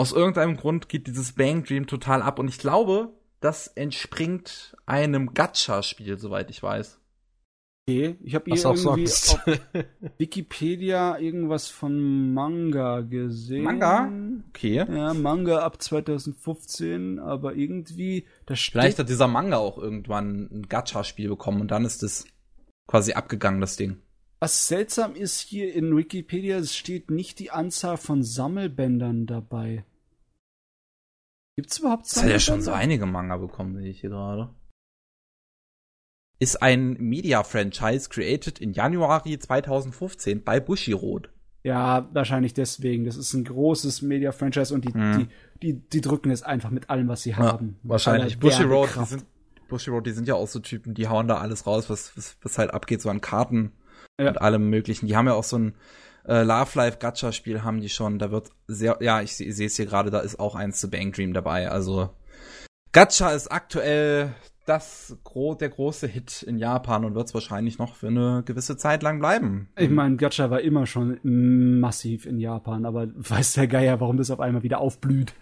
aus irgendeinem Grund geht dieses Bang Dream total ab und ich glaube, das entspringt einem Gacha-Spiel, soweit ich weiß. Okay, ich habe hier Was auch irgendwie sonst. auf Wikipedia irgendwas von Manga gesehen. Manga? Okay. Ja, Manga ab 2015, aber irgendwie, da steht Vielleicht hat dieser Manga auch irgendwann ein Gacha-Spiel bekommen und dann ist es quasi abgegangen, das Ding. Was seltsam ist hier in Wikipedia, es steht nicht die Anzahl von Sammelbändern dabei. Gibt's überhaupt Das hat ja schon so einige Manga bekommen, sehe ich hier gerade. Ist ein Media-Franchise created in Januari 2015 bei Bushiroad. Ja, wahrscheinlich deswegen. Das ist ein großes Media-Franchise und die, Mhm. die, die, die drücken es einfach mit allem, was sie haben. Mit wahrscheinlich. Bushiroad, die sind, Bushiroad, die sind ja auch so Typen, die hauen da alles raus, was, was, was halt abgeht, so an Karten Ja. und allem möglichen. Die haben ja auch so ein äh, Love Life Gacha Spiel haben die schon. Da wird sehr, ja, ich, se- sehe es hier gerade, da ist auch eins zu Bang Dream dabei. Also Gacha ist aktuell das gro der große Hit in Japan und wird es wahrscheinlich noch für eine gewisse Zeit lang bleiben. Ich meine, Gacha war immer schon massiv in Japan, aber weiß der Geier, warum das auf einmal wieder aufblüht.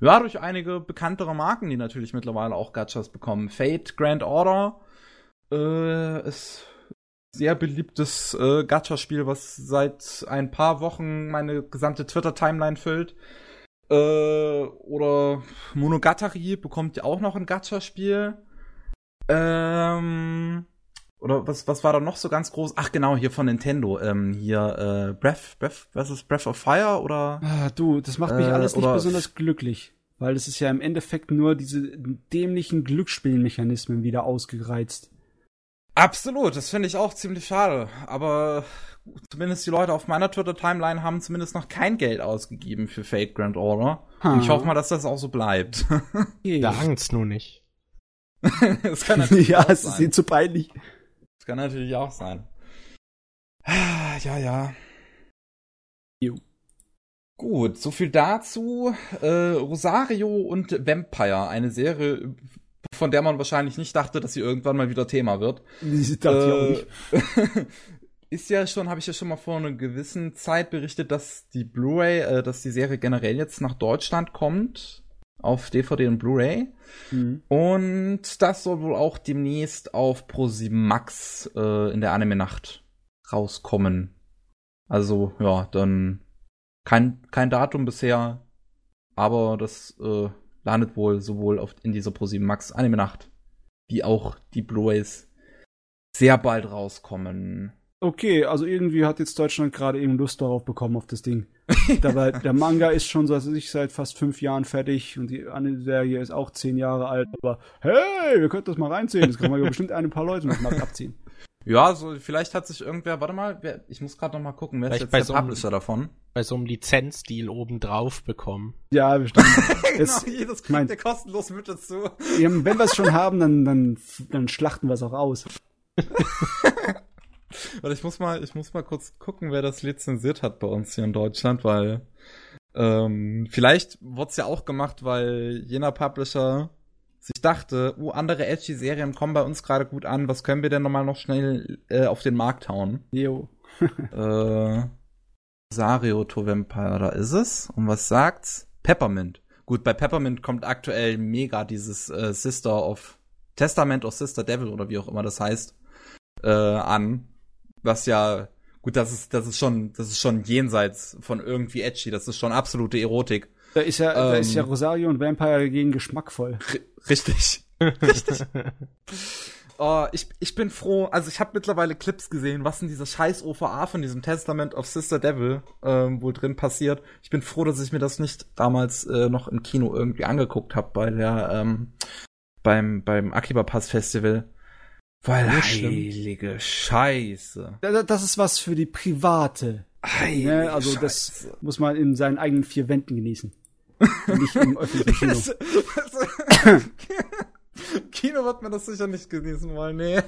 Ja, durch einige bekanntere Marken, die natürlich mittlerweile auch Gachas bekommen. Fate Grand Order äh, ist sehr beliebtes äh, Gacha-Spiel, was seit ein paar Wochen meine gesamte Twitter-Timeline füllt. Äh, oder Monogatari bekommt ja auch noch ein Gacha-Spiel. Ähm, oder was, was war da noch so ganz groß? Ach genau, hier von Nintendo. Ähm, hier äh, Breath, Breath, was ist Breath of Fire oder Ah, du, das macht mich Äh, alles nicht besonders glücklich. Weil es ist ja im Endeffekt nur diese dämlichen Glücksspielmechanismen wieder ausgereizt. Absolut, das finde ich auch ziemlich schade. Aber zumindest die Leute auf meiner Twitter-Timeline haben zumindest noch kein Geld ausgegeben für Fate Grand Order. Und ich hoffe mal, dass das auch so bleibt. Da Angst nur nicht. das kann natürlich ja, auch es ist sein. ihnen zu peinlich. Das kann natürlich auch sein. Ja, ja. Jo. Gut, so viel dazu. Äh, Rosario und Vampire, eine Serie, von der man wahrscheinlich nicht dachte, dass sie irgendwann mal wieder Thema wird. Das dachte ich auch nicht. Äh, ist ja schon, habe ich ja schon mal vor einer gewissen Zeit berichtet, dass die Blu-ray, äh, dass die Serie generell jetzt nach Deutschland kommt. Auf DVD und Blu-ray. Mhm. Und das soll wohl auch demnächst auf Pro7 Max äh, in der Anime-Nacht rauskommen. Also, ja, dann kein, kein Datum bisher, aber das äh, landet wohl sowohl auf, in dieser Pro7 Max Anime-Nacht, wie auch die Blu-rays sehr bald rauskommen. Okay, also irgendwie hat jetzt Deutschland gerade eben Lust darauf bekommen, auf das Ding. Dabei, der Manga ist schon, so als ich seit fast fünf Jahren fertig und die Anime-Serie ist auch zehn Jahre alt, aber hey, wir könnten das mal reinziehen. Das kann man ja bestimmt ein paar Leute noch mal abziehen. Ja, so vielleicht hat sich irgendwer, warte mal, wer, ich muss gerade noch mal gucken, wer ist Vielleicht jetzt bei der so einem- Publisher davon? Bei so einem Lizenzdeal obendrauf bekommen. Ja, bestimmt. Es, genau, jedes mein- kriegt ihr kostenlos mit dazu. eben, wenn wir es schon haben, dann, dann, dann schlachten wir es auch aus. Warte, ich muss mal, ich muss mal kurz gucken, wer das lizenziert hat bei uns hier in Deutschland, weil ähm, vielleicht wurde es ja auch gemacht, weil jener Publisher sich dachte, uh, andere edgy Serien kommen bei uns gerade gut an, was können wir denn nochmal noch schnell äh, auf den Markt hauen? Jo. äh, Sario to Vampire, da ist es. Und was sagt's? Peppermint. Gut, bei Peppermint kommt aktuell mega dieses äh, Sister of Testament of Sister Devil oder wie auch immer das heißt äh, an, was ja gut, das ist das ist schon das ist schon jenseits von irgendwie edgy, das ist schon absolute Erotik. Da ist ja, da ist ja Ähm. Rosario und Vampire gegen geschmackvoll. Richtig. Richtig. Oh, ich, ich bin froh, also ich habe mittlerweile Clips gesehen, was in dieser scheiß OVA von diesem Testament of Sister Devil ähm, wohl drin passiert. Ich bin froh, dass ich mir das nicht damals äh, noch im Kino irgendwie angeguckt habe bei der ähm, beim beim Akiba Pass Festival. Weil heilige Scheiße. Da- Das ist was für die private. Heilige Ne? Also das Scheiße. muss man in seinen eigenen vier Wänden genießen. Nicht im öffentlichen Kino. Das- das- Kino wird man das sicher nicht genießen wollen, nee.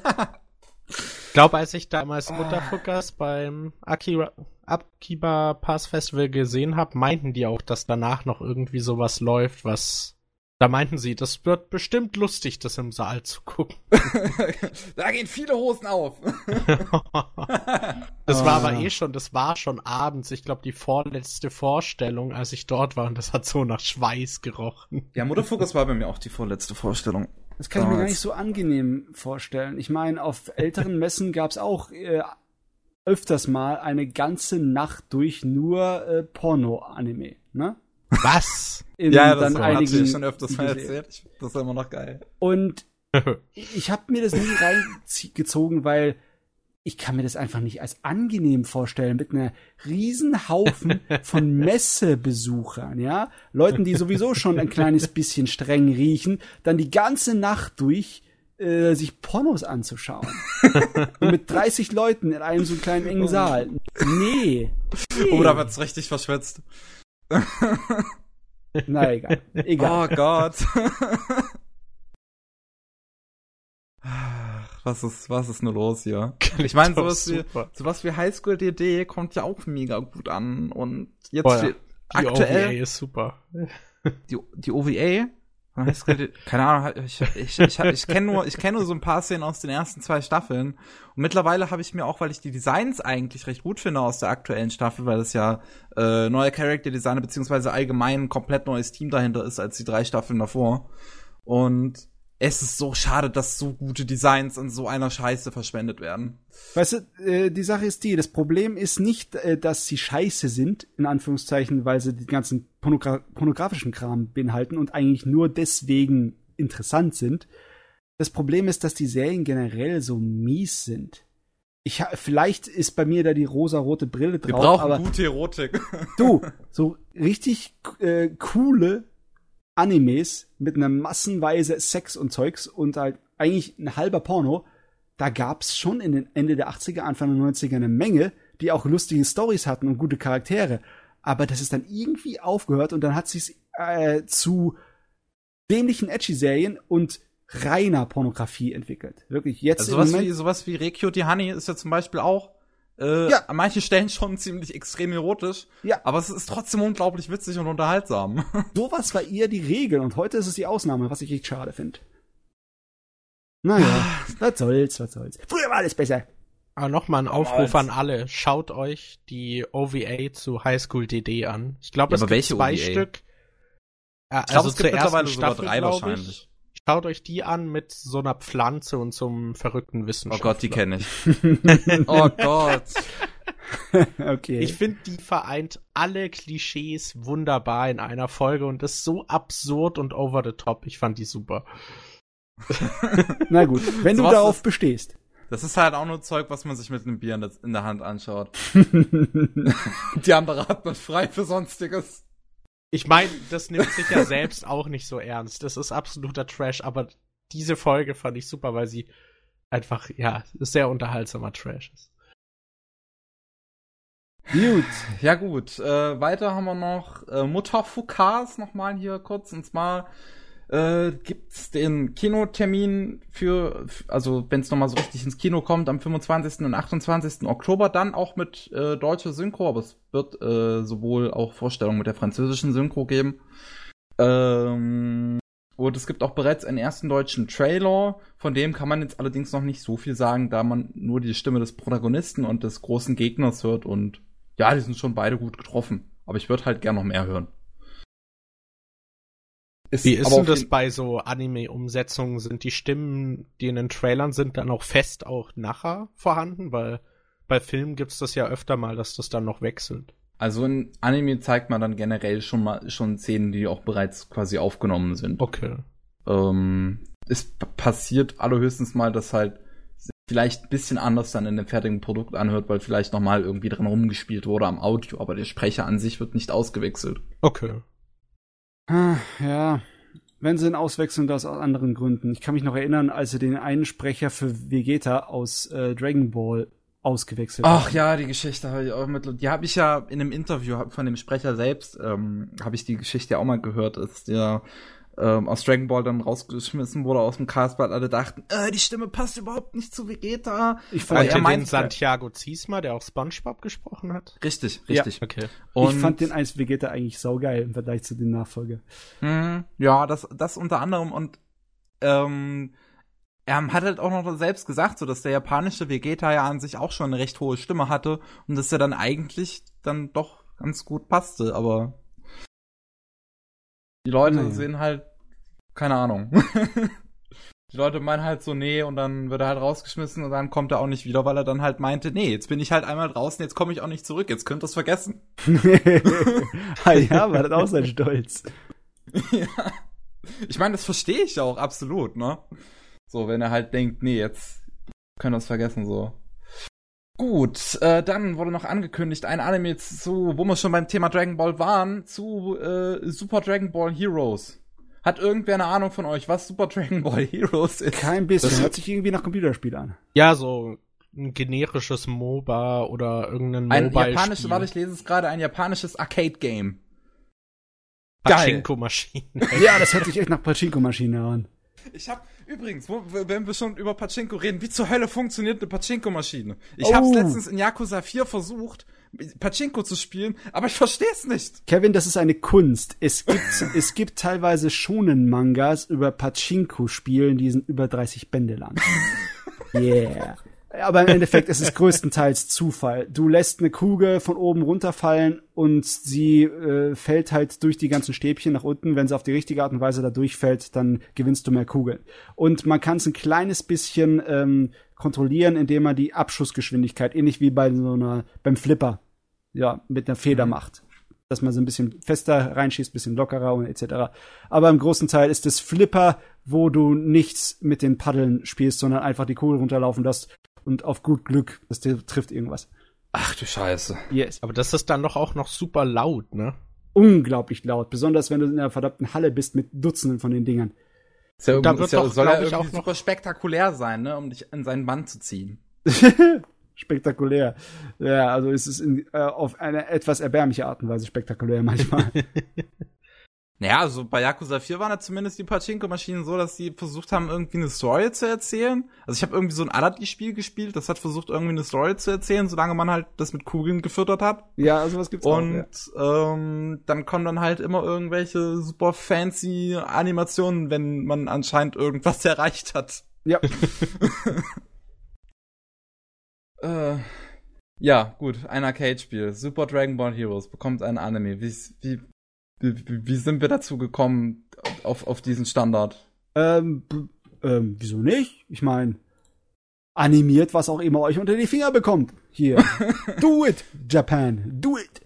Ich glaube, als ich damals Mutterfuckers beim Akiba Pass Festival gesehen habe, meinten die auch, dass danach noch irgendwie sowas läuft, was. Da meinten sie, das wird bestimmt lustig, das im Saal zu gucken. da gehen viele Hosen auf. Das war Ah. aber eh schon, das war schon abends. Ich glaube, die vorletzte Vorstellung, als ich dort war, und das hat so nach Schweiß gerochen. Ja, Mutterfokus war bei mir auch die vorletzte Vorstellung. Das kann ich mir gar Damals. nicht so angenehm vorstellen. Ich meine, auf älteren Messen gab es auch äh, öfters mal eine ganze Nacht durch nur äh, Porno-Anime, ne? Was? In Ja, das dann hat sich schon öfters mal erzählt. Ich, das ist immer noch geil. Und ich habe mir das nie reingezogen, weil ich kann mir das einfach nicht als angenehm vorstellen mit einer riesen Haufen von Messebesuchern, ja, Leuten, die sowieso schon ein kleines bisschen streng riechen, dann die ganze Nacht durch äh, sich Pornos anzuschauen und mit 30 Leuten in einem so kleinen engen Saal. Nee. nee. Oh, da wird's richtig verschwitzt. Na egal, egal. Oh Gott. Was ist, was ist nur los hier? Ich meine, sowas wie, sowas wie Highschool DD kommt ja auch mega gut an. Und jetzt Boah, ja. Die aktuell OVA ist super. die, die OVA keine Ahnung, ich, ich, ich, ich kenne nur, ich kenne nur so ein paar Szenen aus den ersten zwei Staffeln. Und mittlerweile habe ich mir auch, weil ich die Designs eigentlich recht gut finde aus der aktuellen Staffel, weil es ja äh, neue Character Designer beziehungsweise allgemein ein komplett neues Team dahinter ist als die drei Staffeln davor. Und es ist so schade, dass so gute Designs an so einer Scheiße verschwendet werden. Weißt du, äh, die Sache ist die, das Problem ist nicht, äh, dass sie scheiße sind, in Anführungszeichen, weil sie den ganzen pornogra pornografischen Kram beinhalten und eigentlich nur deswegen interessant sind. Das Problem ist, dass die Serien generell so mies sind. Ich ha vielleicht ist bei mir da die rosa-rote Brille drauf, Wir brauchen aber gute Erotik. du, so richtig äh, coole Animes mit einer massenweise Sex und Zeugs und halt eigentlich ein halber Porno, da gab's schon in den Ende der 80er, Anfang der 90er eine Menge, die auch lustige Stories hatten und gute Charaktere. Aber das ist dann irgendwie aufgehört und dann hat sich's äh, zu dämlichen Edgy-Serien und reiner Pornografie entwickelt. Wirklich, jetzt Also im sowas Moment, wie, sowas wie Rekyo die Honey ist ja zum Beispiel auch äh, Ja. an manchen Stellen schon ziemlich extrem erotisch. Ja. Aber es ist trotzdem unglaublich witzig und unterhaltsam. sowas war eher die Regel und heute ist es die Ausnahme, was ich echt schade finde. Naja, was soll's, was soll's. Früher war alles besser. Aber nochmal ein. Aufruf an alle. Schaut euch die OVA zu High School DD an. Ich glaube, Ja, es aber gibt welche zwei OVA? Stück. Ja, Ich glaube, also es gibt zur ersten mittlerweile sogar Staffel, drei glaub wahrscheinlich. Ich. Schaut euch die an mit so einer Pflanze und so einem verrückten Oh Wissenschaftler. Gott, die kenne ich. oh Gott. okay. Ich finde, die vereint alle Klischees wunderbar in einer Folge und ist so absurd und over the top. Ich fand die super. Na gut, wenn du Sowas darauf ist- bestehst. Das ist halt auch nur Zeug, was man sich mit einem Bier in der, in der Hand anschaut. Die andere hat man frei für Sonstiges. Ich meine, das nimmt sich ja selbst auch nicht so ernst. Das ist absoluter Trash, aber diese Folge fand ich super, weil sie einfach, ja, sehr unterhaltsamer Trash ist. Gut, ja gut. Äh, weiter haben wir noch äh, Mutter Foucault nochmal hier kurz. Und zwar äh, gibt's den Kinotermin für, also wenn es nochmal so richtig ins Kino kommt, am 25. und 28. Oktober, dann auch mit äh, deutscher Synchro, aber es wird äh, sowohl auch Vorstellungen mit der französischen Synchro geben. Ähm, und es gibt auch bereits einen ersten deutschen Trailer, von dem kann man jetzt allerdings noch nicht so viel sagen, da man nur die Stimme des Protagonisten und des großen Gegners hört und ja, die sind schon beide gut getroffen. Aber ich würde halt gern noch mehr hören. Ist Wie ist denn das bei so Anime-Umsetzungen? Sind die Stimmen, die in den Trailern sind, dann auch fest auch nachher vorhanden? Weil bei Filmen gibt's das ja öfter mal, dass das dann noch wechselt. Also in Anime zeigt man dann generell schon mal schon Szenen, die auch bereits quasi aufgenommen sind. Okay. Ähm, es passiert allerhöchstens mal, dass halt vielleicht ein bisschen anders dann in dem fertigen Produkt anhört, weil vielleicht nochmal irgendwie dran rumgespielt wurde am Audio, aber der Sprecher an sich wird nicht ausgewechselt. Okay. Ah, ja, wenn sie ihn auswechseln, das aus anderen Gründen. Ich kann mich noch erinnern, als sie den einen Sprecher für Vegeta aus äh, Dragon Ball ausgewechselt Ach haben. ja, die Geschichte habe ich auch mit. Die habe ich ja in einem Interview von dem Sprecher selbst, ähm, habe ich die Geschichte auch mal gehört, als der ähm, aus Dragon Ball dann rausgeschmissen wurde aus dem Cast, weil alle dachten, äh, die Stimme passt überhaupt nicht zu Vegeta. Ich fand er meint Santiago Ziesma, der auch SpongeBob gesprochen hat. Richtig, richtig. Ja, okay. Und ich fand den als Vegeta eigentlich saugeil im Vergleich zu den Nachfolger. Mh, ja, das, das unter anderem und ähm, er hat halt auch noch selbst gesagt, so dass der japanische Vegeta ja an sich auch schon eine recht hohe Stimme hatte und dass er dann eigentlich dann doch ganz gut passte, aber die Leute naja. sehen halt, keine Ahnung. die Leute meinen halt so, nee, und dann wird er halt rausgeschmissen und dann kommt er auch nicht wieder, weil er dann halt meinte, nee, jetzt bin ich halt einmal draußen, jetzt komme ich auch nicht zurück, jetzt könnt ihr es vergessen. ja, war das auch sein Stolz. ja. Ich meine, das verstehe ich auch absolut, ne? So, wenn er halt denkt, nee, jetzt können wir es vergessen, so. Gut, äh, dann wurde noch angekündigt, ein Anime zu, wo wir schon beim Thema Dragon Ball waren, zu äh, Super Dragon Ball Heroes. Hat irgendwer eine Ahnung von euch, was Super Dragon Ball Heroes ist? Kein bisschen, das hört sich irgendwie nach Computerspiel an. Ja, so ein generisches MOBA oder irgendein Ein japanisches, warte, ich lese es gerade, ein japanisches Arcade-Game. Pachinko-Maschine. ja, das hört sich echt nach Pachinko-Maschine an. Ich hab, übrigens, wo, wenn wir schon über Pachinko reden, wie zur Hölle funktioniert eine Pachinko-Maschine? Ich oh. hab's letztens in Yakuza 4 versucht, Pachinko zu spielen, aber ich versteh's nicht. Kevin, das ist eine Kunst. Es gibt, es gibt teilweise schonen Mangas über Pachinko-Spielen, die sind über 30 Bände lang. Yeah. Aber im Endeffekt ist es größtenteils Zufall. Du lässt eine Kugel von oben runterfallen und sie äh, fällt halt durch die ganzen Stäbchen nach unten. Wenn sie auf die richtige Art und Weise da durchfällt, dann gewinnst du mehr Kugeln. Und man kann es ein kleines bisschen ähm, kontrollieren, indem man die Abschussgeschwindigkeit, ähnlich wie bei so einer, beim Flipper, ja, mit einer Feder mhm. macht. Dass man so ein bisschen fester reinschießt, bisschen lockerer und etc. Aber im großen Teil ist es Flipper, wo du nichts mit den Paddeln spielst, sondern einfach die Kugel runterlaufen lässt und auf gut Glück, das trifft irgendwas. Ach du Scheiße. Yes. Aber das ist dann doch auch noch super laut, ne? Unglaublich laut. Besonders wenn du in der verdammten Halle bist mit Dutzenden von den Dingern. Ist ja, da wird ja, doch, soll er ich, auch super spektakulär sein, ne, um dich in seinen Bann zu ziehen. spektakulär. Ja, also ist es in, äh, auf eine etwas erbärmliche Art und Weise spektakulär manchmal. Naja, also bei Yakuza 4 waren ja zumindest die Pachinko-Maschinen so, dass die versucht haben, irgendwie eine Story zu erzählen. Also ich habe irgendwie so ein Aladdin-Spiel gespielt, das hat versucht, irgendwie eine Story zu erzählen, solange man halt das mit Kugeln gefüttert hat. Ja, also was gibt's Und auch, ja. ähm, dann kommen dann halt immer irgendwelche super fancy Animationen, wenn man anscheinend irgendwas erreicht hat. Ja. äh, ja, gut, ein Arcade-Spiel. Super Dragon Ball Heroes bekommt ein Anime. Wie, wie, wie, wie sind wir dazu gekommen, auf, auf diesen Standard? Ähm, ähm, wieso nicht? Ich meine, animiert, was auch immer euch unter die Finger bekommt. Hier. do it, Japan. Do it.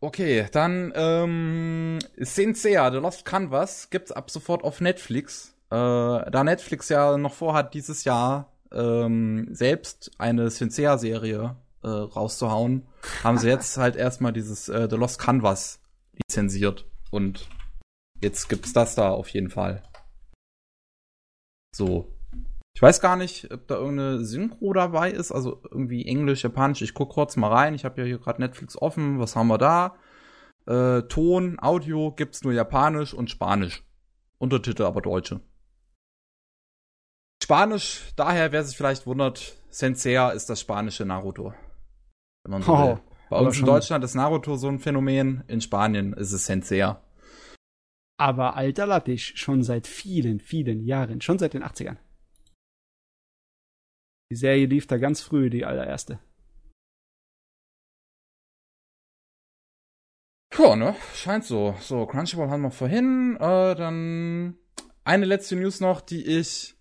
Okay, dann ähm, Sensea, The Lost Canvas gibt's ab sofort auf Netflix. Äh, da Netflix ja noch vorhat, dieses Jahr ähm, selbst eine Sensea-Serie äh, rauszuhauen, haben sie jetzt halt erstmal dieses äh, The Lost Canvas lizenziert. Und jetzt gibt's das da auf jeden Fall. So. Ich weiß gar nicht, ob da irgendeine Synchro dabei ist, also irgendwie Englisch, Japanisch. Ich guck kurz mal rein. Ich habe ja hier gerade Netflix offen. Was haben wir da? Äh, Ton, Audio gibt's nur Japanisch und Spanisch. Untertitel aber Deutsche. Spanisch, daher, wer sich vielleicht wundert, Sensei ist das spanische Naruto. Wenn man so Oh, will. Bei uns in Deutschland ist Naruto so ein Phänomen, in Spanien ist es Sensei. Aber alter Lattisch, schon seit vielen, vielen Jahren, schon seit den 80ern. Die Serie lief da ganz früh, die allererste. Ja, ne? Scheint so. So, Crunchyroll haben wir vorhin. Äh, dann eine letzte News noch, die ich,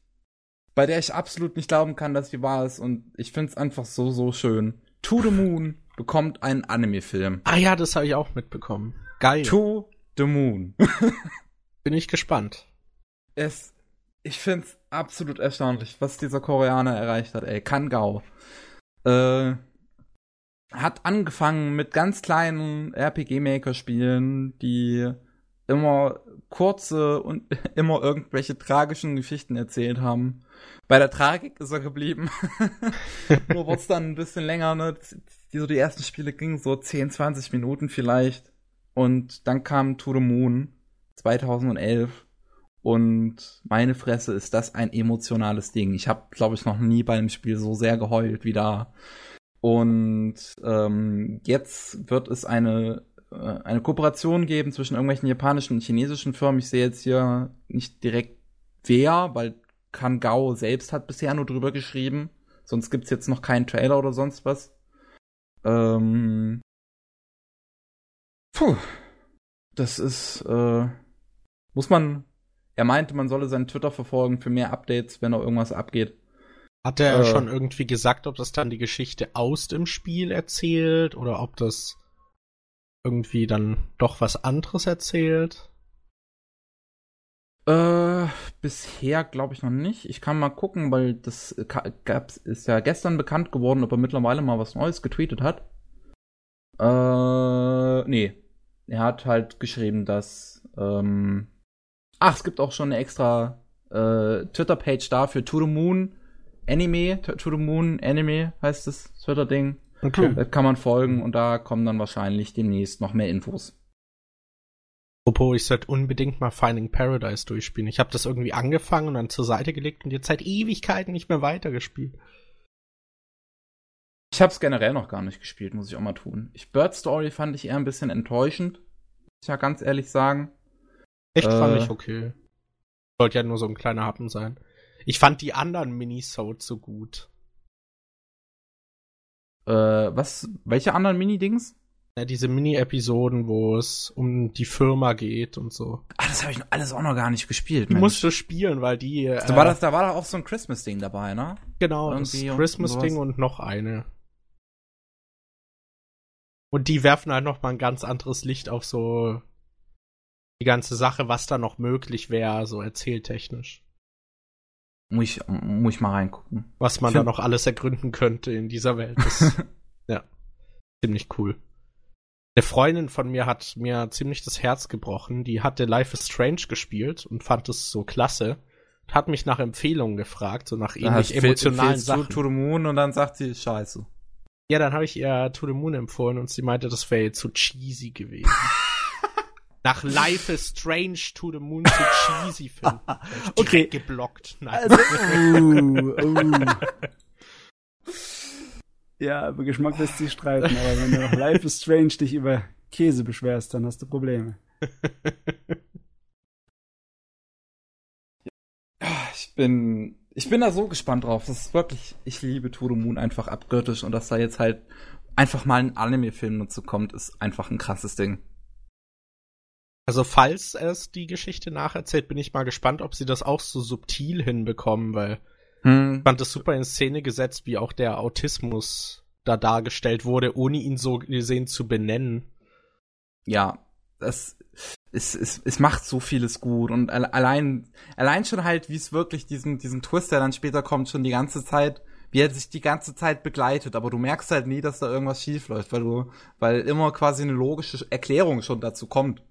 bei der ich absolut nicht glauben kann, dass sie wahr ist. Und ich find's einfach so, so schön. To the Moon bekommt einen Anime-Film. Ah ja, das habe ich auch mitbekommen. Geil. To the Moon. Bin ich gespannt. es, ich find's absolut erstaunlich, was dieser Koreaner erreicht hat, ey. Kangao. Äh, hat angefangen mit ganz kleinen RPG-Maker-Spielen, die immer kurze und immer irgendwelche tragischen Geschichten erzählt haben. Bei der Tragik ist er geblieben. Nur wird's dann ein bisschen länger, ne? Die, so die ersten Spiele gingen so 10, 20 Minuten vielleicht. Und dann kam To the Moon 2011. Und meine Fresse ist das ein emotionales Ding. Ich habe, glaube ich, noch nie bei einem Spiel so sehr geheult wie da. Und ähm, jetzt wird es eine äh, eine Kooperation geben zwischen irgendwelchen japanischen und chinesischen Firmen. Ich sehe jetzt hier nicht direkt wer, weil Kangao selbst hat bisher nur drüber geschrieben. Sonst gibt's jetzt noch keinen Trailer oder sonst was. Ähm, puh, das ist äh, muss man. Er meinte, man solle seinen Twitter verfolgen für mehr Updates, wenn noch irgendwas abgeht. Hat er Äh. schon irgendwie gesagt, ob das dann die Geschichte aus dem Spiel erzählt oder ob das irgendwie dann doch was anderes erzählt? Äh, bisher glaube ich noch nicht. Ich kann mal gucken, weil das gab's, ist ja gestern bekannt geworden, ob er mittlerweile mal was Neues getweetet hat. Äh, nee. Er hat halt geschrieben, dass, ähm, ach, es gibt auch schon eine extra äh, Twitter-Page dafür, To the Moon Anime, To to the Moon Anime heißt das Twitter-Ding. Okay. Da kann man folgen und da kommen dann wahrscheinlich demnächst noch mehr Infos. Apropos, ich sollte unbedingt mal Finding Paradise durchspielen. Ich habe das irgendwie angefangen und dann zur Seite gelegt und jetzt seit Ewigkeiten nicht mehr weitergespielt. Ich habe es generell noch gar nicht gespielt, muss ich auch mal tun. Ich Bird Story fand ich eher ein bisschen enttäuschend, muss ich ja ganz ehrlich sagen. Echt fand Äh. ich okay. Sollte ja nur so ein kleiner Happen sein. Ich fand die anderen Minisodes so gut. Äh, was, welche anderen Mini-Dings? Ja, diese Mini-Episoden, wo es um die Firma geht und so. Ah, das habe ich alles auch noch gar nicht gespielt. Die Mensch. musst du spielen, weil die. Äh, da war das, da war doch auch so ein Christmas-Ding dabei, ne? genau, das irgendwie und Christmas-Ding sowas. und noch eine. Und die werfen halt noch mal ein ganz anderes Licht auf so die ganze Sache, was da noch möglich wäre, so erzähltechnisch. Muss ich, muss ich mal reingucken. Was man da noch alles ergründen könnte in dieser Welt. Das, ja, ziemlich cool. Eine Freundin von mir hat mir ziemlich das Herz gebrochen. Die hatte Life is Strange gespielt und fand es so klasse. Hat mich nach Empfehlungen gefragt, so nach ähnlich Dann emotionalen fehlst du Sachen. To the Moon und dann sagt sie, scheiße. Ja, dann habe ich ihr To the Moon empfohlen und sie meinte, das wäre zu cheesy gewesen. Nach Life is Strange To the Moon zu cheesy finden. Da Okay. geblockt. Nein. Also, uh, uh. Ja, über Geschmack lässt sich streiten, aber wenn du nach Life is Strange dich über Käse beschwerst, dann hast du Probleme. Ich bin, ich bin da so gespannt drauf. Das ist wirklich, ich liebe To the Moon einfach abgöttisch und dass da jetzt halt einfach mal ein Anime-Film dazu kommt, ist einfach ein krasses Ding. Also falls es die Geschichte nacherzählt, bin ich mal gespannt, ob sie das auch so subtil hinbekommen, weil Hm. ich fand das super in Szene gesetzt, wie auch der Autismus da dargestellt wurde, ohne ihn so gesehen zu benennen. ja, das es, es, es macht so vieles gut und alle- allein allein schon halt, wie es wirklich diesen diesen Twist, der dann später kommt, schon die ganze Zeit, wie er sich die ganze Zeit begleitet, aber du merkst halt nie, dass da irgendwas schief läuft, weil du weil immer quasi eine logische Erklärung schon dazu kommt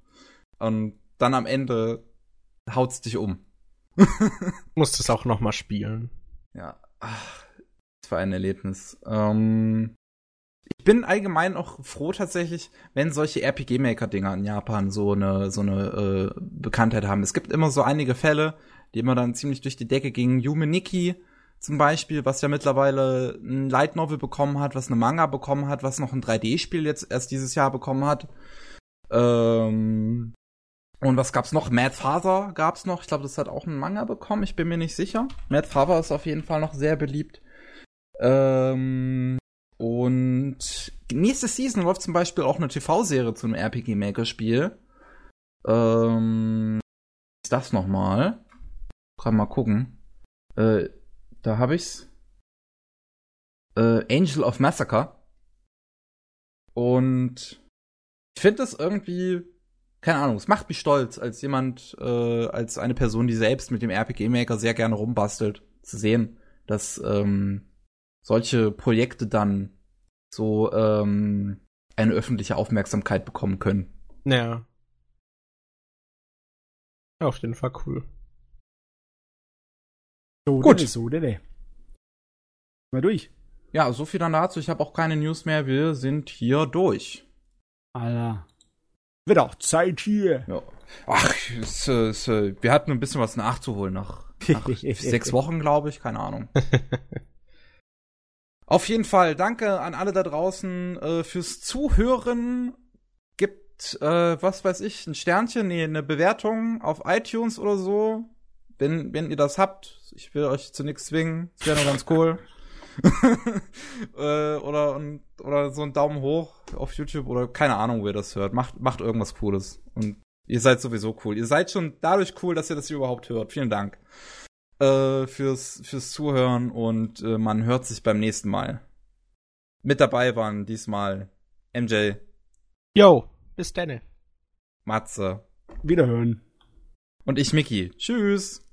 und dann am Ende haut's dich um. Muss das auch noch mal spielen. Ja, ach, das war ein Erlebnis. Ähm, ich bin allgemein auch froh tatsächlich, wenn solche RPG-Maker-Dinger in Japan so eine, so eine äh, Bekanntheit haben. Es gibt immer so einige Fälle, die immer dann ziemlich durch die Decke gingen. Yume Nikki zum Beispiel, was ja mittlerweile ein Light Novel bekommen hat, was eine Manga bekommen hat, was noch ein 3D-Spiel jetzt erst dieses Jahr bekommen hat. Ähm, und was gab's noch? Mad Father gab's noch. Ich glaube, das hat auch einen Manga bekommen. Ich bin mir nicht sicher. Mad Father ist auf jeden Fall noch sehr beliebt. Ähm, und nächste Season läuft zum Beispiel auch eine TV-Serie zu einem RPG Maker Spiel. Ähm, ist das nochmal? Kann mal gucken. Äh, da habe ich's. Äh, Angel of Massacre. Und ich finde das irgendwie, keine Ahnung, es macht mich stolz, als jemand, äh, als eine Person, die selbst mit dem RPG-Maker sehr gerne rumbastelt, zu sehen, dass ähm, solche Projekte dann so ähm, eine öffentliche Aufmerksamkeit bekommen können. Ja. ja auf jeden Fall cool. So, Gut. So, dede. Mal durch. Ja, so viel dann dazu. Ich habe auch keine News mehr. Wir sind hier durch. Alter. Wird auch Zeit hier. Ja. Ach, es, es, wir hatten ein bisschen was nachzuholen nach, nach sechs Wochen, glaube ich. Keine Ahnung. Auf jeden Fall, danke an alle da draußen äh, fürs Zuhören. Gibt, äh, was weiß ich, ein Sternchen, nee, eine Bewertung auf iTunes oder so. Wenn, wenn ihr das habt, ich will euch zu nichts zwingen, das wäre nur ganz cool. äh, oder, und, oder so ein Daumen hoch auf YouTube oder keine Ahnung, wer das hört. Macht, macht irgendwas Cooles. Und ihr seid sowieso cool. Ihr seid schon dadurch cool, dass ihr das hier überhaupt hört. Vielen Dank äh, fürs, fürs Zuhören und äh, man hört sich beim nächsten Mal. Mit dabei waren diesmal MJ, Yo, bis denne. Matze Wiederhören. und ich, Mickey. Tschüss.